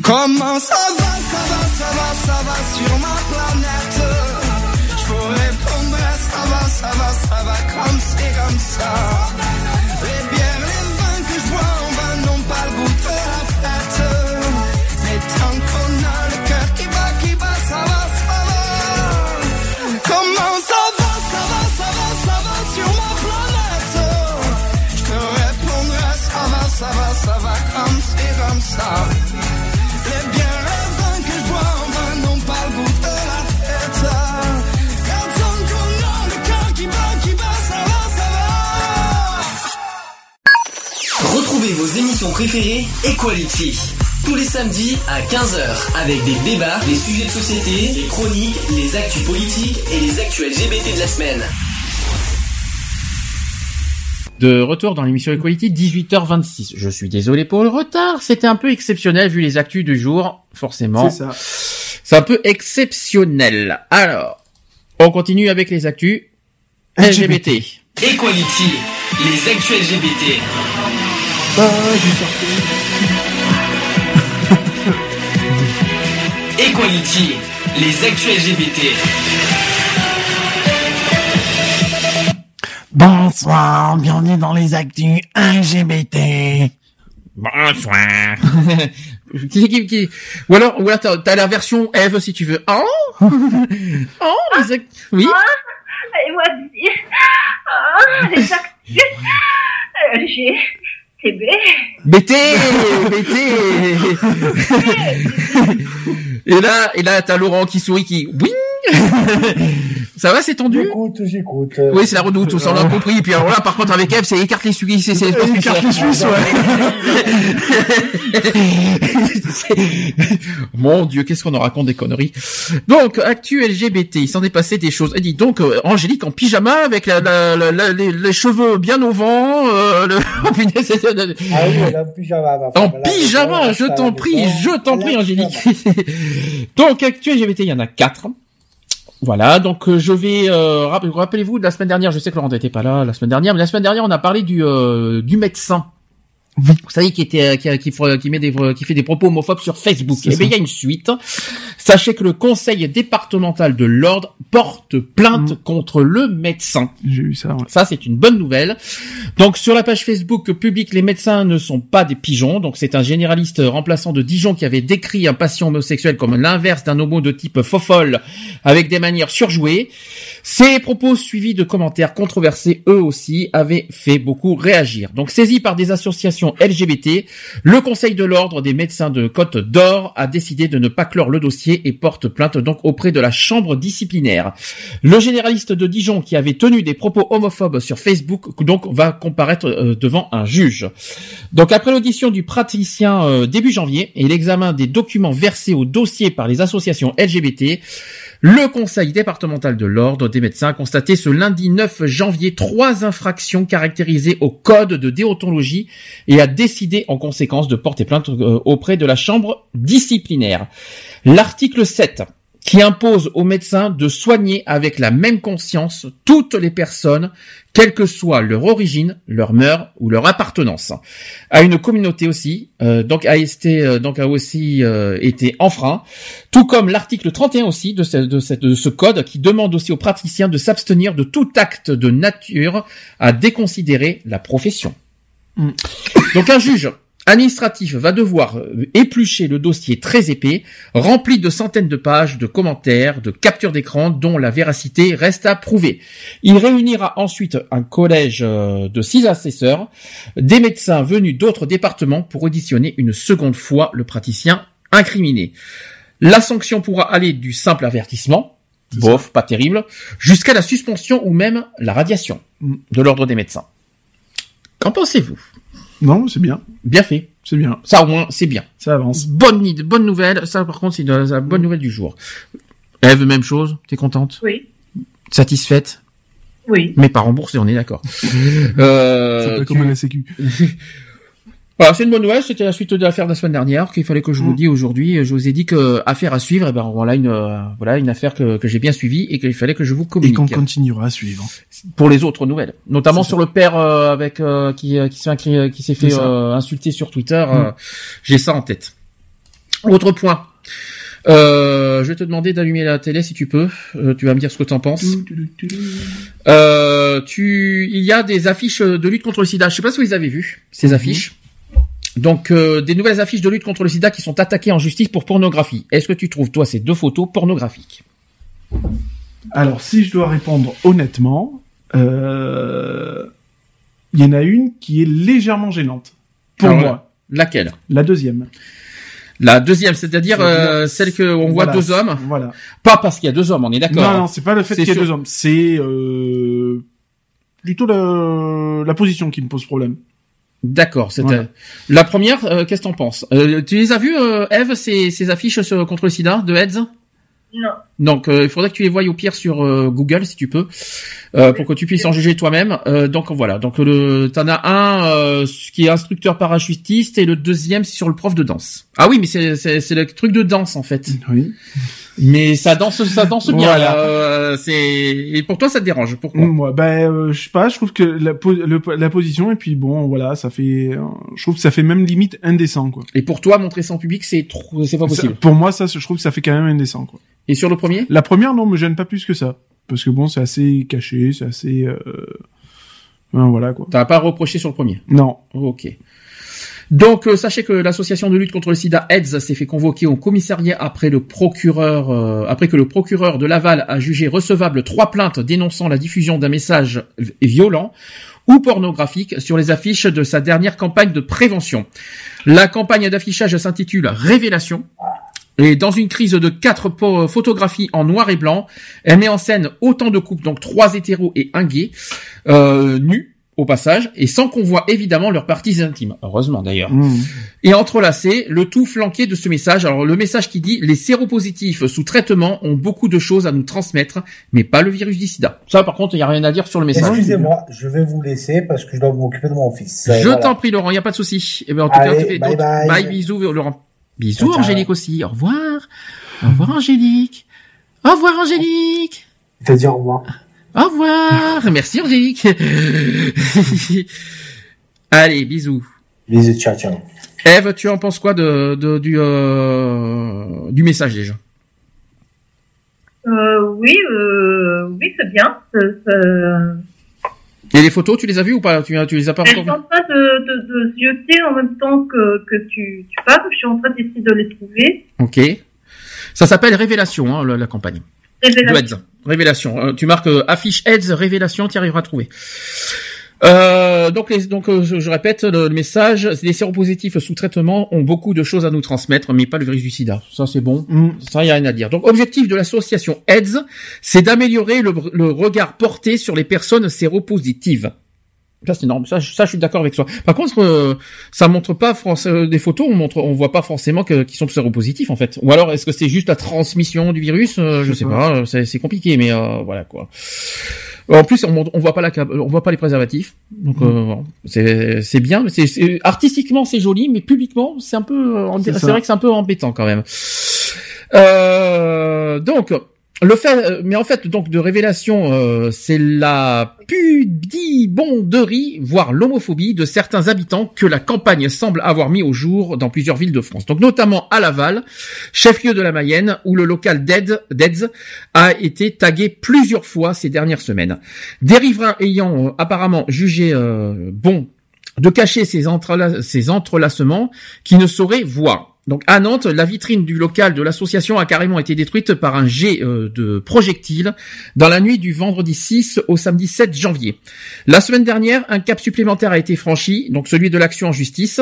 comment ça va, ça va, ça va, ça va sur ma planète, je vous répondrai ça va, ça va, ça va comme c'est comme ça. Retrouvez vos émissions préférées Equality. Tous les samedis à 15h avec des débats, des sujets de société, des chroniques, les actus politiques et les actus LGBT de la semaine de retour dans l'émission Equality 18h26. Je suis désolé pour le retard, c'était un peu exceptionnel vu les actus du jour, forcément. C'est ça. C'est un peu exceptionnel. Alors, on continue avec les actus LGBT. Equality, les actus LGBT. Ah, j'ai sorti. <laughs> Equality, les actus LGBT. Bonsoir, bienvenue dans les actus LGBT. Bonsoir. <laughs> qui, qui, qui... Ou alors, ou alors t'as, t'as la version Eve si tu veux. Oh, <laughs> oh, les act- oui. Et moi, dis, ah, les <laughs> actus, euh, j'ai, TB. BT, BT. et là, et là, t'as Laurent qui sourit, qui, oui. <laughs> Ça va, c'est tendu? J'écoute, j'écoute. Oui, c'est la redoute, on l'a compris. Et puis alors là, par contre, avec Eve, c'est écarte les Suisses, c'est, Écarte les Suisses, <laughs> Mon Dieu, qu'est-ce qu'on en raconte des conneries? Donc, actu LGBT, il s'en est passé des choses. Et dis donc, euh, Angélique en pyjama avec la, la- la- les, les cheveux bien au vent. euh, le... <laughs> Ah oui, en pyjama. ma En pyjama, je t'en prie, je t'en prie, Angélique. donc, actu LGBT, il y en a quatre. Voilà, donc euh, je vais euh, rapp- rappelez-vous de la semaine dernière, je sais que Laurent n'était pas là la semaine dernière, mais la semaine dernière on a parlé du euh, du médecin. Vous savez qui était qui, a- qui, fait- qui met des qui fait des propos homophobes sur Facebook. Et bien il y a une suite. Sachez que le Conseil départemental de l'ordre porte plainte contre le médecin. J'ai eu ça. Ouais. Ça, c'est une bonne nouvelle. Donc, sur la page Facebook publique, les médecins ne sont pas des pigeons. Donc, c'est un généraliste remplaçant de Dijon qui avait décrit un patient homosexuel comme l'inverse d'un homo de type fofolle avec des manières surjouées. Ces propos suivis de commentaires controversés, eux aussi, avaient fait beaucoup réagir. Donc, saisi par des associations LGBT, le Conseil de l'Ordre des médecins de Côte d'Or a décidé de ne pas clore le dossier et porte plainte donc auprès de la chambre disciplinaire. Le généraliste de Dijon qui avait tenu des propos homophobes sur Facebook donc va comparaître euh, devant un juge. Donc après l'audition du praticien euh, début janvier et l'examen des documents versés au dossier par les associations LGBT, le Conseil départemental de l'Ordre des médecins a constaté ce lundi 9 janvier trois infractions caractérisées au code de déontologie et a décidé en conséquence de porter plainte euh, auprès de la chambre disciplinaire. L'article 7 qui impose aux médecins de soigner avec la même conscience toutes les personnes, quelle que soit leur origine, leur mœurs ou leur appartenance. À une communauté aussi, euh, donc a été, euh, donc a aussi euh, été enfreint, tout comme l'article 31 aussi de ce, de, cette- de ce code qui demande aussi aux praticiens de s'abstenir de tout acte de nature à déconsidérer la profession. Donc un juge administratif va devoir euh, éplucher le dossier très épais, rempli de centaines de pages de commentaires, de captures d'écran dont la véracité reste à prouver. Il réunira ensuite un collège euh, de six assesseurs, des médecins venus d'autres départements pour auditionner une seconde fois le praticien incriminé. La sanction pourra aller du simple avertissement, bof, pas terrible, jusqu'à la suspension ou même la radiation de l'ordre des médecins. Qu'en pensez-vous? Non, c'est bien. Bien fait. C'est bien. Ça au moins, c'est bien. Ça avance. Bonne idée, bonne nouvelle. Ça par contre, c'est la bonne nouvelle du jour. Eve, même chose. T'es contente? Oui, Satisfaite? Oui. Mais pas remboursée, on est d'accord. <laughs> euh, C'est pas tu- comme la sécu. <laughs> Voilà, c'est une bonne nouvelle. C'était la suite de l'affaire de la semaine dernière qu'il fallait que je vous dise aujourd'hui. Je vous ai dit que affaire à suivre. Et ben voilà une euh, voilà une affaire que, que j'ai bien suivie et qu'il fallait que je vous Et communique qu'on continuera à suivre. pour les autres nouvelles, notamment sur le père euh, avec euh, qui euh, qui s'est qui s'est fait euh, insulter sur Twitter. Mm. J'ai ça en tête. Autre point. Euh, je vais te demander d'allumer la télé si tu peux. Euh, tu vas me dire ce que tu en penses. Euh, tu, il y a des affiches de lutte contre le sida. Je sais pas si vous les avez vues, ces Mhm. affiches. Donc, euh, des nouvelles affiches de lutte contre le sida qui sont attaquées en justice pour pornographie. Est-ce que tu trouves, toi, ces deux photos pornographiques? Alors, si je dois répondre honnêtement, euh, il y en a une qui est légèrement gênante. Pour Alors, moi. Laquelle? La deuxième. La deuxième, c'est-à-dire euh, celle que on voit Voilà, deux hommes? Voilà. Pas parce qu'il y a deux hommes, on est d'accord. Non, non, c'est pas le fait qu'il y ait sur- deux hommes. C'est plutôt la, la position qui me pose problème. D'accord. C'était Voilà. la première. euh, Qu'est-ce que t'en penses? Euh, Tu les as vues, euh, Eve, ces, ces affiches sur- contre le sida de Heads Non. Donc euh, il faudrait que tu les voies au pire sur euh, Google si tu peux, euh, pour que tu puisses en juger toi-même. Euh, donc voilà, donc le t'en as un euh, qui est instructeur parachutiste et le deuxième c'est sur le prof de danse. Ah oui, mais c'est c'est le truc de danse en fait. Oui. Mais ça danse ça danse bien. Voilà. là, euh, c'est et pour toi ça te dérange Pourquoi? Moi, ben, euh, je sais pas, je trouve que la, po- le- la position et puis bon, voilà, ça fait, je trouve que ça fait même limite indécent, quoi. Et pour toi montrer ça en public c'est trop c'est pas possible. Ça- pour moi, ça, je trouve que ça fait quand même indécent, quoi. Et sur le premier? La première, non, me gêne pas plus que ça, parce que bon, c'est assez caché, c'est assez, euh... ben, voilà, quoi. T'as pas reproché sur le premier? Non. Ok. Donc euh, sachez que l'association de lutte contre le sida AIDS s'est fait convoquer au commissariat après le procureur euh, après que le procureur de Laval a jugé recevable trois plaintes dénonçant la diffusion d'un message violent ou pornographique sur les affiches de sa dernière campagne de prévention. La campagne d'affichage s'intitule Révélation. Et dans une crise de quatre photographies en noir et blanc, elle met en scène autant de couples, donc trois hétéros et un gay, euh, nus au passage, et sans qu'on voit évidemment leurs parties intimes. Heureusement d'ailleurs. Mmh. Et entrelacé, le tout flanqué de ce message. Alors le message qui dit les séropositifs sous traitement ont beaucoup de choses à nous transmettre, mais pas le virus du sida. Ça par contre, il y a rien à dire sur le message. Excusez-moi, je vais vous laisser parce que je dois m'occuper de mon fils. Je Voilà. t'en prie Laurent, il y a pas de souci. Eh ben en tout Allez, cas, bye bye. bye bisous Laurent. Bisous Ciao, ciao. Angélique aussi. Au revoir. Au revoir Angélique. Au revoir Angélique. T'as dit au revoir. Au revoir. Merci Angélique. <laughs> Allez, bisous. Bisous, ciao, ciao. Eve, tu en penses quoi de, de- du euh, du message déjà? Euh, oui, euh, oui, c'est bien. Et les photos, tu les as vues ou pas? Tu, tu les as pas encore sont en train de, de, de jeter en même temps que, que tu, tu parles. Je suis en train d'essayer de les trouver. Ok. Ça s'appelle Révélation, hein, la, la campagne. Révélation. Révélation. Euh, tu marques euh, affiche Heads Révélation, tu arriveras à trouver. Euh, donc, les, donc euh, je, je répète le, le message. Les séropositifs sous traitement ont beaucoup de choses à nous transmettre, mais pas le virus du sida. Ça c'est bon. Ça y a rien à dire. Donc objectif de l'association AIDS, c'est d'améliorer le, le regard porté sur les personnes séropositives. Ça c'est énorme. Ça, je- ça je suis d'accord avec toi. Par contre, euh, ça montre pas euh, des photos. On montre, on voit pas forcément qu'ils sont séropositifs en fait. Ou alors est-ce que c'est juste la transmission du virus? Euh, Je sais pas. euh, C'est c'est compliqué, mais euh, voilà quoi. En plus, on, on voit pas la, on voit pas les préservatifs. Donc euh, bon, c'est c'est bien. c'est c'est- artistiquement c'est joli, mais publiquement c'est un peu. euh, C'est vrai que c'est un peu embêtant quand même. Euh, donc le fait, euh, mais en fait donc de révélation, euh, c'est la pudibonderie, voire l'homophobie de certains habitants que la campagne semble avoir mis au jour dans plusieurs villes de France. Donc notamment à Laval, chef-lieu de la Mayenne, où le local d'Eds a été tagué plusieurs fois ces dernières semaines. Des riverains ayant euh, apparemment jugé bon de cacher ces, ces entrelacements qui ne sauraient voir. Donc à Nantes, la vitrine du local de l'association a carrément été détruite par un jet euh, de projectiles dans la nuit du vendredi 6 au samedi 7 janvier. La semaine dernière, un cap supplémentaire a été franchi, donc celui de l'action en justice.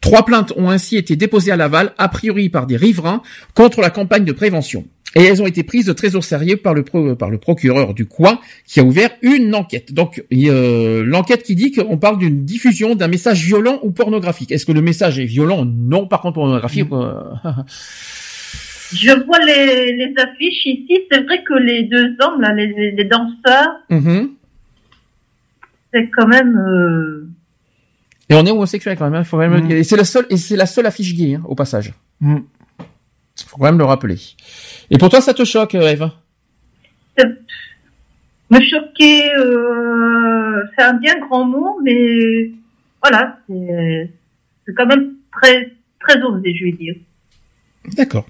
Trois plaintes ont ainsi été déposées à Laval, a priori par des riverains, contre la campagne de prévention. Et elles ont été prises très au sérieux par le, pro- par le procureur du coin qui a ouvert une enquête. Donc euh, l'enquête qui dit qu'on parle d'une diffusion d'un message violent ou pornographique. Est-ce que le message est violent? Non, par contre pornographique. euh, <laughs> Je vois les, les affiches ici. C'est vrai que les deux hommes, là, les, les, danseurs, mhm. c'est quand même. euh, Et on est homosexuel quand même. hein, faut quand même le dire. Et c'est la seule et c'est la seule affiche gay hein, au passage. Mm. Faut quand même le rappeler. Et pour toi, ça te choque, Eve me choquer. Euh, c'est un bien grand mot, mais voilà, c'est c'est quand même très très osé, je vais dire. D'accord.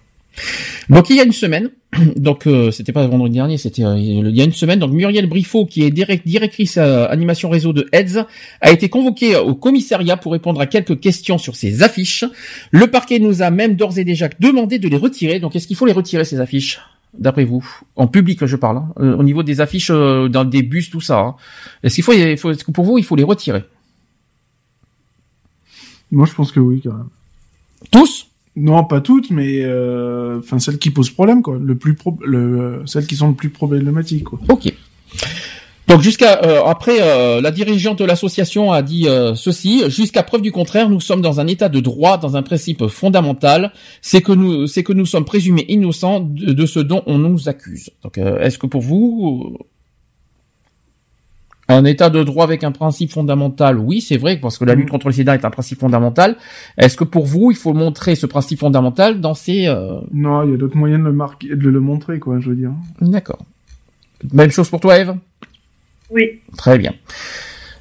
Donc il y a une semaine, <clears throat> donc euh, c'était pas vendredi dernier, c'était euh, il y a une semaine, donc Muriel Briffaut, qui est direct- directrice euh, animation réseau de Heads, a été convoquée au commissariat pour répondre à quelques questions sur ces affiches. Le parquet nous a même d'ores et déjà demandé de les retirer. Donc est-ce qu'il faut les retirer ces affiches D'après vous, en public je parle, hein, euh, au niveau des affiches euh, dans des bus, tout ça. hein. Est-ce qu'il faut, il faut, est-ce que pour vous il faut les retirer? Moi, je pense que oui, quand même. Tous? Non, pas toutes, mais euh, enfin celles qui posent problème, quoi. Le plus pro... le... celles qui sont le plus problématiques, quoi. Ok. Donc jusqu'à euh, après, euh, la dirigeante de l'association a dit euh, ceci jusqu'à preuve du contraire, nous sommes dans un état de droit, dans un principe fondamental, c'est que nous, c'est que nous sommes présumés innocents de, de ce dont on nous accuse. Donc, euh, est-ce que pour vous, un état de droit avec un principe fondamental, oui, c'est vrai, parce que la lutte contre le SIDA est un principe fondamental. Est-ce que pour vous, il faut montrer ce principe fondamental dans ces euh, Non, il y a d'autres moyens de le marquer, de le montrer, quoi, je veux dire. D'accord. Même chose pour toi, Eve? Oui. Très bien.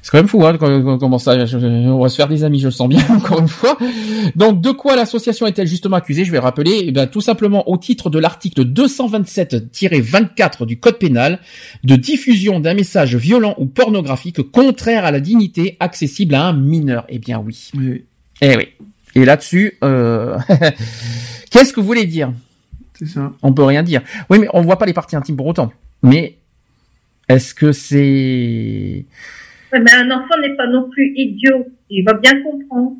C'est quand même fou, hein, quand- comment ça, je- on va se faire des amis, je le sens bien, <laughs> encore une fois. Donc, de quoi l'association est-elle justement accusée? Je vais rappeler, eh tout simplement au titre de l'article 227-24 du Code pénal, de diffusion d'un message violent ou pornographique contraire à la dignité accessible à un mineur. Eh bien oui. Oui. Eh oui. Et là-dessus, euh... <laughs> qu'est-ce que vous voulez dire? C'est ça. On peut rien dire. Oui, mais on voit pas les parties intimes pour autant. Mais est-ce que c'est Ouais, Mais un enfant n'est pas non plus idiot. Il va bien comprendre.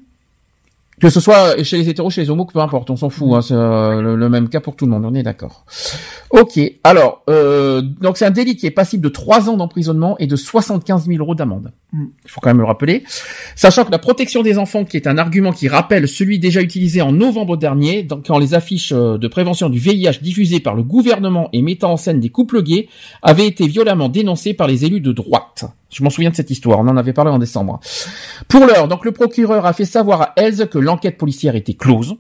que ce soit chez les hétéros, chez les homos, peu importe, on s'en fout. Hein, c'est euh, le, le même cas pour tout le monde. On est d'accord. Ok. Alors, euh, donc c'est un délit qui est passible de 3 ans d'emprisonnement et de 75 000 euros d'amende. Mm. Il faut quand même le rappeler. Sachant que la protection des enfants, qui est un argument qui rappelle celui déjà utilisé en novembre dernier, dans- quand les affiches euh, de prévention du VIH diffusées par le gouvernement et mettant en scène des couples gays avaient été violemment dénoncées par les élus de droite. Je m'en souviens de cette histoire, on en avait parlé en décembre. Pour l'heure, donc le procureur a fait savoir à Elze que l'enquête policière était close.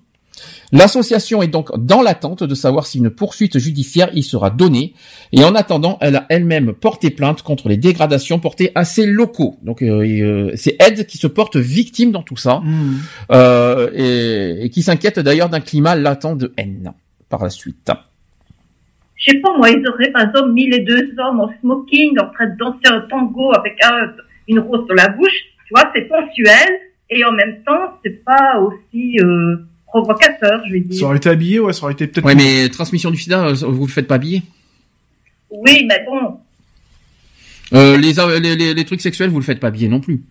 L'association est donc dans l'attente de savoir si une poursuite judiciaire y sera donnée. Et en attendant, elle a elle-même porté plainte contre les dégradations portées à ses locaux. Donc euh, euh, c'est Ed qui se porte victime dans tout ça Hmm. euh, et, et qui s'inquiète d'ailleurs d'un climat latent de haine par la suite. Je sais pas, moi, ils auraient, par exemple, mis les deux hommes en smoking, en train de danser un tango avec un- une rose dans la bouche. Tu vois, c'est sensuel. Et en même temps, c'est pas aussi euh, provocateur, je vais Ça dire. aurait été habillé, ouais, ça aurait été peut-être. Ouais, mais transmission du sida, euh, vous le faites pas habiller? Oui, mais bon, Euh, les, les, les, les trucs sexuels, vous le faites pas habiller non plus.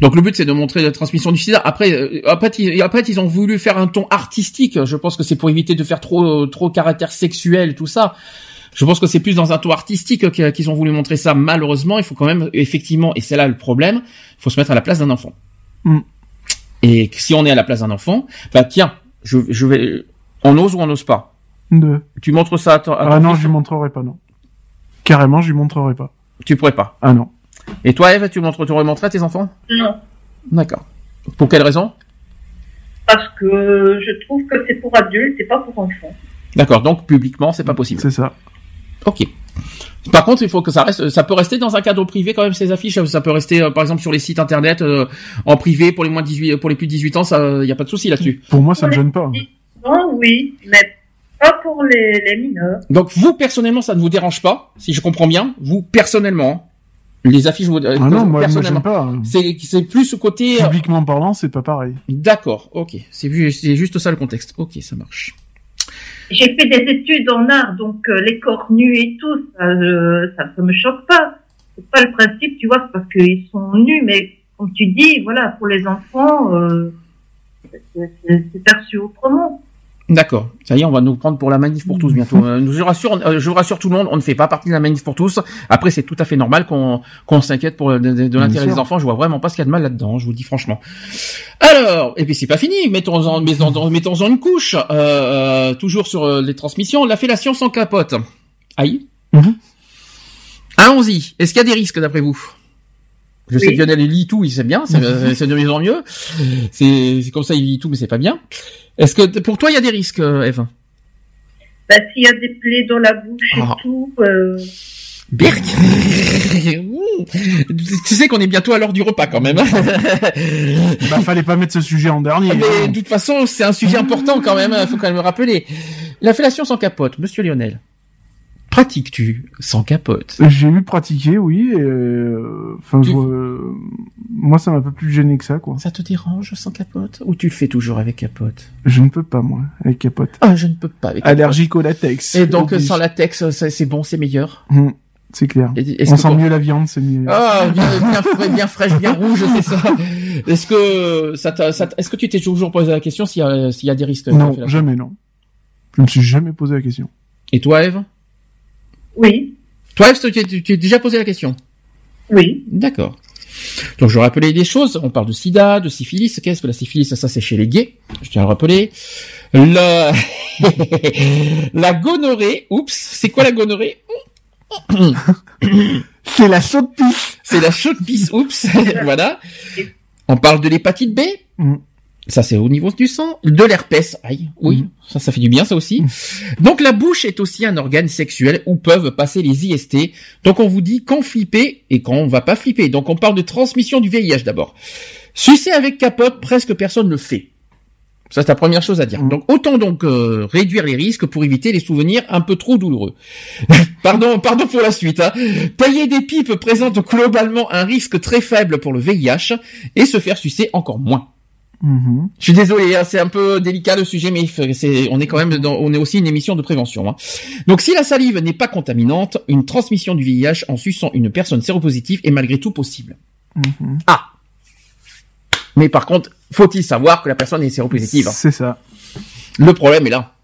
Donc le but c'est de montrer la transmission du sida. Après, euh, après, ils, après ils ont voulu faire un ton artistique. Je pense que c'est pour éviter de faire trop trop caractère sexuel tout ça. Je pense que c'est plus dans un ton artistique que- qu'ils ont voulu montrer ça. Malheureusement, il faut quand même effectivement, et c'est là le problème, il faut se mettre à la place d'un enfant. Mm. Et si on est à la place d'un enfant, bah tiens, je, je vais, on ose ou on n'ose pas? Deux. Tu montres ça à ton, à ton Ah non, fils? je lui montrerai pas, non. Carrément, je lui montrerai pas. Tu pourrais pas? Ah non. Et toi, Eve, tu montres, tu montré à tes enfants? Non. D'accord. Pour quelle raison? Parce que je trouve que c'est pour adultes, c'est pas pour enfants. D'accord. Donc publiquement, c'est pas possible. C'est ça. Ok. Par contre, il faut que ça reste, ça peut rester dans un cadre privé quand même ces affiches. Ça peut rester, euh, par exemple, sur les sites internet euh, en privé pour les moins de 18, pour les plus de 18 ans. Ça, y a pas de souci là-dessus. Pour moi, ça me gêne pas. Non, oui, mais pas pour les, les mineurs. Donc vous personnellement, ça ne vous dérange pas, si je comprends bien. Vous personnellement, les affiches. Vous, euh, Ah non, moi, moi personnellement. j'aime pas. hein. C'est, c'est plus ce côté. euh, Publiquement parlant, c'est pas pareil. D'accord. Ok. C'est vu- c'est juste ça le contexte. Ok, ça marche. J'ai fait des études en art, donc euh, les corps nus et tout, ça, euh, ça, ça me choque pas. C'est pas le principe, tu vois, c'est parce qu'ils sont nus, mais comme tu dis, voilà, pour les enfants, euh, c'est perçu autrement. D'accord. Ça y est, on va nous prendre pour la manif pour tous bientôt. Euh, je rassure, euh, je rassure tout le monde, on ne fait pas partie de la manif pour tous. Après, c'est tout à fait normal qu'on qu'on s'inquiète pour de, de- de l'intérêt des enfants. Je vois vraiment pas ce qu'il y a de mal là-dedans. Je vous le dis franchement. Alors, et puis c'est pas fini. Mettons-en, mettons-en, une couche. Euh, euh, toujours sur euh, les transmissions, la fellation sans capote. Aïe. Mhm. Allons-y. Est-ce qu'il y a des risques d'après vous Je sais que Lionel il lit tout, il sait bien, c'est euh, c'est de mieux en mieux. C'est c'est comme ça, il lit tout, mais c'est pas bien. Est-ce que pour toi il y a des risques, euh, Eve Bah, s'il y a des plaies dans la bouche Ah. et tout, euh, Birk. <laughs> Tu sais qu'on est bientôt à l'heure du repas quand même. <laughs> Bah, fallait pas mettre ce sujet en dernier. Mais hein. de toute façon, c'est un sujet important quand même, il faut quand même le rappeler. La fellation sans capote, monsieur Lionel. Pratiques-tu sans capote? J'ai eu pratiquer, oui. euh, Enfin, euh, moi, ça m'a un peu plus gêné que ça, quoi. Ça te dérange sans capote? Ou tu le fais toujours avec capote? Je ne peux pas, moi, avec capote. Ah, je ne peux pas avec Allergique au latex. Et donc Oblige. sans latex, c'est bon, c'est meilleur? Hum, c'est clair. Et- On sent pour- mieux la viande, c'est mieux. Ah, bien, bien frais, bien fraîche, bien rouge, c'est ça. Est-ce que ça, ça est-ce que tu t'es toujours posé la question s'il y a, s'il y a des risques? Non, jamais, non. Je me suis jamais posé la question. Et toi, Eve? Oui. Toi, tu t'es- déjà posé la question Oui. D'accord. Donc je vais rappeler des choses. On parle de sida, de syphilis. Qu'est-ce que la syphilis? Ça, c'est chez les gays. Je tiens à le rappeler. La, <laughs> la gonorrhée. Oups, c'est quoi la gonorrhée? <coughs> C'est la chaude pisse. C'est la chaude pisse. Oups. <laughs> voilà. On parle de l'hépatite B? Mm. Ça, c'est au niveau du sang. De l'herpès. Aïe. Oui. Ça, ça fait du bien, ça aussi. Donc, la bouche est aussi un organe sexuel où peuvent passer les IST. Donc, on vous dit quand flipper et quand on va pas flipper. Donc, on parle de transmission du VIH d'abord. Sucer avec capote, presque personne ne le fait. Ça, c'est la première chose à dire. Donc, autant donc euh, réduire les risques pour éviter les souvenirs un peu trop douloureux. <laughs> pardon, pardon pour la suite. Hein. Tailler des pipes présente globalement un risque très faible pour le VIH et se faire sucer encore moins. Mhm. Je suis désolé, hein, c'est un peu délicat le sujet, mais on est quand même dans, on est aussi une émission de prévention. hein. Donc, si la salive n'est pas contaminante, une transmission du VIH en suçant une personne séropositive est malgré tout possible. Mhm. Ah. Mais par contre, faut-il savoir que la personne est séropositive hein? C'est ça. Le problème est là.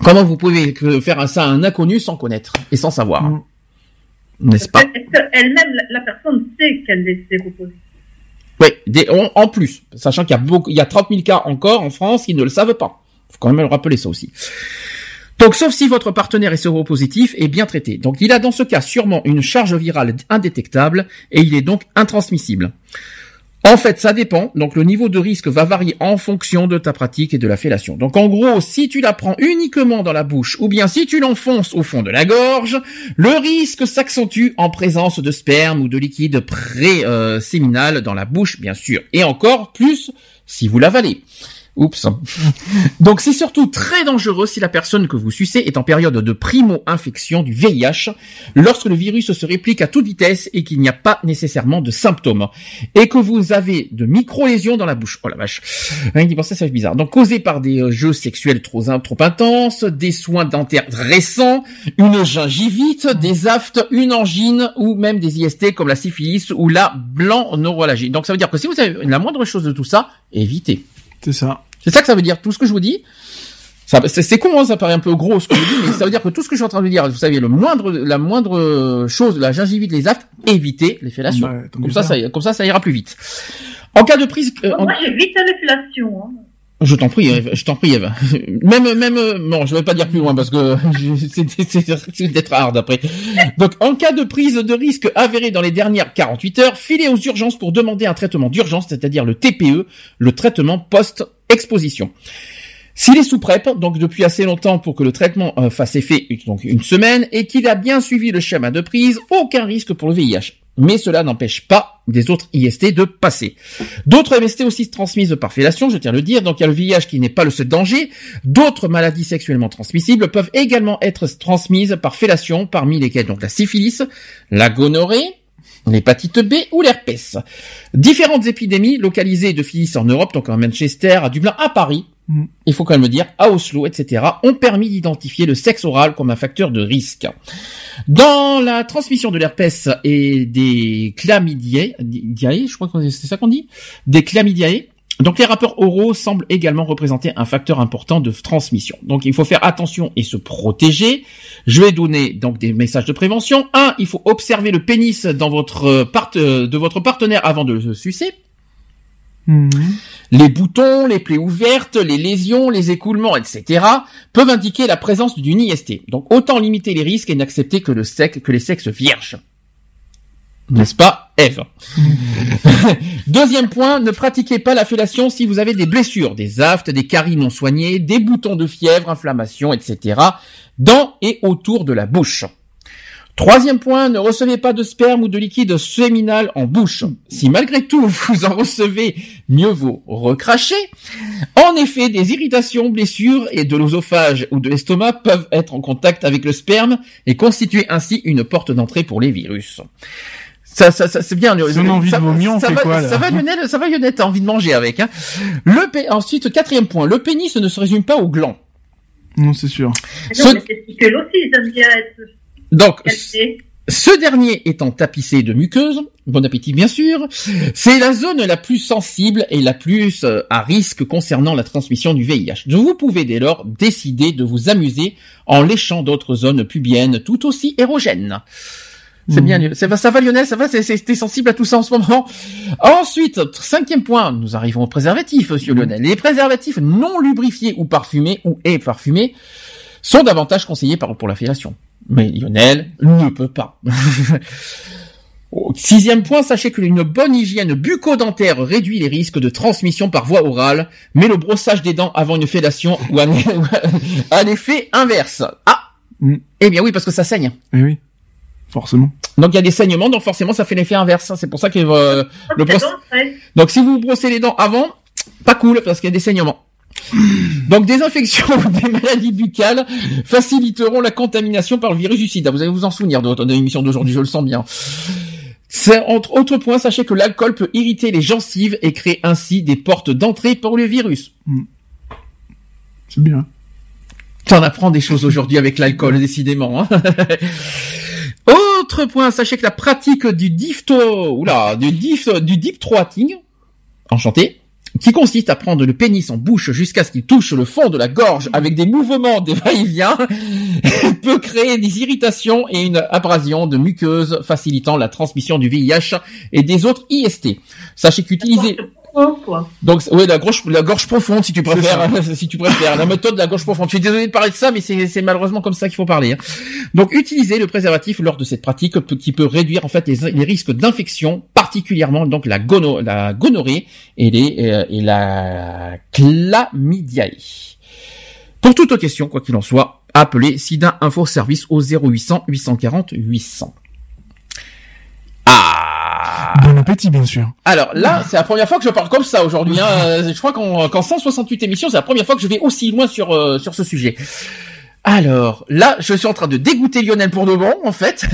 Comment vous pouvez faire ça à un inconnu sans connaître et sans savoir hein? N'est-ce pas? Est-ce qu'elle-même, la personne sait qu'elle est séropositive? Oui, en plus, sachant qu'il y a beaucoup, il y a 30 000 cas encore en France qui ne le savent pas. Faut quand même le rappeler ça aussi. Donc, sauf si votre partenaire est séropositif et bien traité. Donc, il a dans ce cas sûrement une charge virale indétectable et il est donc intransmissible. En fait, ça dépend. Donc, le niveau de risque va varier en fonction de ta pratique et de la fellation. Donc, en gros, si tu la prends uniquement dans la bouche ou bien si tu l'enfonces au fond de la gorge, le risque s'accentue en présence de sperme ou de liquide pré-séminal dans la bouche, bien sûr. Et encore plus si vous l'avalez. Oups. <laughs> Donc c'est surtout très dangereux si la personne que vous sucez est en période de primo-infection du VIH, lorsque le virus se réplique à toute vitesse et qu'il n'y a pas nécessairement de symptômes, et que vous avez de micro-lésions dans la bouche. Oh la vache. Rien que d'y penser, ça fait bizarre. Donc causé par des euh, jeux sexuels trop, trop intenses, des soins dentaires récents, une gingivite, des aftes, une angine, ou même des IST comme la syphilis ou la blanc neurologie. Donc ça veut dire que si vous avez la moindre chose de tout ça, évitez. C'est ça. C'est ça que ça veut dire, tout ce que je vous dis. Ça, c'est, c'est con, hein, ça paraît un peu gros ce que je vous dis, mais ça veut dire que tout ce que je suis en train de dire, vous savez, le moindre, la moindre chose, la gingivite, les aftes, évitez les fellations. Ouais, tant comme ça, ça. comme ça, ça ira plus vite. En cas de prise, euh, en- Moi, la fellation. Hein. Je t'en prie, je t'en prie, Eve. <laughs> Même, même, non, je vais pas dire plus loin parce que <laughs> c'est d'être hard après. Donc, en cas de prise de risque avérée dans les dernières 48 heures, filez aux urgences pour demander un traitement d'urgence, c'est-à-dire le TPE, le traitement post-exposition. S'il est sous PrEP, donc depuis assez longtemps pour que le traitement euh, fasse effet, donc une semaine, et qu'il a bien suivi le schéma de prise, aucun risque pour le VIH. Mais cela n'empêche pas des autres IST de passer. D'autres MST aussi transmises par fellation, je tiens à le dire, donc il y a le VIH qui n'est pas le seul danger. D'autres maladies sexuellement transmissibles peuvent également être transmises par fellation, parmi lesquelles donc la syphilis, la gonorrhée, l'hépatite B ou l'herpès. Différentes épidémies localisées de filis en Europe, donc en Manchester, à Dublin, à Paris. Il faut quand même le dire, à Oslo, etc., ont permis d'identifier le sexe oral comme un facteur de risque. Dans la transmission de l'herpès et des chlamydiae, diae, je crois que c'est ça qu'on dit, des chlamydiae, donc les rapports oraux semblent également représenter un facteur important de transmission. Donc il faut faire attention et se protéger. Je vais donner donc des messages de prévention. Un, il faut observer le pénis dans votre euh, euh, de votre partenaire avant de le sucer. Mhm. Les boutons, les plaies ouvertes, les lésions, les écoulements, etc. peuvent indiquer la présence d'une IST. Donc autant limiter les risques et n'accepter que le sexe, que les sexes vierges. N'est-ce pas, Eve? <laughs> Deuxième point, ne pratiquez pas la fellation si vous avez des blessures, des aftes, des caries non soignées, des boutons de fièvre, inflammation, etc. dans et autour de la bouche. Troisième point, ne recevez pas de sperme ou de liquide séminal en bouche. Si malgré tout <laughs> vous en recevez, mieux vaut recracher. En effet, des irritations, blessures et de l'osophage ou de l'estomac peuvent être en contact avec le sperme et constituer ainsi une porte d'entrée pour les virus. Ça, ça, ça c'est bien. Si on a envie ça, de vomir, on ça fait va, quoi, là Ça va, Lionel, ça va, Lionel, t'as envie de manger avec. Hein. Le pé- ensuite, quatrième point, le pénis ne se résume pas au gland. Non, c'est sûr. Mais Non, mais aussi, bien être Donc, ce dernier étant tapissé de muqueuses, Bon appétit, bien sûr. C'est la zone la plus sensible et la plus euh, à risque concernant la transmission du VIH. Vous pouvez dès lors décider de vous amuser en léchant d'autres zones pubiennes tout aussi érogènes. C'est bien, ça va, ça va Lionel, ça va, c'est- t'es sensible à tout ça en ce moment? Ensuite, cinquième point, nous arrivons aux préservatifs, monsieur Lionel. Les préservatifs non lubrifiés ou parfumés ou et parfumés sont davantage conseillés pour la fellation. Mais Lionel ne peut pas. Au <laughs> Sixième point, sachez qu'une bonne hygiène bucco-dentaire réduit les risques de transmission par voie orale, mais le brossage des dents avant une fellation ou un- <laughs> a l'effet inverse. Ah Eh bien oui, parce que ça saigne. Eh oui, forcément. Donc il y a des saignements, donc forcément ça fait l'effet inverse. C'est pour ça que euh, le C'est brosse... donc si vous vous brossez les dents avant, pas cool parce qu'il y a des saignements. Donc des infections ou des maladies buccales faciliteront la contamination par le virus du sida. Vous allez vous en souvenir de votre de l'émission d'aujourd'hui, je le sens bien. C'est entre autres points, sachez que l'alcool peut irriter les gencives et créer ainsi des portes d'entrée pour le virus. C'est bien. T'en apprends des choses aujourd'hui avec l'alcool, décidément. hein. <laughs> Autre point, sachez que la pratique du difto, oula, du dif, du deep throating, enchanté, qui consiste à prendre le pénis en bouche jusqu'à ce qu'il touche le fond de la gorge avec des mouvements de va-et-vient, <laughs> peut créer des irritations et une abrasion de muqueuse facilitant la transmission du VIH et des autres IST. Sachez qu'utiliser... Donc oui, la gorge, la gorge profonde, si tu préfères, <laughs> si tu préfères, la méthode de la gorge profonde. Je suis désolé de parler de ça, mais c'est c'est malheureusement comme ça qu'il faut parler. hein. Donc, utilisez le préservatif lors de cette pratique qui peut réduire en fait les, les risques d'infection, particulièrement donc la, gono, la gonorrhée et les euh, et la chlamydiae. Pour toute question, quoi qu'il en soit, appelez SIDA Info Service au 0800 840 800. Ah. Bon appétit, bien sûr. Alors là, c'est la première fois que je parle comme ça aujourd'hui. Hein. Je crois qu'en qu'en 168 émissions, c'est la première fois que je vais aussi loin sur euh, sur ce sujet. Alors là, je suis en train de dégoûter Lionel pour de bon, en fait.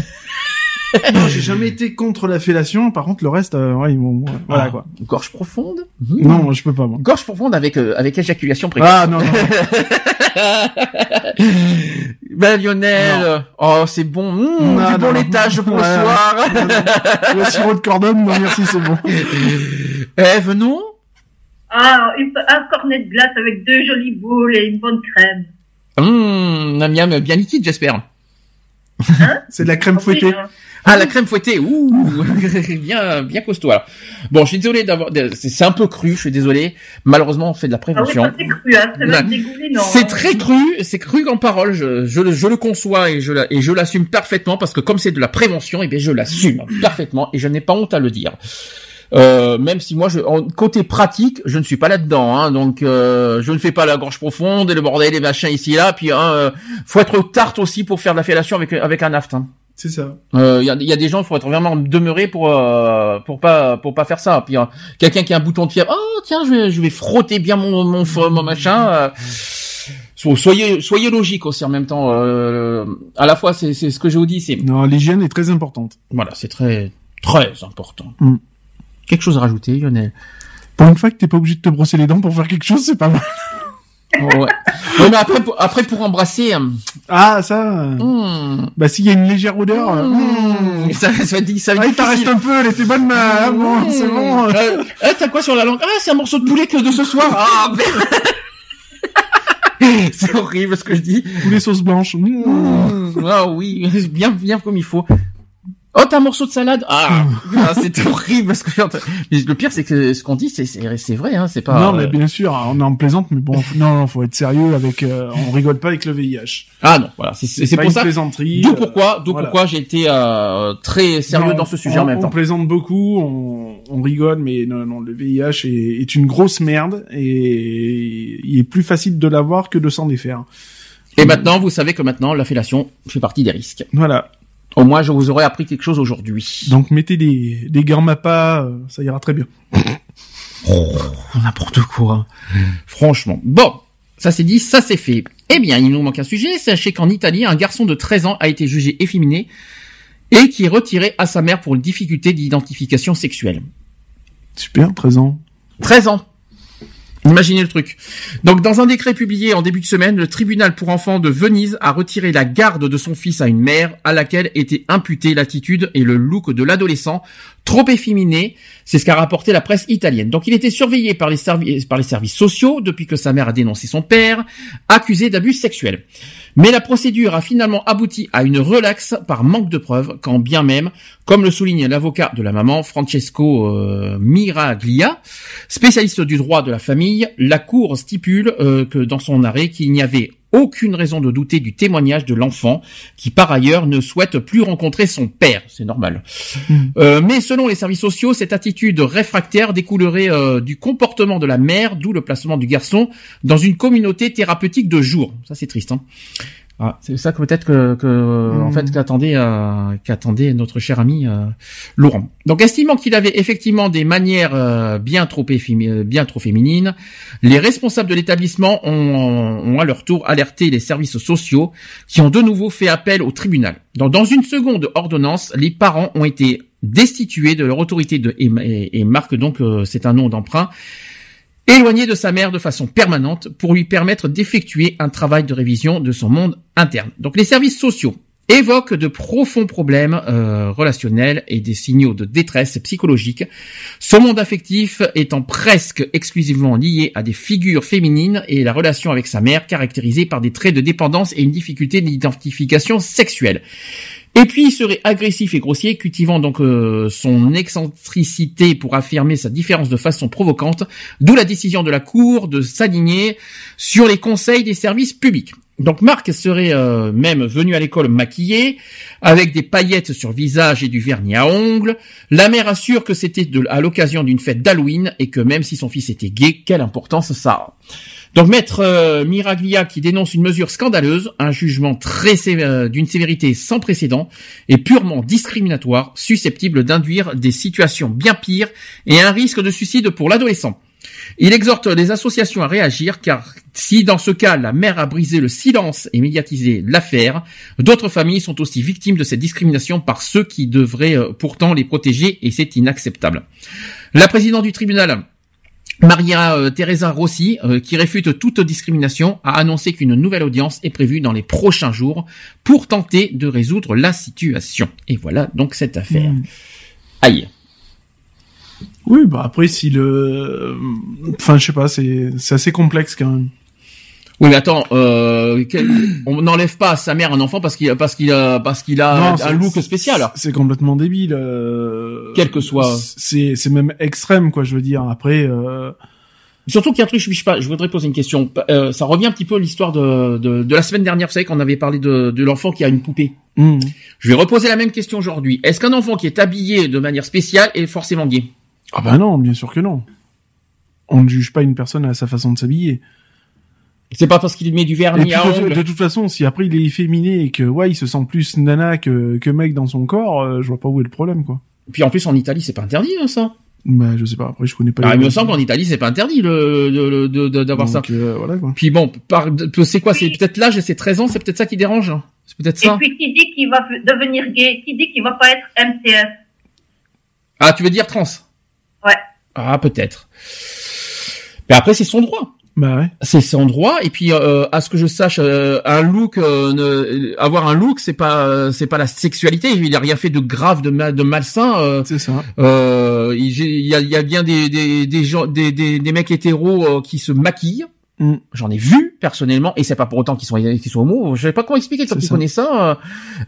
Non, j'ai jamais été contre la fellation. Par contre, le reste, euh, ouais, ils m'ont- voilà Ah, quoi. Gorge profonde? Non, moi, je peux pas. Moi. Gorge profonde avec euh, avec éjaculation précoce. Ah non, non. <laughs> <laughs> ben Lionel, oh c'est bon, Mmh, Non, du non, bon non. laitage pour Ouais. le soir. Le sirop de cordon, non merci, c'est bon. <laughs> Eh venons. Ah, une- un cornet de glace avec deux jolies boules et une bonne crème. Hum, un miam bien liquide, j'espère. C'est de la crème fouettée. hein. Ah, la crème fouettée, ouh, <laughs> bien, bien costaud. Alors, bon, je suis désolé d'avoir, c'est un peu cru, je suis désolé. Malheureusement, on fait de la Ah oui, prévention. c'est cru, hein. Hein. très cru, c'est cru en parole. Je, je, le- je le conçois et je la- et je l'assume parfaitement parce que comme c'est de la prévention, et bien je l'assume parfaitement et je n'ai pas honte à le dire. Euh, même si moi, je, en, côté pratique, je ne suis pas là-dedans, hein, donc euh, je ne fais pas la gorge profonde et le bordel et machin ici et là. Puis, hein, euh, faut être tarte aussi pour faire de la fellation avec avec un aft. Hein. C'est ça. Il Euh, y, a, y a des gens, il faut être vraiment demeuré pour euh, pour pas pour pas faire ça. Puis euh, quelqu'un qui a un bouton de fièvre, oh tiens, je vais je vais frotter bien mon mon, mon, mon machin. euh, so- soyez soyez logique aussi en même temps. Euh, à la fois, c'est c'est ce que je vous dis, c'est Non, l'hygiène est très importante. voilà, c'est très très important. Mm. Quelque chose à rajouter, Lionel? Pour une fois que t'es pas obligé de te brosser les dents pour faire quelque chose, c'est pas mal. Ouais. Ouais, mais après pour, après pour embrasser, euh, Ah, ça. hmm, Bah, s'il y a une légère odeur. hmm, ça ça dit ça Ah, t'en reste un peu, elle était bonne, mais ah, bon, c'est bon. Euh, eh, t'as quoi sur la langue? Ah, c'est un morceau de poulet que de ce soir. Ah, merde. <laughs> c'est horrible ce que je dis. Tous les sauces blanches. Mmh. Ah oui, <laughs> bien, bien comme il faut. Oh, t'as un morceau de salade Ah, ah, c'est horrible ce que. Mais le pire, c'est que ce qu'on dit, c'est c'est vrai, hein. C'est pas. non, mais euh, bien sûr, on en plaisante, mais bon, non, non, faut être sérieux avec, euh, on rigole pas avec le VIH. Ah non, voilà. C'est pour une ça. plaisanterie. D'où euh, pourquoi, d'où voilà. pourquoi j'ai été euh, très sérieux Non, dans ce sujet on, en même on temps. plaisante beaucoup, on, on rigole, mais non, non, le VIH est, est une grosse merde et il est plus facile de l'avoir que de s'en défaire. Et maintenant, vous savez que maintenant, la fellation fait partie des risques. Voilà. Au moins, je vous aurais appris quelque chose aujourd'hui. Donc mettez des, des gants mappa, euh, ça ira très bien. N'importe quoi. Franchement. Bon, ça c'est dit, ça c'est fait. Eh bien, il nous manque un sujet. Sachez qu'en Italie, un garçon de 13 ans a été jugé efféminé et qui est retiré à sa mère pour une difficulté d'identification sexuelle. Super, 13 ans. 13 ans. Imaginez le truc. Donc, dans un décret publié en début de semaine, le tribunal pour enfants de Venise a retiré la garde de son fils à une mère à laquelle était imputée l'attitude et le look de l'adolescent trop efféminé. C'est ce qu'a rapporté la presse italienne. Donc, il était surveillé par les, par les services sociaux depuis que sa mère a dénoncé son père, accusé d'abus sexuels. Mais la procédure a finalement abouti à une relaxe par manque de preuves, quand bien même, comme le souligne l'avocat de la maman, Francesco euh, Miraglia, spécialiste du droit de la famille, la Cour stipule euh, que dans son arrêt qu'il n'y avait aucune raison de douter du témoignage de l'enfant, qui par ailleurs ne souhaite plus rencontrer son père. C'est normal. Euh, mais selon les services sociaux, cette attitude réfractaire découlerait euh, du comportement de la mère, d'où le placement du garçon dans une communauté thérapeutique de jour. Ça c'est triste. Hein. Ah, c'est ça que peut-être que, que en fait qu'attendait euh, qu'attendait notre cher ami euh, Laurent. Donc estimant qu'il avait effectivement des manières euh, bien trop euh, bien trop féminines, les responsables de l'établissement ont, ont à leur tour alerté les services sociaux qui ont de nouveau fait appel au tribunal. Donc dans une seconde ordonnance, les parents ont été destitués de leur autorité de et, et- et marque donc euh, c'est un nom d'emprunt éloigné de sa mère de façon permanente pour lui permettre d'effectuer un travail de révision de son monde interne. Donc les services sociaux évoquent de profonds problèmes euh, relationnels et des signaux de détresse psychologique, son monde affectif étant presque exclusivement lié à des figures féminines et la relation avec sa mère caractérisée par des traits de dépendance et une difficulté d'identification sexuelle. Et puis il serait agressif et grossier, cultivant donc euh, son excentricité pour affirmer sa différence de façon provocante, d'où la décision de la Cour de s'aligner sur les conseils des services publics. Donc Marc serait euh, même venu à l'école maquillé, avec des paillettes sur visage et du vernis à ongles. La mère assure que c'était à l'occasion d'une fête d'Halloween et que même si son fils était gay, quelle importance ça a. Donc maître euh, Miraglia qui dénonce une mesure scandaleuse, un jugement très sévère- d'une sévérité sans précédent et purement discriminatoire, susceptible d'induire des situations bien pires et un risque de suicide pour l'adolescent. Il exhorte les associations à réagir car si dans ce cas la mère a brisé le silence et médiatisé l'affaire, d'autres familles sont aussi victimes de cette discrimination par ceux qui devraient euh, pourtant les protéger et c'est inacceptable. La présidente du tribunal Maria euh, Teresa Rossi, euh, qui réfute toute discrimination, a annoncé qu'une nouvelle audience est prévue dans les prochains jours pour tenter de résoudre la situation. Et voilà donc cette affaire. Mm. Aïe. Oui, bah après si le, enfin je sais pas, c'est c'est assez complexe quand même. Oui, mais attends, euh, quel- on n'enlève pas à sa mère un enfant parce qu'il parce qu'il a parce qu'il a Non, un look spécial. C'est complètement débile. euh, Quel que soit. C'est c'est même extrême quoi. Je veux dire. Après. Euh... Surtout qu'il y a un truc, je sais pas, je voudrais poser une question. Euh, ça revient un petit peu à l'histoire de, de, de la semaine dernière, vous savez, qu'on avait parlé de, de l'enfant qui a une poupée. hmm. Je vais reposer la même question aujourd'hui. Est-ce qu'un enfant qui est habillé de manière spéciale est forcément gay? Ah bah non, bien sûr que non. On ne juge pas une personne à sa façon de s'habiller. C'est pas parce qu'il met du Et vernis puis, à de, ongles. de toute façon, si après il est efféminé et que ouais, il se sent plus nana que, que mec dans son corps, euh, je vois pas où est le problème quoi. Puis en plus en Italie, c'est pas interdit hein, ça. Bah je sais pas. Après je connais pas. Ah, les il me semble qu'en Italie, c'est pas interdit le, d'avoir ça. Donc, euh, voilà quoi. Puis bon, par, c'est quoi? C'est peut-être l'âge, c'est 13 ans, c'est peut-être ça qui dérange? hein. C'est peut-être Et ça? puis qui dit qu'il va devenir gay, qui dit qu'il va pas être MTS. Ah, tu veux dire trans? Ouais. Ah, peut-être. Mais après, c'est son droit. Bah ouais. C'est son droit. Et puis, euh, à ce que je sache, euh, un look, euh, ne- avoir un look, c'est pas, euh, c'est pas la sexualité. Il a rien fait de grave, de, mal, de malsain. euh, C'est ça. euh, il il y a, il y a bien des, des, des gens, des, des, des mecs hétéros qui se maquillent. Mm. J'en ai vu personnellement, et c'est pas pour autant qu'ils sont qu'ils sont homo. Je sais pas comment expliquer. Qui ça. connais ça,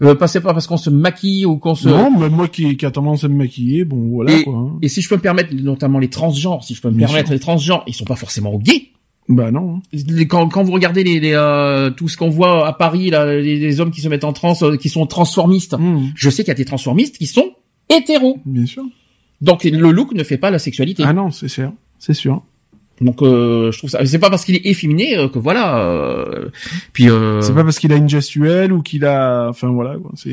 euh, euh, pas c'est pas parce qu'on se maquille ou qu'on se. Non, mais moi qui, qui a tendance à me maquiller, bon voilà et, quoi. hein. et si je peux me permettre, notamment les transgenres, si je peux me Bien permettre, sûr. les transgenres, ils sont pas forcément gays. Bah non. hein. Quand, quand vous regardez les, les, euh, tout ce qu'on voit à Paris, là, les, les hommes qui se mettent en trans, euh, qui sont transformistes, Mm. je sais qu'il y a des transformistes qui sont hétéros. Bien sûr. Donc le look ne fait pas la sexualité. Ah non, c'est sûr. C'est sûr. Donc euh, je trouve ça. C'est pas parce qu'il est efféminé euh, que voilà. euh, puis. Euh, C'est pas parce qu'il a une gestuelle ou qu'il a, enfin voilà quoi. C'est.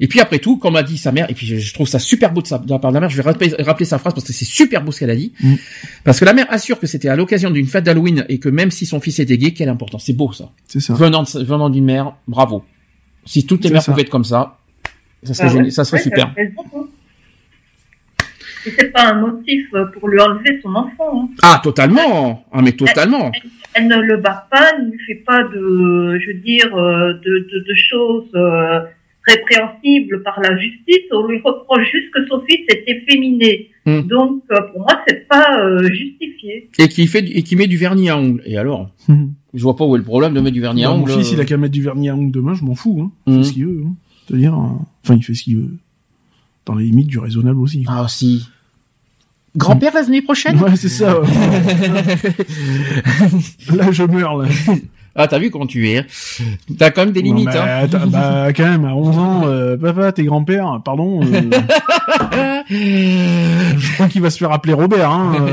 Et puis après tout, comme a dit sa mère, et puis je, je trouve ça super beau de, sa, de la part de la mère, je vais rappeler, rappeler sa phrase parce que c'est super beau ce qu'elle a dit. Mm. Parce que la mère assure que c'était à l'occasion d'une fête d'Halloween et que même si son fils était gay, quelle importance. C'est beau ça. C'est ça. Venant, de- venant d'une mère, bravo. Si toutes les mères ça. pouvaient être comme ça, ça serait, Ah ouais. ça serait Ouais, super. beaucoup. Et c'est pas un motif euh, pour lui enlever son enfant. hein. Ah, totalement. Ah, mais totalement. Elle ne le bat pas, ne lui fait pas de, je veux dire, euh, de, de, de choses euh, répréhensibles par la justice. On lui reproche juste que son fils est efféminé. Hmm. Donc, pour moi, c'est pas euh, justifié. Et qui fait, et qui met du vernis à ongles. Et alors? Je vois pas où est le problème de mettre du vernis à Bah, mon ongles. fils, il a qu'à mettre du vernis à ongles demain, je m'en fous. Hein. Il fait ce qu'il veut. Hein. C'est-à-dire, enfin, il fait ce qu'il veut. Dans les limites du raisonnable aussi. Ah, si. Grand-père la semaine prochaine? Ouais, c'est ça. ouais. <laughs> là, je meurs, là. Ah, t'as vu comment tu es. hein. T'as quand même des Non, limites, mais hein. bah, quand même, à 11 ans, euh, papa, t'es grand-père, pardon. euh, <laughs> je crois qu'il va se faire appeler Robert. Hein. <laughs>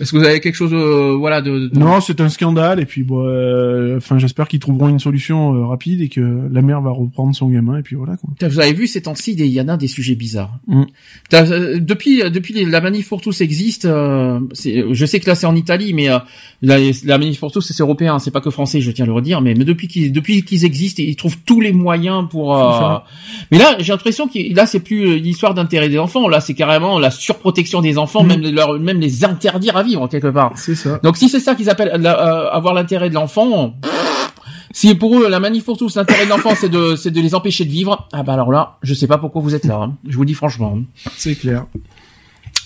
euh. Est-ce que vous avez quelque chose, euh, voilà, de, de- Non, c'est un scandale et puis bon, euh, enfin j'espère qu'ils trouveront une solution euh, rapide et que la mère va reprendre son gamin et puis voilà quoi. Vous avez vu ces temps-ci, des- il y en a des sujets bizarres. Mm. T'as, euh, depuis, depuis les- la manif pour tous existe. euh, c'est- je sais que là c'est en Italie, mais euh, la, la manif pour tous c'est européen, c'est pas que français, je tiens à le redire. Mais, mais depuis qu'ils, depuis qu'ils existent, ils trouvent tous les moyens pour. euh. Mais là, j'ai l'impression que là c'est plus euh, l'histoire d'intérêt des enfants. Là, c'est carrément la surprotection des enfants, Mm. même leur, même les interdire à vivre quelque part. C'est ça. Donc si c'est ça qu'ils appellent la- euh, avoir l'intérêt de l'enfant, si pour eux la manif pour tous l'intérêt de l'enfant c'est de c'est de les empêcher de vivre, ah bah alors là, je sais pas pourquoi vous êtes là. hein. Je vous dis franchement. C'est clair.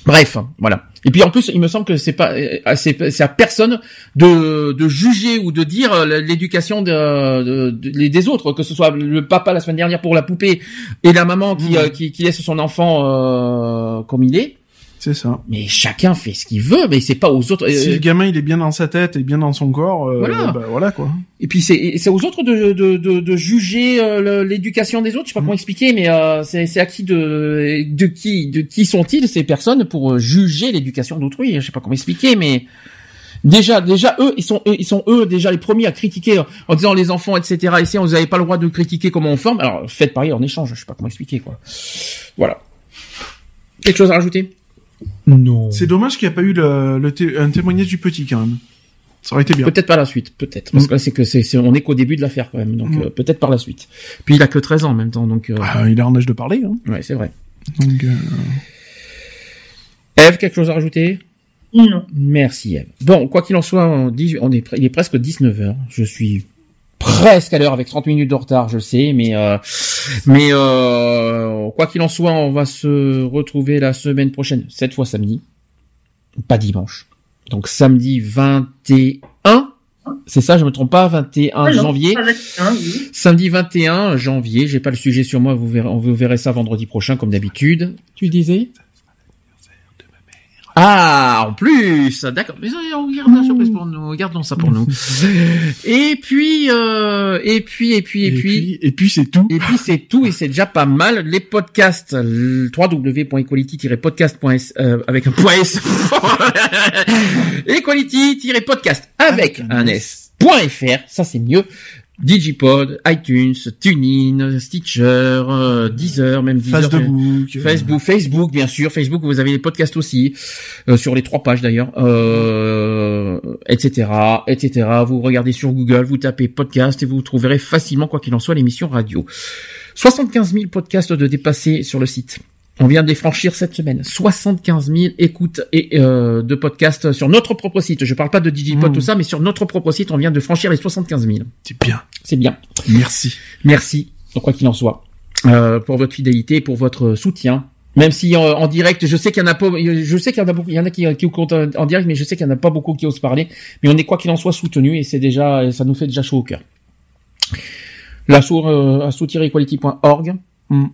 Bref, voilà. Et puis en plus, il me semble que c'est pas euh, c'est à personne de de juger ou de dire euh, l'éducation de, de- de- les- des autres, que ce soit le papa la semaine dernière pour la poupée et la maman qui euh, qui, qui laisse son enfant euh, comme il est. C'est ça. Mais chacun fait ce qu'il veut, mais c'est pas aux autres. Si euh, le gamin il est bien dans sa tête et bien dans son corps, euh, Voilà. bah voilà quoi. Et puis c'est c'est aux autres de de de, de juger euh, l'éducation des autres. Je sais pas comment expliquer, mais euh, c'est c'est à qui de de qui de qui sont-ils ces personnes pour euh, juger l'éducation d'autrui Je sais pas comment expliquer, mais déjà déjà eux ils sont eux, ils sont eux déjà les premiers à critiquer en disant les enfants etc. Ici vous avez pas le droit de critiquer comment on forme. Alors faites pareil en échange. Je sais pas comment expliquer quoi. Voilà. Quelque chose à rajouter? Non. C'est dommage qu'il n'y a pas eu le, le té- un témoignage du petit quand même. Ça aurait été bien. Peut-être par la suite, peut-être. Parce Mm. que là, c'est que c'est, c'est- on est qu'au début de l'affaire quand même, donc Mm. euh, peut-être par la suite. Puis il a que 13 ans en même temps, donc. euh, Ah, il est en âge de parler. Hein. Ouais, c'est vrai. Donc, euh, Eve, quelque chose à rajouter? Non. Merci Eve. Bon, quoi qu'il en soit, on, dit, on est, pre- il est presque 19 h Je suis presque à l'heure avec 30 minutes de retard, je sais, mais euh, mais euh, quoi qu'il en soit, on va se retrouver la semaine prochaine, cette fois samedi, pas dimanche. Donc samedi 21, c'est ça, je me trompe pas, 21 Ah non, janvier. pas 21, oui. Samedi 21 janvier, j'ai pas le sujet sur moi, vous verrez, vous verrez ça vendredi prochain comme d'habitude. Tu disais? Ah, en plus, d'accord. Mais euh, on garde la surprise pour nous, gardons ça pour nous. <laughs> Et puis, euh, et puis, et puis, et, puis, et puis c'est tout. Et puis c'est tout, et c'est déjà pas mal. Les podcasts, l- www.equality-podcast.s euh, avec un point S. <laughs> Equality-podcast avec un S.fr, ça c'est mieux. Digipod, iTunes, TuneIn, Stitcher, euh, Deezer, même Deezer. Facebook, euh. Facebook, Facebook, bien sûr. Facebook, vous avez les podcasts aussi, euh, sur les trois pages d'ailleurs, euh, etc., etc. Vous regardez sur Google, vous tapez podcast et vous trouverez facilement, quoi qu'il en soit, l'émission radio. 75 000 podcasts de dépassés sur le site. On vient de les franchir cette semaine. 75 000 écoutes et euh, de podcasts sur notre propre site. Je parle pas de Digipod, tout ça, mais sur notre propre site, on vient de franchir les 75 000. C'est bien. C'est bien. Merci. Merci, quoi qu'il en soit, euh, pour votre fidélité, pour votre soutien. Même si en, en direct, je sais qu'il y en a pas, je sais qu'il y en a beaucoup, il y en a qui, qui comptent en direct, mais je sais qu'il y en a pas beaucoup qui osent parler. Mais on est quoi qu'il en soit soutenu et c'est déjà, ça nous fait déjà chaud au cœur. L'asso, euh, asso-equality.org. Mm.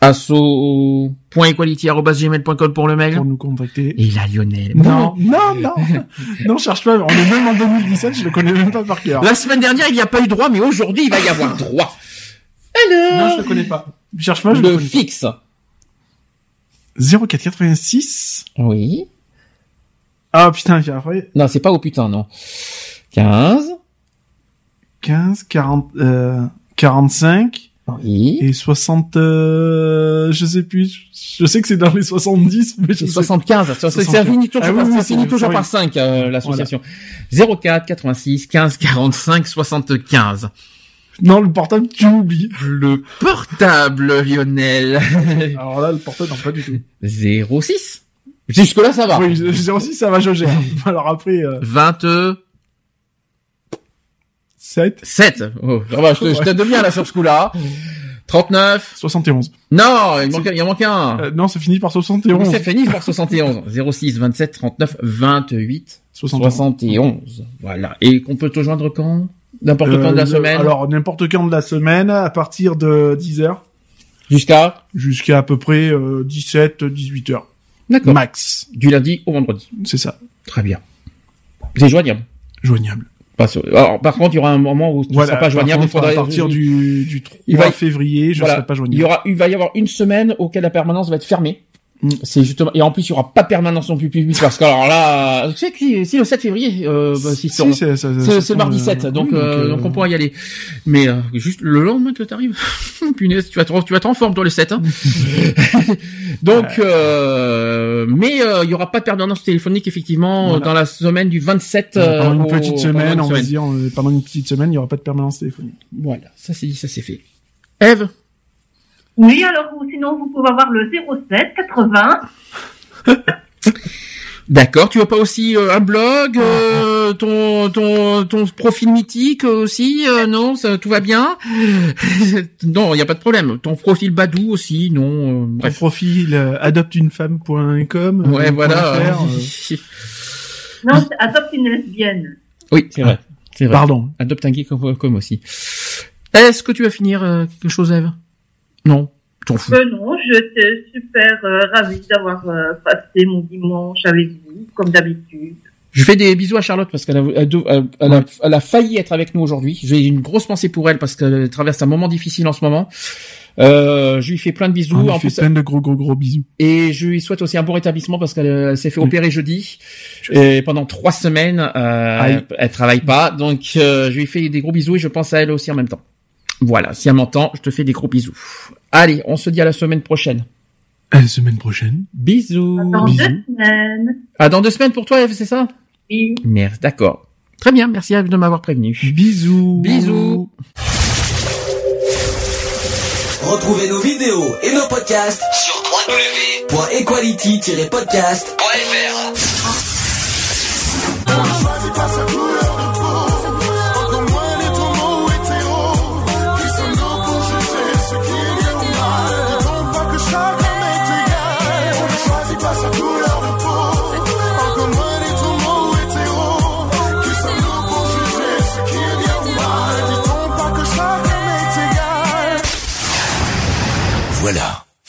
asso.equality.gmail.com pour le mail. Pour nous contacter. Et là, Lionel. Non, non, non, <laughs> non, cherche pas. On est même en 2017, je le connais même pas par cœur. La semaine dernière, il n'y a pas eu droit, mais aujourd'hui, il va y avoir droit. Alors Non, je le connais pas. Cherche pas, je le le connais. fixe. 0486. Oui. Ah putain, puis après. Non, c'est pas au putain, non. 15. 15, 40, euh, 45. Oui. Et 60, euh, je sais plus. Je sais que c'est dans les 70, mais je C'est sais- 75. Ça, ça 75. finit toujours, Ah oui, oui, c'est- toujours par 5, euh, l'association. 04 86 15 45 75. Non, le portable, tu oublies. Le portable, Lionel. <laughs> Alors là, le portable, non, pas du tout. 06. Jusque là, ça va. Oui, 06, ça va, je gère. <laughs> Alors après, euh, 20 7, 7. Oh, ça va, je te- je t'aide bien là sur ce coup-là. 39. 71. Non, il manque, il en manque un. Euh, non, c'est fini par 71. C'est fini par 71. 06, 27, 39, 28, 71. 71. Voilà. Et qu'on peut te joindre quand? N'importe quand de la Euh, semaine? Alors, n'importe quand de la semaine, à partir de 10h. Jusqu'à? Jusqu'à à peu près euh, 17, 18h. D'accord. Max. Du lundi au vendredi. C'est ça. Très bien. C'est joignable. Joignable. Pas sur- Alors, par contre, il y aura un moment où tu ne Voilà, seras pas joignable. contre, il faudra- à partir du, du 3 Il va- février, je Voilà. serai pas Il joignable. y aura, il va y avoir une semaine auquel la permanence va être fermée. Mm. C'est justement et en plus il y aura pas de permanence non plus publique parce que alors là tu sais que si le 7 février euh, bah, si, Si, c'est- c'est- c'est c'est le mardi tombe, 7 euh, donc oui, euh, donc, euh, donc on pourra y aller mais euh, juste le lendemain que t'arrives <laughs> punaise tu vas te tu vas être en forme toi le 7 hein. <laughs> donc euh, mais euh, il y aura pas de permanence téléphonique effectivement Voilà. dans la semaine du 27 Euh, pendant euh, une petite semaine, on va dire, euh, pendant une petite semaine, il y aura pas de permanence téléphonique. voilà ça c'est dit ça c'est fait Eve Oui, alors ou sinon vous pouvez avoir le 07 80 <laughs> D'accord, tu veux pas aussi euh, un blog, euh, ton ton ton profil mythique aussi euh, Non, ça tout va bien? <laughs> Non, il y a pas de problème. Ton profil Badou aussi, non euh, Ton Bref. profil euh, adopteunefemme.com. Ouais, euh, voilà. .fr, euh, Non, c'est adopte une lesbienne. Oui, c'est vrai. C'est vrai. Pardon. Adopte un geek comme, comme aussi. Est-ce que tu vas finir euh, quelque chose, Eve? Non, t'en fous. Euh, non, j'étais super euh, ravie d'avoir euh, passé mon dimanche avec vous, comme d'habitude. Je fais des bisous à Charlotte parce qu'elle a, elle, elle- elle a, elle a failli être avec nous aujourd'hui. J'ai une grosse pensée pour elle parce qu'elle traverse un moment difficile en ce moment. Euh, je lui fais plein de bisous. on lui En fait plus, plein de gros gros gros bisous. Et je lui souhaite aussi un bon rétablissement parce qu'elle elle s'est fait opérer jeudi et pendant trois semaines euh, elle travaille pas donc euh, je lui fais des gros bisous et je pense à elle aussi en même temps. Voilà, si elle m'entend, je te fais des gros bisous. Allez, on se dit à la semaine prochaine. À la semaine prochaine. Bisous. Dans Bisous. deux semaines. Ah, dans deux semaines pour toi, Eve, c'est ça? Oui. Merde, d'accord. Très bien, merci Eve de m'avoir prévenu. Bisous. Bisous. Retrouvez nos vidéos et nos podcasts sur www.equality-podcast.fr.